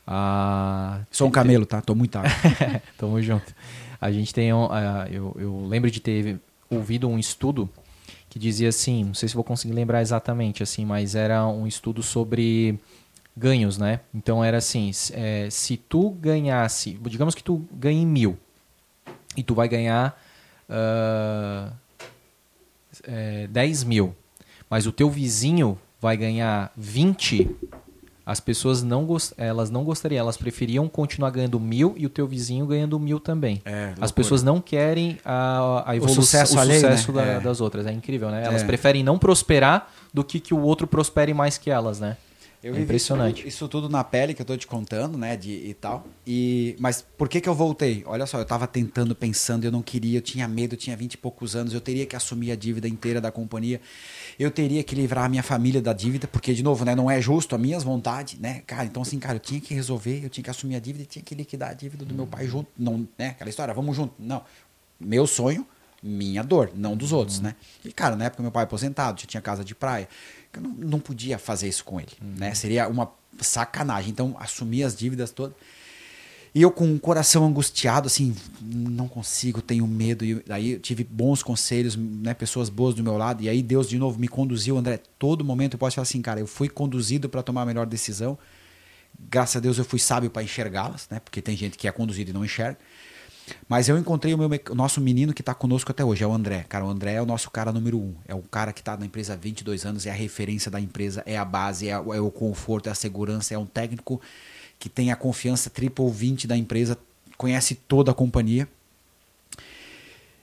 Ah, Sou um camelo, tá? Tô muito água. Tamo junto. A gente tem ah, eu, eu lembro de ter ouvido um estudo que dizia assim, não sei se vou conseguir lembrar exatamente assim, mas era um estudo sobre ganhos, né? Então era assim, é, se tu ganhasse, digamos que tu ganhe mil e tu vai ganhar ah, é, 10 mil, mas o teu vizinho vai ganhar 20, as pessoas não, elas não gostariam, elas preferiam continuar ganhando mil e o teu vizinho ganhando mil também. É, As pessoas não querem a, a evolução, sucesso o alheio, sucesso né? da- É. das outras. É incrível, né? Elas É. preferem não prosperar do que que o outro prospere mais que elas, né? Eu é impressionante. Isso, tudo- isso tudo na pele que eu tô te contando, né? De, e tal. E, mas por que que eu voltei? Olha só, eu tava tentando, pensando, eu não queria, eu tinha medo, eu tinha vinte e poucos anos, eu teria que assumir a dívida inteira da companhia. Eu teria que livrar a minha família da dívida, porque, de novo, né? Não é justo, as minhas vontades, né? Cara, então assim, cara, eu tinha que resolver, eu tinha que assumir a dívida e tinha que liquidar a dívida do meu pai junto. Não, né? Aquela história, vamos junto. Não. Meu sonho, minha dor, não dos outros, né? E, cara, na época meu pai aposentado, já tinha casa de praia. Não, não podia fazer isso com ele, né? Seria uma sacanagem. Então, assumir as dívidas todas. E eu com o coração angustiado, assim, não consigo, tenho medo. E aí tive bons conselhos, né? Pessoas boas do meu lado. E aí Deus, de novo, me conduziu, André. Todo momento eu posso falar assim, cara, eu fui conduzido para tomar a melhor decisão. Graças a Deus eu fui sábio para enxergá-las, né? Porque tem gente que é conduzido e não enxerga. Mas eu encontrei o, meu, o nosso menino que está conosco até hoje, é o André. Cara, o André é o nosso cara número um. É o cara que está na empresa há 22 anos, é a referência da empresa, é a base, é, é o conforto, é a segurança, é um técnico que tem a confiança triple 20 da empresa, conhece toda a companhia.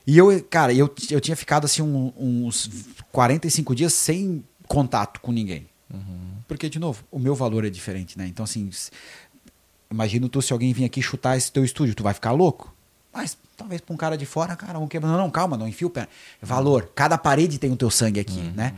E eu, cara, eu, eu tinha ficado assim um- uns 45 dias sem contato com ninguém. Porque, de novo, o meu valor é diferente, né? Então, assim, imagina tu se alguém vir aqui chutar esse teu estúdio, tu vai ficar louco? Mas talvez pra um cara de fora, cara, um quebra. Não, não, calma, não enfia o pé. Valor. Cada parede tem o teu sangue aqui, né?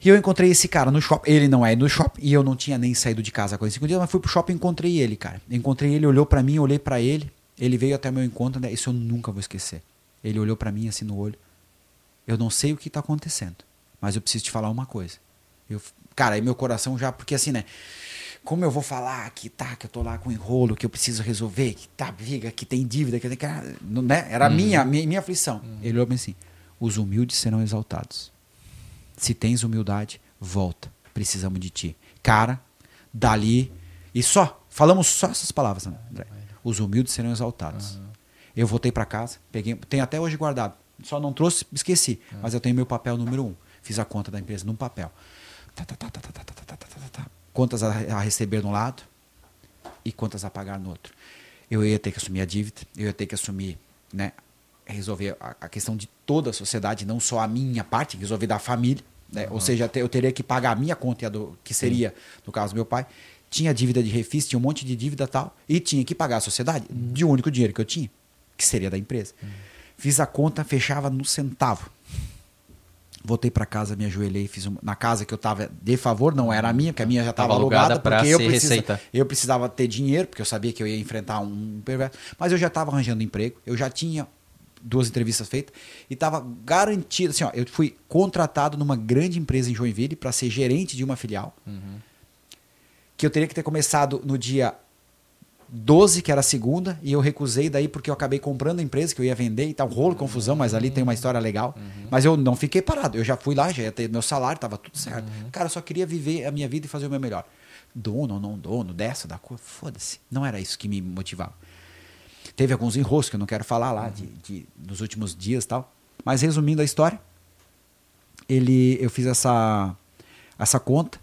E eu encontrei esse cara no shopping. Ele não é no shopping e eu não tinha nem saído de casa há 45 dias, mas fui pro shopping e encontrei ele, cara. Encontrei ele, olhou pra mim, olhei pra ele. Ele veio até meu encontro, né? Isso eu nunca vou esquecer. Ele olhou pra mim assim no olho. Eu não sei o que tá acontecendo, mas eu preciso te falar uma coisa. Eu, cara, aí meu coração já, porque assim, né? Como eu vou falar que tá, que eu tô lá com enrolo, que eu preciso resolver, que tá briga, que tem dívida, que tem que. Né? Era a minha, minha, minha aflição. Ele olhou assim: os humildes serão exaltados. Se tens humildade, volta. Precisamos de ti. Cara, dali. E só, falamos só essas palavras, André. Os humildes serão exaltados. Eu voltei para casa, peguei, tenho até hoje guardado. Só não trouxe, esqueci. Mas eu tenho meu papel número um. Fiz a conta da empresa num papel. Tá, tá, tá, tá, tá, tá, tá, tá, tá, tá, tá. Contas a, receber no lado e contas a pagar no outro. Eu ia ter que assumir a dívida, eu ia ter que assumir, né, resolver a, a questão de toda a sociedade, não só a minha parte, resolver da família, né? Ou seja, eu teria que pagar a minha conta a do que seria, no caso meu pai. Tinha dívida de refis, tinha um monte de dívida e tal, e tinha que pagar a sociedade de um único dinheiro que eu tinha, que seria da empresa. Fiz a conta, fechava no centavo. Voltei para casa, me ajoelhei, fiz uma, na casa que eu tava de favor, não era a minha, porque a minha já estava Tava alugada alugada, porque eu, precisa, receita. eu precisava ter dinheiro, porque eu sabia que eu ia enfrentar um perverso, mas eu já estava arranjando emprego, eu já tinha duas entrevistas feitas e estava garantido, assim, ó, eu fui contratado numa grande empresa em Joinville para ser gerente de uma filial, que eu teria que ter começado no dia 12, que era a segunda, e eu recusei daí porque eu acabei comprando a empresa que eu ia vender e tal, rolo, confusão, mas ali tem uma história legal. Mas eu não fiquei parado, eu já fui lá, já ia ter meu salário, tava tudo certo. Cara, eu só queria viver a minha vida e fazer o meu melhor. Dono ou não dono, dessa, da cor, foda-se. Não era isso que me motivava. Teve alguns enroscos que eu não quero falar lá de, de, dos últimos dias e tal. Mas resumindo a história, ele, eu fiz essa, essa conta,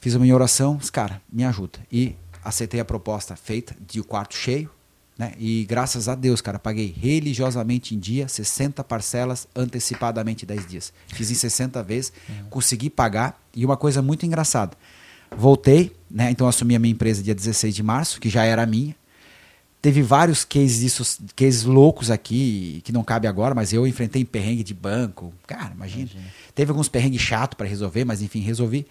fiz a minha oração, disse, cara, me ajuda. E aceitei a proposta feita de o quarto cheio, né? E graças a Deus, cara, paguei religiosamente em dia 60 parcelas antecipadamente 10 dias. Fiz em 60 vezes, consegui pagar. E uma coisa muito engraçada, voltei, né? Então assumi a minha empresa dia 16 de março, que já era minha. Teve vários cases disso, cases loucos aqui, que não cabe agora, mas eu enfrentei perrengue de banco. Cara, imagina. Teve alguns perrengues chato para resolver, mas enfim, resolvi.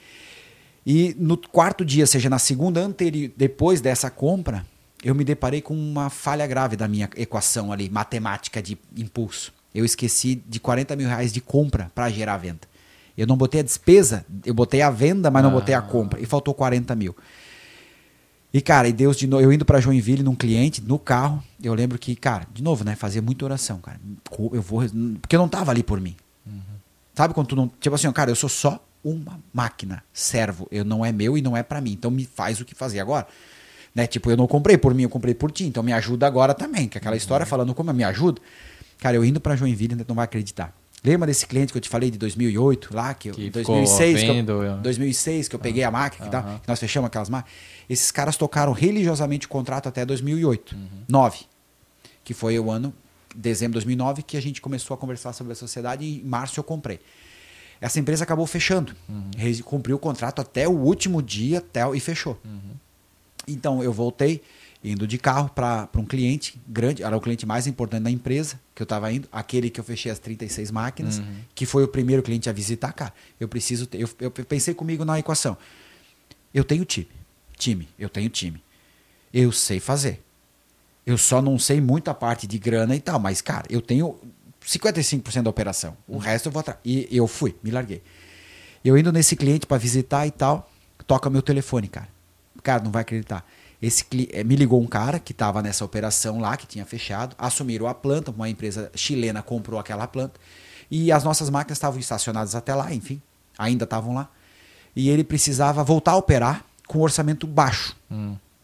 E no quarto dia, seja na segunda anterior, depois dessa compra, eu me deparei com uma falha grave da minha equação ali, matemática de impulso. Eu esqueci de 40 mil reais de compra para gerar a venda. Eu não botei a despesa, eu botei a venda, mas não botei a compra. E faltou 40 mil. E, cara, e Deus de novo, eu indo pra Joinville num cliente, no carro, eu lembro que, cara, de novo, né, fazia muita oração, cara. Eu vou, porque eu não tava ali por mim. Sabe quando tu não, tipo assim, ó, cara, eu sou só uma máquina, servo, eu não é meu e não é pra mim. Então me faz o que fazer agora. Né? Tipo, eu não comprei por mim, eu comprei por ti, então me ajuda agora também, que aquela história falando como me ajuda. Cara, eu indo pra Joinville, ainda não vai acreditar. Lembra desse cliente que eu te falei de 2008, lá que, eu, Que 2006, ficou que vendo, eu, eu- 2006 que eu peguei a máquina, que, tal, que nós fechamos aquelas máquinas. Esses caras tocaram religiosamente o contrato até 2008, 9, que foi o ano dezembro de 2009 que a gente começou a conversar sobre a sociedade e em março eu comprei. Essa empresa acabou fechando, Re- cumpriu o contrato até o último dia até, e fechou. Então eu voltei indo de carro para um cliente grande, era o cliente mais importante da empresa que eu estava indo, aquele que eu fechei as 36 máquinas, que foi o primeiro cliente a visitar, cara. Eu preciso ter, eu, eu pensei comigo na equação. Eu tenho time, time, eu tenho time. Eu sei fazer. Eu só não sei muita parte de grana e tal, mas cara, eu tenho 55% da operação. O resto eu vou atrás. E eu fui, me larguei. Eu indo nesse cliente para visitar e tal, toca meu telefone, cara. Cara, não vai acreditar. Esse eh, me ligou um cara que estava nessa operação lá, que tinha fechado, assumiram a planta, uma empresa chilena comprou aquela planta, e as nossas máquinas estavam estacionadas até lá, enfim, ainda estavam lá. E ele precisava voltar a operar com um orçamento baixo.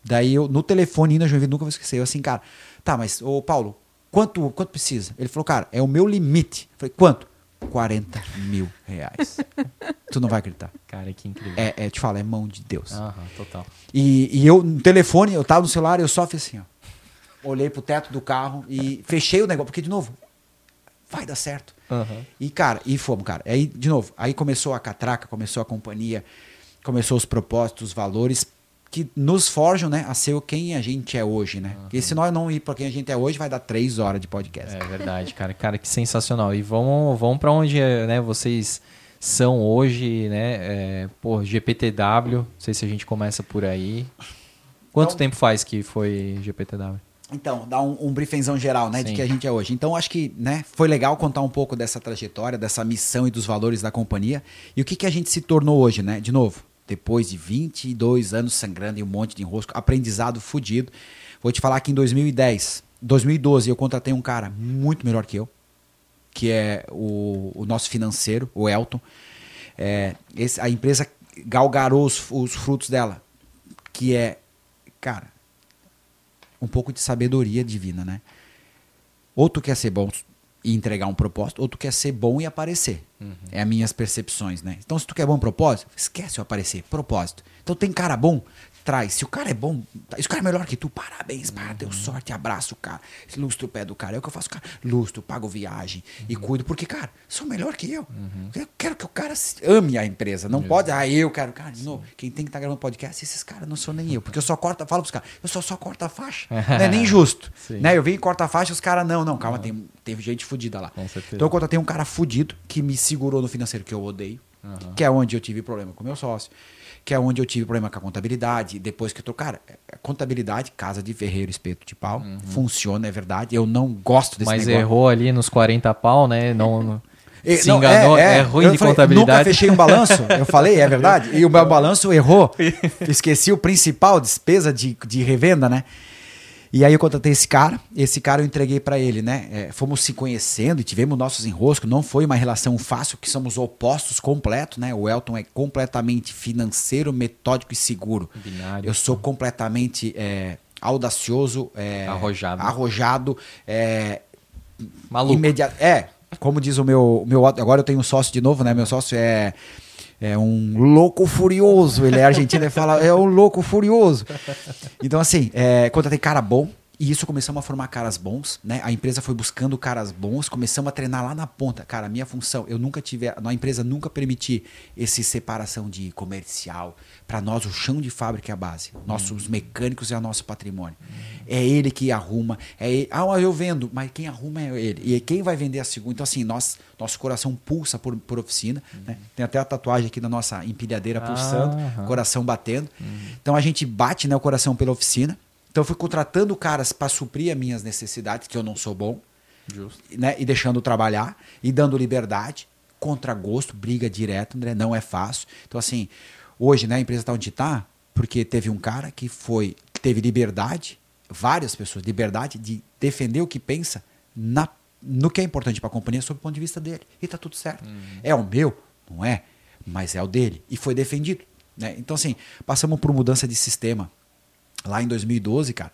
Daí eu, no telefone, indo a Joinville, nunca vou esquecer. Eu assim, cara, tá, mas, ô Paulo, quanto, quanto precisa? Ele falou, cara, é o meu limite. Eu falei, quanto? 40 mil reais. tu não vai acreditar. Cara, que incrível. É, é, te falo, é mão de Deus. Aham, total. E, e eu, no telefone, eu tava no celular, eu só fiz assim, ó. Olhei pro teto do carro e fechei o negócio, porque, de novo, vai dar certo. Aham. E, cara, e fomos, cara. Aí, de novo, aí começou a catraca, começou a companhia, começou os propósitos, os valores que nos forjam, né, a ser quem a gente é hoje, né? Porque se nós não ir para quem a gente é hoje, vai dar três horas de podcast. É verdade, cara. Cara, que sensacional. E vamos, vamos para onde né, vocês são hoje, né? É, pô, GPTW. Não sei se a gente começa por aí. Quanto Então- tempo faz que foi GPTW? Então, dá um, um briefingzão geral, né, de Sim. que a gente é hoje. Então, acho que, né, foi legal contar um pouco dessa trajetória, dessa missão e dos valores da companhia. E o que, que a gente se tornou hoje, né? De novo, depois de 22 anos sangrando e um monte de enrosco, aprendizado fudido. Vou te falar que em 2010, 2012, eu contratei um cara muito melhor que eu, que é o, o nosso financeiro, o Elton. É, esse- a empresa galgarou os, os frutos dela, que é, cara, um pouco de sabedoria divina, né? Ou tu quer ser bom e entregar um propósito, ou tu quer ser bom e aparecer. É as minhas percepções, né? Então, se tu quer bom propósito, esquece o aparecer. Propósito. Então, tem cara bom, traz. Se o cara é bom, se o cara é melhor que tu, parabéns, para, deu sorte, abraço o cara. Lustra o pé do cara. É o que eu faço, cara. Lustro, pago viagem e cuido. Porque, cara, sou melhor que eu. Eu quero que o cara ame a empresa. Não pode, ah, eu quero. Cara, de novo, quem tem que estar tá gravando podcast, esses caras não sou nem eu. Porque eu só corto, falo pros caras, eu só, só corto a faixa. não é nem justo. Né? Eu venho e corto a faixa, os caras, não, não, calma, tem, teve gente fodida lá. Então, eu contratei um cara fudido que me segurou no financeiro, que eu odeio. Uhum. Que é onde eu tive problema com meu sócio que é onde eu tive problema com a contabilidade. Depois que eu tô, cara, é, contabilidade, casa de ferreiro, espeto de pau, uhum. funciona, é verdade. Eu não gosto desse Mas negócio. errou ali nos 40 pau, né? Não. Se não, enganou, é, é, é ruim de falei, contabilidade. Nunca fechei um balanço, eu falei, é verdade. E o meu balanço errou. Esqueci o principal, despesa de, de revenda, né? E aí eu contratei esse cara, esse cara eu entreguei para ele, né? É, fomos se conhecendo e tivemos nossos enroscos, não foi uma relação fácil, que somos opostos completos, né? O Elton é completamente financeiro, metódico e seguro. Binário. Eu sou completamente é, audacioso, é, arrojado, arrojado é, maluco. Imediato. É, como diz o meu, meu. Agora eu tenho um sócio de novo, né? Meu sócio é é um louco furioso. Ele é argentino e fala, é um louco furioso. Então, assim, é, tem cara bom, e isso começamos a formar caras bons, né? A empresa foi buscando caras bons, começamos a treinar lá na ponta. Cara, minha função, eu nunca tive, a empresa nunca permitir esse separação de comercial. Para nós, o chão de fábrica é a base. Nossos mecânicos é o nosso patrimônio. É ele que arruma. É ele, ah, eu vendo, mas quem arruma é ele. E quem vai vender a segunda? Então, assim, nós, nosso coração pulsa por, por oficina. Né? Tem até a tatuagem aqui da nossa empilhadeira pulsando, ah, coração batendo. Então, a gente bate né, o coração pela oficina. Então eu fui contratando caras para suprir as minhas necessidades, que eu não sou bom, Justo. Né? e deixando trabalhar, e dando liberdade, contra gosto, briga direto, André, não é fácil. Então, assim, hoje né, a empresa está onde está, porque teve um cara que foi teve liberdade, várias pessoas, liberdade de defender o que pensa na, no que é importante para a companhia sob o ponto de vista dele. E está tudo certo. Uhum. É o meu? Não é, mas é o dele. E foi defendido. Né? Então, assim, passamos por mudança de sistema lá em 2012, cara.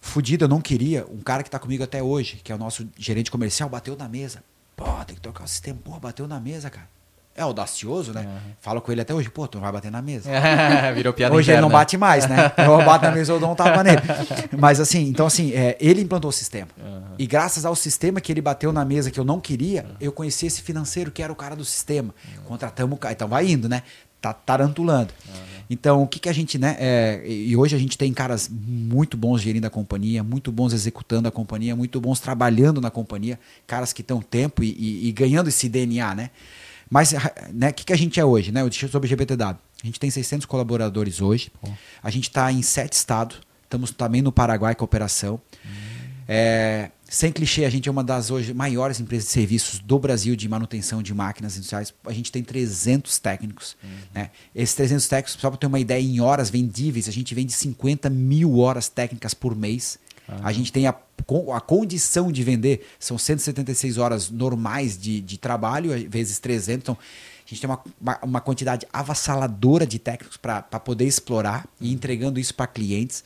Fudido, eu não queria. Um cara que tá comigo até hoje, que é o nosso gerente comercial, bateu na mesa. Pô, tem que trocar o sistema. Pô, bateu na mesa, cara. É audacioso, né? Uhum. Falo com ele até hoje, pô, tu não vai bater na mesa. Virou piada Hoje interna. ele não bate mais, né? Eu bato na mesa, eu dou um tapa nele. Mas assim, então assim, é, ele implantou o sistema. Uhum. E graças ao sistema que ele bateu na mesa que eu não queria, uhum. eu conheci esse financeiro que era o cara do sistema. Contratamos o cara. Então vai indo, né? Tá tarantulando. Então, o que, que a gente, né? É, e hoje a gente tem caras muito bons gerindo a companhia, muito bons executando a companhia, muito bons trabalhando na companhia, caras que estão tempo e, e, e, ganhando esse DNA, né? Mas, né, o que, que a gente é hoje, né? Sobre o GPTW. A gente tem 600 colaboradores hoje. A gente está em sete estados. Estamos também no Paraguai com a operação. Hum. É, sem clichê, a gente é uma das hoje maiores empresas de serviços do Brasil de manutenção de máquinas industriais. A gente tem 300 técnicos. Uhum. Né? Esses 300 técnicos, só para ter uma ideia, em horas vendíveis, a gente vende 50 mil horas técnicas por mês. Uhum. A gente tem a, a condição de vender, são 176 horas normais de, de trabalho, vezes 300. Então, a gente tem uma, uma, uma quantidade avassaladora de técnicos para poder explorar e entregando isso para clientes.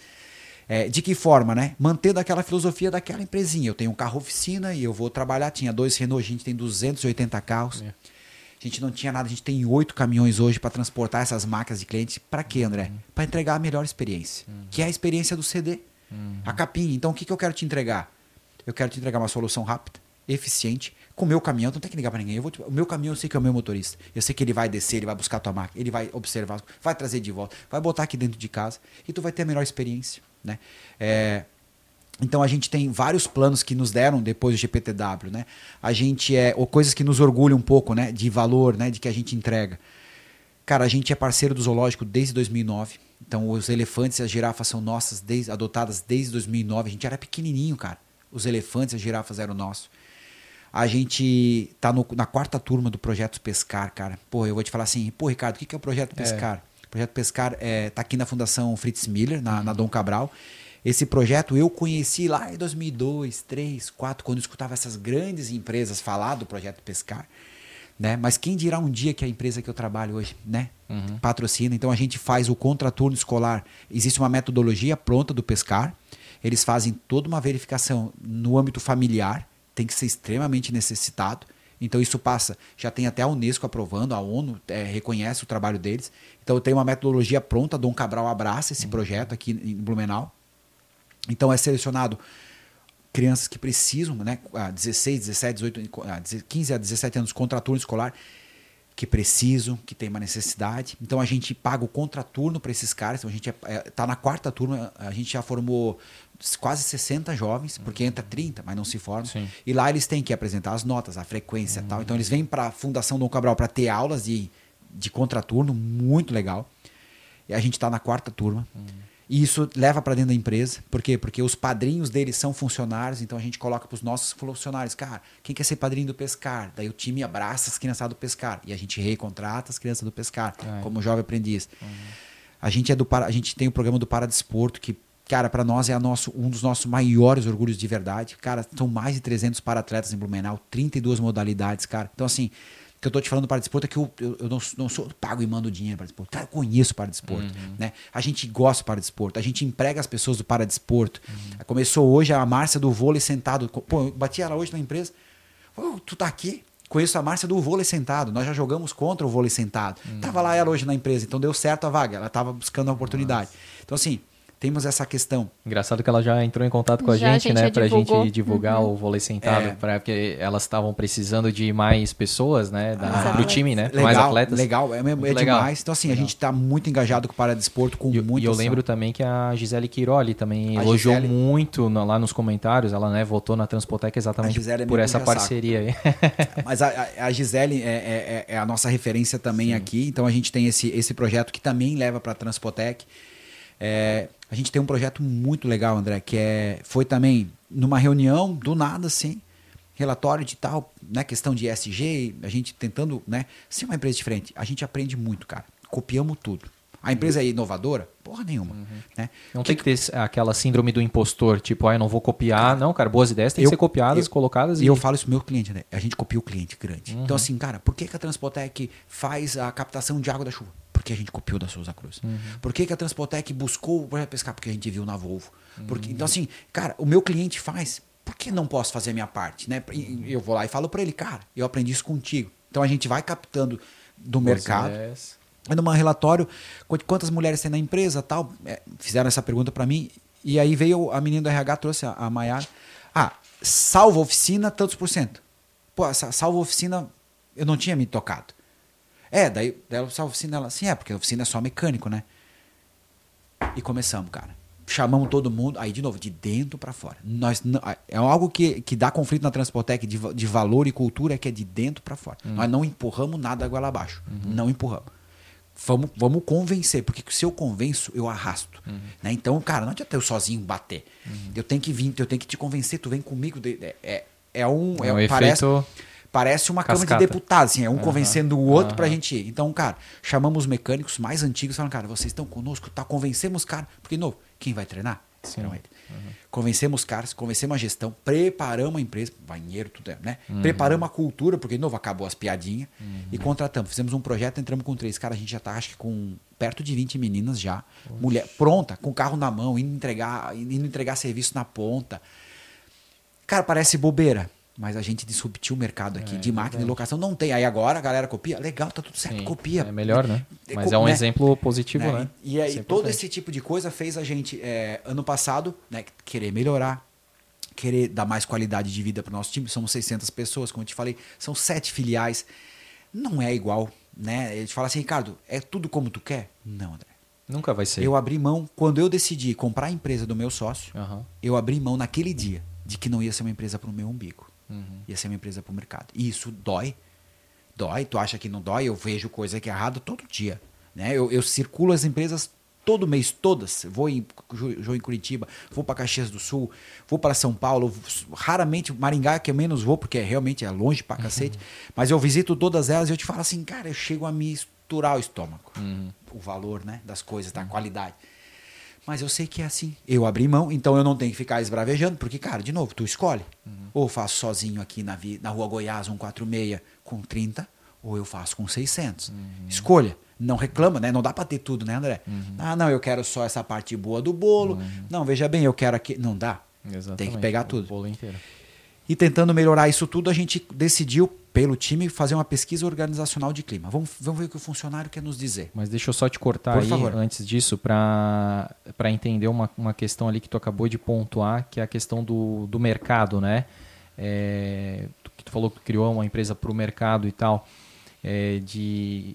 É, de que forma, né? Mantendo aquela filosofia daquela empresinha. Eu tenho um carro oficina e eu vou trabalhar. Tinha dois Renault, a gente tem 280 carros. É. A gente não tinha nada, a gente tem oito caminhões hoje para transportar essas máquinas de clientes. Para quê, André? Uhum. Para entregar a melhor experiência, uhum. que é a experiência do CD, uhum. a capinha. Então, o que, que eu quero te entregar? Eu quero te entregar uma solução rápida, eficiente, com o meu caminhão, não tem que ligar para ninguém. Eu vou te... o meu caminhão eu sei que é o meu motorista. Eu sei que ele vai descer, ele vai buscar a tua máquina, ele vai observar, vai trazer de volta, vai botar aqui dentro de casa e tu vai ter a melhor experiência. Né? É, então a gente tem vários planos que nos deram depois do GPTW, né? A gente é ou coisas que nos orgulham um pouco, né, de valor, né, de que a gente entrega. Cara, a gente é parceiro do zoológico desde 2009. Então os elefantes e as girafas são nossas, desde, adotadas desde 2009. A gente era pequenininho, cara. Os elefantes e as girafas eram nossos. A gente tá no, na quarta turma do projeto Pescar, cara. Pô, eu vou te falar assim, pô, Ricardo, o que é o projeto é. Pescar? É. O projeto Pescar está é, tá aqui na Fundação Fritz Miller, na, na Dom Cabral. Esse projeto eu conheci lá em 2002, 2003, 2004, quando eu escutava essas grandes empresas falar do projeto Pescar. Né? Mas quem dirá um dia que a empresa que eu trabalho hoje né? Uhum. patrocina? Então a gente faz o contraturno escolar. Existe uma metodologia pronta do Pescar. Eles fazem toda uma verificação no âmbito familiar, tem que ser extremamente necessitado Então isso passa. Já tem até a Unesco aprovando, a ONU é, reconhece o trabalho deles. Então tenho uma metodologia pronta, Dom Cabral abraça esse projeto aqui em Blumenau. Então é selecionado crianças que precisam, né, a 16, 17, 18, a 15 a 17 anos contraturno escolar, que precisam, que tem uma necessidade. Então a gente paga o contraturno para esses caras. Então a gente está é, é, tá na quarta turma, a gente já formou quase 60 jovens, porque entra 30, mas não se forma. Sim. E lá eles têm que apresentar as notas, a frequência e tal. Então eles vêm para a Fundação Dom Cabral para ter aulas de, de contraturno, muito legal. E a gente está na quarta turma. Uhum. E isso leva para dentro da empresa. Por quê? Porque os padrinhos deles são funcionários, então a gente coloca para os nossos funcionários, cara, quem quer ser padrinho do pescar? Daí o time abraça as crianças do pescar. E a gente recontrata as crianças do pescar, é. como jovem aprendiz. Uhum. A gente é do a gente tem o programa do Paradesporto, que, cara, para nós é nosso, um dos nossos maiores orgulhos de verdade. Cara, são mais de 300 para-atletas em Blumenau, 32 modalidades, cara. Então, assim, que eu tô te falando para desporto é que eu, eu, eu não, não, sou pago e mando dinheiro para desporto. Cara, eu conheço para desporto, uhum. né? A gente gosta para desporto, a gente emprega as pessoas do para desporto. Uhum. Começou hoje a Márcia do vôlei sentado. Pô, eu bati ela hoje na empresa. Tu tá aqui? Conheço a Márcia do vôlei sentado. Nós já jogamos contra o vôlei sentado. Uhum. Tava lá ela hoje na empresa, então deu certo a vaga. Ela tava buscando a oportunidade. Nossa. Então assim, temos essa questão. Engraçado que ela já entrou em contato com a gente, a gente né, para a gente divulgar uhum. o vôlei sentado, é. para porque elas estavam precisando de mais pessoas, né, da, ah, do time, né, legal, mais atletas. Legal, é, é legal. demais. Então assim, legal. a gente está muito engajado com o paradesporto, com e, muito. E eu lembro também que a Gisele Quiroli também a elogiou Gisele... muito no, lá nos comentários, ela né, votou na Transpotec exatamente é por essa parceria aí. Mas a, a Gisele é, é, é, a nossa referência também Sim. aqui, então a gente tem esse, esse projeto que também leva para a Transpotec. É, a gente tem um projeto muito legal, André, que é, foi também numa reunião, do nada, assim, relatório de tal, né, questão de ESG, a gente tentando, né, ser uma empresa diferente. A gente aprende muito, cara. Copiamos tudo. A empresa é inovadora? Porra nenhuma. Uhum. Né? Não que, tem que ter aquela síndrome do impostor, tipo, ah, eu não vou copiar. Cara, não, cara, boas ideias têm eu, que ser copiadas, eu, colocadas. E eu falo isso pro meu cliente, né? A gente copia o cliente grande. Uhum. Então, assim, cara, por que, que a Transpotec faz a captação de água da chuva? Porque a gente copiou da Souza Cruz. Uhum. Por que, que a Transpotec buscou o pescar? Porque a gente viu na Volvo. Porque, Então, assim, cara, o meu cliente faz. Por que não posso fazer a minha parte? Né? Eu vou lá e falo para ele, cara, eu aprendi isso contigo. Então a gente vai captando do boas mercado. Ideias num relatório quantas mulheres tem na empresa tal. É, fizeram essa pergunta para mim. E aí veio a menina do RH, trouxe a, a Maiara. Ah, salva oficina, tantos por cento. Pô, essa salva oficina, eu não tinha me tocado. É, daí, daí salva oficina, ela assim, é, porque a oficina é só mecânico, né? E começamos, cara. Chamamos todo mundo, aí de novo, de dentro para fora. Nós não, é algo que, que dá conflito na Transpotec de, de valor e cultura, que é de dentro para fora. Uhum. Nós não empurramos nada água lá abaixo. Uhum. Não empurramos vamos, vamos convencer, porque se eu convenço, eu arrasto. Uhum. Né? Então, cara, não adianta eu sozinho bater. Uhum. Eu tenho que vir, eu tenho que te convencer, tu vem comigo. É, é, é um. É, é um parece, parece uma Cascata. Câmara de Deputados, assim, é um uhum. convencendo o outro uhum. pra gente ir. Então, cara, chamamos os mecânicos mais antigos e falamos, cara, vocês estão conosco, tá? Convencemos, cara. Porque, novo, quem vai treinar? Sim. Não ele. Uhum. Convencemos os caras, convencemos a gestão, preparamos a empresa, banheiro, tudo, né? Uhum. Preparamos a cultura, porque, de novo, acabou as piadinhas, uhum. e contratamos. Fizemos um projeto, entramos com três. Cara, a gente já tá, acho que com perto de 20 meninas já. Mulher pronta, com carro na mão, indo entregar, indo entregar serviço na ponta. Cara, parece bobeira. Mas a gente disruptiu o mercado aqui é, de máquina de locação. Não tem. Aí agora a galera copia. Legal, tá tudo certo, Sim, copia. É melhor, né? Mas é um né? exemplo positivo, né? né? E, e aí todo esse tipo de coisa fez a gente, é, ano passado, né, querer melhorar, querer dar mais qualidade de vida para o nosso time. São 600 pessoas, como eu te falei, são sete filiais. Não é igual, né? Ele fala assim, Ricardo, é tudo como tu quer? Não, André. Nunca vai ser. Eu abri mão, quando eu decidi comprar a empresa do meu sócio, uhum. eu abri mão naquele dia de que não ia ser uma empresa para o meu umbigo. Uhum. Ia ser uma empresa para o mercado. E isso dói. Dói. Tu acha que não dói? Eu vejo coisa que é errada todo dia. Né? Eu, eu circulo as empresas todo mês, todas. Vou em, vou em Curitiba, vou para Caxias do Sul, vou para São Paulo. Raramente, Maringá, que eu menos vou, porque realmente é longe para cacete. Uhum. Mas eu visito todas elas e eu te falo assim, cara, eu chego a me esturar o estômago. Uhum. O valor né, das coisas, da qualidade. Mas eu sei que é assim. Eu abri mão, então eu não tenho que ficar esbravejando, porque, cara, de novo, tu escolhe. Uhum. Ou faço sozinho aqui na, na rua Goiás, 146, com 30, ou eu faço com 600. Uhum. Escolha. Não reclama, né? Não dá para ter tudo, né, André? Uhum. Ah, não, eu quero só essa parte boa do bolo. Uhum. Não, veja bem, eu quero aqui. Não dá. Exatamente. Tem que pegar tudo. O bolo inteiro. E tentando melhorar isso tudo, a gente decidiu, pelo time, fazer uma pesquisa organizacional de clima. Vamos, vamos ver o que o funcionário quer nos dizer. Mas deixa eu só te cortar Por aí, favor. antes disso, para entender uma, uma questão ali que tu acabou de pontuar, que é a questão do, do mercado, né? É, tu- que tu falou que tu criou uma empresa para o mercado e tal, é, de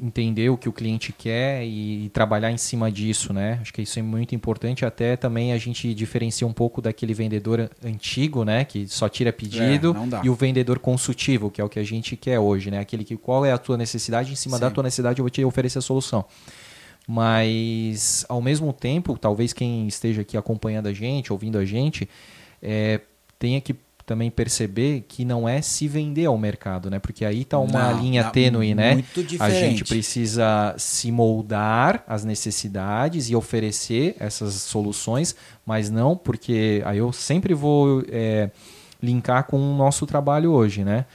entender o que o cliente quer e, trabalhar em cima disso, né? Acho que isso é muito importante. Até também a gente diferencia um pouco daquele vendedor antigo, né? Que só tira pedido É, e o vendedor consultivo, que é o que a gente quer hoje, né? Aquele que qual é a tua necessidade, em cima da Sim. tua necessidade eu vou te oferecer a solução. Mas, ao mesmo tempo, talvez quem esteja aqui acompanhando a gente, ouvindo a gente, é, tenha que também perceber que não é se vender ao mercado, né? Porque aí está uma Não, linha não, tênue, né? muito A gente diferente. precisa se moldar às necessidades e oferecer essas soluções, mas não porque aí eu sempre vou é, linkar com o nosso trabalho hoje, né?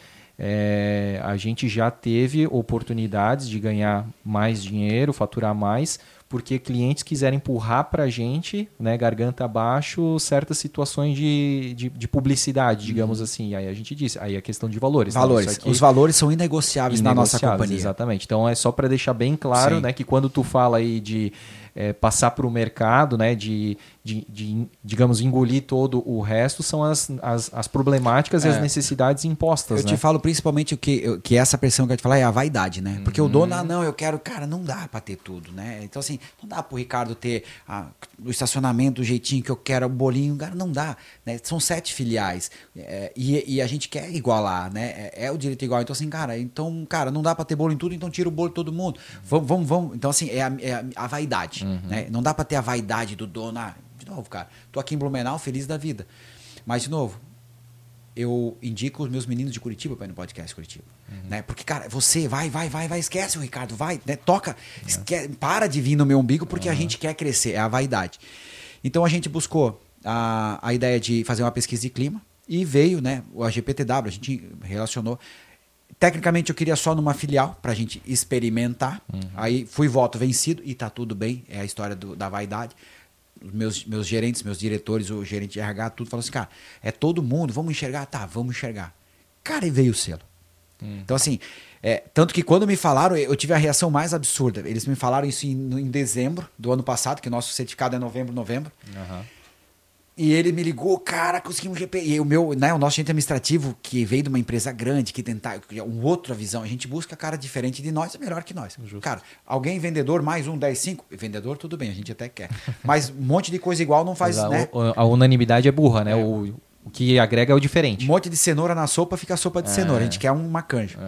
É, a gente já teve oportunidades de ganhar mais dinheiro, faturar mais, porque clientes quiseram empurrar para a gente, né, garganta abaixo, certas situações de, de, de publicidade, digamos assim. E aí a gente disse, aí é questão de valores. né? Valores. Aqui- Os valores são inegociáveis na nossa Inegociáveis, companhia. Exatamente. Então é só para deixar bem claro, Sim. né, que quando tu fala aí de é, passar para o mercado, né, de, de, de, digamos, engolir todo o resto, são as, as, as problemáticas e as É. necessidades impostas, Eu né? te falo principalmente o que, eu- que essa pressão que eu te falar é a vaidade, né? Porque o dono, ah, não, eu quero, cara, não dá pra ter tudo, né? Então, assim, não dá pro Ricardo ter ah, o estacionamento, o jeitinho que eu quero, o bolinho, cara, não dá. Né? São sete filiais é, e, e a gente quer igualar, né? É, é o direito igual. Então, assim, cara, então, cara, não dá pra ter bolo em tudo, então tira o bolo de todo mundo. Vamos, vamos, vamos. Então, assim, é a, é a- a vaidade, né? Não dá pra ter a vaidade do dono. Ah, novo, cara, tô aqui em Blumenau, feliz da vida. Mas, de novo, eu indico os meus meninos de Curitiba para ir no podcast Curitiba. Né? Porque, cara, você vai, vai, vai, vai, esquece o Ricardo, vai, né? toca, esque- para de vir no meu umbigo porque a gente quer crescer, é a vaidade. Então a gente buscou a, a ideia de fazer uma pesquisa de clima e veio né, o AGPTW, a gente relacionou. Tecnicamente eu queria só numa filial para a gente experimentar. Aí fui voto vencido e tá tudo bem, é a história do- da vaidade meus, meus gerentes, meus diretores, o gerente de RH, tudo falou assim, cara, é todo mundo, vamos enxergar? Tá, vamos enxergar. Cara, e veio o selo. Então, assim, é, tanto que quando me falaram, eu tive a reação mais absurda. Eles me falaram isso em, em dezembro do ano passado, que o nosso certificado é novembro, novembro. Aham. E ele me ligou, cara, conseguimos GP. E o meu, né, o nosso agente administrativo, que veio de uma empresa grande, que tentar uma outra visão, a gente busca cara diferente de nós, é melhor que nós. Cara, alguém vendedor mais um 10 5, vendedor tudo bem, a gente até quer. Mas um monte de coisa igual não faz, a, né? a unanimidade é burra, né? O, o que agrega é o diferente. Um monte de cenoura na sopa, fica sopa de cenoura. A gente quer uma canja.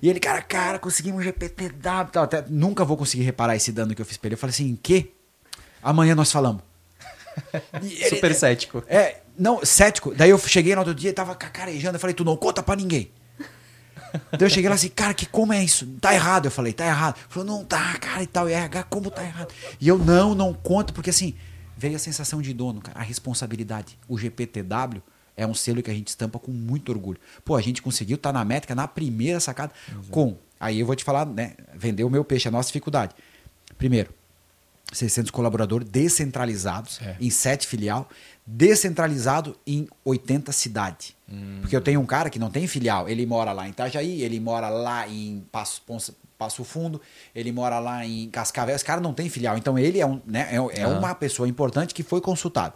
E ele, cara, cara, conseguimos GPTW. Tal. Até, nunca vou conseguir reparar esse dano que eu fiz pra ele. Eu falei assim, que? Amanhã nós falamos. E ele- Super cético. É, não, cético. Daí eu cheguei no outro dia, tava cacarejando. Eu falei, tu não conta pra ninguém. Daí eu cheguei lá assim, cara, que como é isso? Tá errado. Eu falei, tá errado. Ele falou, não tá, cara, e tal. E RH, como tá errado? E eu, não, não conto, porque assim, veio a sensação de dono, cara, a responsabilidade. O GPTW é um selo que a gente estampa com muito orgulho. Pô, a gente conseguiu estar na métrica na primeira sacada com. Aí eu vou te falar, né? Vender o meu peixe, a nossa dificuldade. Primeiro, 600 colaboradores descentralizados É. em sete filial, descentralizado em 80 cidades. Porque eu tenho um cara que não tem filial, ele mora lá em Itajaí, ele mora lá em Passo, Passo Fundo, ele mora lá em Cascavel, esse cara não tem filial, então ele é, um, né, é, é Ah. uma pessoa importante que foi consultado.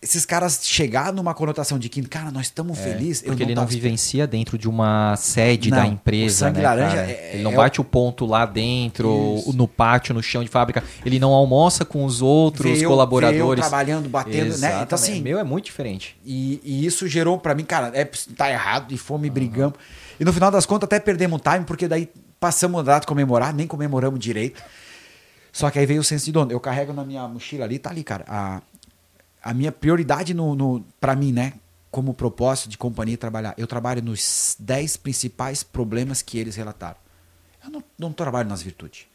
Esses caras chegar numa conotação de que, cara, nós estamos felizes. É, Porque ele não tava vivencia dentro de uma sede Não, da o empresa, sangue né, laranja é- ele não é bate o ponto lá dentro, Isso. no pátio, no chão de fábrica. Ele não almoça com os outros eu colaboradores. trabalhando, batendo, né? Então, Exatamente. assim, Meu é muito diferente. E, e isso gerou pra mim, cara, é, tá errado, e fomos e brigamos. E no final das contas até perdemos o time, porque daí passamos a data de comemorar, nem comemoramos direito. Só que aí veio o senso de dono. Eu carrego na minha mochila ali, tá ali, cara. A, a minha prioridade no, no, pra mim, né? Como propósito de companhia trabalhar. Eu trabalho nos 10 principais problemas que eles relataram. Eu não, não trabalho nas virtudes.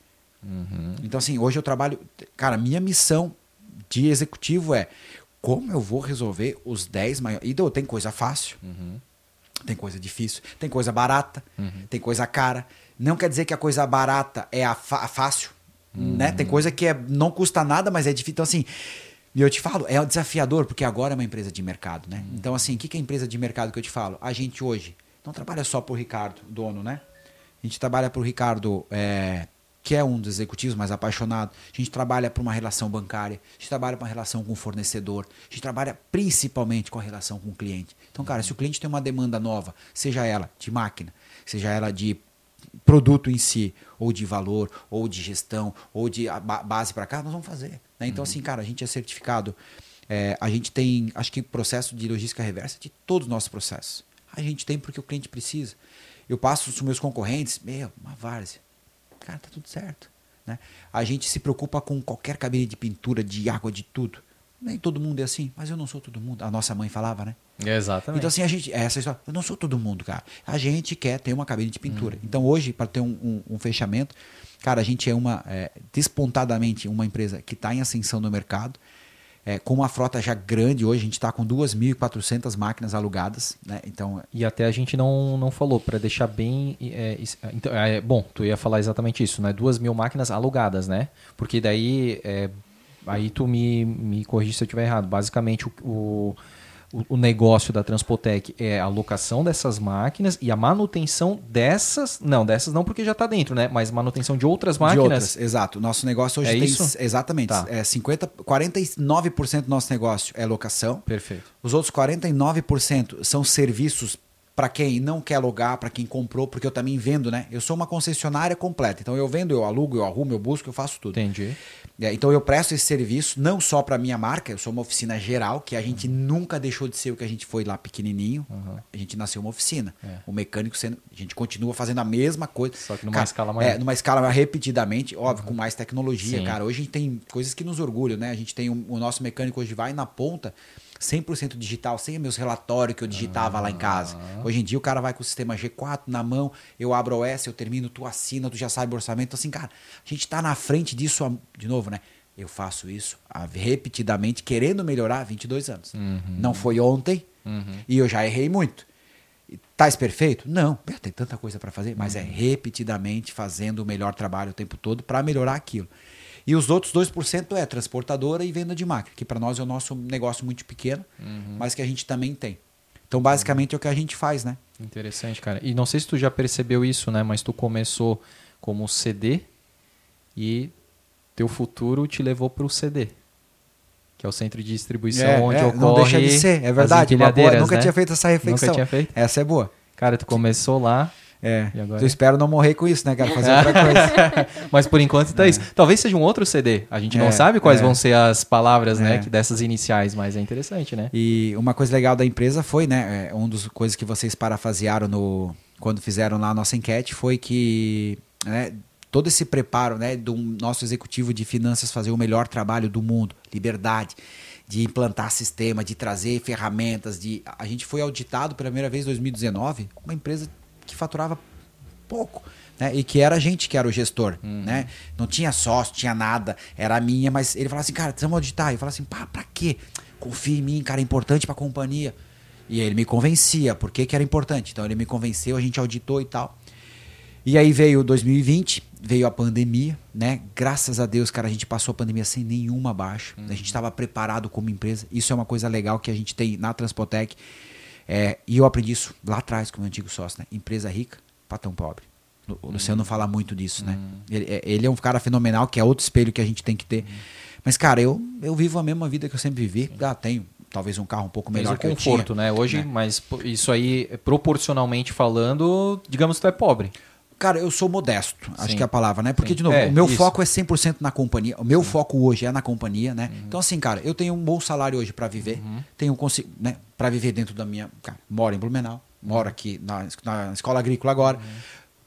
Então, assim, hoje eu trabalho. Cara, minha missão de executivo é como eu vou resolver os 10 maiores. E tem coisa fácil, tem coisa difícil, tem coisa barata, tem coisa cara. Não quer dizer que a coisa barata é a, a fácil, né? Tem coisa que é, não custa nada, mas é difícil. Então, assim, E eu te falo, é desafiador, porque agora é uma empresa de mercado, né? Então, assim, o que, que é empresa de mercado que eu te falo? A gente hoje não trabalha só por Ricardo, dono, né? A gente trabalha por Ricardo, é, que é um dos executivos mais apaixonados. A gente trabalha por uma relação bancária, a gente trabalha por uma relação com o fornecedor, a gente trabalha principalmente com a relação com o cliente. Então, cara, se o cliente tem uma demanda nova, seja ela de máquina, seja ela de produto em si, ou de valor, ou de gestão, ou de base para cá, nós vamos fazer. Né? Então, uhum. assim, cara, a gente é certificado. É, a gente tem, acho que processo de logística reversa de todos os nossos processos. A gente tem porque o cliente precisa. Eu passo os meus concorrentes, meu, uma várzea. Cara, tá tudo certo. Né? A gente se preocupa com qualquer cabine de pintura, de água, de tudo. Nem todo mundo é assim, mas eu não sou todo mundo. A nossa mãe falava, né? Exatamente. Então, assim, a gente. Essa história. Eu não sou todo mundo, cara. A gente quer ter uma cabine de pintura. Uhum. Então, hoje, para ter um, um, um, fechamento, cara, a gente é uma. É, despontadamente uma empresa que está em ascensão no mercado. É, com uma frota já grande hoje, a gente está com 2.400 máquinas alugadas. Né? Então, e até a gente não, não falou, para deixar bem. É, então, é, bom, tu ia falar exatamente isso, né? 2 mil máquinas alugadas, né? Porque daí é, aí tu me, me corrige se eu estiver errado. Basicamente, o, o, o, negócio da Transpotec é a locação dessas máquinas e a manutenção dessas. Não, dessas não, porque já está dentro, né? Mas manutenção de outras máquinas. De outras, exato. Nosso negócio hoje é tem. Isso? Exatamente. Tá. É 50, 49% do nosso negócio é locação. Perfeito. Os outros 49% são serviços para quem não quer alugar, para quem comprou, porque eu também vendo, né? Eu sou uma concessionária completa. Então eu vendo, eu alugo, eu arrumo, eu busco, eu faço tudo. Entendi. É, então eu presto esse serviço não só para minha marca, eu sou uma oficina geral, que a gente uhum. nunca deixou de ser o que a gente foi lá pequenininho. Uhum. A gente nasceu uma oficina. É. O mecânico sendo, a gente continua fazendo a mesma coisa. Só que numa cara, escala maior. É, numa escala repetidamente, óbvio, uhum. com mais tecnologia, Sim. cara. Hoje a gente tem coisas que nos orgulham, né? A gente tem um, o nosso mecânico hoje vai na ponta 100% digital, sem meus relatórios que eu digitava ah. lá em casa. Hoje em dia o cara vai com o sistema G4 na mão, eu abro o OS, eu termino, tu assina, tu já sabe o orçamento. Então, assim, cara, a gente está na frente disso, de novo, né? Eu faço isso repetidamente, querendo melhorar há 22 anos. Uhum. Não foi ontem uhum. e eu já errei muito. Tais perfeito? Não, tem tanta coisa para fazer, mas é uhum. é repetidamente fazendo o melhor trabalho o tempo todo para melhorar aquilo. E os outros 2% é transportadora e venda de máquina, que para nós é o nosso negócio muito pequeno, uhum. mas que a gente também tem. Então, basicamente, é o que a gente faz, né? Interessante, cara. E não sei se tu já percebeu isso, né? Mas tu começou como CD e teu futuro te levou para o CD. Que é o centro de distribuição é, onde é, ocorre Não deixa de ser, é verdade. Boa, nunca né? tinha feito essa reflexão. Nunca tinha feito? Essa é boa. Cara, tu começou lá é. Eu espero não morrer com isso, né? Quero fazer outra coisa. Mas por enquanto tá é. isso. Talvez seja um outro CD. A gente não é, sabe quais é. vão ser as palavras, né? É. Dessas iniciais, mas é interessante, né? E uma coisa legal da empresa foi, né? É, uma das coisas que vocês parafasearam no, quando fizeram lá a nossa enquete foi que né, todo esse preparo né, do nosso executivo de finanças fazer o melhor trabalho do mundo, liberdade de implantar sistema, de trazer ferramentas, de a gente foi auditado pela primeira vez em 2019, uma empresa que faturava pouco. Né? E que era a gente que era o gestor, uhum. né? Não tinha sócio, tinha nada, era a minha, mas ele falava assim, cara, precisamos auditar. Eu falava assim, pá, pra quê? Confia em mim, cara, é importante pra companhia. E ele me convencia, por que, que era importante. Então ele me convenceu, a gente auditou e tal. E aí veio 2020, veio a pandemia, né? Graças a Deus, cara, a gente passou a pandemia sem nenhuma baixa. Uhum. A gente estava preparado como empresa. Isso é uma coisa legal que a gente tem na Transpotec. É, e eu aprendi isso lá atrás com o meu antigo sócio, né? Empresa rica, patrão pobre. O Luciano hum. fala muito disso, né? Hum. Ele, é, ele, é um cara fenomenal, que é outro espelho que a gente tem que ter. Hum. Mas, cara, eu, eu vivo a mesma vida que eu sempre vivi. Ah, tenho talvez um carro um pouco melhor que conforto, eu tinha, né? Hoje, né? mas isso aí, proporcionalmente falando, digamos que tu é pobre. Cara, eu sou modesto, Sim. acho que é a palavra, né? Porque, Sim. de novo, é, o meu isso. foco é 100% na companhia. O meu Sim. foco hoje é na companhia, né? Uhum. Então, assim, cara, eu tenho um bom salário hoje para viver. Uhum. Tenho, né? Para viver dentro da minha... Cara, moro em Blumenau, moro aqui na, na escola agrícola agora. Uhum.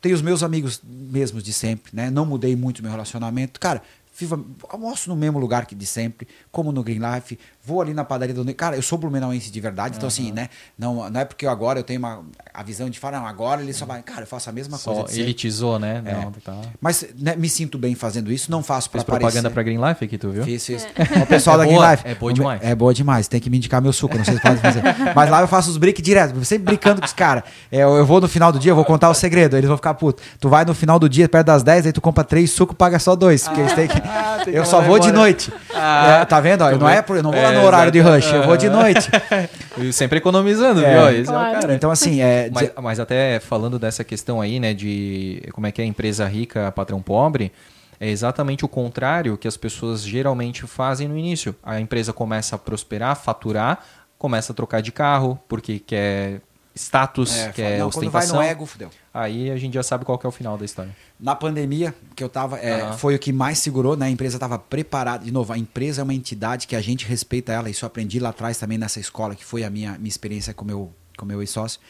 Tenho os meus amigos mesmos de sempre, né? Não mudei muito meu relacionamento. Cara, vivo, almoço no mesmo lugar que de sempre, como no Green Life, vou ali na padaria do. Cara, eu sou blumenauense de verdade, uhum. então assim, né? Não, não é porque eu agora eu tenho uma, a visão de falar, não, agora ele só vai. Cara, eu faço a mesma só coisa. Elitizou, né? É. Não, tá. Mas né, me sinto bem fazendo isso, não faço para aparecer. propaganda para Green Life aqui, tu viu? Fiz, fiz. É. O pessoal é da Green boa, Life. É boa demais. É boa demais, tem que me indicar meu suco, não sei se podem fazer. Mas lá eu faço os briques direto, sempre brincando com os caras. É, eu vou no final do dia, eu vou contar o segredo, eles vão ficar putos. Tu vai no final do dia, perto das 10, aí tu compra três suco paga só dois. Porque ah. eles têm que. Ah, tem que eu só vou de embora. noite. Ah, É, tá vendo? Ó? tu não é não vou É, lá no horário de rush, eu vou de noite. E sempre economizando, É. viu? É Claro. cara. Então, assim, é. Mas, mas até falando dessa questão aí, né, de como é que é empresa rica, patrão pobre, é exatamente o contrário que as pessoas geralmente fazem no início. A empresa começa a prosperar, faturar, começa a trocar de carro, porque quer status, é, quer não, quando vai ostentação. no ego, fudeu. Aí a gente já sabe qual é o final da história. Na pandemia, que eu tava, é, Aham. foi o que mais segurou, né? A empresa estava preparada. De novo, a empresa é uma entidade que a gente respeita ela. Isso eu aprendi lá atrás também nessa escola, que foi a minha, minha experiência com meu, com meu ex-sócio.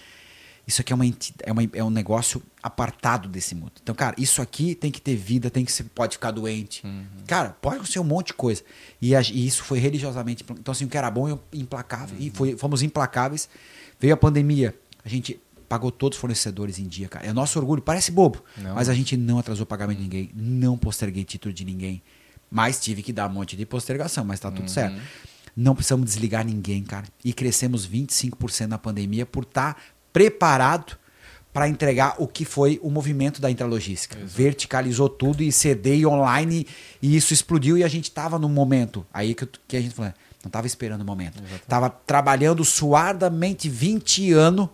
Isso aqui é, uma, é, uma, é um negócio apartado desse mundo. Então, cara, isso aqui tem que ter vida, tem que ser, pode ficar doente. Cara, pode ser um monte de coisa. E, a- e isso foi religiosamente. Então, assim, o que era bom, eu implacável. E foi, fomos implacáveis. Veio a pandemia. A gente pagou todos os fornecedores em dia, cara. É nosso orgulho. Parece bobo. Não. Mas a gente não atrasou o pagamento de ninguém. Não posterguei título de ninguém. Mas tive que dar um monte de postergação, mas tá tudo certo. Não precisamos desligar ninguém, cara. E crescemos 25% na pandemia por estar preparado para entregar o que foi o movimento da intralogística. Verticalizou tudo e CD e online e isso explodiu e a gente tava no momento. Aí que, que a gente falou, não tava esperando o momento. Tava trabalhando suadamente 20 anos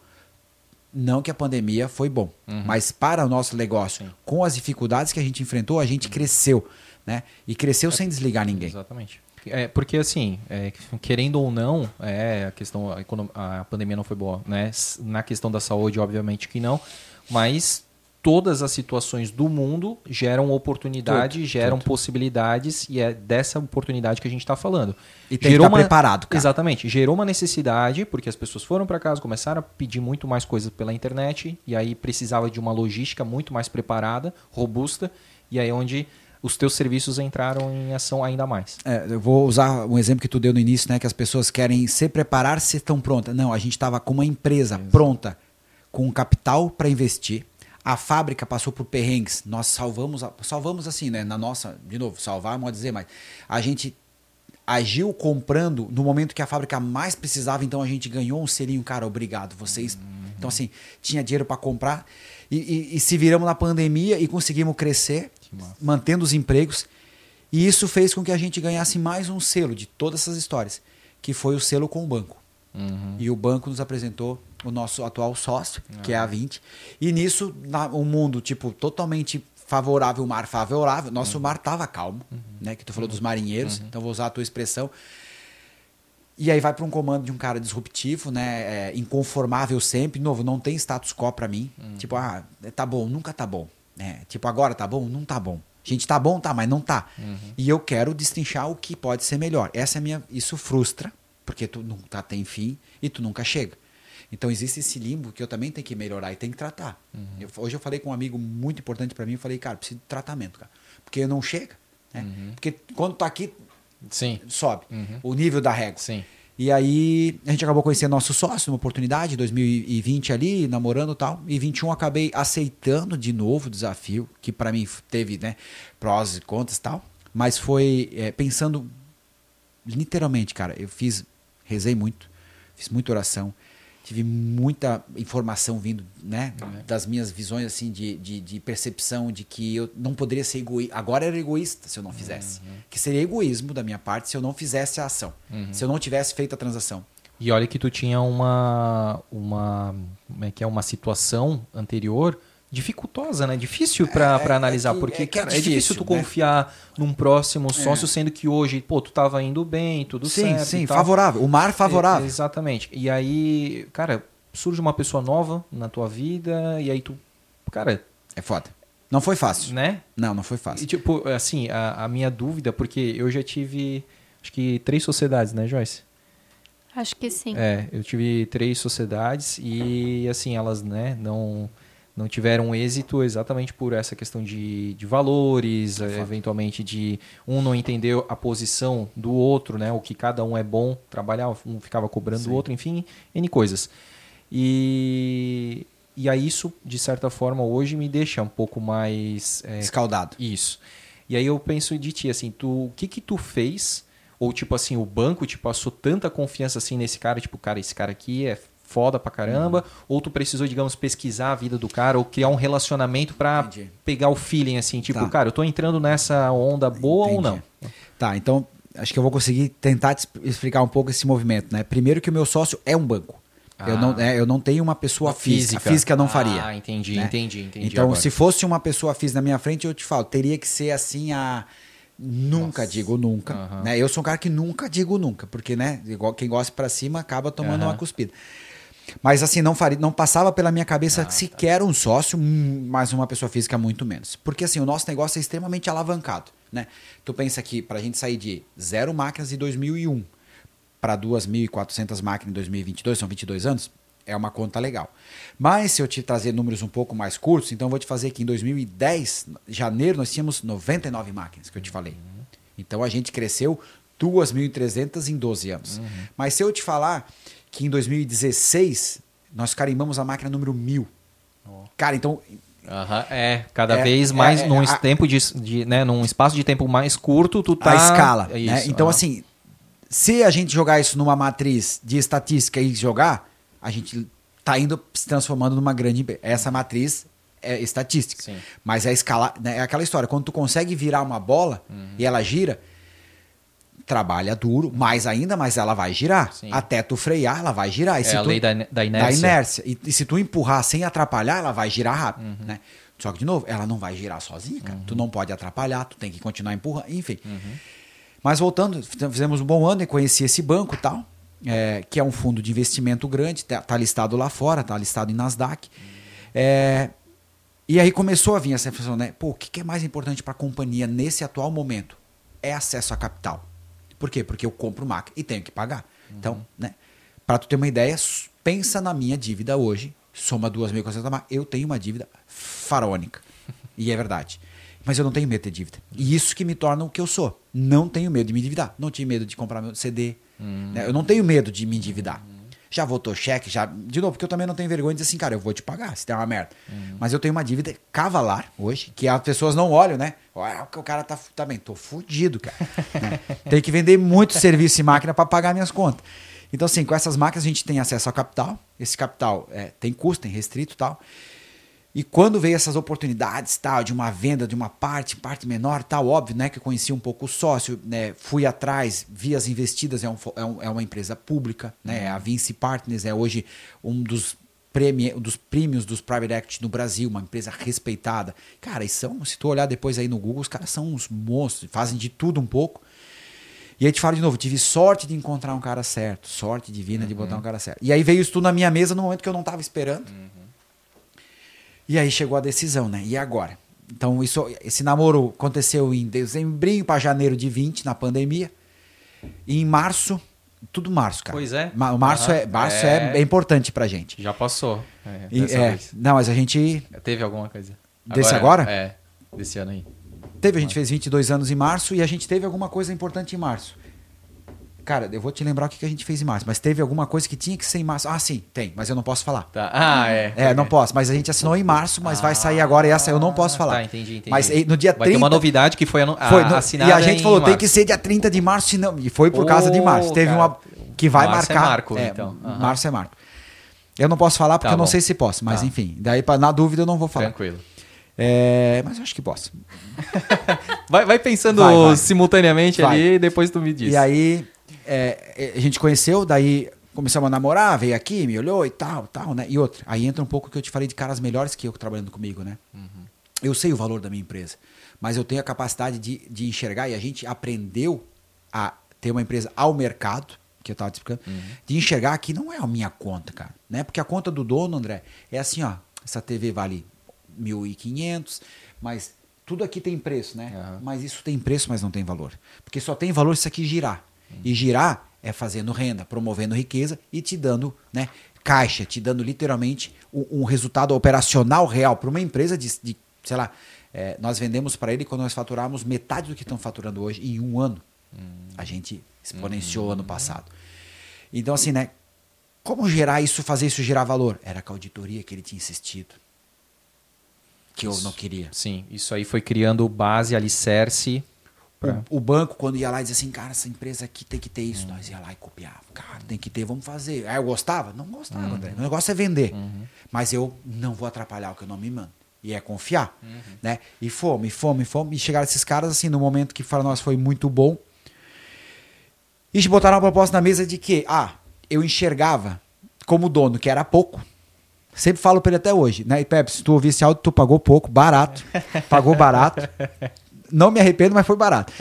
não que a pandemia foi bom, mas para o nosso negócio, com as dificuldades que a gente enfrentou, a gente cresceu, né? E cresceu sem desligar ninguém. Exatamente. É, porque assim, é, querendo ou não, é, a questão a, a pandemia não foi boa, né? Na questão da saúde, obviamente que não, mas todas as situações do mundo geram oportunidade, Tudo, geram possibilidades e é dessa oportunidade que a gente está falando. E tem que estar preparado, cara. Exatamente. Gerou uma necessidade, porque as pessoas foram para casa, começaram a pedir muito mais coisas pela internet, e aí precisava de uma logística muito mais preparada, robusta, e aí é onde os teus serviços entraram em ação ainda mais. É, eu vou usar um exemplo que tu deu no início, né? Que as pessoas querem se preparar se estão prontas. Não, a gente estava com uma empresa pronta, com capital para investir. A fábrica passou por perrengues. Nós salvamos, salvamos assim, né? Na nossa, de novo, salvar, pode dizer, mas a gente agiu comprando no momento que a fábrica mais precisava, então a gente ganhou um selinho, cara, obrigado, vocês. Então, assim, tinha dinheiro para comprar e, e- e se viramos na pandemia e conseguimos crescer, mantendo os empregos. E isso fez com que a gente ganhasse mais um selo de todas essas histórias, que foi o selo com o banco. E o banco nos apresentou o nosso atual sócio, que é a 20. E nisso, na, um mundo, tipo, totalmente favorável, o mar favorável. Nosso mar tava calmo, né? Que tu falou dos marinheiros, então vou usar a tua expressão. E aí vai para um comando de um cara disruptivo, né? É, inconformável sempre. Novo, não tem status quo para mim. Tipo, ah, tá bom, nunca tá bom. É, tipo, agora tá bom? Não tá bom. Gente, tá bom, tá, mas não tá. E eu quero destrinchar o que pode ser melhor. Essa é minha. Isso frustra, porque tu nunca tem fim e tu nunca chega. Então existe esse limbo que eu também tenho que melhorar e tenho que tratar. Eu- hoje eu falei com um amigo muito importante para mim, eu falei, cara, preciso de tratamento, cara. Porque não chega. Né? Porque quando tá aqui, Sim. sobe o nível da régua. Sim. E aí a gente acabou conhecendo nosso sócio numa oportunidade, 2020 ali, namorando e tal. E 21 eu acabei aceitando de novo o desafio, que para mim teve, né, prós e contras e tal. Mas foi é, pensando literalmente, cara, eu fiz, rezei muito, fiz muita oração, tive muita informação vindo, né, das minhas visões, assim, de, de, de percepção de que eu não poderia ser egoísta. Agora era egoísta se eu não fizesse. Que seria egoísmo da minha parte se eu não fizesse a ação, se eu não tivesse feito a transação. E olha que tu tinha uma uma como é que é uma situação anterior dificultosa, né? Difícil pra É, pra é analisar que- porque é é cara, é difícil difícil, tu né? confiar num próximo sócio sendo que hoje, pô, tu tava indo bem, tudo sim, certo sim, e tal. favorável. O mar favorável. É, exatamente. E aí, cara, surge uma pessoa nova na tua vida e aí tu, cara, É foda. Não foi fácil. né? Não, não foi E fácil. tipo, assim, a, a minha dúvida, porque eu já tive acho que três sociedades, né, Joyce? Acho que sim. É, eu tive três sociedades e assim, elas né, não, não tiveram êxito exatamente por essa questão de, de valores, eh, eventualmente de um não entender a posição do outro, né, o que cada um é bom trabalhar, um ficava cobrando o outro, enfim, N coisas. E, e aí isso, de certa forma, hoje me deixa um pouco mais... eh, Escaldado. isso. E aí eu penso de ti, assim, tu, o que que tu fez? Ou tipo assim, o banco te passou tanta confiança assim nesse cara, tipo, cara, esse cara aqui é foda pra caramba, ou tu precisou, digamos, pesquisar a vida do cara ou criar um relacionamento pra Entendi. pegar o feeling assim, tipo, Tá. cara, eu tô entrando nessa onda boa ou Entendi. não? Tá, então acho que eu vou conseguir tentar te expl- explicar um pouco esse movimento, né? Primeiro que o meu sócio é um banco. Eu, não, é, eu não tenho uma pessoa física. A física não faria. Ah, entendi, né? entendi, entendi. Então, agora. se fosse uma pessoa física na minha frente, eu te falo, teria que ser assim a. Nunca digo nunca. Aham. Né? Eu sou um cara que nunca digo nunca, porque, né? Igual quem gosta pra cima acaba tomando Aham. uma cuspida. Mas assim, não, faria, não passava pela minha Ah, cabeça tá. sequer um sócio, hum, mas uma pessoa física muito menos. Porque assim, o nosso negócio é extremamente alavancado. Né? Tu pensa que pra gente sair de zero máquinas em 2001 para 2.400 máquinas em 2022, são 22 anos, é uma conta legal. Mas se eu te trazer números um pouco mais curtos, então eu vou te fazer que em 2010, janeiro, nós tínhamos 99 máquinas, que eu te falei. Então a gente cresceu 2.300 em 12 anos. Mas se eu te falar que em 2016 nós carimbamos a máquina número 1000. Cara, então Aham, é, cada É, vez é, mais é, num a- tempo de, de, né, num espaço de tempo mais curto, tu tá a escala. É né? isso, Então, aham. assim, se a gente jogar isso numa matriz de estatística e jogar, a gente tá indo se transformando numa grande. Essa matriz é estatística. Sim. Mas é escala, né? é aquela história. Quando tu consegue virar uma bola Uhum. e ela gira, trabalha duro, mais ainda, mas ela vai girar. Sim. Até tu frear, ela vai girar. E É a tu- lei da, da da inércia. inércia. E, e se tu empurrar sem atrapalhar, ela vai girar rápido, Uhum. né? Só que, de novo, ela não vai girar sozinha, cara. Tu não pode atrapalhar, tu tem que continuar empurrando, enfim. Uhum. Mas voltando, fizemos um bom ano e conheci esse banco tal, é, que é um fundo de investimento grande, tá, tá listado lá fora, tá listado em Nasdaq. É, e aí começou a vir essa reflexão, né? Pô, o que, que é mais importante para a companhia nesse atual momento? É acesso a capital. Por quê? Porque eu compro máquina e tenho que pagar. Então, né? Para tu ter uma ideia, pensa na minha dívida hoje, soma 2.400 máquinas, eu tenho uma dívida faraônica. E é verdade. Mas eu não tenho medo de ter dívida. E isso que me torna o que eu sou. Não tenho medo de me endividar. Não tinha medo de comprar meu CD. né? Eu não tenho medo de me endividar. Já votou cheque, já. De novo, porque eu também não tenho vergonha de dizer assim, cara, eu vou te pagar se der uma merda. Mas eu tenho uma dívida cavalar hoje, que as pessoas não olham, né? Olha, o cara tá, tá bem, tô fudido, cara. né? Tem que vender muito serviço e máquina para pagar minhas contas. Então, assim, com essas máquinas a gente tem acesso ao capital. Esse capital é, tem custo, tem restrito e tal. E quando veio essas oportunidades, tal, de uma venda de uma parte, parte menor, tal, óbvio, né, que eu conheci um pouco o sócio, né, fui atrás, vi as investidas, é, um é, um- é uma empresa pública, né, a Vinci Partners é hoje um dos prêmio, dos prêmios dos private equity no Brasil, uma empresa respeitada. Cara, e são, se tu olhar depois aí no Google, os caras são uns monstros, fazem de tudo um pouco. E aí te falo de novo, tive sorte de encontrar um cara certo, sorte divina de botar um cara certo. E aí veio isso tudo na minha mesa no momento que eu não estava esperando. E aí chegou a decisão, né? E agora? Então, isso, esse namoro aconteceu em dezembro para janeiro de 20, na pandemia. E em março, tudo março, cara. Pois é. Ma- março, Aham. é, março é. É. é importante pra gente. Já passou. É, E- é, não, mas a gente. Teve alguma coisa? Desse agora? É, desse ano aí. Teve, a gente fez 22 anos em março e a gente teve alguma coisa importante em março. Cara, eu vou te lembrar o que que a gente fez em março, mas teve alguma coisa que tinha que ser em março. Ah, sim, tem, mas eu não posso falar. Tá. Ah, é. É, não posso, mas a gente assinou em março, mas vai sair agora e essa eu não posso falar. Tá, entendi, entendi. Mas no dia Vai 30. ter uma novidade que foi, anu- Foi, a- no- assinada e a gente falou, tem que ser dia 30 de março, senão, e foi por causa de março. Teve cara. uma que vai Março é marcar. marco, então. Aham. Março é marco. Eu não posso falar porque Tá eu não sei se posso, mas Tá. enfim. Daí, pra, na dúvida, eu não vou falar. Tranquilo. É, mas eu acho que posso. Vai, vai pensando Vai, vai. simultaneamente Vai. ali e depois tu me diz. E aí, é, a gente conheceu, daí começamos a namorar, veio aqui, me olhou e tal, tal, né? E outra, aí entra um pouco que eu te falei de caras melhores que eu trabalhando comigo, né? Eu sei o valor da minha empresa, mas eu tenho a capacidade de, de enxergar e a gente aprendeu a ter uma empresa ao mercado, que eu estava te explicando, de enxergar que não é a minha conta, cara, né? Porque a conta do dono, André, é assim, ó, essa TV vale 1.500, mas tudo aqui tem preço, né? Aham. Mas isso tem preço, mas não tem valor. Porque só tem valor se isso aqui girar. E girar é fazendo renda, promovendo riqueza e te dando né, caixa, te dando literalmente um, um resultado operacional real para uma empresa de, de, sei lá, é, nós vendemos para ele quando nós faturamos metade do que estão faturando hoje em um ano. A gente exponenciou ano passado. Então, assim, né? Como gerar isso, fazer isso gerar valor? Era com a auditoria que ele tinha insistido. Que eu Isso. não queria. Sim, isso aí foi criando base, alicerce Pra- O, banco, quando ia lá e dizia assim, cara, essa empresa aqui tem que ter isso. Nós ia lá e copiava. Cara, tem que ter, vamos fazer. Aí eu gostava? Não gostava, Uhum. André. O negócio é vender. Mas eu não vou atrapalhar o que eu não me mando. E é confiar. Uhum. Né? E fomos, e fomos, e. E chegaram esses caras, assim, no momento que para nós foi muito bom. E botaram uma proposta na mesa de que, ah, eu enxergava como dono, que era pouco. Sempre falo pra ele até hoje, né? E Pepe, se tu ouvir esse áudio, tu pagou pouco, barato. Pagou barato. Não me arrependo, mas foi barato.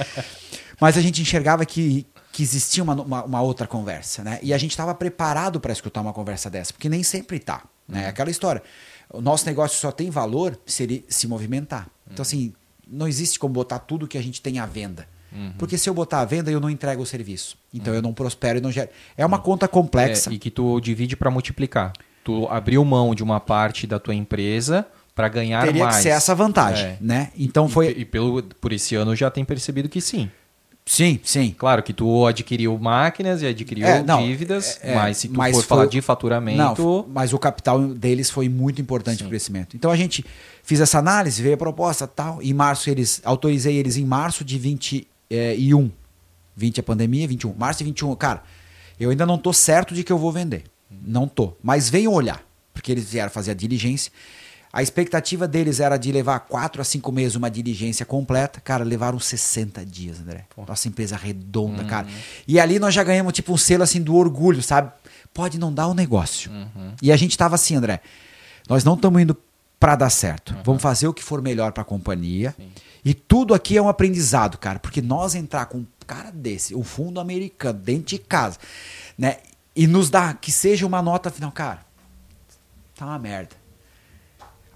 Mas a gente enxergava que, que existia uma, uma, uma outra conversa, né? E a gente estava preparado para escutar uma conversa dessa, porque nem sempre tá, né? Aquela história. O nosso negócio só tem valor se ele se movimentar. Então, assim, não existe como botar tudo que a gente tem à venda. Porque se eu botar à venda, eu não entrego o serviço. Então eu não prospero e não gero. É uma conta complexa. É, e que tu divide para multiplicar. Tu abriu mão de uma parte da tua empresa para ganhar Teria mais. que ser essa vantagem, É. né? Então E, foi. e pelo, por esse ano já tem percebido que sim. Sim, sim. Claro que tu adquiriu máquinas e adquiriu É, não, dívidas, é, é, mas se tu mas for foi- falar de faturamento, Não, mas o capital deles foi muito importante para o crescimento. Então a gente fiz essa análise, veio a proposta tal. Em março eles autorizei eles em março de 21. 20 a pandemia, 21. Março de 21, cara, eu ainda não tô certo de que eu vou vender. Não tô. Mas venham olhar, porque eles vieram fazer a diligência. A expectativa deles era de levar 4 a 5 meses uma diligência completa. Cara, levaram 60 dias, André. Nossa empresa redonda, cara. E ali nós já ganhamos tipo um selo assim do orgulho, sabe? Pode não dar o negócio. E a gente tava assim, André. Nós não estamos indo para dar certo. Vamos fazer o que for melhor para a companhia. E tudo aqui é um aprendizado, cara, porque nós entrar com um cara desse, o fundo americano, dentro de casa, né? E nos dar que seja uma nota final, cara. Tá uma merda.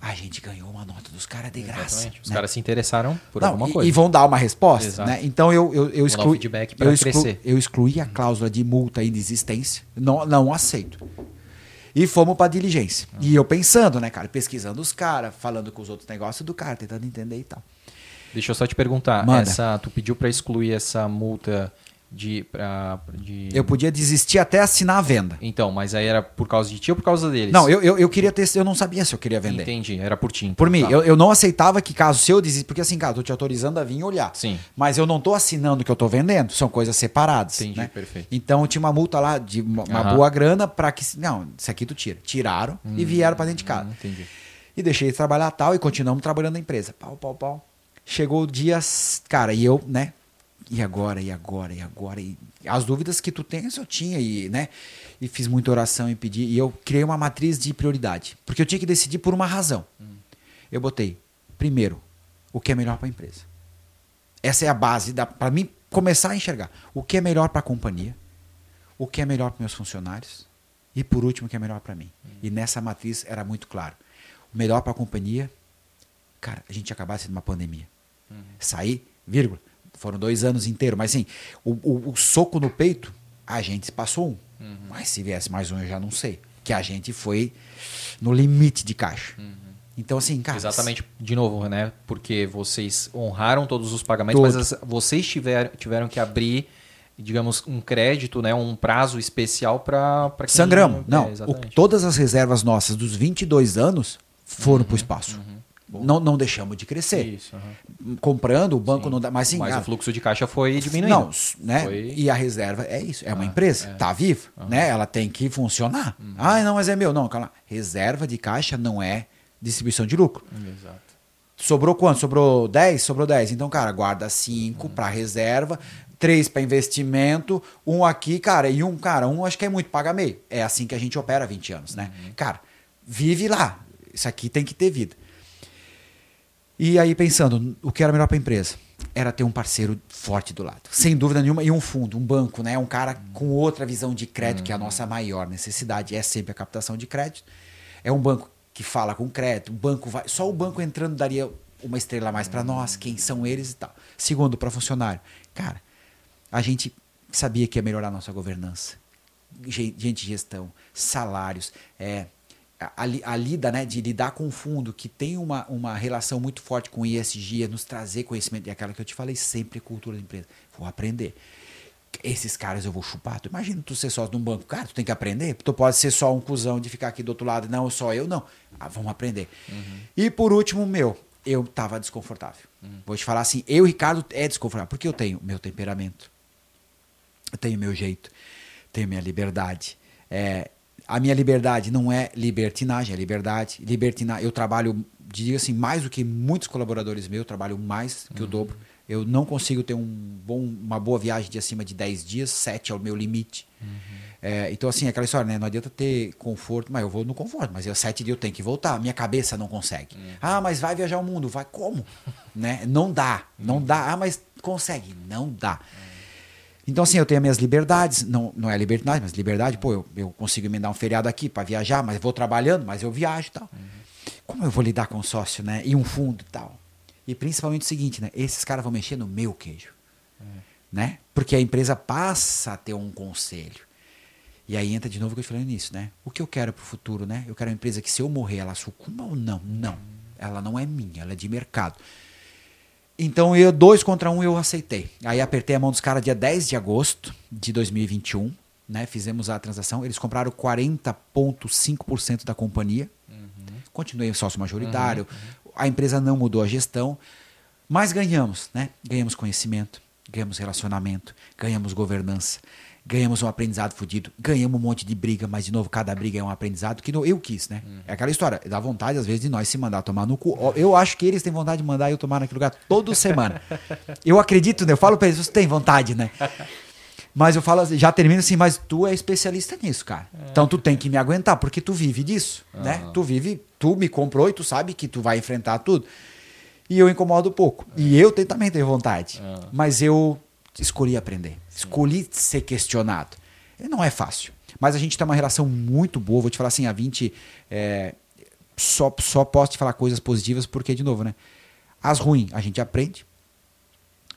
A gente ganhou uma nota dos caras de graça. Os né? caras se interessaram por Não, alguma e- coisa. E vão dar uma resposta, né? Então eu, eu, eu excluí. eu, exclu- eu excluí a cláusula de multa e de existência. Não, não aceito. E fomos pra diligência. E eu pensando, né, cara? Pesquisando os caras, falando com os outros negócios do cara, tentando entender e tal. Deixa eu só te perguntar, Manda. essa, tu pediu para excluir essa multa de, pra, de... Eu podia desistir até assinar a venda. Então, mas aí era por causa de ti ou por causa deles? Não, eu, eu, eu queria ter. Eu não sabia se eu queria vender. Entendi, era por ti. então, Por mim, tá. eu, eu não aceitava que caso se eu desistir, porque assim, cara, eu tô te autorizando a vir olhar. Sim. Mas eu não tô assinando que eu tô vendendo, são coisas separadas. Entendi, né? perfeito. Então tinha uma multa lá de uma, uma boa grana para que. Não, isso aqui tu tira. Tiraram e vieram para dentro de casa. Hum, entendi. E deixei de trabalhar tal e continuamos trabalhando na empresa. Pau, pau, pau. Chegou o dia, cara, e eu, né? E agora, e agora, e agora? E as dúvidas que tu tens, eu tinha, e, né? E fiz muita oração e pedi. E eu criei uma matriz de prioridade. Porque eu tinha que decidir por uma razão. Eu botei, primeiro, o que é melhor para a empresa. Essa é a base para mim começar a enxergar o que é melhor para a companhia, o que é melhor para meus funcionários e por último o que é melhor para mim. E nessa matriz era muito claro. O melhor para a companhia, cara, a gente acabasse numa pandemia. Sair, vírgula. Foram dois anos inteiros, mas assim, o, o- o soco no peito, a gente passou um. Mas se viesse mais um, eu já não sei. Que a gente foi no limite de caixa. Então, assim, cara. Exatamente, de novo, né? Porque vocês honraram todos os pagamentos, mas as- vocês tiveram, tiveram que abrir, digamos, um crédito, né? Um prazo especial para quem... Sangramos. É, Não, o- exatamente. todas as reservas nossas dos 22 anos foram para o espaço. Não, não deixamos de crescer. Isso, aham. Comprando, o banco não dá. Mas sim, Mas ah, o fluxo de caixa foi diminuindo. Não, né? Foi- E a reserva é isso, é uma Ah, empresa, é. tá viva, né? Ela tem que funcionar. Uhum. Ah, não, mas é meu, não, calma. Reserva de caixa não é distribuição de lucro. Exato. Sobrou quanto? Sobrou 10? Sobrou 10. Então, cara, guarda 5 para reserva, 3 para investimento, um aqui, cara, e um, cara, um acho que é muito, paga meio. É assim que a gente opera há 20 anos, né? Cara, vive lá. Isso aqui tem que ter vida. E aí, pensando, o que era melhor para a empresa? Era ter um parceiro forte do lado. Sem dúvida nenhuma. E um fundo, um banco, né? Um cara com outra visão de crédito, que é a nossa maior necessidade é sempre a captação de crédito. É um banco que fala com crédito. O banco vai. Só o banco entrando daria uma estrela a mais para nós, quem são eles e tal. Segundo, para funcionário. Cara, a gente sabia que ia melhorar a nossa governança. Gen- Gente de gestão, salários, é, a, a li- a lida, né, de lidar com o fundo, que tem uma, uma relação muito forte com o ISG, é nos trazer conhecimento, e aquela que eu te falei sempre, cultura da empresa. Vou aprender. Esses caras eu vou chupar. Tu imagina tu ser sócio de um banco. Cara, tu tem que aprender. Tu pode ser só um cuzão de ficar aqui do outro lado. Não, só eu, não. Ah, vamos aprender. E por último, meu, eu tava desconfortável. Vou te falar assim, eu, Ricardo, é desconfortável, porque eu tenho meu temperamento, eu tenho meu jeito, tenho minha liberdade. É, a minha liberdade não é libertinagem, é liberdade. Libertinagem, eu trabalho, diria assim, mais do que muitos colaboradores meus, eu trabalho mais que o dobro. Eu não consigo ter um bom, uma boa viagem de acima de 10 dias, 7 é o meu limite. É, então, assim, aquela história, né? Não adianta ter conforto, mas eu vou no conforto, mas eu sete dias eu tenho que voltar. Minha cabeça não consegue. Ah, mas vai viajar o mundo, vai como? né? Não dá, não dá. Ah, mas consegue, não dá. Então, assim, eu tenho as minhas liberdades, não, não é liberdade, mas liberdade, pô, eu, eu consigo me dar um feriado aqui para viajar, mas vou trabalhando, mas eu viajo e tal. Como eu vou lidar com sócio, né? E um fundo e tal. E principalmente o seguinte, né? Esses caras vão mexer no meu queijo. Né? Porque a empresa passa a ter um conselho. E aí entra de novo o que eu te falei nisso, né? O que eu quero pro futuro, né? Eu quero uma empresa que se eu morrer, ela sucumba ou não? Não. Ela não é minha, ela é de mercado. Então eu, dois contra um, eu aceitei. Aí apertei a mão dos caras dia 10 de agosto de 2021, né? Fizemos a transação. Eles compraram 40,5% da companhia. Continuei sócio majoritário. A empresa não mudou a gestão. Mas ganhamos, né? Ganhamos conhecimento, ganhamos relacionamento, ganhamos governança, ganhamos um aprendizado fodido, ganhamos um monte de briga, mas de novo, cada briga é um aprendizado que eu quis, né? É aquela história, dá vontade às vezes de nós se mandar tomar no cu. Eu acho que eles têm vontade de mandar eu tomar naquele lugar toda semana. Eu acredito, né? Eu falo pra eles, você tem vontade, né? Mas eu falo, assim, já termino assim, mas tu é especialista nisso, cara. Então tu tem que me aguentar, porque tu vive disso, né? Tu vive, tu me comprou e tu sabe que tu vai enfrentar tudo. E eu incomodo pouco. E eu também tenho vontade. Mas eu escolhi aprender. Escolhi ser questionado. Não é fácil. Mas a gente tem uma relação muito boa. Vou te falar assim, a 20. é, só, só posso te falar coisas positivas, porque, de novo, né? As ruins a gente aprende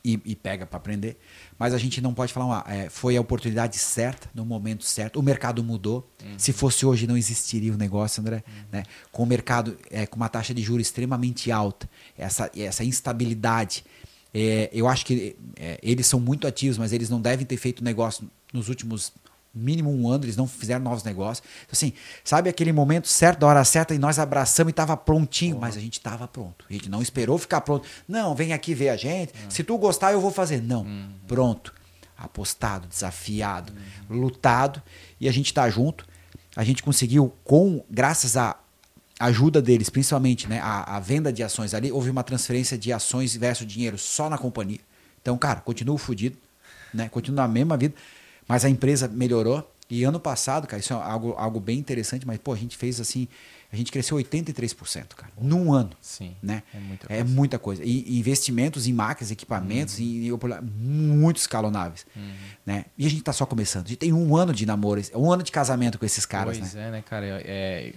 e, e pega para aprender. Mas a gente não pode falar, uma, é, foi a oportunidade certa, no momento certo. O mercado mudou. Se fosse hoje, não existiria o negócio, André. Né? Com o mercado é, com uma taxa de juros extremamente alta, essa, essa instabilidade. É, eu acho que é, eles são muito ativos, mas eles não devem ter feito negócio nos últimos mínimo um ano, eles não fizeram novos negócios. Então, assim, sabe aquele momento certo, da hora certa, e nós abraçamos e estava prontinho, mas a gente estava pronto. A gente não esperou ficar pronto. Não, vem aqui ver a gente. Se tu gostar, eu vou fazer. Não, pronto. Apostado, desafiado, lutado, e a gente está junto. A gente conseguiu, com graças à ajuda deles, principalmente né, a, a venda de ações ali, houve uma transferência de ações versus dinheiro só na companhia. Então, cara, continuo fudido, né? Continuo na mesma vida, mas a empresa melhorou. E ano passado, cara, isso é algo, algo bem interessante, mas, pô, a gente fez assim, a gente cresceu 83%, cara, num ano. Sim. Né? É muita É coisa. muita coisa. E investimentos em máquinas, equipamentos, em, em opor- muito escalonáveis. Né? E a gente tá só começando. A gente tem um ano de namoro, um ano de casamento com esses caras, pois né? é, né, cara? É, é,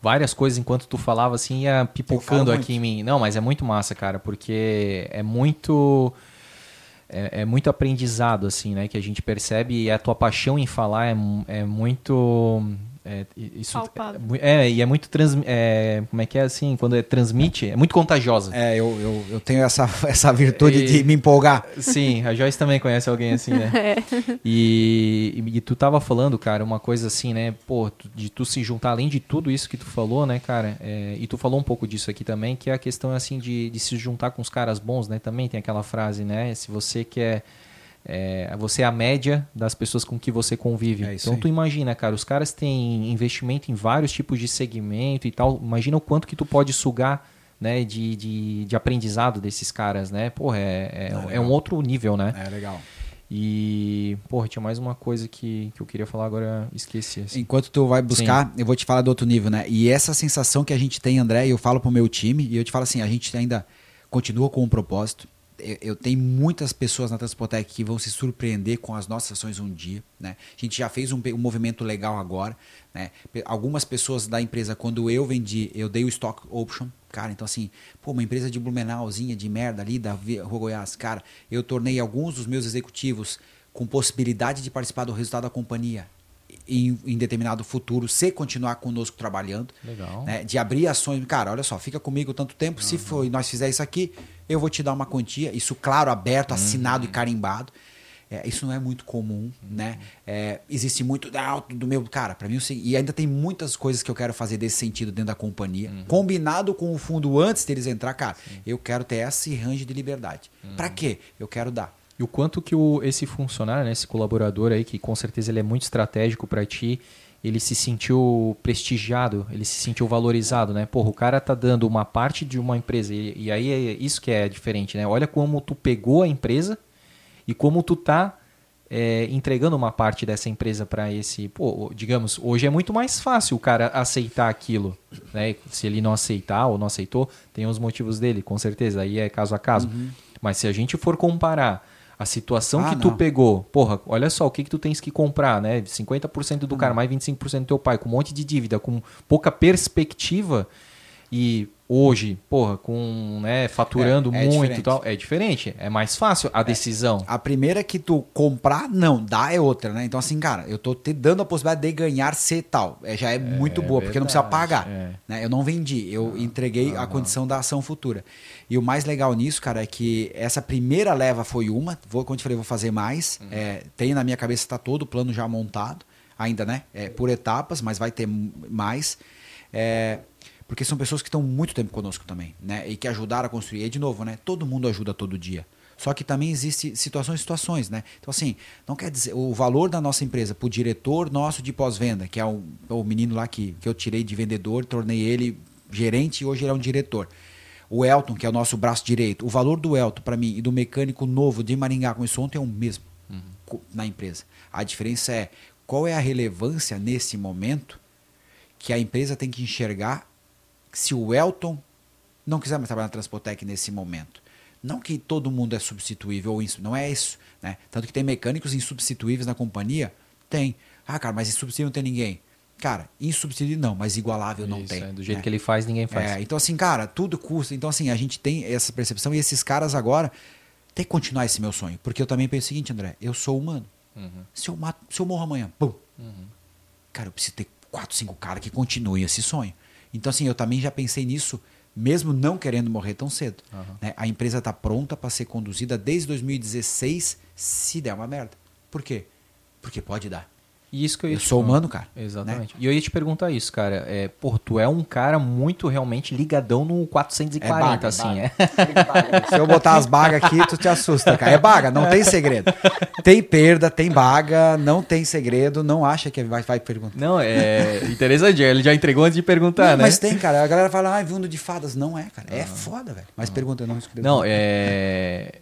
várias coisas enquanto tu falava assim ia pipocando aqui em mim. Não, mas é muito massa, cara, porque é muito é, é muito aprendizado assim, né, que a gente percebe e a tua paixão em falar é, é muito é, isso Palpável. é, é, e é muito trans, é, como é que é assim, quando é transmite, é muito contagiosa. É, eu, eu, eu tenho essa, essa virtude E- de me empolgar. Sim, a Joyce também conhece alguém assim, né? É. E, e tu tava falando, cara, uma coisa assim, né? Pô, de tu se juntar, além de tudo isso que tu falou, né, cara? é, e tu falou um pouco disso aqui também, que é a questão, assim, de, de se juntar com os caras bons, né? Também tem aquela frase, né? Se você quer... é, você é a média das pessoas com que você convive. É então aí. tu imagina, cara, os caras têm investimento em vários tipos de segmento e tal. Imagina o quanto que tu pode sugar, né, de, de, de aprendizado desses caras, né? Porra, é, é, é legal. um outro nível, né? É legal. E, porra, tinha mais uma coisa que, que eu queria falar, agora esqueci. assim. Enquanto tu vai buscar, eu vou te falar do outro nível, né? E essa sensação que a gente tem, André, eu falo pro meu time, e eu te falo assim, a gente ainda continua com um propósito. Eu, tenho muitas pessoas na Transpotec que vão se surpreender com as nossas ações um dia, né? A gente já fez um, um movimento legal agora, né? Algumas pessoas da empresa, quando eu vendi, eu dei o stock option, cara, então assim, pô, uma empresa de Blumenauzinha, de merda ali, da Rua Goiás, cara, eu tornei alguns dos meus executivos com possibilidade de participar do resultado da companhia em, em determinado futuro, se continuar conosco trabalhando. Legal. né, de abrir ações. Cara, olha só, fica comigo tanto tempo. Se for, nós fizer isso aqui, eu vou te dar uma quantia. Isso, claro, aberto, assinado e carimbado. É, isso não é muito comum, né? É, existe muito ah, do meu. Cara, para mim, e ainda tem muitas coisas que eu quero fazer desse sentido dentro da companhia. Uhum. Combinado com o fundo antes deles entrar, cara, Sim. eu quero ter esse range de liberdade. Uhum. Para quê? Eu quero dar. E o quanto que o, esse funcionário, né, esse colaborador aí, que com certeza ele é muito estratégico para ti, ele se sentiu prestigiado, ele se sentiu valorizado, né? Porra, o cara tá dando uma parte de uma empresa e, e aí é isso que é diferente, né? Olha como tu pegou a empresa e como tu tá é, entregando uma parte dessa empresa para esse, pô, digamos, hoje é muito mais fácil o cara aceitar aquilo, né? Se ele não aceitar ou não aceitou, tem os motivos dele, com certeza, aí é caso a caso. Uhum. Mas se a gente for comparar a situação ah, que tu pegou, porra, olha só o que, que tu tens que comprar, né? 50% do hum. cara, mais 25% do teu pai, com um monte de dívida, com pouca perspectiva e hoje, porra, com, né, faturando é, é muito diferente. e tal, é diferente, é mais fácil a é, decisão. A primeira que tu comprar, não, dá é outra, né? Então assim, cara, eu tô te dando a possibilidade de ganhar ser tal, é, já é, muito boa, verdade, porque não precisa pagar, é. né? Eu não vendi, eu ah, entreguei a condição da ação futura. E o mais legal nisso, cara, é que essa primeira leva foi uma, vou, como eu te falei, vou fazer mais, uhum. é, tem na minha cabeça, tá todo o plano já montado, ainda, né? É, por etapas, mas vai ter mais. É, porque são pessoas que estão muito tempo conosco também, né? E que ajudaram a construir. E de novo, né? Todo mundo ajuda todo dia. Só que também existe situações e situações, né? Então, assim, não quer dizer. O valor da nossa empresa para o diretor nosso de pós-venda, que é o, o menino lá que, que eu tirei de vendedor, tornei ele gerente e hoje ele é um diretor. O Elton, que é o nosso braço direito, o valor do Elton para mim e do mecânico novo de Maringá com isso ontem é o mesmo uhum. na empresa. A diferença é qual é a relevância nesse momento que a empresa tem que enxergar se o Elton não quiser mais trabalhar na Transpotec nesse momento. Não que todo mundo é substituível, ou não é isso. Né? Tanto que tem mecânicos insubstituíveis na companhia? Tem. Ah, cara, mas insubstituível não tem ninguém. Cara, insubstituível não, mas igualável não tem. É, do jeito né? que ele faz, ninguém faz. É, então, assim, cara, tudo custa. Então, assim, a gente tem essa percepção e esses caras agora tem que continuar esse meu sonho. Porque eu também penso o seguinte, André, eu sou humano. Uhum. Se, eu mato, se eu morro amanhã, pum. Uhum. Cara, eu preciso ter quatro, cinco caras que continuem esse sonho. Então, assim, eu também já pensei nisso, mesmo não querendo morrer tão cedo. Uhum. Né? A empresa está pronta para ser conduzida desde 2016, se der uma merda. Por quê? Porque pode dar. Isso que eu, eu sou humano, cara. Exatamente. Né? E eu ia te perguntar isso, cara. É, pô, tu é um cara muito realmente ligadão no 440, é baga, assim, baga. é? Se eu botar as bagas aqui, tu te assusta, cara. É baga, não tem segredo. Tem perda, tem baga, não tem segredo, não acha que vai, vai perguntar. Não, é interessante, ele já entregou antes de perguntar, não, né? Mas tem, cara. A galera fala, ah, vindo de fadas. Não é, cara. É ah. foda, velho. Mas ah. pergunta, eu não escrevi. Não, é...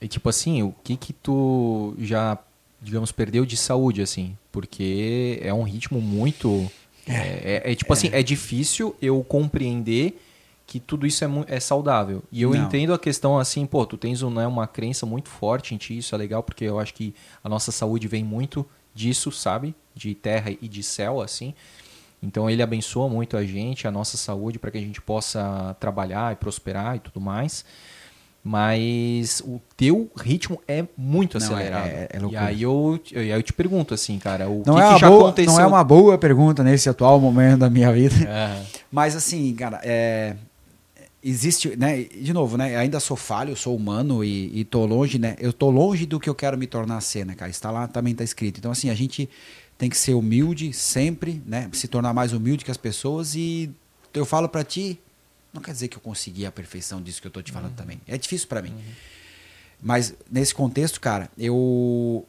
é... Tipo assim, o que que tu já digamos, perdeu de saúde, assim, porque é um ritmo muito. É, é, é, é tipo assim, é difícil eu compreender que tudo isso é, é saudável. E eu Não. entendo a questão assim, pô, tu tens né, uma crença muito forte em ti, isso é legal, porque eu acho que a nossa saúde vem muito disso, sabe? De terra e de céu, assim. Então ele abençoa muito a gente, a nossa saúde, para que a gente possa trabalhar e prosperar e tudo mais mas o teu ritmo é muito não, é, acelerado. É, é, e aí eu, e aí eu te pergunto assim, cara, o não que, é que já boa, aconteceu? Não é uma boa pergunta nesse atual momento da minha vida. Mas assim, cara, é, existe, né? De novo, né? Ainda sou falho, sou humano e, e tô longe, né? Eu tô longe do que eu quero me tornar ser, né, cara? Está lá, também está escrito. Então assim, a gente tem que ser humilde sempre, né? Se tornar mais humilde que as pessoas e eu falo para ti, não quer dizer que eu consegui a perfeição disso que eu estou te falando uhum. também. É difícil para mim. Uhum. Mas nesse contexto, cara, eu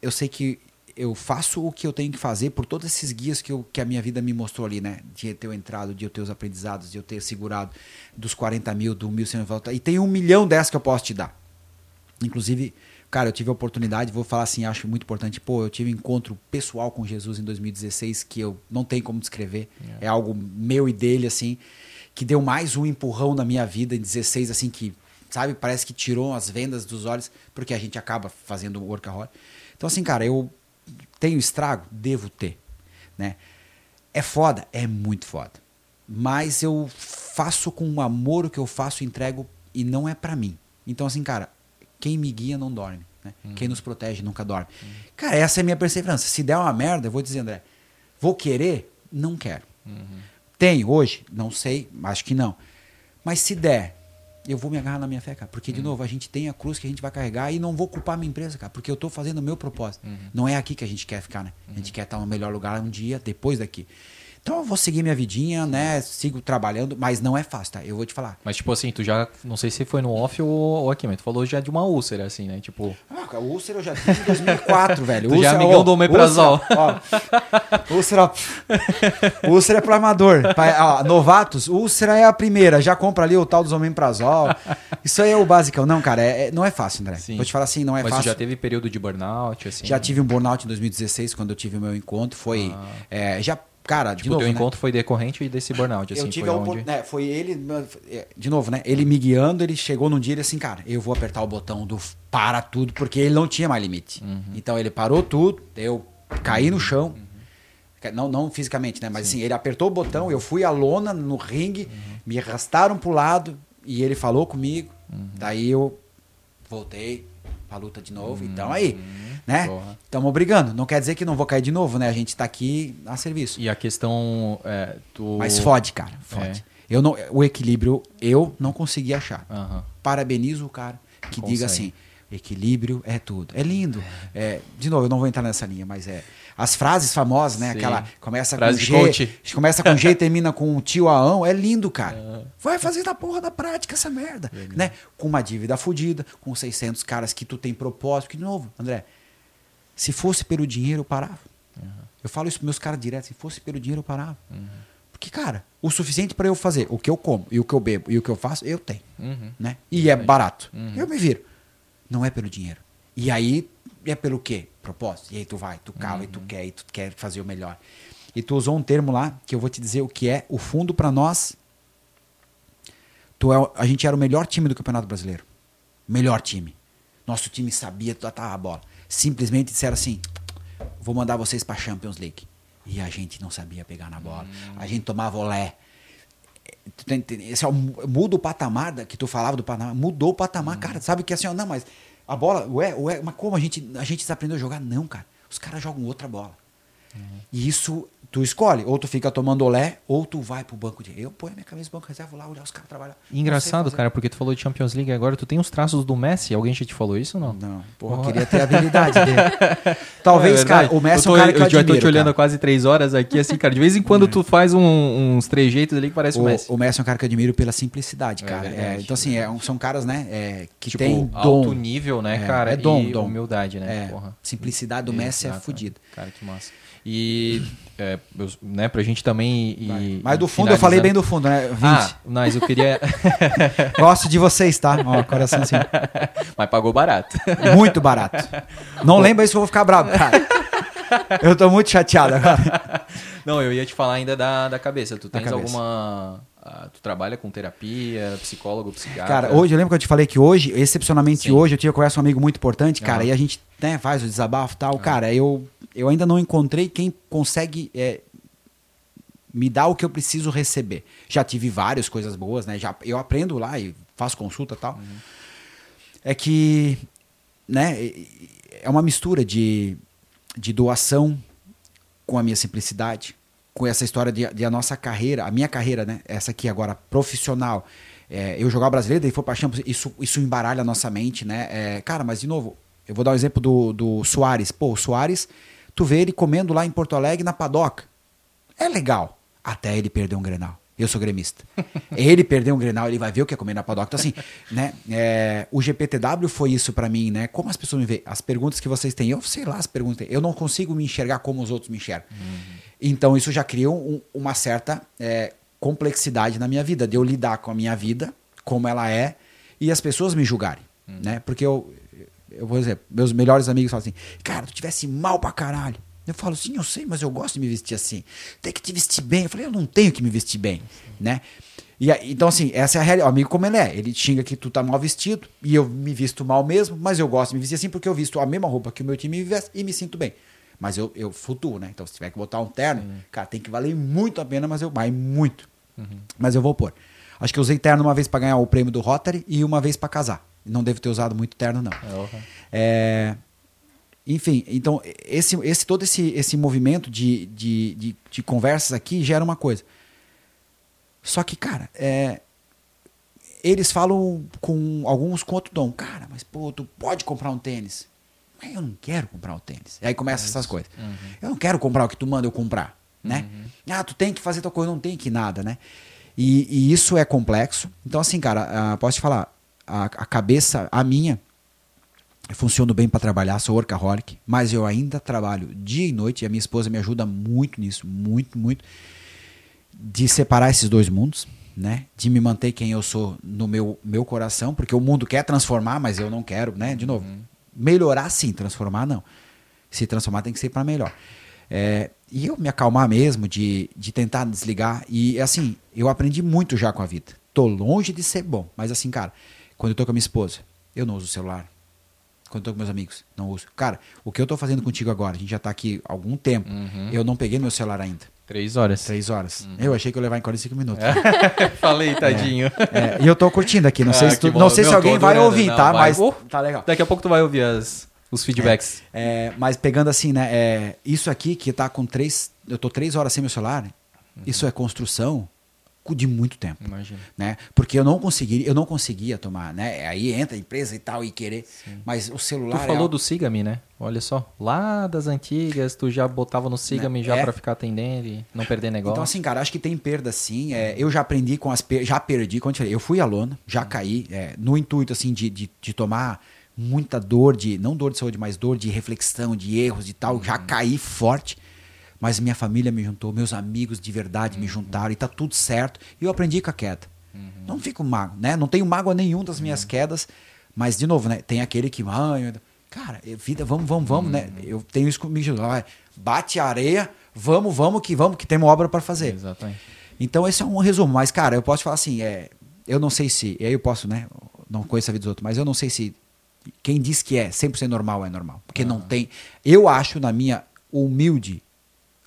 eu sei que eu faço o que eu tenho que fazer por todos esses guias que, eu, que a minha vida me mostrou ali, né? De eu ter entrado, de eu ter os aprendizados, de eu ter segurado dos 40 mil, do mil sem volta. E tem um milhão dessas que eu posso te dar. Inclusive, cara, eu tive a oportunidade, vou falar assim, acho muito importante. Pô, eu tive um encontro pessoal com Jesus em 2016 que eu não tenho como descrever. É, é algo meu e dele, assim que deu mais um empurrão na minha vida em 16, assim, que, sabe, parece que tirou as vendas dos olhos, porque a gente acaba fazendo workaholic. Então, assim, cara, eu tenho estrago? Devo ter, né? É foda? É muito foda. Mas eu faço com amor o que eu faço, entrego e não é para mim. Então, assim, cara, quem me guia não dorme. Né? Uhum. Quem nos protege nunca dorme. Uhum. Cara, essa é a minha perseverança. Se der uma merda, eu vou dizer, André, vou querer? Não quero. Uhum. Tem hoje? Não sei, acho que não. Mas se der, eu vou me agarrar na minha fé, cara. Porque, de Uhum. novo, a gente tem a cruz que a gente vai carregar e não vou culpar a minha empresa, cara. Porque eu tô fazendo o meu propósito. Uhum. Não é aqui que a gente quer ficar, né? A gente quer estar no melhor lugar um dia depois daqui. Então eu vou seguir minha vidinha, né? Sigo trabalhando, mas não é fácil, tá? Eu vou te falar. Mas, tipo assim, tu já. Não sei se foi no off ou, ou aqui, mas tu falou já de uma úlcera, assim, né? Tipo. Ah, úlcera eu já tive em 2004, velho. Tu já é Úlcera, amigão ó, do omeprazol. Úlcera, ó. Úlcera. Úlcera é pro armador. Pra- ó, novatos, úlcera é a primeira. Já compra ali o tal dos omeprazol. Isso aí é o basicão. Não, cara, é- é- não é fácil, André. Sim. Vou te falar assim, não é mas fácil. tu já teve período de burnout, assim? Já tive um burnout em 2016, quando eu tive o meu encontro. Foi. é, já, cara, de Tipo, o novo. teu né? encontro foi decorrente desse burnout, assim, eu tive foi a onde... né, foi ele, é, de novo, né? Ele me guiando, ele chegou num dia e assim, cara, eu vou apertar o botão do para tudo, porque ele não tinha mais limite. Uhum. Então ele parou tudo, eu caí no chão. Não, não fisicamente, né? Mas assim, ele apertou o botão, eu fui à lona no ringue, Uhum. me arrastaram pro lado e ele falou comigo. Uhum. Daí eu voltei pra luta de novo. Então aí, né? Estamos brigando. Não quer dizer que não vou cair de novo, né? A gente tá aqui a serviço. E a questão... É, tu... Mas fode, cara. Fode. É. Eu não, o equilíbrio eu não consegui achar. Aham. Parabenizo o cara que Consegue. diga assim: equilíbrio é tudo. É lindo. É, de novo, eu não vou entrar nessa linha, mas é. As frases famosas, né? Sim. Aquela começa Frase com G, coach. começa com G e termina com tio Aão, é lindo, cara. Vai fazer da porra da prática essa merda, né? Com uma dívida fodida, com 600 caras que tu tem propósito, que de novo, André, se fosse pelo dinheiro eu parava. Eu falo isso pros meus caras direto, se fosse pelo dinheiro eu parava. Porque, cara, o suficiente para eu fazer o que eu como e o que eu bebo e o que eu faço, eu tenho. Uhum. Né? E é barato. Uhum. Eu me viro. Não é pelo dinheiro. E aí é pelo quê? Propósito. E aí tu vai, tu cava e tu quer, e tu quer fazer o melhor. E tu usou um termo lá que eu vou te dizer o que é. O fundo para nós. Tu é, a gente era o melhor time do Campeonato Brasileiro. Melhor time. Nosso time sabia tratar a bola. Simplesmente disseram assim: vou mandar vocês para Champions League. E a gente não sabia pegar na bola. A gente tomava olé. Tem- Esse é o, muda o patamar da- que tu falava do patamar. Mudou o patamar, cara. Sabe que assim, ó, não, mas a bola, ué, ué, mas como a gente, a gente desaprendeu a jogar? Não, cara. Os caras jogam outra bola. E isso tu escolhe. Ou tu fica tomando olé, ou tu vai pro banco de. Eu ponho minha camisa no banco reserva vou lá olhar os caras trabalhar. Engraçado, cara, porque tu falou de Champions League agora, tu tem os traços do Messi, alguém já te falou isso ou não? Não, porra, eu queria ter a habilidade dele. Talvez, É cara, o Messi é tô, um cara que eu, eu já tô admiro, te olhando há quase três horas aqui, assim, cara. De vez em quando tu faz um- uns trejeitos ali que parece o, O, Messi. o Messi é um cara que eu admiro pela simplicidade, É cara. É, então, assim, é são caras, né, é, que tipo, tem alto dom. nível, né, É, cara? é dom, e dom. humildade, né? É, Porra. simplicidade do Messi é Exato, fodida. Cara, que massa. E, é, eu- né, pra gente também... ir- Mas do fundo, eu falei bem do fundo, né? 20. Ah, mas eu queria... Gosto de vocês, tá? Ó, coração assim. mas pagou barato. Muito barato. Não lembra isso que eu vou ficar bravo, cara. Eu tô muito chateado agora. Não, eu ia te falar ainda da, da cabeça. Tu tens alguma... ah, tu trabalha com terapia, psicólogo, psiquiatra? Cara, hoje, eu lembro que eu te falei que hoje, excepcionalmente Sim. hoje, eu tive conversa com um amigo muito importante, cara, e a gente né, faz o desabafo e tal. Cara, eu, eu ainda não encontrei quem consegue é, me dar o que eu preciso receber. Já tive várias coisas boas, né? Já, eu aprendo lá e faço consulta e tal. É que, né, é uma mistura de, de doação com a minha simplicidade, com essa história de, de a nossa carreira, a minha carreira, né? Essa aqui agora, profissional. É, eu jogar o brasileiro, daí for pra Champions, isso, isso embaralha a nossa mente, né? É, cara, mas de novo, eu vou dar o exemplo do, do Soares. Pô, o Soares, tu vê ele comendo lá em Porto Alegre na padoca. É legal. Até ele perder um Grenal. Eu sou gremista. ele perder um Grenal, ele vai ver o que é comer na padoca. Então, assim, né? é, o GPTW foi isso pra mim, né? Como as pessoas me veem? As perguntas que vocês têm, eu sei lá as perguntas. Eu não consigo me enxergar como os outros me enxergam. Então, isso já cria um- uma certa é, complexidade na minha vida, de eu lidar com a minha vida, como ela é, e as pessoas me julgarem, né? Porque eu, eu vou dizer, meus melhores amigos falam assim, cara, tu tivesse mal pra caralho. Eu falo, sim, eu sei, mas eu gosto de me vestir assim. Tem que te vestir bem. Eu falei, eu não tenho que me vestir bem, né? E então, assim, essa é a realidade. O amigo como ele é. Ele xinga que tu tá mal vestido e eu me visto mal mesmo, mas eu gosto de me vestir assim porque eu visto a mesma roupa que o meu time me veste e me sinto bem. Mas eu, eu flutuo, né? Então, se tiver que botar um terno, cara, tem que valer muito a pena, mas eu vai muito. Mas eu vou pôr. Acho que eu usei terno uma vez pra ganhar o prêmio do Rotary e uma vez pra casar. Não devo ter usado muito terno, não. É, enfim, então, esse, esse, todo esse, esse movimento de, de, de, de conversas aqui gera uma coisa. Só que, cara, é, eles falam com alguns com outro tom. Cara, mas pô, tu pode comprar um tênis. Mas eu não quero comprar um tênis. Aí começam essas coisas. Uhum. Eu não quero comprar o que tu manda eu comprar, né? Ah, tu tem que fazer tua coisa, não tem que nada, né? E, e isso é complexo. Então, assim, cara, ah, posso te falar, a, a cabeça, a minha, eu funciono bem para trabalhar, sou workaholic, mas eu ainda trabalho dia e noite e a minha esposa me ajuda muito nisso, muito, muito, de separar esses dois mundos, né? De me manter quem eu sou no meu, meu coração, porque o mundo quer transformar, mas eu não quero, né? De novo, melhorar sim, transformar não. Se transformar tem que ser para melhor. É, e eu me acalmar mesmo, de, de tentar desligar. E assim, eu aprendi muito já com a vida. Tô longe de ser bom, mas assim, cara, quando eu tô com a minha esposa, eu não uso o celular. Quando eu tô com meus amigos, não uso. Cara, o que eu tô fazendo contigo agora, a gente já tá aqui há algum tempo, Uhum. eu não peguei meu celular ainda. Três horas. Três horas. Eu achei que eu ia levar em 45 minutos. Falei, tadinho. É, e eu tô curtindo aqui, não sei Ah, se, tu- não sei se Meu, alguém tô vai ouvir, Não, tá? vai. Mas Uh, tá legal. Daqui a pouco tu vai ouvir as, os feedbacks. É, mas pegando assim, né? é, isso aqui que tá com três. Eu tô três horas sem meu celular. Isso é construção de muito tempo. Imagina. Né? Porque eu não conseguiria, eu não conseguia tomar, né? Aí entra a empresa e tal e querer, mas o Tu celular é falou algo- do Siga-me, né? Olha só, lá das antigas, tu já botava no Siga-me já É. pra ficar atendendo e não perder negócio. Então, assim, cara, acho que tem perda sim. É, eu já aprendi com as per... já perdi, como eu falei, eu fui aluno, já caí, é, no intuito, assim, de, de, de tomar muita dor de, não dor de saúde, mas dor de reflexão, de erros e tal. Já caí forte. Mas minha família me juntou, meus amigos de verdade me juntaram e tá tudo certo. E eu aprendi com a queda. Não fico mago, né? Não tenho mágoa nenhum das minhas quedas. Mas, de novo, né? Tem aquele que. Ai, cara, é vida, vamos, vamos, vamos, né? Eu tenho isso comigo. Bate a areia, vamos, vamos que vamos, que temos obra para fazer. Exatamente. Então esse é um resumo, mas cara, eu posso te falar assim, é, eu não sei se, e aí eu posso, né, não conheço a vida dos outros, mas eu não sei se quem diz que é 100% normal é normal, porque não tem, eu acho na minha humilde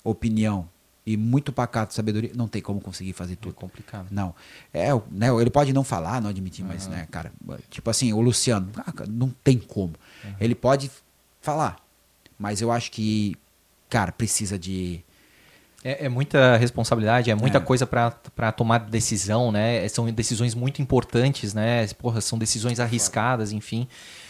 opinião e muito pacato sabedoria, não tem como conseguir fazer É tudo. complicado. Não. É, o- né, ele pode não falar, não admitir, mas, né, cara, tipo assim, o Luciano, ah, não tem como. Ele pode falar, mas eu acho que, cara, precisa de É, é muita responsabilidade, é muita É. coisa pra tomar decisão, né? São decisões muito importantes, né? Porra, são decisões arriscadas, enfim.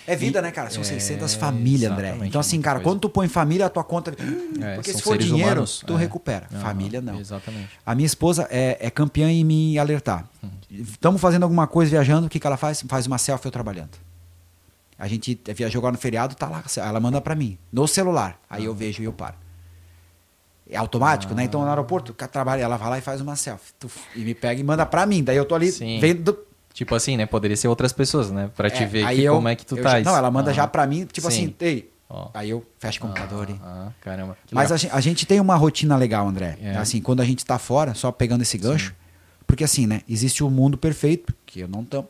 É vida, E- né, cara? São é, 600 famílias, André. exatamente, Então, assim, cara, coisa. quando tu põe família, a tua conta. É, Porque se for dinheiro, humanos, tu é. recupera. Família, não. Exatamente. A minha esposa é, é campeã em me alertar. Estamos fazendo alguma coisa, viajando, o que, que ela faz? Faz uma selfie eu trabalhando. A gente viajou agora no feriado, tá lá, ela manda pra mim, no celular. Aí eu vejo e eu paro. É automático, né? Então no aeroporto, o cara trabalha, ela vai lá e faz uma selfie. Tuf, e me pega e manda pra mim. Daí eu tô ali Sim. vendo. Tipo assim, né? Poderia ser outras pessoas, né? Pra te É, ver que, eu- como é que tu tá. já- Não, ela manda já Ah, pra mim, tipo Sim. assim, ei. Ó. Aí eu fecho o computador e. Ah, caramba. Mas a gente, a gente tem uma rotina legal, André. É. Assim, quando a gente tá fora, só pegando esse gancho. Porque assim, né? Existe o mundo perfeito, que eu não tamo.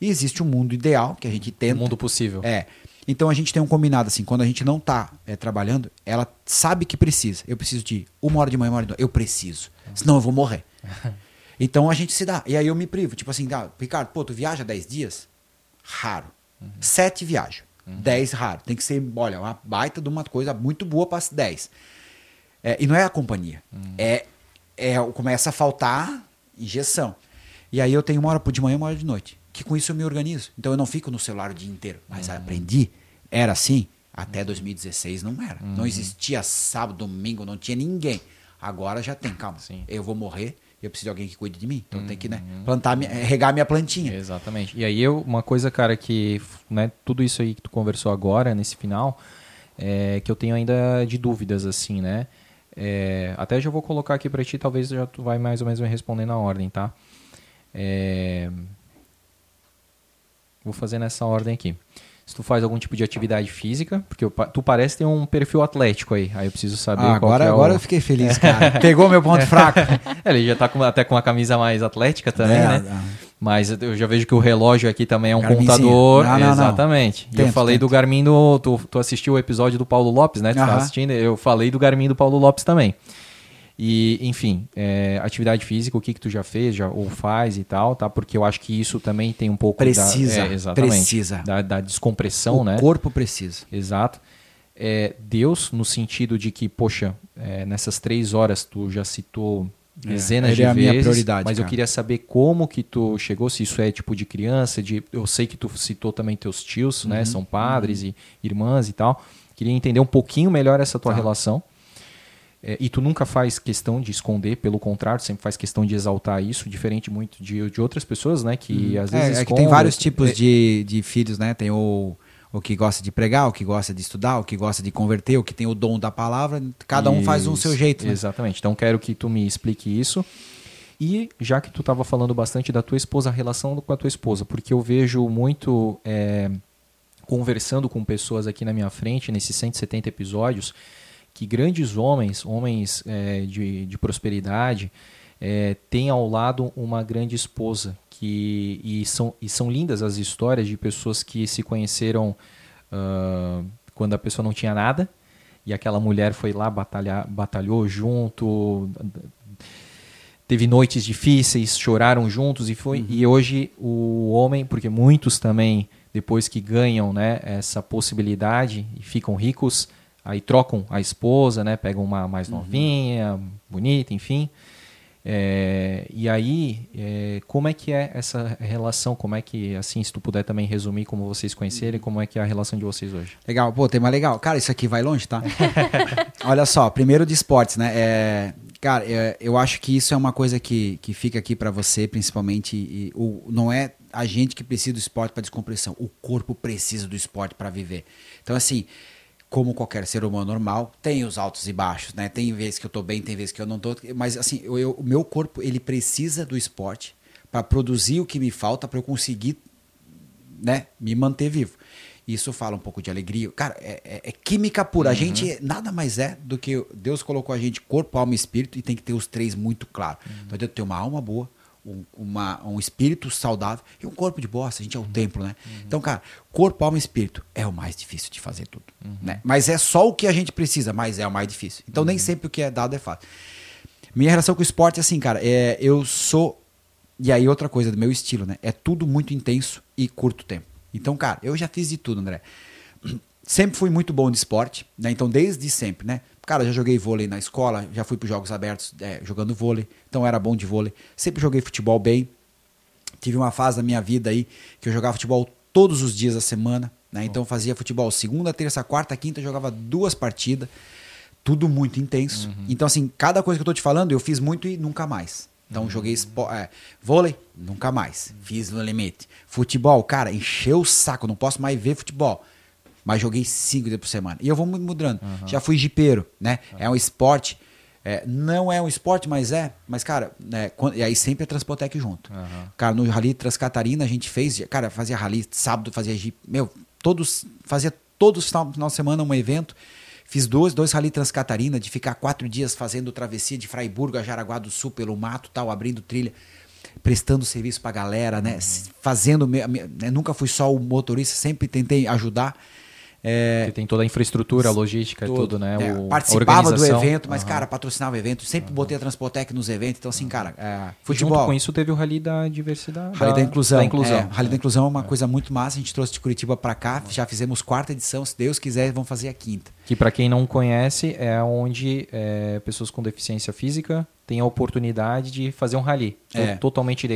E existe o mundo ideal, que a gente o tenta. mundo possível. É. Então a gente tem um combinado assim, quando a gente não tá é, trabalhando, ela sabe que precisa. Eu preciso de uma hora de manhã, uma hora de noite. Eu preciso. Senão eu vou morrer. então a gente se dá. E aí eu me privo. Tipo assim, ah, Ricardo, pô, tu viaja 10 dias? Raro. Sete viajo. 10 raro. Tem que ser, olha, uma baita de uma coisa muito boa para 10. É, e não é a companhia. É, é, começa a faltar injeção. E aí eu tenho uma hora de manhã e uma hora de noite. Que com isso eu me organizo. Então eu não fico no celular o dia inteiro. Mas aprendi. Era assim. Até 2016 não era. Não existia sábado, domingo, não tinha ninguém. Agora já tem, calma. Sim. Eu vou morrer, eu preciso de alguém que cuide de mim. Então tem que né, plantar, minha- regar minha plantinha. Exatamente. E aí eu, uma coisa, cara, que né, tudo isso aí que tu conversou agora, nesse final, é, que eu tenho ainda de dúvidas, assim, né? É, até já vou colocar aqui pra ti, talvez já tu vai mais ou menos me responder na ordem, tá? É, vou fazer nessa ordem aqui. Se tu faz algum tipo de atividade física, porque eu tu parece ter um perfil atlético aí, aí eu preciso saber Ah, agora, é agora o... eu fiquei feliz, cara. Pegou meu ponto fraco. É, ele já tá com- até com a camisa mais atlética também, É, né? ah. Mas eu já vejo que o relógio aqui também é um Garminzinho. contador. Não, não, não. Exatamente. Eu Tento, falei do tento. Garmin do. Tu, tu assistiu o episódio do Paulo Lopes, né? Tu tá Aham. assistindo? Eu falei do Garmin do Paulo Lopes também. E, enfim, é, atividade física, o que que tu já fez, já, ou faz e tal, tá? Porque eu acho que isso também tem um pouco Precisa, da, é, exatamente, precisa. Da, da descompressão, o né? corpo precisa. Exato. É, Deus, no sentido de que, poxa, é, nessas três horas tu já citou dezenas ele de é a minha vezes, prioridade, mas eu cara. queria saber como que tu chegou, se isso é tipo de criança, de eu sei que tu citou também teus tios, Uhum, né, são padres e irmãs e tal. Queria entender um pouquinho melhor essa tua Tá. relação. É, e tu nunca faz questão de esconder, pelo contrário, sempre faz questão de exaltar isso, diferente muito de, de outras pessoas, né, que às vezes É, é que tem vários tipos É, de, de filhos, né? Tem o, o que gosta de pregar, o que gosta de estudar, o que gosta de converter, o que tem o dom da palavra. Cada um faz um seu jeito. Né? Exatamente. Então quero que tu me explique isso. E já que tu estava falando bastante da tua esposa, a relação com a tua esposa, porque eu vejo muito é, conversando com pessoas aqui na minha frente, nesses 170 episódios, que grandes homens, homens é, de, de prosperidade, é, têm ao lado uma grande esposa. Que, e, são, e são lindas as histórias de pessoas que se conheceram ah, quando a pessoa não tinha nada e aquela mulher foi lá batalhar, batalhou junto, teve noites difíceis, choraram juntos e foi e hoje o homem, porque muitos também depois que ganham, né, essa possibilidade e ficam ricos, aí trocam a esposa, né, pegam uma mais novinha, bonita, enfim. É, e aí, é, como é que é essa relação? Como é que, assim, se tu puder também resumir como vocês conhecerem, como é que é a relação de vocês hoje? Legal, pô, tema legal. Cara, isso aqui vai longe, tá? Olha só, primeiro de esportes, né? É, cara, é, eu acho que isso é uma coisa que, que fica aqui pra você, principalmente. E, o, não é a gente que precisa do esporte pra descompressão. O corpo precisa do esporte pra viver. Então, assim, como qualquer ser humano normal, tem os altos e baixos, né? Tem vezes que eu tô bem, tem vezes que eu não tô. Mas, assim, eu, eu- o meu corpo, ele precisa do esporte pra produzir o que me falta pra eu conseguir né, me manter vivo. Isso fala um pouco de alegria. Cara, é, é- é química pura. A gente nada mais é do que Deus colocou a gente corpo, alma e espírito e tem que ter os três muito claro. Não adianta ter uma alma boa, um, uma- um espírito saudável e um corpo de bosta. A gente é o templo, né? Então, cara, corpo, alma e espírito é o mais difícil de fazer tudo. Né? Mas é só o que a gente precisa, mas é o mais difícil. Então, nem sempre o que é dado é fácil. Minha relação com o esporte é assim, cara. É, eu sou. E aí, outra coisa do meu estilo, né? É tudo muito intenso e curto tempo. Então, cara, eu já fiz de tudo, André. Sempre fui muito bom de esporte, né? Então, desde sempre, né? Cara, já joguei vôlei na escola, já fui para jogos abertos é, jogando vôlei, então era bom de vôlei. Sempre joguei futebol bem. Tive uma fase da minha vida aí que eu jogava futebol todos os dias da semana, né? Então fazia futebol segunda, terça, quarta, quinta, jogava duas partidas, tudo muito intenso. Então assim, cada coisa que eu tô te falando, eu fiz muito e nunca mais. Então joguei espo- é, vôlei, nunca mais. Fiz no limite. Futebol, cara, encheu o saco, não posso mais ver futebol. Mas joguei cinco dias por semana. E eu vou me mudando. Já fui jipeiro, né? É um esporte. é, não é um esporte, mas é. Mas, cara, né, quando- e aí sempre é Transpotec junto. Cara, no Rally Transcatarina a gente fez, cara, fazia rally, sábado fazia jeep, meu, todos, fazia todos os final, final de semana um evento. Fiz dois, dois Rally Transcatarina, de ficar quatro dias fazendo travessia de Fraiburgo a Jaraguá do Sul pelo mato tal, abrindo trilha, prestando serviço pra galera, né? s- Fazendo, né, nunca fui só o motorista, sempre tentei ajudar. É, Porque tem toda a infraestrutura, a logística e todo, tudo, né? é, O- participava do evento, mas, Aham. cara, patrocinava o evento. Sempre botei a Transpotec nos eventos. Então, assim, cara, é, futebol. Junto com isso teve o Rally da Diversidade. Rally da, Inclusão. Da inclusão. É, Rally da Inclusão é uma coisa muito massa. A gente trouxe de Curitiba pra cá. Já fizemos quarta edição. Se Deus quiser, vamos fazer a quinta. Que para quem não conhece, é onde é, pessoas com deficiência física têm a oportunidade de fazer um rally. É. To- Totalmente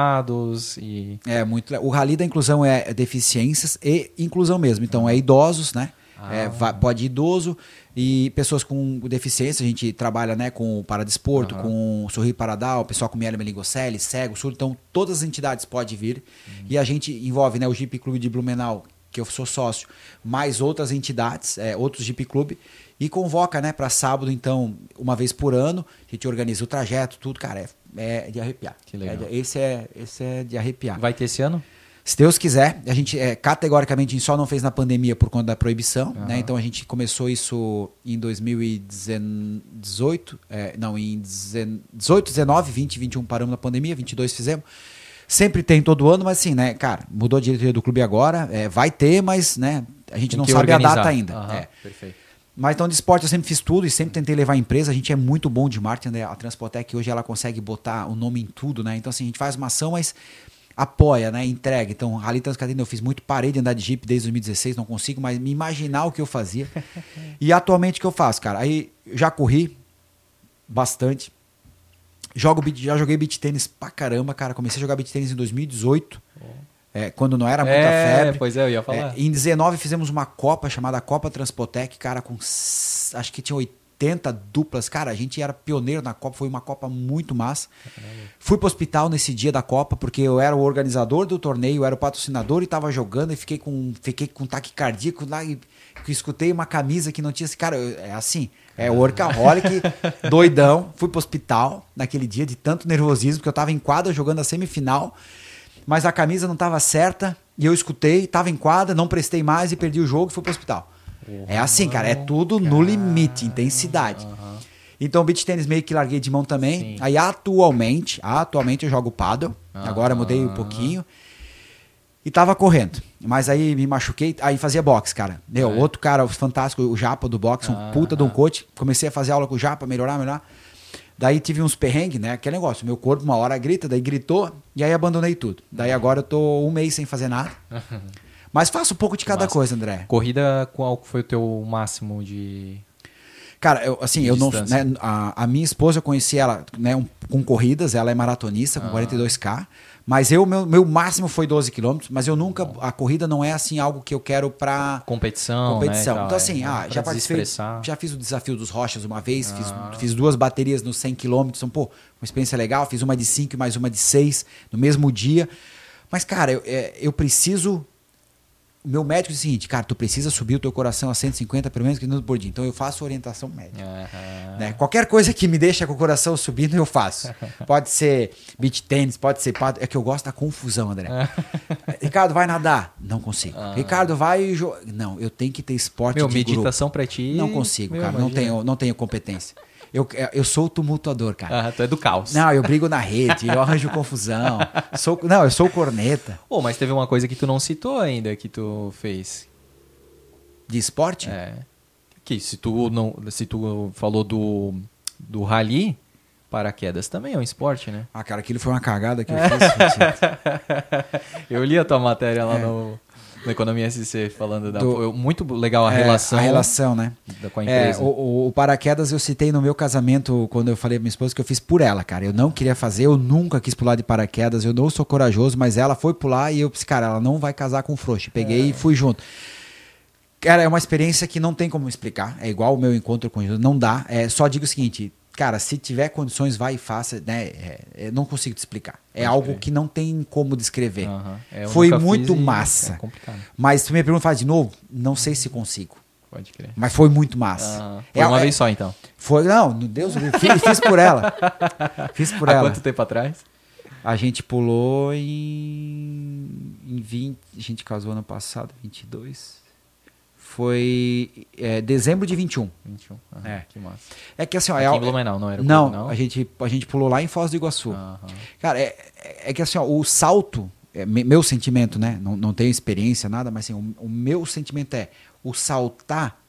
equipados e... É muito. O Rally da Inclusão é deficiências e inclusão mesmo. Então, é idosos, né? É, va- pode ir idoso e pessoas com deficiência. A gente trabalha né, com o Paradesporto, com o Sorrir Paradal, o pessoal com mielo meningocele, cego, surdo. Então, todas as entidades podem vir. E a gente envolve né, o Jeep Clube de Blumenau, que eu sou sócio, mais outras entidades, é, outros Jeep Clube. E convoca né, para sábado, então, uma vez por ano. A gente organiza o trajeto, tudo. Cara, é, é de arrepiar. Que legal. É de- esse, é, esse é de arrepiar. Vai ter esse ano? Se Deus quiser, a gente é, categoricamente a gente só não fez na pandemia por conta da proibição, né? Então a gente começou isso em 2018, é, não, em 18, 19, 20, 21 paramos na pandemia, 22 fizemos. Sempre tem todo ano, mas assim, né, cara, mudou a diretoria do clube agora, é, vai ter, mas, né, a gente Tem não sabe a organizar. data ainda. É. Perfeito. Mas então de esporte eu sempre fiz tudo e sempre tentei levar a empresa. A gente é muito bom de marketing, né? A Transpotec hoje ela consegue botar o nome em tudo, né? Então assim, a gente faz uma ação, mas apoia, né? Entrega. Então, Rally Transcatarina eu fiz muito, parei de andar de Jeep desde 2016, não consigo mais me imaginar o que eu fazia. e atualmente o que eu faço, cara? Aí já corri bastante. Jogo, já joguei beat tênis pra caramba, cara. Comecei a jogar beat tênis em 2018. é, quando não era muita é, febre. pois é, eu ia falar. É, em 19 fizemos uma Copa chamada Copa Transpotec, cara, com acho que tinha 80 duplas. Cara, a gente era pioneiro na Copa, foi uma Copa muito massa. Fui pro hospital nesse dia da Copa, porque eu era o organizador do torneio, eu era o patrocinador e tava jogando e fiquei com, fiquei com taquicardíaco lá e que escutei uma camisa que não tinha cara, eu- é assim, é workaholic, doidão. Fui pro hospital naquele dia de tanto nervosismo, porque eu tava em quadra jogando a semifinal mas a camisa não estava certa e eu escutei, estava em quadra, não prestei mais e perdi o jogo e fui pro hospital. é assim, cara, é tudo no limite, intensidade. Então, beach tênis meio que larguei de mão também. Sim. Aí, atualmente, atualmente eu jogo paddle. Agora mudei um pouquinho. E tava correndo. Mas aí me machuquei, aí fazia boxe, cara. Meu, É. outro cara fantástico, o Japa do boxe, um puta de um coach. Comecei a fazer aula com o Japa, melhorar, melhorar. Daí tive uns perrengues, né? Aquele negócio, meu corpo uma hora grita, daí gritou, e aí abandonei tudo. Daí agora eu tô um mês sem fazer nada. Mas faço um pouco de cada Massa. coisa, André. Corrida, qual foi o teu máximo de. Cara, eu, assim, eu não. Distância. Né, a, a minha esposa, eu conheci ela né, um- com corridas, ela é maratonista, com Ah. 42K. Mas eu, meu, meu máximo foi 12 quilômetros, mas eu nunca. A corrida não é assim algo que eu quero pra. Competição. competição. Né, e tal, então, assim, é, ah, já participei. Já fiz o desafio dos Rochas uma vez, fiz, Ah. fiz duas baterias nos 100 quilômetros. Então, pô, uma experiência legal. Fiz uma de 5 e mais uma de 6 no mesmo dia. Mas, cara, eu, é, eu preciso. Meu médico diz o seguinte, cara, tu precisa subir o teu coração a 150 pelo menos minutos por dia. Então eu faço orientação médica. Aham. Né? Qualquer coisa que me deixa com o coração subindo, eu faço. Pode ser beach tênis, pode ser paddle. É que eu gosto da confusão, André. Ricardo, vai nadar? Não consigo. Ah. Ricardo, vai... Jo... Não, eu tenho que ter esporte Meu, de meditação pra ti. grupo. Não consigo, meu, cara. Não tenho, não tenho competência. Eu, eu sou o tumultuador, cara. Ah, tu é do caos. Não, eu brigo na rede, eu arranjo confusão. Sou, não, eu sou o corneta. Pô, mas teve uma coisa que tu não citou ainda que tu fez. De esporte? É. Que se tu não. Se tu falou do. do rally, paraquedas também é um esporte, né? Ah, cara, aquilo foi uma cagada que eu fiz. Eu li a tua matéria lá no, no Economia SC falando da. É. Do- muito legal a É, relação, A relação, né? da- com a É, empresa. o, o- o paraquedas eu citei no meu casamento quando eu falei pra minha esposa que eu fiz por ela, cara. Eu não queria fazer, eu nunca quis pular de paraquedas, eu não sou corajoso, mas ela foi pular e eu disse, cara, ela não vai casar com o frouxo. Peguei e fui junto. Cara, é uma experiência que não tem como explicar. É igual o meu encontro com Jesus. Não dá. É, só digo o seguinte, cara, se tiver condições, vai e faça, né? É, é, não consigo te explicar. É Pode algo que não tem como descrever. Eu Foi muito massa. É complicado. Mas se tu me pergunta faz de novo, não sei se consigo. Pode crer. Mas foi muito massa. Foi É- uma é- vez só, então. Foi, não, Deus, eu fiz, fiz por ela. Fiz por Há ela. quanto tempo atrás? A gente pulou em, em 20. A gente casou ano passado, 22. Foi é, dezembro de 21. 21. Aham, É. Que massa. É que assim, ó, Aqui é, em Blumenau, não era não, Blumenau? a gente, a gente pulou lá em Foz do Iguaçu. Aham. Cara, é, é- que assim, ó, o salto, é, me- meu sentimento, né? Não, não tenho experiência, nada, mas assim, o, o meu sentimento é o saltar,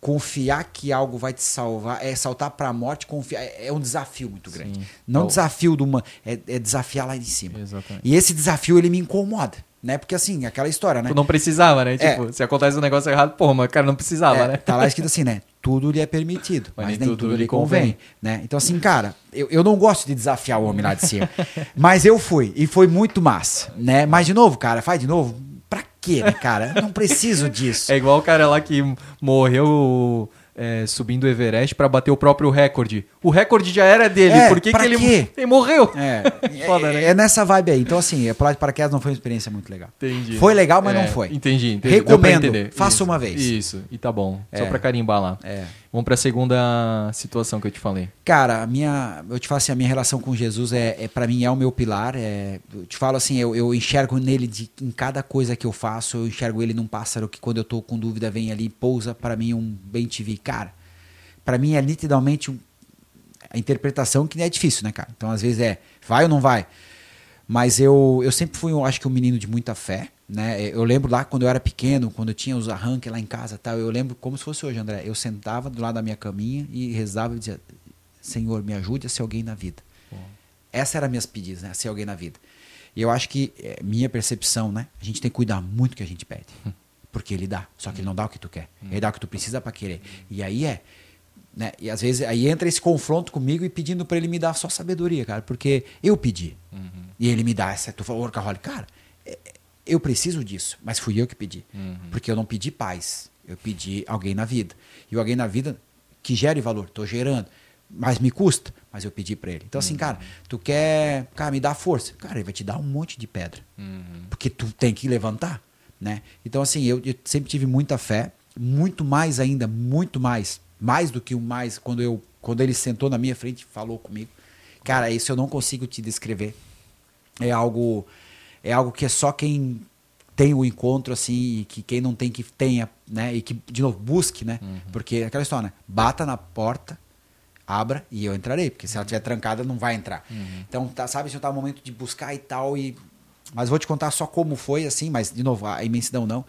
confiar que algo vai te salvar, é saltar pra morte, confiar, é, é um desafio muito grande. Sim. Não É o- desafio do uma, é, é desafiar lá de cima. Exatamente. E esse desafio ele me incomoda, né? Porque assim, aquela história, né? Tu não precisava, né? É. Tipo, se acontece um negócio errado, porra, mas cara, não precisava, É, né? Tá lá escrito assim, né? Tudo lhe é permitido, mas, nem, tudo, lhe convém. né? Então, assim, cara, eu, eu não gosto de desafiar o homem lá de cima. mas eu fui, e foi muito massa, né? Mas, de novo, cara, faz de novo. Pra quê, né, cara? Eu não preciso disso. É igual o cara lá que morreu é, subindo o Everest pra bater o próprio recorde. O recorde já era dele, É, por que, que ele, ele morreu? É, Foda, é, né? é nessa vibe aí. Então, assim, pular de paraquedas não foi uma experiência muito legal. Entendi. Foi legal, mas É, não foi. Entendi, entendi. Recomendo, faça uma vez. Isso, e tá bom. Só É. pra carimbar lá. É. Vamos pra segunda situação que eu te falei. Cara, a minha, eu te falo assim, a minha relação com Jesus é, é para mim é o meu pilar. É, eu te falo assim, eu, eu enxergo nele de, em cada coisa que eu faço, eu enxergo ele num pássaro que quando eu tô com dúvida vem ali pousa para mim um bem te vi. Cara, para mim é nitidamente um, a interpretação que é difícil, né, cara? Então às vezes é vai ou não vai. Mas eu, eu sempre fui, eu acho que um menino de muita fé, né? Eu lembro lá quando eu era pequeno, quando eu tinha os arranques lá em casa, tal, eu lembro como se fosse hoje, André. Eu sentava do lado da minha caminha e rezava e dizia: Senhor, me ajude a ser alguém na vida. Essa era minhas pedidas, né? A ser alguém na vida. E eu acho que é, minha percepção, né? A gente tem que cuidar muito do que a gente pede. Porque ele dá. Só que ele não dá o que tu quer. Ele dá o que tu precisa para querer. E aí é Né? E às vezes aí entra esse confronto comigo e pedindo para ele me dar só sabedoria, cara, porque eu pedi. Uhum. E ele me dá essa. Tu falou, cara, é, eu preciso disso, mas fui eu que pedi. Uhum. Porque eu não pedi paz, eu pedi alguém na vida. E o alguém na vida que gere valor, tô gerando, mas me custa, mas eu pedi para ele. Então assim, uhum. cara, tu quer, cara, me dá força. Cara, ele vai te dar um monte de pedra. Uhum. Porque tu tem que levantar, né? Então assim, eu, eu sempre tive muita fé, muito mais ainda, muito mais mais do que o mais quando eu quando ele sentou na minha frente e falou comigo. Cara, isso eu não consigo te descrever. É algo é algo que é só quem tem o encontro assim e que quem não tem que tenha, né? E que de novo busque, né? Uhum. Porque é aquela história, né? bata na porta, abra e eu entrarei, porque se ela estiver trancada não vai entrar. Uhum. Então, tá, sabe, se eu tava no momento de buscar e tal e mas vou te contar só como foi assim, mas de novo, a imensidão não.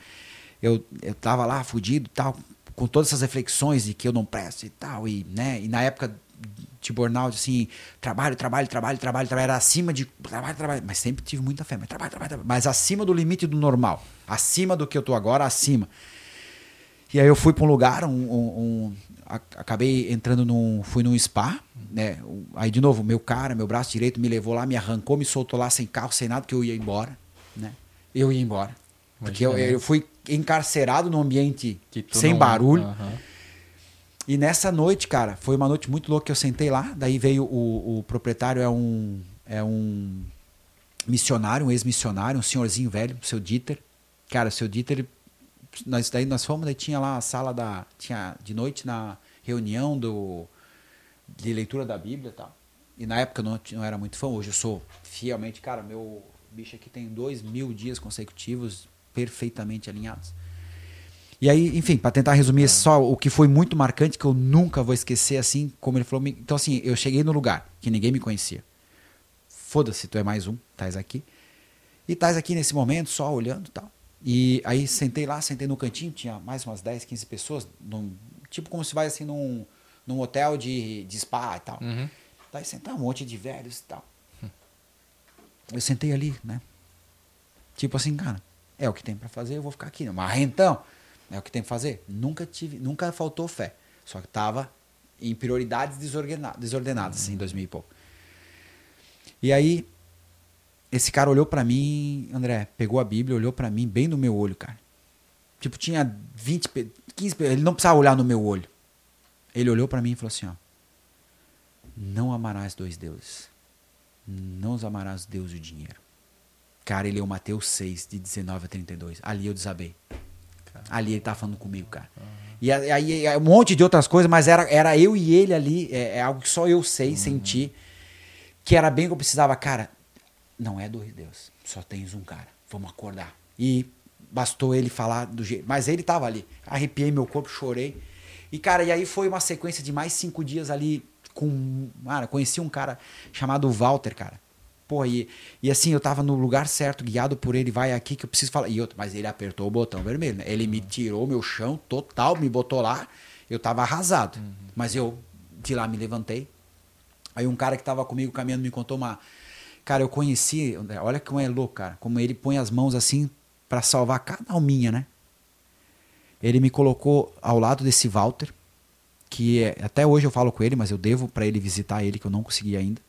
Eu eu tava lá fudido, tal, com todas essas reflexões de que eu não presto e tal, e, né, e na época de burnout, assim, trabalho, trabalho, trabalho, trabalho, trabalho, era acima de trabalho, trabalho, mas sempre tive muita fé, mas trabalho, trabalho, trabalho, mas acima do limite do normal, acima do que eu tô agora, acima. E aí eu fui para um lugar, um, um, um, acabei entrando num, fui num spa, né, aí de novo, meu cara, meu braço direito me levou lá, me arrancou, me soltou lá sem carro, sem nada, que eu ia embora, né, eu ia embora. Porque eu, eu, fui encarcerado num ambiente sem barulho. Uhum. E nessa noite, cara, foi uma noite muito louca que eu sentei lá. Daí veio o, o proprietário, é um, é um missionário, um ex-missionário, um senhorzinho velho, o seu Dieter. Cara, o seu Dieter, nós, daí nós fomos, daí tinha lá a sala da. Tinha de noite na reunião do, de leitura da Bíblia e tal. E na época eu não, não era muito fã, hoje eu sou fielmente, cara, meu bicho aqui tem dois mil dias consecutivos perfeitamente alinhados. E aí, enfim, para tentar resumir só o que foi muito marcante, que eu nunca vou esquecer, assim, como ele falou. Então, assim, eu cheguei no lugar que ninguém me conhecia. Foda-se, tu é mais um, estás aqui. E estás aqui nesse momento, só olhando e tal. E aí sentei lá, sentei no cantinho, tinha mais umas 10, 15 pessoas, num, tipo como se vai assim num, num hotel de, de spa e tal. Uhum. Daí sentar um monte de velhos e tal. Eu sentei ali, né? Tipo assim, cara, é o que tem para fazer, eu vou ficar aqui. Mas então, é o que tem para fazer. Nunca tive, nunca faltou fé. Só que tava em prioridades desordenadas, desordenadas assim, em 2000 e pouco. E aí esse cara olhou para mim, André, pegou a Bíblia, olhou para mim bem no meu olho, cara. Tipo, tinha 20, 15, ele não precisava olhar no meu olho. Ele olhou para mim e falou assim, ó: Não amarás dois deuses. Não amarás Deus e o dinheiro. Cara, ele é o Mateus 6, de 19 a 32. Ali eu desabei. Ali ele tá falando comigo, cara. Uhum. E aí um monte de outras coisas, mas era, era eu e ele ali. É, é algo que só eu sei, uhum. sentir. Que era bem que eu precisava. Cara, não é dois Deus. Só tens um cara. Vamos acordar. E bastou ele falar do jeito. Mas ele tava ali. Arrepiei meu corpo, chorei. E, cara, e aí foi uma sequência de mais cinco dias ali com. Cara, conheci um cara chamado Walter, cara. Pô, e, e assim, eu tava no lugar certo, guiado por ele, vai aqui que eu preciso falar. E outro, mas ele apertou o botão vermelho, né? Ele me tirou meu chão total, me botou lá. Eu tava arrasado. Uhum. Mas eu de lá me levantei. Aí um cara que tava comigo caminhando me contou uma. Cara, eu conheci, olha como é louco, cara. Como ele põe as mãos assim para salvar cada alminha, né? Ele me colocou ao lado desse Walter, que é, até hoje eu falo com ele, mas eu devo para ele visitar ele, que eu não consegui ainda.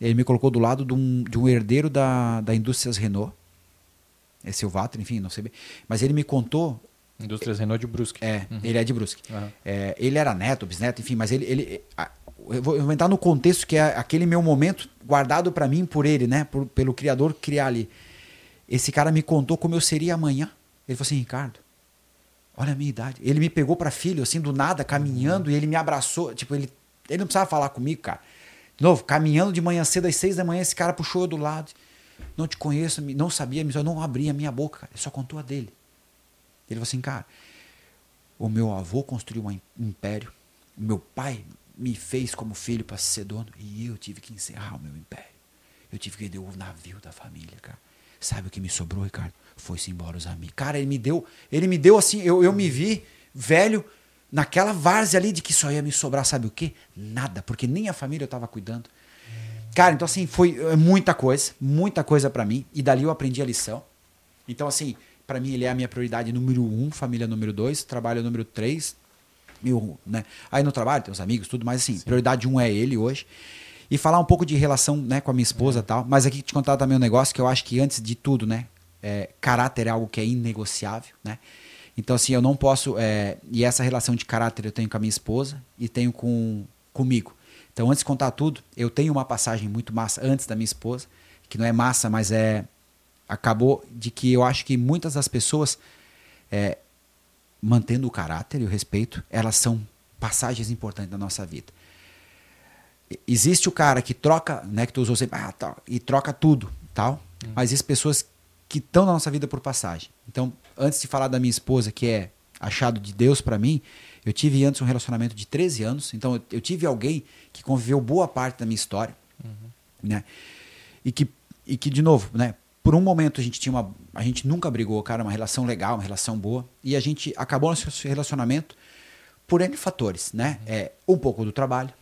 Ele me colocou do lado de um, de um herdeiro da, da Indústrias Renault. É seu Vater, enfim, não sei bem. Mas ele me contou. Indústrias Renault de Brusque. É, uhum. ele é de Brusque. Uhum. É, ele era neto, bisneto, enfim, mas ele. ele eu vou, eu vou entrar no contexto que é aquele meu momento guardado para mim por ele, né? Por, pelo Criador criar ali. Esse cara me contou como eu seria amanhã. Ele falou assim: Ricardo, olha a minha idade. Ele me pegou para filho, assim, do nada, caminhando, uhum. e ele me abraçou. Tipo, ele, ele não precisava falar comigo, cara. Novo, caminhando de manhã cedo às seis da manhã, esse cara puxou eu do lado. Não te conheço, não sabia, eu não abria a minha boca, cara. Só contou a dele. Ele falou assim, cara, o meu avô construiu um império, o meu pai me fez como filho para ser dono e eu tive que encerrar o meu império. Eu tive que vender o navio da família, cara. Sabe o que me sobrou, Ricardo? Foi-se embora os amigos. Cara, ele me deu, ele me deu assim, eu, eu me vi velho, naquela várzea ali de que só ia me sobrar, sabe o quê? Nada, porque nem a família eu estava cuidando. Cara, então assim, foi é, muita coisa, muita coisa para mim, e dali eu aprendi a lição. Então assim, para mim ele é a minha prioridade número um, família número dois, trabalho número três, Meu, né? Aí no trabalho tem os amigos, tudo, mas assim, Sim. prioridade um é ele hoje. E falar um pouco de relação né, com a minha esposa e é. tal. Mas aqui te contar também um negócio que eu acho que antes de tudo, né? É, caráter é algo que é inegociável, né? Então, assim, eu não posso. É, e essa relação de caráter eu tenho com a minha esposa e tenho com comigo. Então, antes de contar tudo, eu tenho uma passagem muito massa antes da minha esposa, que não é massa, mas é. Acabou de que eu acho que muitas das pessoas, é, mantendo o caráter e o respeito, elas são passagens importantes da nossa vida existe o cara que troca, né, que tu usou sempre, ah, tá, e troca tudo, tal. Uhum. Mas existem pessoas que estão na nossa vida por passagem. Então, antes de falar da minha esposa, que é achado de Deus para mim, eu tive antes um relacionamento de 13 anos, então eu, eu, tive alguém que conviveu boa parte da minha história, uhum. né? E que, e que, de novo, né? Por um momento a gente tinha uma. A gente nunca brigou, cara, uma relação legal, uma relação boa. E a gente acabou nosso relacionamento por N fatores, né? Uhum. É, um pouco do trabalho,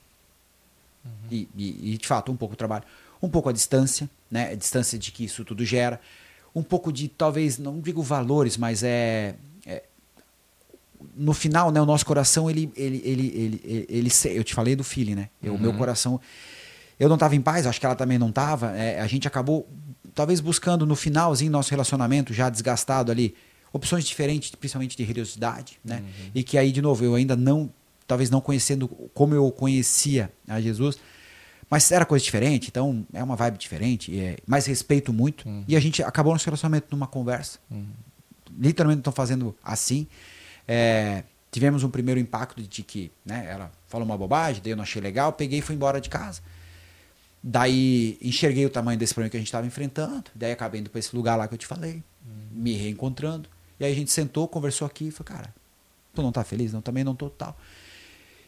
Uhum. E, e, de fato, um pouco o trabalho. Um pouco a distância, né? A distância de que isso tudo gera. Um pouco de, talvez, não digo valores, mas é. é no final, né, o nosso coração, ele, ele, ele, ele, ele, ele eu te falei do feeling, né? O uhum. meu coração, eu não estava em paz, acho que ela também não estava. É, a gente acabou, talvez, buscando no finalzinho nosso relacionamento, já desgastado ali, opções diferentes, principalmente de religiosidade, né? Uhum. E que aí, de novo, eu ainda não talvez não conhecendo como eu conhecia a Jesus, mas era coisa diferente, então é uma vibe diferente, é, mais respeito muito. Uhum. E a gente acabou nosso relacionamento numa conversa. Uhum. Literalmente estão fazendo assim. É, tivemos um primeiro impacto de que né, ela falou uma bobagem, daí eu não achei legal, peguei e fui embora de casa. Daí enxerguei o tamanho desse problema que a gente estava enfrentando, daí acabei indo para esse lugar lá que eu te falei, uhum. me reencontrando. E aí a gente sentou, conversou aqui e falou, cara, tu não tá feliz? Não, também não tô tal.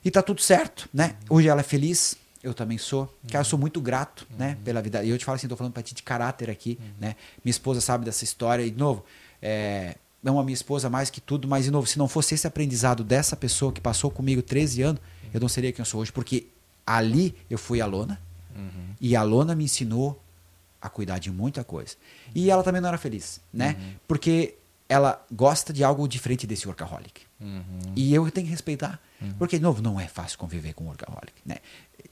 E tá tudo certo, né? Hoje ela é feliz, eu também sou. Cara, eu sou muito grato, né, uhum. né, pela vida. E eu te falo assim, tô falando pra ti de caráter aqui, uhum. né? Minha esposa sabe dessa história e de novo, é, não a minha esposa mais que tudo, mas de novo, se não fosse esse aprendizado dessa pessoa que passou comigo 13 anos, uhum. eu não seria quem eu sou hoje, porque ali eu fui a lona uhum. e a lona me ensinou a cuidar de muita coisa. E ela também não era feliz, né? Uhum. Porque ela gosta de algo diferente desse workaholic. Uhum. E eu tenho que respeitar. Uhum. Porque, de novo, não é fácil conviver com um workaholic. Né?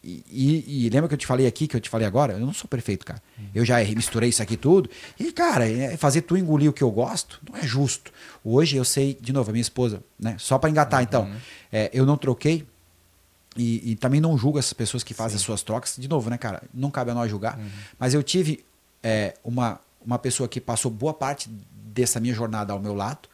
E, e, e, lembra que eu te falei aqui, que eu te falei agora? Eu não sou perfeito, cara. Uhum. Eu já misturei isso aqui tudo. E, cara, é fazer tu engolir o que eu gosto não é justo. Hoje eu sei, de novo, a minha esposa, né? Só para engatar, então, uhum. é, eu não troquei. E, e, também não julgo essas pessoas que fazem Sim. as suas trocas. De novo, né, cara? Não cabe a nós julgar. Uhum. Mas eu tive é, uma, uma pessoa que passou boa parte dessa minha jornada ao meu lado.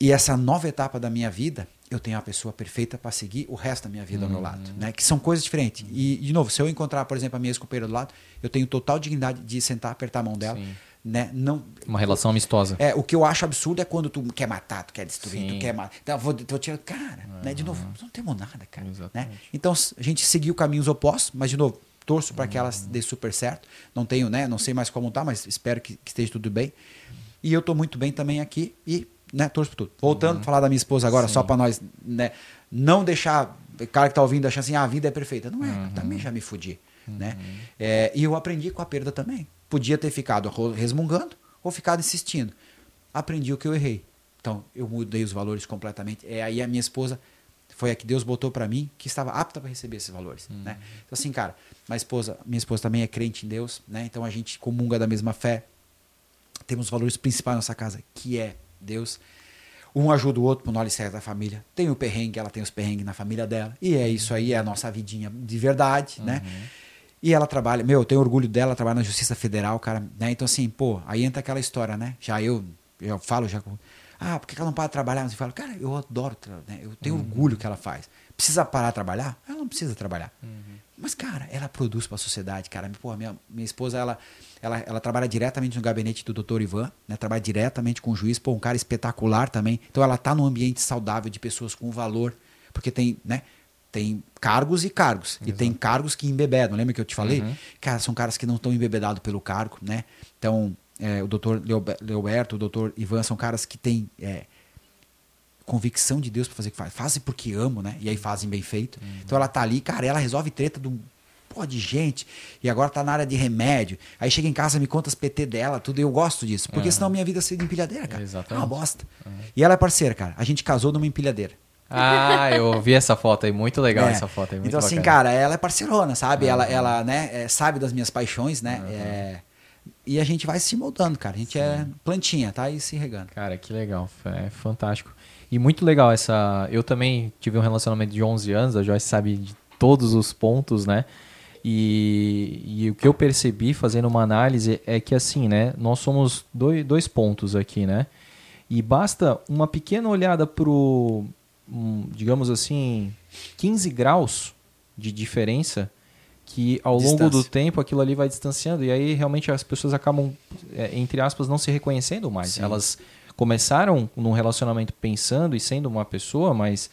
E essa nova etapa da minha vida, eu tenho a pessoa perfeita para seguir o resto da minha vida uhum. ao meu lado, uhum. né? Que são coisas diferentes. Uhum. E de novo, se eu encontrar, por exemplo, a minha ex-companheira do lado, eu tenho total dignidade de sentar, apertar a mão dela, Sim. né? Não uma relação amistosa. É, o que eu acho absurdo é quando tu quer matar, tu quer destruir, Sim. tu quer matar. Então, vou, vou tirar, cara, uhum. né? De novo, não temos nada, cara, né? Então, a gente seguiu caminhos opostos, mas de novo, torço para que ela uhum. dê super certo. Não tenho, né? Não sei mais como tá, mas espero que, que esteja tudo bem. E eu estou muito bem também aqui e né, torço por tudo. Voltando uhum. a falar da minha esposa agora, Sim. só para nós né, não deixar o cara que está ouvindo achar assim, ah, a vida é perfeita. Não é, uhum. também já me fudi. Uhum. Né? É, e eu aprendi com a perda também. Podia ter ficado resmungando ou ficado insistindo. Aprendi o que eu errei. Então, eu mudei os valores completamente. É aí a minha esposa foi a que Deus botou para mim, que estava apta para receber esses valores, uhum. né? Então assim, cara, minha esposa, minha esposa também é crente em Deus, né? Então a gente comunga da mesma fé temos valores principais na nossa casa, que é Deus. Um ajuda o outro pro nó alicerce da família. Tem o perrengue, ela tem os perrengues na família dela. E é isso aí, é a nossa vidinha de verdade, né? uhum. né? E ela trabalha, meu, eu tenho orgulho dela, trabalha na Justiça Federal, cara, né? Então, assim, pô, aí entra aquela história, né? Já eu, eu falo já com. Ah, por que ela não para de trabalhar? Mas eu falo, cara, eu adoro, né? eu tenho uhum. orgulho que ela faz. Precisa parar de trabalhar? Ela não precisa trabalhar. Uhum. Mas, cara, ela produz para a sociedade, cara. Pô, minha, minha esposa, ela, ela, ela trabalha diretamente no gabinete do doutor Ivan, né? Trabalha diretamente com o juiz, pô, um cara espetacular também. Então ela tá num ambiente saudável de pessoas com valor, porque tem, né? Tem cargos e cargos. Exato. E tem cargos que embebedam. Lembra que eu te falei? Uhum. Cara, são caras que não estão embebedados pelo cargo, né? Então, é, o doutor Leoberto, o doutor Ivan são caras que têm é, convicção de Deus para fazer o que faz. Fazem porque amam, né? E aí fazem bem feito. Uhum. Então ela tá ali, cara, ela resolve treta do pô, de gente, e agora tá na área de remédio. Aí chega em casa, me conta as PT dela, tudo, e eu gosto disso. Porque uhum. senão minha vida seria empilhadeira, cara. Exatamente. É uma bosta. Uhum. E ela é parceira, cara. A gente casou numa empilhadeira. Ah, eu vi essa foto aí, muito legal É. essa foto aí, então, assim, bacana. cara, ela é parceirona, sabe? Ela, ela né, é, sabe das minhas paixões, né? É, e a gente vai se moldando, cara. A gente é plantinha, tá? E se regando. Cara, que legal, é fantástico. E muito legal essa. Eu também tive um relacionamento de 11 anos, a Joyce sabe de todos os pontos, né? E, e o que eu percebi fazendo uma análise é que, assim, né? Nós somos dois, dois pontos aqui, né? E basta uma pequena olhada pro, hum, digamos assim, 15 graus de diferença que ao longo do Distância. tempo aquilo ali vai distanciando e aí realmente as pessoas acabam, é, entre aspas, não se reconhecendo mais. Sim. Elas começaram num relacionamento pensando e sendo uma pessoa, mas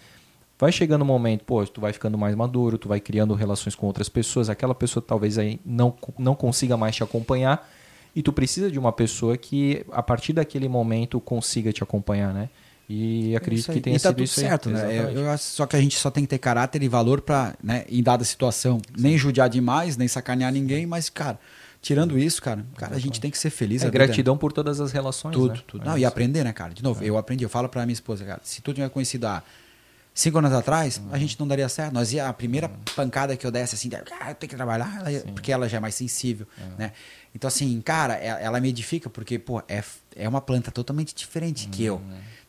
vai chegando um momento, pô, tu vai ficando mais maduro, tu vai criando relações com outras pessoas, aquela pessoa talvez aí não, não consiga mais te acompanhar e tu precisa de uma pessoa que a partir daquele momento consiga te acompanhar, né? E acredito Isso aí. que tenha e tá sido tudo isso aí. certo, né? Eu, Exatamente. eu acho só que a gente só tem que ter caráter e valor pra, né, em dada situação, nem judiar demais, nem sacanear ninguém, mas, cara, tirando isso, cara, cara, a gente tem que ser feliz. É a vida gratidão por todas as relações, Tudo, né? tudo. É Não, e isso. aprender, né, cara? De novo, eu aprendi, eu falo pra minha esposa, cara, se tu tiver conhecido há cinco anos atrás, a gente não daria certo. Nós ia, a primeira pancada que eu desse, assim, ah, eu tenho que trabalhar, ela ia- porque ela já é mais sensível, né? Então, assim, cara, ela, ela me edifica porque, pô, é, é uma planta totalmente diferente que eu,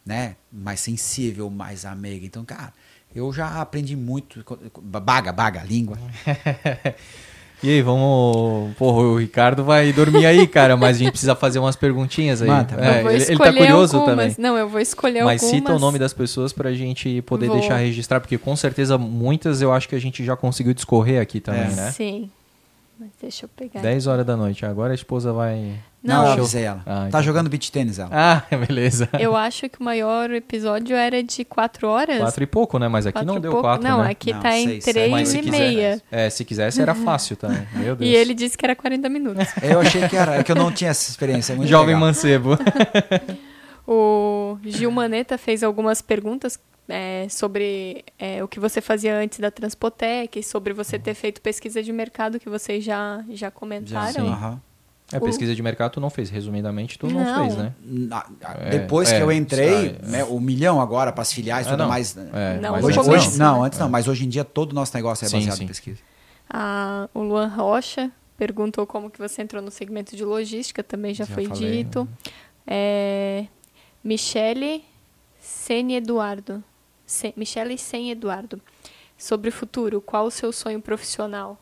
né? Mais sensível, mais amiga. Então, cara, eu já aprendi muito, baga, baga, língua. E aí, vamos. Porra, o Ricardo vai dormir aí, cara, mas a gente precisa fazer umas perguntinhas aí. Manda, É, ele, escolher ele tá curioso algumas. também. Não, eu vou escolher Mas algumas. cita o nome das pessoas pra gente poder Vou. deixar registrar, porque com certeza muitas eu acho que a gente já conseguiu discorrer aqui também, É. né? Sim. Mas deixa eu pegar. 10 horas da noite. Agora a esposa vai. Não, eu eu- avisei ela. Ah, tá então. jogando beach tênis ela. Ah, beleza. Eu acho que o maior episódio era de quatro horas. Quatro e pouco, né? Mas aqui Quatro não e deu pouco. quatro, Não, né? aqui Não, tá em seis, Mas se e quiser- meia. É, se quisesse era fácil também. Meu Deus. E ele disse que era 40 minutos. Eu achei que era, é que eu não tinha essa experiência. É muito Jovem legal. mancebo. O Gil Maneta fez algumas perguntas é, sobre é, o que você fazia antes da Transpotec, sobre você ter feito pesquisa de mercado, que vocês já, já comentaram. Sim. Aham. É, pesquisa de mercado tu não fez. Resumidamente, tu não, Não. fez, né? Na- É, Depois é, que eu entrei, sai, né, o milhão agora para as filiais e Ah, tudo não. mais. né? É, Não, Hoje, hoje- não. não, antes não, mas hoje em dia todo o nosso negócio é Sim, baseado sim. em pesquisa. Ah, o Luan Rocha perguntou como que você entrou no segmento de logística, também já, Já foi falei, dito. É, Michele Sen Eduardo. Sen, Michele Sen Eduardo. Sobre o futuro, qual o seu sonho profissional?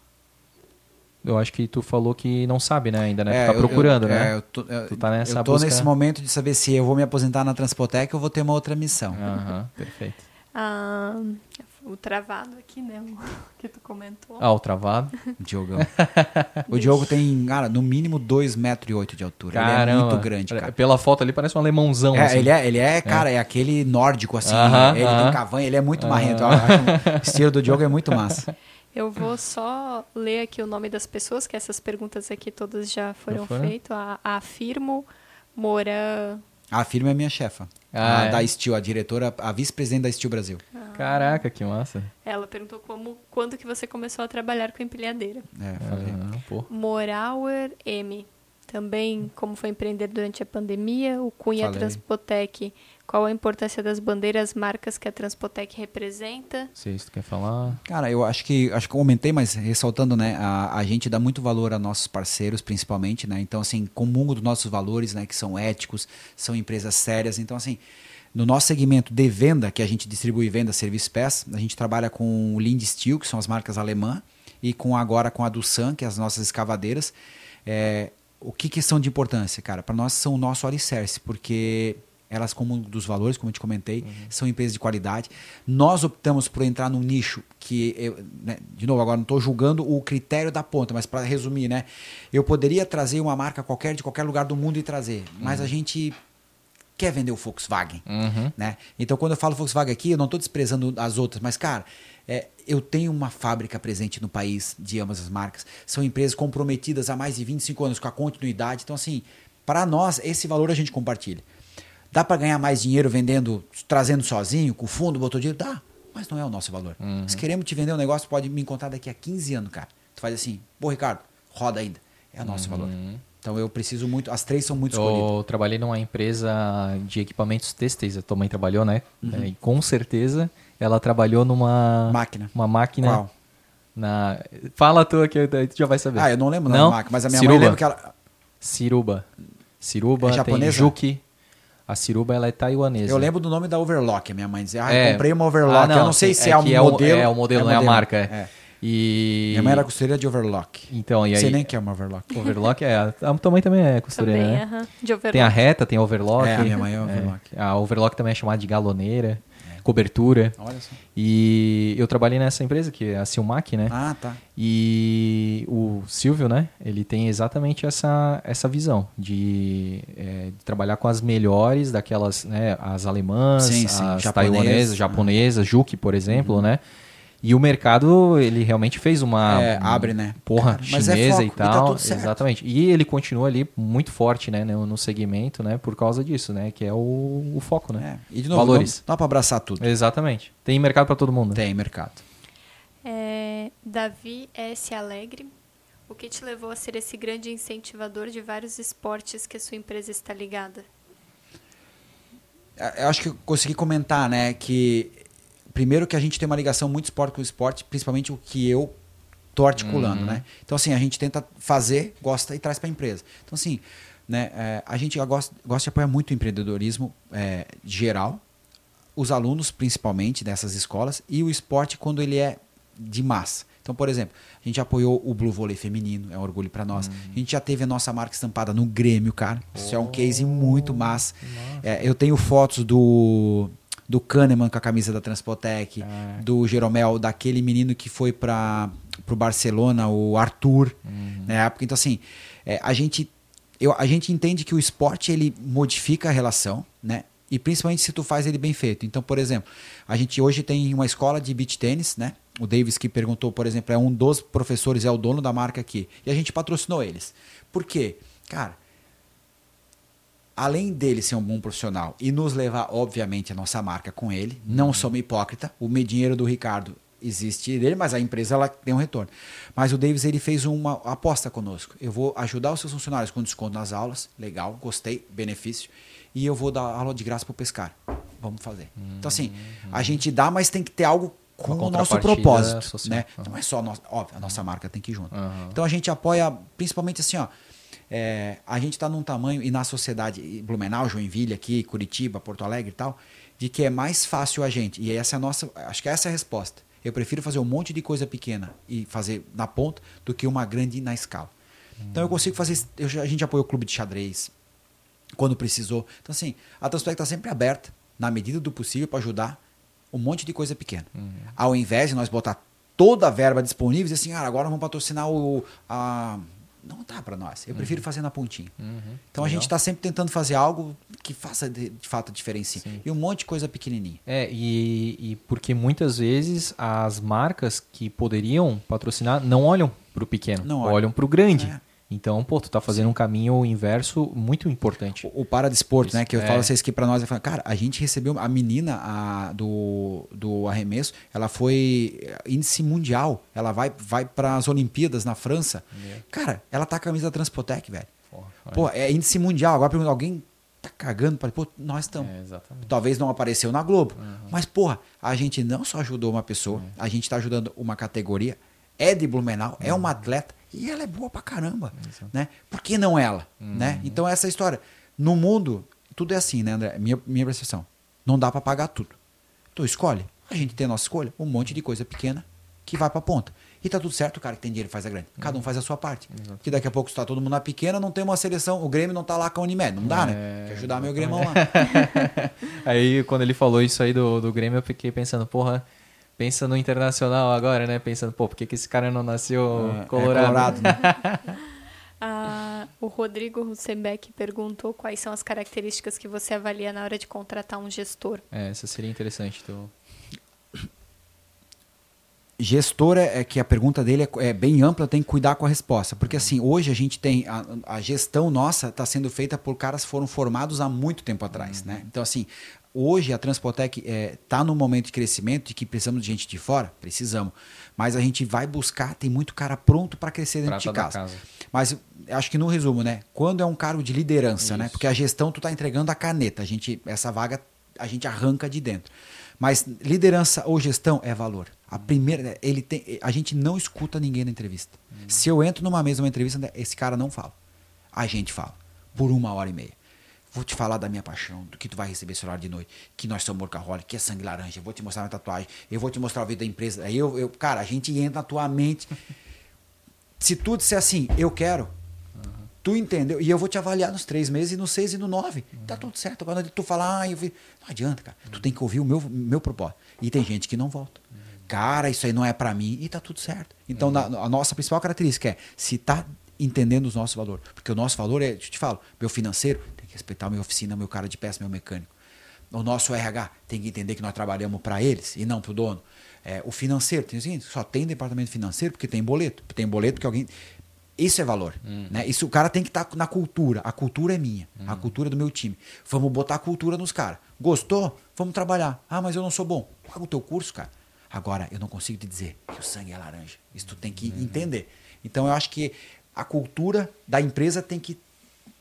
Eu acho que tu falou que não sabe, né, ainda, né? É, tu tá eu- procurando, eu, né? é, eu tô, eu, Tu tá nessa eu tô busca- nesse momento de saber se eu vou me aposentar na Transpotec ou vou ter uma outra missão. Aham, perfeito. Ah, o travado aqui, né? O que tu comentou. Ah, o travado. Diogão. o Diogo tem, cara, no mínimo 2,8 metros e oito de altura. Ele é Caramba. muito grande, cara. Pela foto ali parece um alemãozão. É, assim. ele é, ele é, cara, é aquele nórdico, assim. Aham, ele aham. tem cavanha, ele é muito marrento. Eu acho o estilo do Diogo é muito massa. Eu vou só ler aqui o nome das pessoas, que essas perguntas aqui todas já foram foram? feitas. A, a Firmo Moura. A firma é minha chefa. Ah, a é? da Steel, a diretora, a vice-presidente da Steel Brasil. Caraca, que massa. Ela perguntou como, quando que você começou a trabalhar com empilhadeira. É, falei. Ah, pô. Morauer M. Também como foi empreender durante a pandemia. O Cunha Falei. Transpotec. Qual a importância das bandeiras, marcas que a Transpotec representa? Não sei se tu quer falar. Cara, eu acho que acho que eu comentei, mas ressaltando, né, a, a gente dá muito valor a nossos parceiros, principalmente, né? Então, assim, comungo dos nossos valores, né, que são éticos, são empresas sérias. Então, assim, no nosso segmento de venda, que a gente distribui venda, serviço pés, a gente trabalha com o Lind Steel, que são as marcas alemã, e com agora com a Dulsan, que é as nossas escavadeira. É, o que, que são de importância, cara? Para nós são o nosso alicerce, porque elas, como um dos valores, como eu te comentei, são empresas de qualidade. Nós optamos por entrar num nicho que, eu, né, de novo, agora não estou julgando o critério da ponta, mas para resumir, né? Eu poderia trazer uma marca qualquer de qualquer lugar do mundo e trazer, mas a gente quer vender o Volkswagen. Uhum. Né? Então, quando eu falo Volkswagen aqui, eu não estou desprezando as outras, mas, cara, é, eu tenho uma fábrica presente no país de ambas as marcas. São empresas comprometidas há mais de 25 anos com a continuidade. Então, assim, para nós, esse valor a gente compartilha. Dá para ganhar mais dinheiro vendendo, trazendo sozinho, com o fundo, botou dinheiro? Dá, mas não é o nosso valor. Se queremos te vender um negócio, pode me encontrar daqui a 15 anos, cara. Tu faz assim, pô, Ricardo, roda ainda. É o nosso valor. Então, eu preciso muito, as três são muito escolhidas. Eu trabalhei numa empresa de equipamentos têxteis, a tua mãe trabalhou, né? Uhum. É, e com certeza ela trabalhou numa Máquina. uma máquina Qual? na Fala tu que tu já vai saber. Ah, eu não lembro não, Não? máquina, mas a minha Ciruba. mãe lembra que ela... Ciruba. Ciruba É tem japonesa? Juki. A Ciruba ela é taiwanesa. Eu lembro do nome da Overlock, a minha mãe dizia, ah, É. eu comprei uma Overlock. Ah, eu não sei se é, que o é modelo. É o modelo, não é a marca. É. É. E Minha mãe era costureira de Overlock. Então, e Não aí sei nem o que é uma Overlock. overlock é, a tua mãe também é costureira, Também, né? aham. De overlock. Tem a reta, tem a overlock. É, a minha mãe é overlock. A overlock também é chamada de galoneira, cobertura. Olha só. E eu trabalhei nessa empresa, que é a Silmac, né? Ah, tá. E o Silvio, né? Ele tem exatamente essa, essa visão de, é, de trabalhar com as melhores daquelas, né? As alemãs, Sim, sim, as japonesas, taiwanesas, japonesas, Juki, por exemplo, né? E o mercado, ele realmente fez uma... É, abre, né? Porra, Cara, mas é chinesa foco, e e tá tal. tudo certo. exatamente. E ele continua ali muito forte, né? No, no segmento, né? Por causa disso, né? Que é o, o foco, né? É. E de novo, Valores. não dá pra abraçar tudo. Exatamente. Tem mercado para todo mundo. Tem mercado. É, Davi S. Alegre. O que te levou a ser esse grande incentivador de vários esportes que a sua empresa está ligada? É, Eu acho que eu consegui comentar, né, que primeiro que a gente tem uma ligação muito esporte com o esporte, principalmente o que eu tô articulando, Uhum. né? Então assim, a gente tenta fazer, gosta e traz para a empresa. Então assim, né, é, a gente gosta, gosta de apoiar muito o empreendedorismo é, geral, os alunos principalmente dessas escolas e o esporte quando ele é de massa. Então, por exemplo, a gente apoiou o Blue Vôlei feminino, é um orgulho para nós. A gente já teve a nossa marca estampada no Grêmio, cara. Isso é um case muito massa. É, eu tenho fotos do do Kahneman com a camisa da Transpotec, Ah. do Jeromel, daquele menino que foi para o Barcelona, o Arthur, na época. Então, assim, é, a, gente, eu, a gente entende que o esporte ele modifica a relação, né? E principalmente se tu faz ele bem feito. Então, por exemplo, a gente hoje tem uma escola de beach tênis, né? O Davis que perguntou, por exemplo, é um dos professores, é o dono da marca aqui. E a gente patrocinou eles. Por quê? Cara, além dele ser um bom profissional e nos levar, obviamente, a nossa marca com ele, não somos hipócrita, o me- dinheiro do Ricardo existe dele, mas a empresa ela tem um retorno. Mas o Davis ele fez uma aposta conosco. Eu vou ajudar os seus funcionários com desconto nas aulas, legal, gostei, benefício, e eu vou dar aula de graça para o pescar. Vamos fazer. Então assim, a gente dá, mas tem que ter algo com Uma o nosso propósito, social. né? Uhum. Não é só a nossa, óbvio, a nossa marca tem que ir junto. Uhum. Então a gente apoia principalmente assim, ó. É, a gente está num tamanho e na sociedade Blumenau, Joinville aqui, Curitiba, Porto Alegre e tal, de que é mais fácil a gente. E essa é a nossa, acho que essa é a resposta. Eu prefiro fazer um monte de coisa pequena e fazer na ponta do que uma grande na escala. Então eu consigo fazer, eu a gente apoia o clube de xadrez quando precisou. Então assim, a Transpec está sempre aberta na medida do possível para ajudar um monte de coisa pequena. Ao invés de nós botar toda a verba disponível e dizer assim, ah, agora vamos patrocinar o. A... Não dá para nós. Eu prefiro fazer na pontinha. Então a gente está sempre tentando fazer algo que faça de, de fato a diferença. Sim. E um monte de coisa pequenininha. É, e, e porque muitas vezes as marcas que poderiam patrocinar não olham para o pequeno, Não olham. olham para o grande. É. Então, pô, tu tá fazendo um caminho inverso muito importante. O, o paradesporto, Isso, né? Que eu é. falo vocês que para nós, eu falo, cara, a gente recebeu a menina a, do, do arremesso, ela foi eh, índice mundial, ela vai, vai para as Olimpíadas na França. Cara, ela tá com a camisa da Transpotec, velho. Porra, Pô, é índice mundial. Agora pergunta, alguém tá cagando para pô, nós estamos. é. Talvez não apareceu na Globo. Uhum. Mas, porra, a gente não só ajudou uma pessoa, a gente tá ajudando uma categoria, é de Blumenau, é Uhum. uma atleta e ela é boa pra caramba. Né? Por que não ela? Uhum. Né? Então, essa história. No mundo, tudo é assim, né, André? Minha, minha percepção. Não dá pra pagar tudo. Tu escolhe. A gente tem a nossa escolha, um monte de coisa pequena que vai pra ponta. E tá tudo certo, o cara que tem dinheiro faz a grande. Cada um faz a sua parte. Que daqui a pouco, se tá todo mundo na pequena, não tem uma seleção. O Grêmio não tá lá com a Unimed. Não dá, É, né? Quer ajudar meu Grêmio lá. Aí, quando ele falou isso aí do, do Grêmio, eu fiquei pensando, porra, pensa no internacional agora, né? Pensando, pô, por que, que esse cara não nasceu É, é colorado? colorado, né? Ah, o Rodrigo Russenbeck perguntou quais são as características que você avalia na hora de contratar um gestor. É, essa seria interessante. Tu... gestora é que a pergunta dele é, é bem ampla, tem que cuidar com a resposta. Porque assim, hoje a gente tem. A, a gestão nossa está sendo feita por caras que foram formados há muito tempo atrás. Né? Então, assim, hoje a Transpotec está num momento de crescimento de que precisamos de gente de fora? Precisamos. Mas a gente vai buscar, tem muito cara pronto para crescer dentro Prata de da casa. casa. Mas acho que no resumo, né? Quando é um cargo de liderança, né? Isso. Porque a gestão tu tá entregando a caneta, a gente essa vaga a gente arranca de dentro. Mas liderança ou gestão é valor. A primeira, ele tem, a gente não escuta ninguém na entrevista. Se eu entro numa mesa, uma entrevista, esse cara não fala. A gente fala por uma hora e meia. Vou te falar da minha paixão, do que tu vai receber celular de noite, que nós somos workaholic, que é sangue laranja. Eu vou te mostrar minha tatuagem, eu vou te mostrar o vídeo da empresa. Aí eu, eu, cara, a gente entra na tua mente. Se tu disser assim, eu quero, tu entendeu? E eu vou te avaliar nos três meses, e no seis e no nove. Tá tudo certo. Agora tu falar, ah, eu vi... não adianta, cara. Tu tem que ouvir o meu, meu propósito. E tem gente que não volta. Cara, isso aí não é para mim e tá tudo certo. Então, na, a nossa principal característica é se tá entendendo os nossos valores. Porque o nosso valor é, eu te falo, meu financeiro respeitar minha oficina, meu cara de peça, meu mecânico. O nosso RH tem que entender que nós trabalhamos para eles e não para o dono. É, o financeiro, tem assim, só tem departamento financeiro porque tem boleto. Tem boleto porque alguém. Isso é valor. Hum. Né? Isso o cara tem que estar tá na cultura. A cultura é minha. Hum. A cultura é do meu time. Vamos botar a cultura nos caras. Gostou? Vamos trabalhar. Ah, mas eu não sou bom. Paga o teu curso, cara. Agora, eu não consigo te dizer que o sangue é laranja. Isso tu tem que uhum. entender. Então, eu acho que a cultura da empresa tem que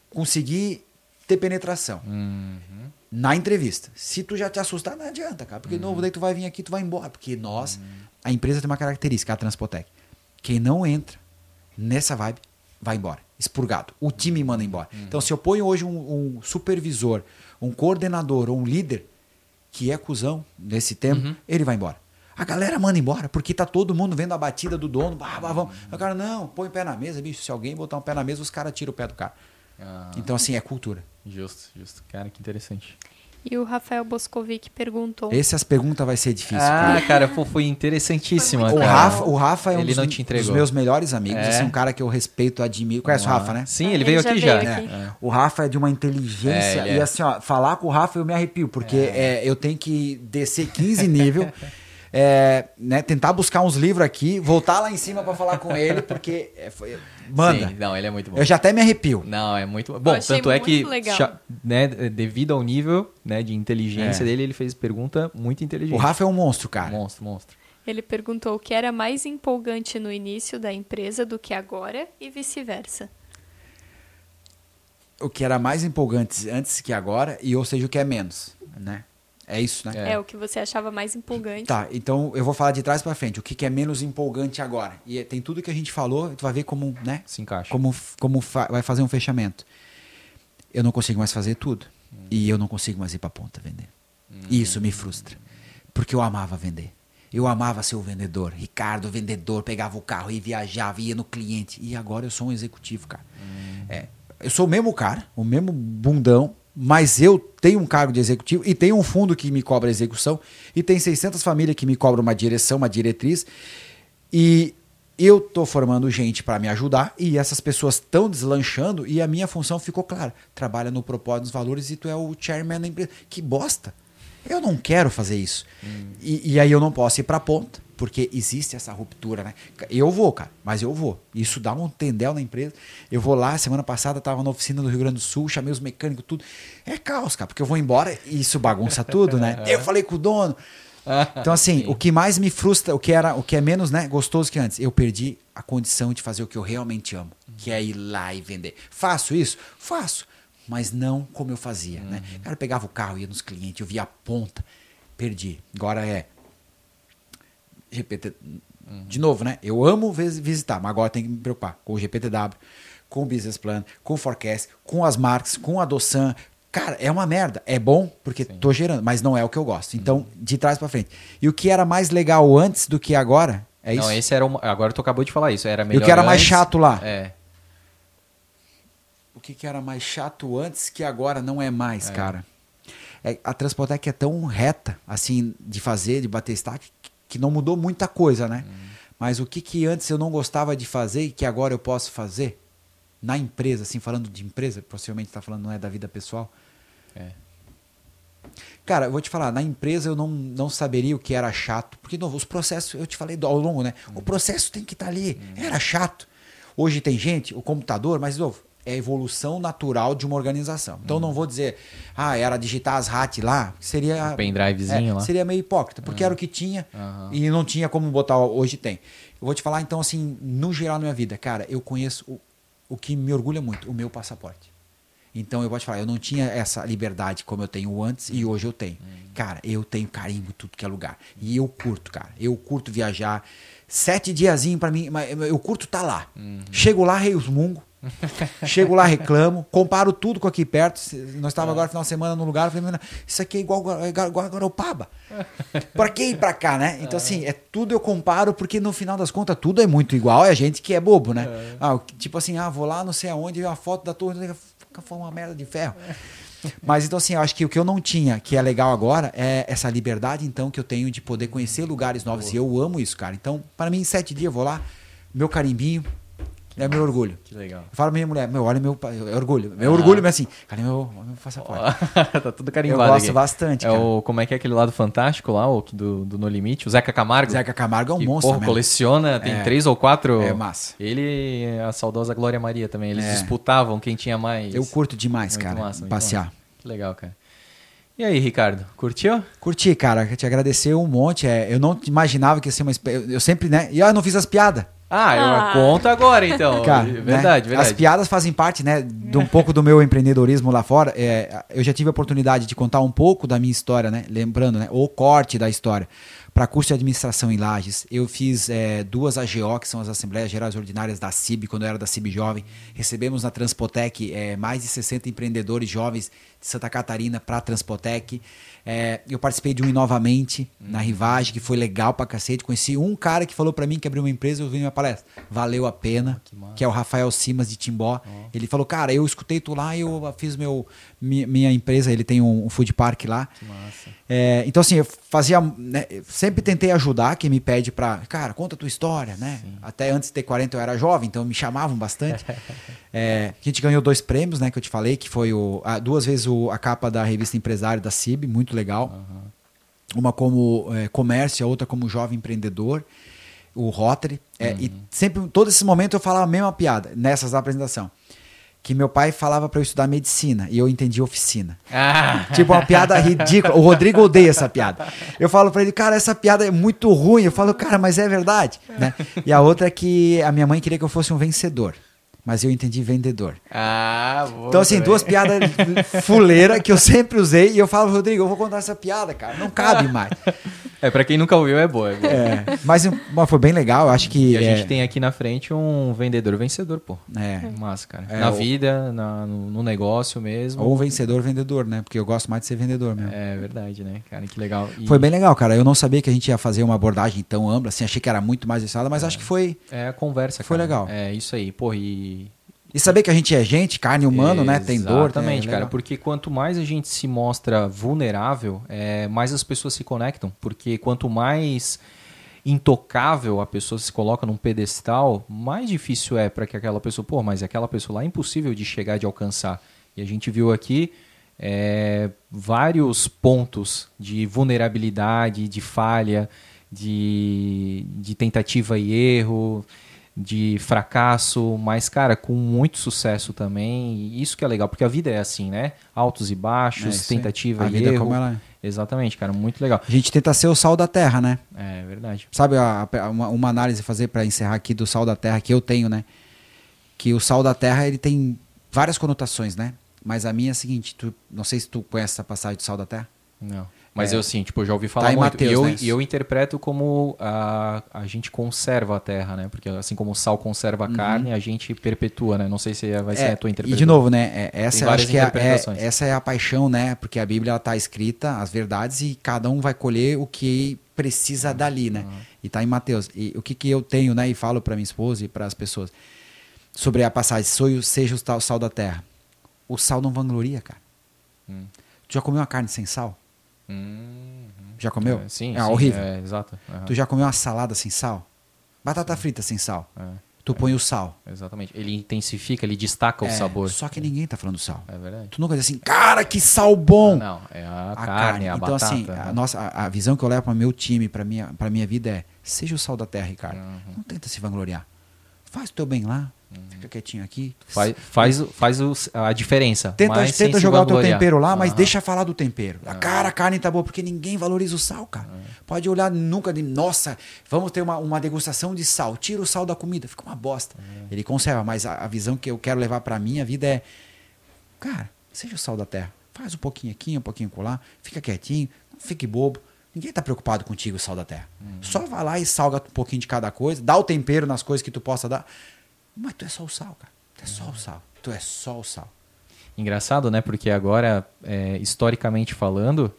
conseguir ter penetração. Uhum. Na entrevista. Se tu já te assustar, não adianta, cara. Porque, uhum. novo, daí tu vai vir aqui, tu vai embora. Porque nós, uhum. a empresa tem uma característica, a Transpotec. Quem não entra nessa vibe, vai embora. Expurgado. O time manda embora. Uhum. Então, se eu ponho hoje um, um, supervisor, um coordenador ou um líder que é cuzão nesse tempo, uhum. ele vai embora. A galera manda embora, porque tá todo mundo vendo a batida do dono. Bah, bah, vamos. O cara, não, põe o pé na mesa, bicho. Se alguém botar um pé na mesa, os caras tiram o pé do cara. Ah. Então, assim, é cultura. Justo, justo. Cara, que interessante. E o Rafael Boscovic perguntou. Essas perguntas vai ser difícil. Ah, cara, pô, foi interessantíssima. Foi o, Rafa, o Rafa é um ele dos, dos, meus melhores amigos. É. Assim, um cara que eu respeito, admiro. Conhece ah. o Rafa, né? Sim, ele, veio aqui já. Aqui. É. O Rafa é de uma inteligência. É, e é. assim, ó, falar com o Rafa eu me arrepio, porque é. eu tenho que descer 15 nível. é, né, tentar buscar uns livros aqui, voltar lá em cima para falar com ele, porque é, foi, manda. Sim, não, ele é muito bom. Eu já até me arrepio. Não, é muito bom. tanto é que, né, devido ao nível né, de inteligência é. dele, ele fez pergunta muito inteligente. O Rafa é um monstro, cara. Monstro, monstro. Ele perguntou o que era mais empolgante no início da empresa do que agora e vice-versa. O que era mais empolgante antes que agora e ou seja o que é menos, né? É isso, né? É. é. o que você achava mais empolgante. Tá, então eu vou falar de trás para frente. O que, que, é menos empolgante agora? E é, tem tudo que a gente falou, tu vai ver como, né? Se encaixa. Como, como fa vai fazer um fechamento. Eu não consigo mais fazer tudo. Hum. E eu não consigo mais ir pra ponta vender. Hum. Isso me frustra. Porque eu amava vender. Eu amava ser o vendedor. Ricardo, vendedor, pegava o carro e viajava, ia no cliente. E agora eu sou um executivo, cara. Hum. É, eu sou o mesmo cara, o mesmo bundão, mas eu tenho um cargo de executivo e tenho um fundo que me cobra execução e tem 600 famílias que me cobram uma direção, uma diretriz e eu estou formando gente para me ajudar e essas pessoas estão deslanchando e a minha função ficou clara. Trabalha no propósito, nos valores e tu é o chairman da empresa. Que bosta! Eu não quero fazer isso. Hum. E, e aí eu não posso ir para a ponta porque existe essa ruptura, né? Eu vou, cara, mas eu vou. Isso dá um tendel na empresa. Eu vou lá, semana passada estava na oficina do Rio Grande do Sul, chamei os mecânicos, tudo. É caos, cara, porque eu vou embora e isso bagunça tudo, né? Eu falei com o dono. Então, assim, Sim. o que mais me frustra, o que era, o que é menos né, gostoso que antes, eu perdi a condição de fazer o que eu realmente amo, que é ir lá e vender. Faço isso? Faço. Mas não como eu fazia, né? uhum. né? Cara, eu pegava o carro, ia nos clientes, eu via a ponta. Perdi. Agora é GPT. Uhum. De novo, né? Eu amo visitar, mas agora tem que me preocupar com o GPTW, com o Business Plan, com o Forecast, com as marcas, com a Doçan. Cara, é uma merda. É bom porque Sim. tô gerando, mas não é o que eu gosto. Então, uhum. de trás para frente. E o que era mais legal antes do que agora, é isso? Não, esse era um, agora tu acabou de falar isso, era melhor. E o que era mais chato lá? É. O que, que era mais chato antes que agora não é mais, é. cara? É, a Transpotec é tão reta, assim, de fazer, de bater stack, que não mudou muita coisa, né? Uhum. Mas o que, que antes eu não gostava de fazer e que agora eu posso fazer na empresa, assim, falando de empresa, possivelmente está falando não é da vida pessoal. É. Cara, eu vou te falar, na empresa eu não, não saberia o que era chato, porque novo, os processos, eu te falei ao longo, né? Uhum. O processo tem que estar tá ali. Uhum. Era chato. Hoje tem gente, o computador, mas novo, é a evolução natural de uma organização. Então, não vou dizer, ah, era digitar as RAT lá, seria. Um pendrivezinho é, lá. Seria meio hipócrita, porque era o que tinha e não tinha como botar, hoje tem. Eu vou te falar, então, assim, no geral na minha vida, cara, eu conheço o, o que me orgulha muito, o meu passaporte. Então eu vou te falar, eu não tinha essa liberdade como eu tenho antes e hoje eu tenho. Hum. Cara, eu tenho carinho em tudo que é lugar. E eu curto, cara. Eu curto viajar. Sete diazinho pra mim, mas eu curto tá lá. Uhum. Chego lá, rei os mungo. Chego lá, reclamo, comparo tudo com aqui perto. Nós estávamos agora final de semana num lugar, falei, "Mano, isso aqui é igual, igual, igual a Garopaba. Pra que ir pra cá, né? Então, assim, é tudo eu comparo, porque no final das contas tudo é muito igual, é a gente que é bobo, né? Ah, o que- tipo assim, ah, vou lá não sei aonde, uma foto da torre, foi uma merda de ferro. Mas então, assim, eu acho que o que eu não tinha, que é legal agora, é essa liberdade, então, que eu tenho de poder conhecer lugares novos. E eu amo isso, cara. Então, para mim, em sete dias eu vou lá, meu carimbinho, é meu orgulho. Que legal. Eu falo pra minha mulher, meu, olha meu é orgulho. Meu orgulho, mas assim, cara, meu, meu passaporte. tá tudo Eu carimbado gosto aqui. bastante, É cara. o, como é que é aquele lado fantástico lá, o do, do No Limite? O Zeca Camargo? Zeca Camargo é um que, monstro porra, mesmo. coleciona, tem É. três ou quatro. É massa. Ele e a saudosa Glória Maria também. Eles É. disputavam quem tinha mais. Eu curto demais, Muito cara, massa, passear. massa. Que legal, cara. E aí, Ricardo, curtiu? Curti, cara, te agradecer um monte. É, eu não imaginava que ia ser uma. Eu, eu sempre, né? E ah, eu não fiz as piadas. Ah, eu Ah. conto agora então. Cara, verdade, né? verdade. As piadas fazem parte, né, de um pouco do meu empreendedorismo lá fora. É, eu já tive a oportunidade de contar um pouco da minha história, né? Lembrando, né? O corte da história. Para curso de administração em Lages, eu fiz é, duas AGO, que são as Assembleias Gerais Ordinárias da CIB, quando eu era da CIB Jovem. Recebemos na Transpotec é, mais de 60 empreendedores jovens de Santa Catarina para a Transpotec. É, eu participei de um Inovamente na Rivagem, que foi legal pra cacete. Conheci um cara que falou pra mim que abriu uma empresa, eu vi minha palestra. Valeu a pena, que massa. que é o Rafael Simas de Timbó. Ele falou, cara, eu escutei tu lá e eu fiz meu, mi- minha empresa, ele tem um, um food park lá. Que massa. É, então, assim, eu fazia. né, eu sempre tentei ajudar quem me pede pra. Cara, conta a tua história, né? Até antes de ter 40 eu era jovem, então me chamavam bastante. É, a gente ganhou dois prêmios, né? Que eu te falei, que foi o, a- duas vezes o- a capa da revista Empresário da CIB, muito legal. Uma como é, comércio, a outra como jovem empreendedor, o Rotary. É, E sempre, todo esse momento eu falava a mesma piada, nessas apresentação. Que meu pai falava pra eu estudar medicina e eu entendi oficina. Ah, Tipo, uma piada ridícula. O Rodrigo odeia essa piada. Eu falo pra ele, cara, essa piada é muito ruim. Eu falo, cara, mas é verdade. Né? E a outra é que a minha mãe queria que eu fosse um vencedor. Mas eu entendi vendedor. ah boa, Então, assim, duas piadas fuleira que eu sempre usei. E eu falo, Rodrigo, eu vou contar essa piada, cara. Não cabe mais. É, pra quem nunca ouviu, é boa. É boa. É, mas, mas foi bem legal. Acho que. E a é, gente tem aqui na frente um vendedor vencedor, pô. é, Massa, cara. É, na o- vida, na- no, no negócio mesmo. ou um vencedor vendedor, né? Porque eu gosto mais de ser vendedor mesmo. É verdade, né, cara? Que legal. E Foi bem legal, cara. Eu não sabia que a gente ia fazer uma abordagem tão ampla, assim, achei que era muito mais estrada, mas acho que foi. É a conversa, Foi cara. legal. É isso aí, pô. E E saber que a gente é gente, carne humano, né? Tem dor. tem- Exatamente, é cara. Porque quanto mais a gente se mostra vulnerável, é, mais as pessoas se conectam. Porque quanto mais intocável a pessoa se coloca num pedestal, mais difícil é para que aquela pessoa, pô, mas aquela pessoa lá é impossível de chegar, de alcançar. E a gente viu aqui é, vários pontos de vulnerabilidade, de falha, de, de tentativa e erro, de fracasso, mas, cara, com muito sucesso também. E isso que é legal, porque a vida é assim, né? Altos e É baixos, aí. tentativa A e vida é erro. como ela é. Exatamente, cara, muito legal. A gente tenta ser o sal da terra, né? É verdade. Sabe a- a- uma, uma análise fazer para encerrar aqui do sal da terra que eu tenho, né? Que o sal da terra ele tem várias conotações, né? Mas a minha é a seguinte, tu, não sei se tu conhece essa passagem do sal da terra. Não. Mas É. eu sim, tipo, eu já ouvi falar Tá em muito. Mateus, e eu, né? e eu interpreto como a, a gente conserva a terra, né? Porque assim como o sal conserva a carne, a gente perpetua, né? Não sei se vai ser Uhum. É, a tua e interpretação. de novo, né? é- essa acho que é, é- essa é a paixão, né? Porque a Bíblia está escrita as verdades e cada um vai colher o que precisa dali, né? E tá em Mateus. E o que que eu tenho, né? E falo para minha esposa e para as pessoas sobre a passagem: "Soio seja o sal da terra". O sal não vangloria, cara. Hum. Tu já comeu uma carne sem sal? Hum, Já comeu? é, sim, É sim, horrível. É, exato. Aham. Tu já comeu uma salada sem sal? Batata frita sem sal? É, Tu põe o sal. exatamente. Ele intensifica, ele destaca o É, sabor. Só que ninguém tá falando sal. É verdade. Tu nunca diz assim, cara, que sal bom! Ah, não, é a, a carne, a então, batata. assim, né? a, nossa, a, a visão que eu levo para meu time, para minha, pra minha vida é: seja o sal da terra, Ricardo. Uhum. Não tenta se vangloriar. Faz o teu bem lá, fica quietinho aqui. Faz, faz, faz o- a diferença. Tenta, tenta jogar o teu tempero lá, mas Aham. deixa falar do tempero. A cara, a carne tá boa, porque ninguém valoriza o sal, cara. Pode olhar nunca de, nossa, vamos ter uma, uma degustação de sal. Tira o sal da comida, fica uma bosta. Ele conserva, mas a, a visão que eu quero levar pra minha vida é Cara, seja o sal da terra. Faz um pouquinho aqui, um pouquinho colar, fica quietinho, não fique bobo. Ninguém tá preocupado contigo, sal da terra. Uhum. Só vai lá e salga um pouquinho de cada coisa, dá o tempero nas coisas que tu possa dar. Mas tu é só o sal, cara. Tu é só o sal. Tu é só o sal. Engraçado, né? Porque agora, é, historicamente falando,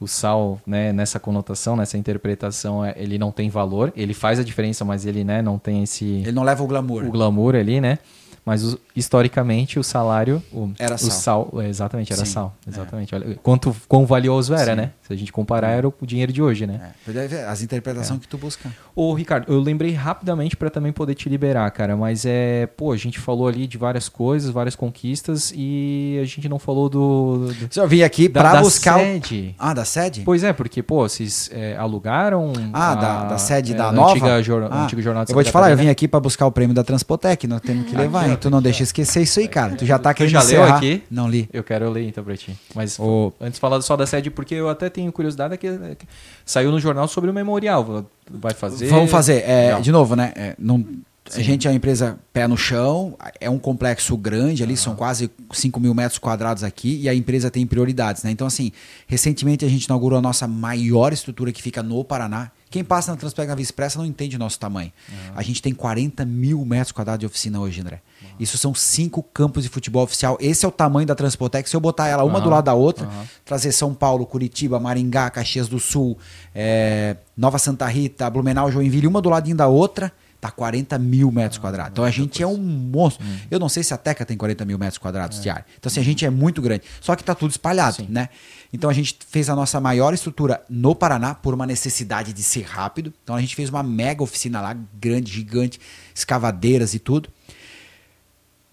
o sal, né, nessa conotação, nessa interpretação, é, ele não tem valor. Ele faz a diferença, mas ele né, não tem esse Ele não leva o glamour. o glamour ali, né? Mas historicamente o salário, o, Era o sal. é, exatamente, era Sim, sal. Exatamente. Olha, quanto quão valioso era, Sim. né? Se a gente comparar, era o dinheiro de hoje, né? É, as interpretações É. que tu busca. Ô, Ricardo, eu lembrei rapidamente para também poder te liberar, cara, mas é, pô, a gente falou ali de várias coisas, várias conquistas e a gente não falou do, do Eu vim aqui da, pra da buscar. o- sede. Ah, da sede? Pois é, porque, pô, vocês é, alugaram. Ah, a- da, da sede é, da nova? Antiga jor, Ah, antigo jornal de Eu vou te falar, eu vim aqui pra buscar o prêmio da Transpotec, nós temos que levar, hein? Tu não deixa esquecer isso aí, cara. Tu já tá querendo já leu aqui? Não li. Eu quero ler então pra ti. Mas Ô. antes falar só da sede, porque eu até tenho curiosidade, é que, é que saiu no jornal sobre o memorial. Vai fazer? Vamos fazer. É, de novo, né? é, não- a gente é uma empresa pé no chão, é um complexo grande ali, são quase 5 mil metros quadrados aqui, e a empresa tem prioridades, né? Então, assim, recentemente a gente inaugurou a nossa maior estrutura que fica no Paraná. Quem passa na Transpec na Via Expressa não entende o nosso tamanho. A gente tem 40 mil metros quadrados de oficina hoje, André. Isso são cinco campos de futebol oficial. Esse é o tamanho da Transpotec. Se eu botar ela uma do Aham, lado da outra, trazer São Paulo, Curitiba, Maringá, Caxias do Sul, é, Nova Santa Rita, Blumenau, Joinville, uma do ladinho da outra, tá 40 mil metros Ah, quadrados. Então a gente é um monstro. Hum. Eu não sei se a Teca tem 40 mil metros quadrados de área. Então assim, a gente é muito grande. Só que tá tudo espalhado, Sim. né? Então a gente fez a nossa maior estrutura no Paraná por uma necessidade de ser rápido. Então a gente fez uma mega oficina lá, grande, gigante, escavadeiras e tudo.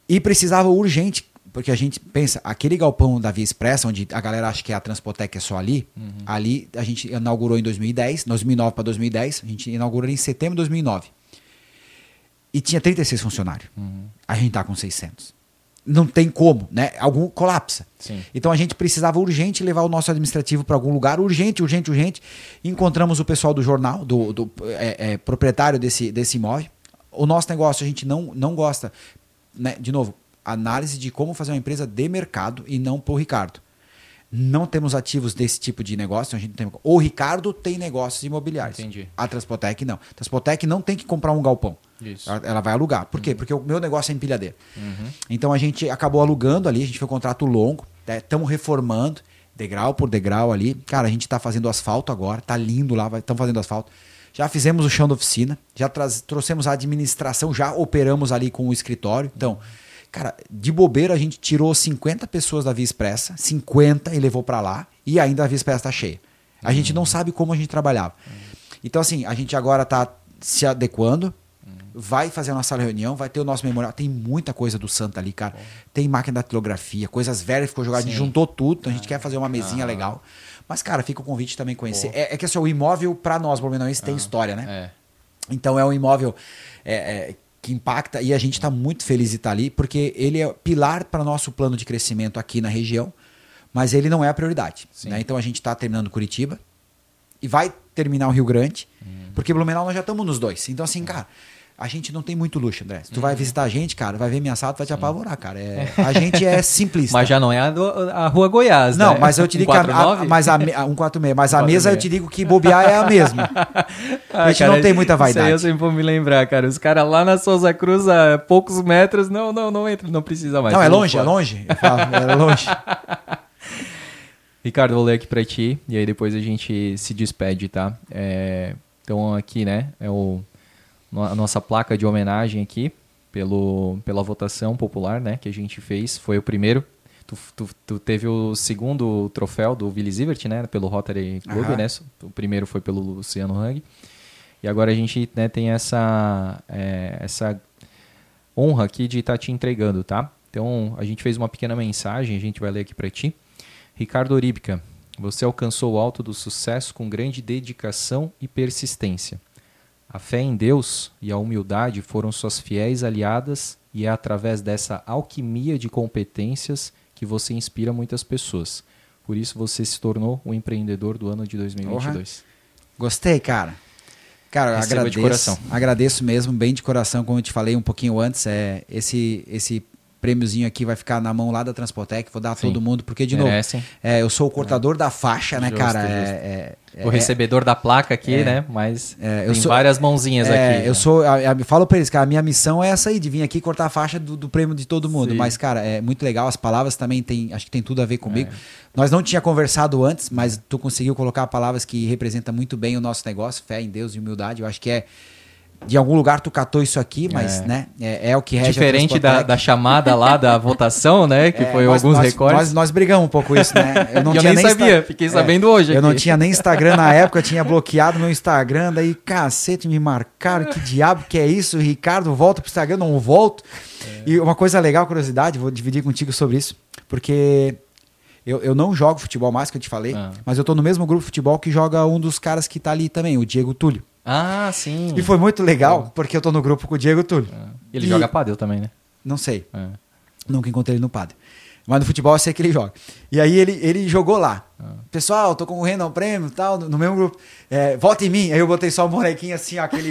E precisava urgente, porque a gente pensa, aquele galpão da Via Expressa, onde a galera acha que a Transpotec é só ali, ali a gente inaugurou em 2010, 2009 para 2010, a gente inaugurou em setembro de 2009. E tinha 36 funcionários. A gente tá com 600. Não tem como, né? Algum colapsa. Sim. Então a gente precisava urgente levar o nosso administrativo para algum lugar, urgente, urgente, urgente. Encontramos o pessoal do jornal, do, do, é, é, proprietário desse, desse imóvel. O nosso negócio a gente não, não gosta, né? de novo, análise de como fazer uma empresa de mercado e não por Ricardo. Não temos ativos desse tipo de negócio. A gente tem... O Ricardo tem negócios imobiliários. Entendi. A Transpotec não. A Transpotec não tem que comprar um galpão. Isso. Ela, ela vai alugar. Por quê? Porque o meu negócio é empilhadeira. Então a gente acabou alugando ali, a gente foi um contrato longo, estamos reformando, degrau por degrau ali. Cara, a gente está fazendo asfalto agora, tá lindo lá, estamos fazendo asfalto. Já fizemos o chão da oficina, já trouxemos a administração, já operamos ali com o escritório. Então, cara, de bobeira a gente tirou 50 pessoas da Via Expressa, 50 e levou para lá, e ainda a Via Expressa está cheia. A gente não sabe como a gente trabalhava. Então, assim, a gente agora está se adequando, vai fazer a nossa reunião, vai ter o nosso memorial. Tem muita coisa do Santa ali, cara. Tem máquina da datilografia, coisas velhas ficou jogadas, a gente Sim. juntou tudo, então a gente quer fazer uma mesinha legal. Mas, cara, fica o convite também conhecer. É, é que assim, o imóvel, para nós, blumenauenses, tem história, né? É. Então é um imóvel é, é, que impacta e a gente está muito feliz de estar ali, porque ele é pilar para nosso plano de crescimento aqui na região, mas ele não é a prioridade. Né? Então a gente está terminando Curitiba e vai terminar o Rio Grande, porque Blumenau nós já estamos nos dois. Então, assim, cara. A gente não tem muito luxo, André. Se tu vai visitar a gente, cara, vai ver minha sala, tu vai te apavorar, cara. É, a gente é simplista. Mas já não é a, do- a Rua Goiás, Não, né? mas eu te digo que a, a, 149? mas a, a 146, mas a 146. mesa eu te digo que bobear é a mesma. a gente não tem muita Isso aí eu vaidade. sempre vou me lembrar, cara. Os caras lá na Souza Cruz, a poucos metros, não, não, não entra, não precisa mais. Não, é longe, é longe. Eu falo, é longe. Ricardo, vou ler aqui pra ti e aí depois a gente se despede, tá? É, então aqui, né, é o, a nossa placa de homenagem aqui pelo, pela votação popular, né, que a gente fez. Foi o primeiro. Tu, tu, tu teve o segundo troféu do Willy Zivert, né, pelo Rotary Club, Aham. né? O primeiro foi pelo Luciano Hang. E agora a gente né, tem essa, é, essa honra aqui de estar te entregando, tá? Então, a gente fez uma pequena mensagem, a gente vai ler aqui para ti. Ricardo Oríbica, você alcançou o alto do sucesso com grande dedicação e persistência. A fé em Deus e a humildade foram suas fiéis aliadas e é através dessa alquimia de competências que você inspira muitas pessoas. Por isso você se tornou o empreendedor do ano de 2022. Gostei, cara. Cara, Receba de agradeço. coração. Agradeço mesmo, bem de coração, como eu te falei um pouquinho antes. É, esse, esse prêmiozinho aqui vai ficar na mão lá da Transpotec, vou dar a Sim. todo mundo, porque, de Merecem. novo, é, eu sou o cortador da faixa, né, Justo, cara? justo. É, é, O é- recebedor da placa aqui, é. né? Mas É, eu tem sou- várias mãozinhas É, aqui. eu sou. a- a- falo pra eles, cara, a minha missão é essa aí, de vir aqui cortar a faixa do, do prêmio de todo mundo. Sim. Mas, cara, é muito legal. As palavras também tem. Acho que tem tudo a ver É. comigo. Nós não tinha conversado antes, mas tu conseguiu colocar palavras que representam muito bem o nosso negócio, fé em Deus e humildade. Eu acho que é. De algum lugar tu catou isso aqui, mas, É. né? É, é o que rege a Diferente da, da chamada lá da votação, né? Que É, foi nós- alguns nós, recortes. Nós, nós brigamos um pouco isso, né? Eu não eu tinha nem sabia, Insta- fiquei É, sabendo hoje Eu não aqui. tinha nem Instagram na época, eu tinha bloqueado meu Instagram, daí, cacete, me marcaram, que diabo que é isso? Ricardo, volta pro Instagram, não volto. E uma coisa legal, curiosidade, vou dividir contigo sobre isso, porque eu, eu não jogo futebol mais, que eu te falei, Ah. mas eu tô no mesmo grupo de futebol que joga um dos caras que tá ali também, o Diego Túlio. Ah, sim. E foi muito legal, porque eu tô no grupo com o Diego Túlio. Ele E- joga padel também, né? Não sei. É. Nunca encontrei ele no padre. Mas no futebol eu sei que ele joga. E aí ele, ele jogou lá. Pessoal, tô concorrendo ao prêmio e tal, no no mesmo grupo. É, vota em mim. Aí eu botei só o bonequinho assim, ó, aquele.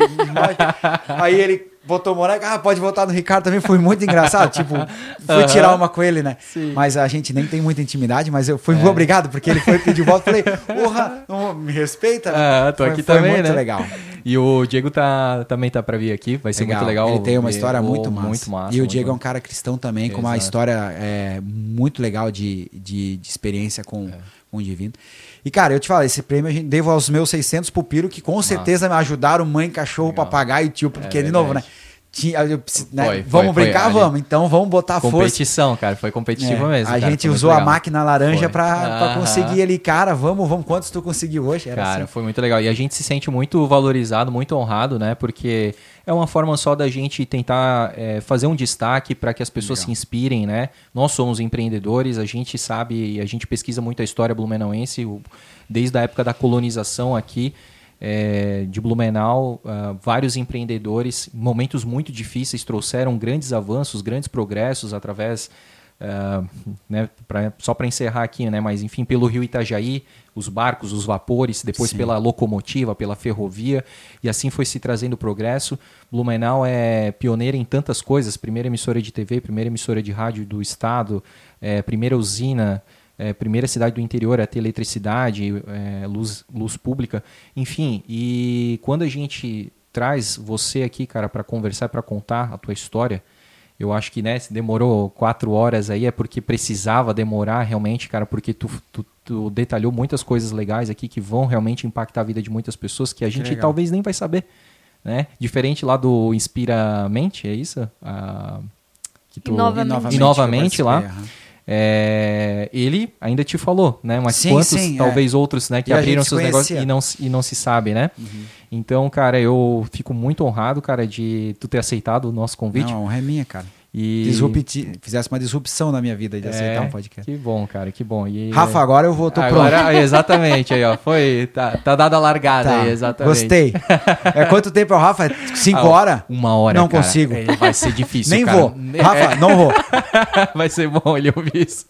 Aí ele botou o boneco, ah, pode votar no Ricardo também. Foi muito engraçado. Tipo, fui Aham. tirar uma com ele, né? Sim. Mas a gente nem tem muita intimidade, mas eu fui É. obrigado, porque ele foi pedir voto. Falei, porra, me respeita? Ah, tô foi, aqui foi também, muito né? legal. E o Diego tá, também tá pra vir aqui. Vai ser muito legal. Ele tem uma história muito massa. Muito massa. E o Diego é um cara cristão também, com uma Exato. história é, muito legal de, de, de experiência com, É. com o divino. E, cara, eu te falo, esse prêmio a gente devo aos meus 600 pupilo, que com certeza me ajudaram mãe, cachorro, Legal. papagaio e tio, porque, É de novo, né? Tinha, eu né, Foi, foi, vamos foi. brincar, Ali- vamos. Então vamos botar força. Competição, cara. Foi competitivo É, mesmo. a cara, gente foi usou a máquina laranja Foi. Aham. conseguir ali, cara, vamos, vamos. Quantos tu conseguiu hoje? Era Cara, assim. foi muito legal. E a gente se sente muito valorizado, muito honrado, né? Porque é uma forma só da gente tentar é, fazer um destaque para que as pessoas Legal. se inspirem, né? Nós somos empreendedores, a gente sabe, a gente pesquisa muito a história blumenauense, desde a época da colonização aqui. É, de Blumenau, ah, vários empreendedores, em momentos muito difíceis, trouxeram grandes avanços, grandes progressos através ah, né, pra- só para encerrar aqui, né, mas enfim, pelo rio Itajaí, os barcos, os vapores, depois Sim. pela locomotiva, pela ferrovia, e assim foi se trazendo progresso. Blumenau é pioneira em tantas coisas, primeira emissora de TV, primeira emissora de rádio do estado, é, primeira usina, é, primeira cidade do interior a ter eletricidade, é, luz, luz pública, enfim. E quando a gente traz você aqui, cara, para conversar, para contar a tua história, eu acho que, né, se demorou quatro horas aí é porque precisava demorar realmente, cara, porque tu, tu, tu detalhou muitas coisas legais aqui que vão realmente impactar a vida de muitas pessoas que a gente legal. talvez nem vai saber, né? Diferente lá do Inspira Mente, é isso? Ah, que tu- Inovamente. E novamente eu lá. aham. É, ele ainda te falou, né? Mas Sim, quantos, sim, é. talvez outros, né, que E abriram se seus negócios e não, se- e não se sabe, né? Então, cara, eu fico muito honrado, cara, de tu ter aceitado o nosso convite. Não, a honra é minha, cara. E Disrupti, fizesse uma disrupção na minha vida de É, aceitar um podcast. Que bom, cara, que bom. E, Rafa, agora eu vou, tô pronto. Agora, exatamente, aí, ó. Foi, tá, tá dada a largada Tá, aí, exatamente. Gostei. É quanto tempo é o Rafa? É Cinco Ah, horas? Uma hora, Não cara. consigo. É, Vai ser difícil, Nem cara. vou. É, Rafa, não vou. vai ser bom ele ouvir isso.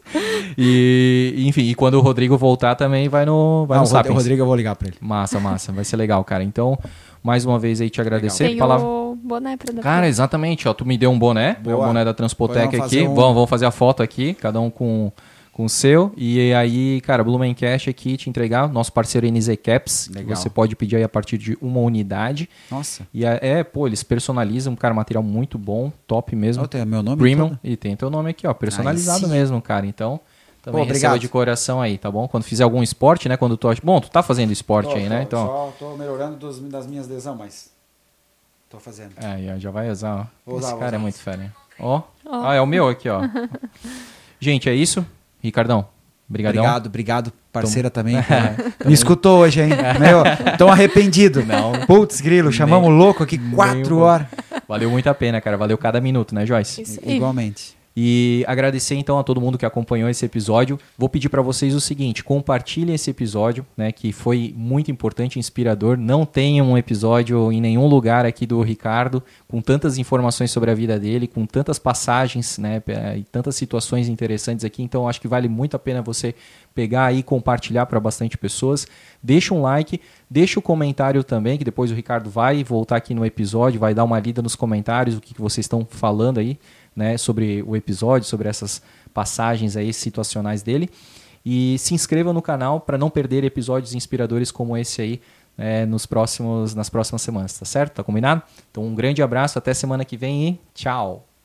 E, enfim, e quando o Rodrigo voltar também vai no, vai Não, no o Rodrigo eu vou ligar pra ele. Massa, massa. Vai ser legal, cara. Então, mais uma vez aí te agradecer. Tem Palavra- o boné pra dar Cara, pra- exatamente, ó. Tu me deu um boné, meu Boa. boné da Transpotec aqui. um- Vamos, vamos fazer a foto aqui, cada um com, com o seu. E aí, cara, Blumencast aqui te entregar, nosso parceiro NZ Caps. que Legal. Você pode pedir aí a partir de uma unidade. Nossa. E é, é, pô, eles personalizam, cara, material muito bom, top mesmo. Ó, tem meu nome Premium. todo? E tem teu nome aqui, ó, personalizado mesmo, cara. Então, também Pô, receba de coração aí, tá bom? Quando fizer algum esporte, né? Quando tu... Bom, tu tá fazendo esporte aí, né? Então, Só tô melhorando dos- das minhas lesões, mas tô fazendo. É, já- vai usar, ó. Vou Esse cara é muito fera. Ó. Ó. Ah, é o meu aqui, ó. Gente, é isso. Ricardão, brigadão. Obrigado, obrigado, parceira também. Me escutou hoje, hein? Meu, tão arrependido. Não. Putz, grilo, chamamos Nem- louco aqui quatro horas. Valeu muito a pena, cara. Valeu cada minuto, né, Joyce? Igualmente. E agradecer então a todo mundo que acompanhou esse episódio. Vou pedir para vocês o seguinte: compartilhem esse episódio, né, que foi muito importante, inspirador. Não tem um episódio em nenhum lugar aqui do Ricardo com tantas informações sobre a vida dele, com tantas passagens, né, e tantas situações interessantes aqui. Então acho que vale muito a pena você pegar e compartilhar para bastante pessoas. Deixa um like, deixa o comentário também, que depois o Ricardo vai voltar aqui no episódio, vai dar uma lida nos comentários o que, que vocês estão falando aí né, sobre o episódio, sobre essas passagens aí situacionais dele. E se inscreva no canal para não perder episódios inspiradores como esse aí é, nos próximos, nas próximas semanas, tá certo? Tá combinado? Então um grande abraço, até semana que vem e tchau!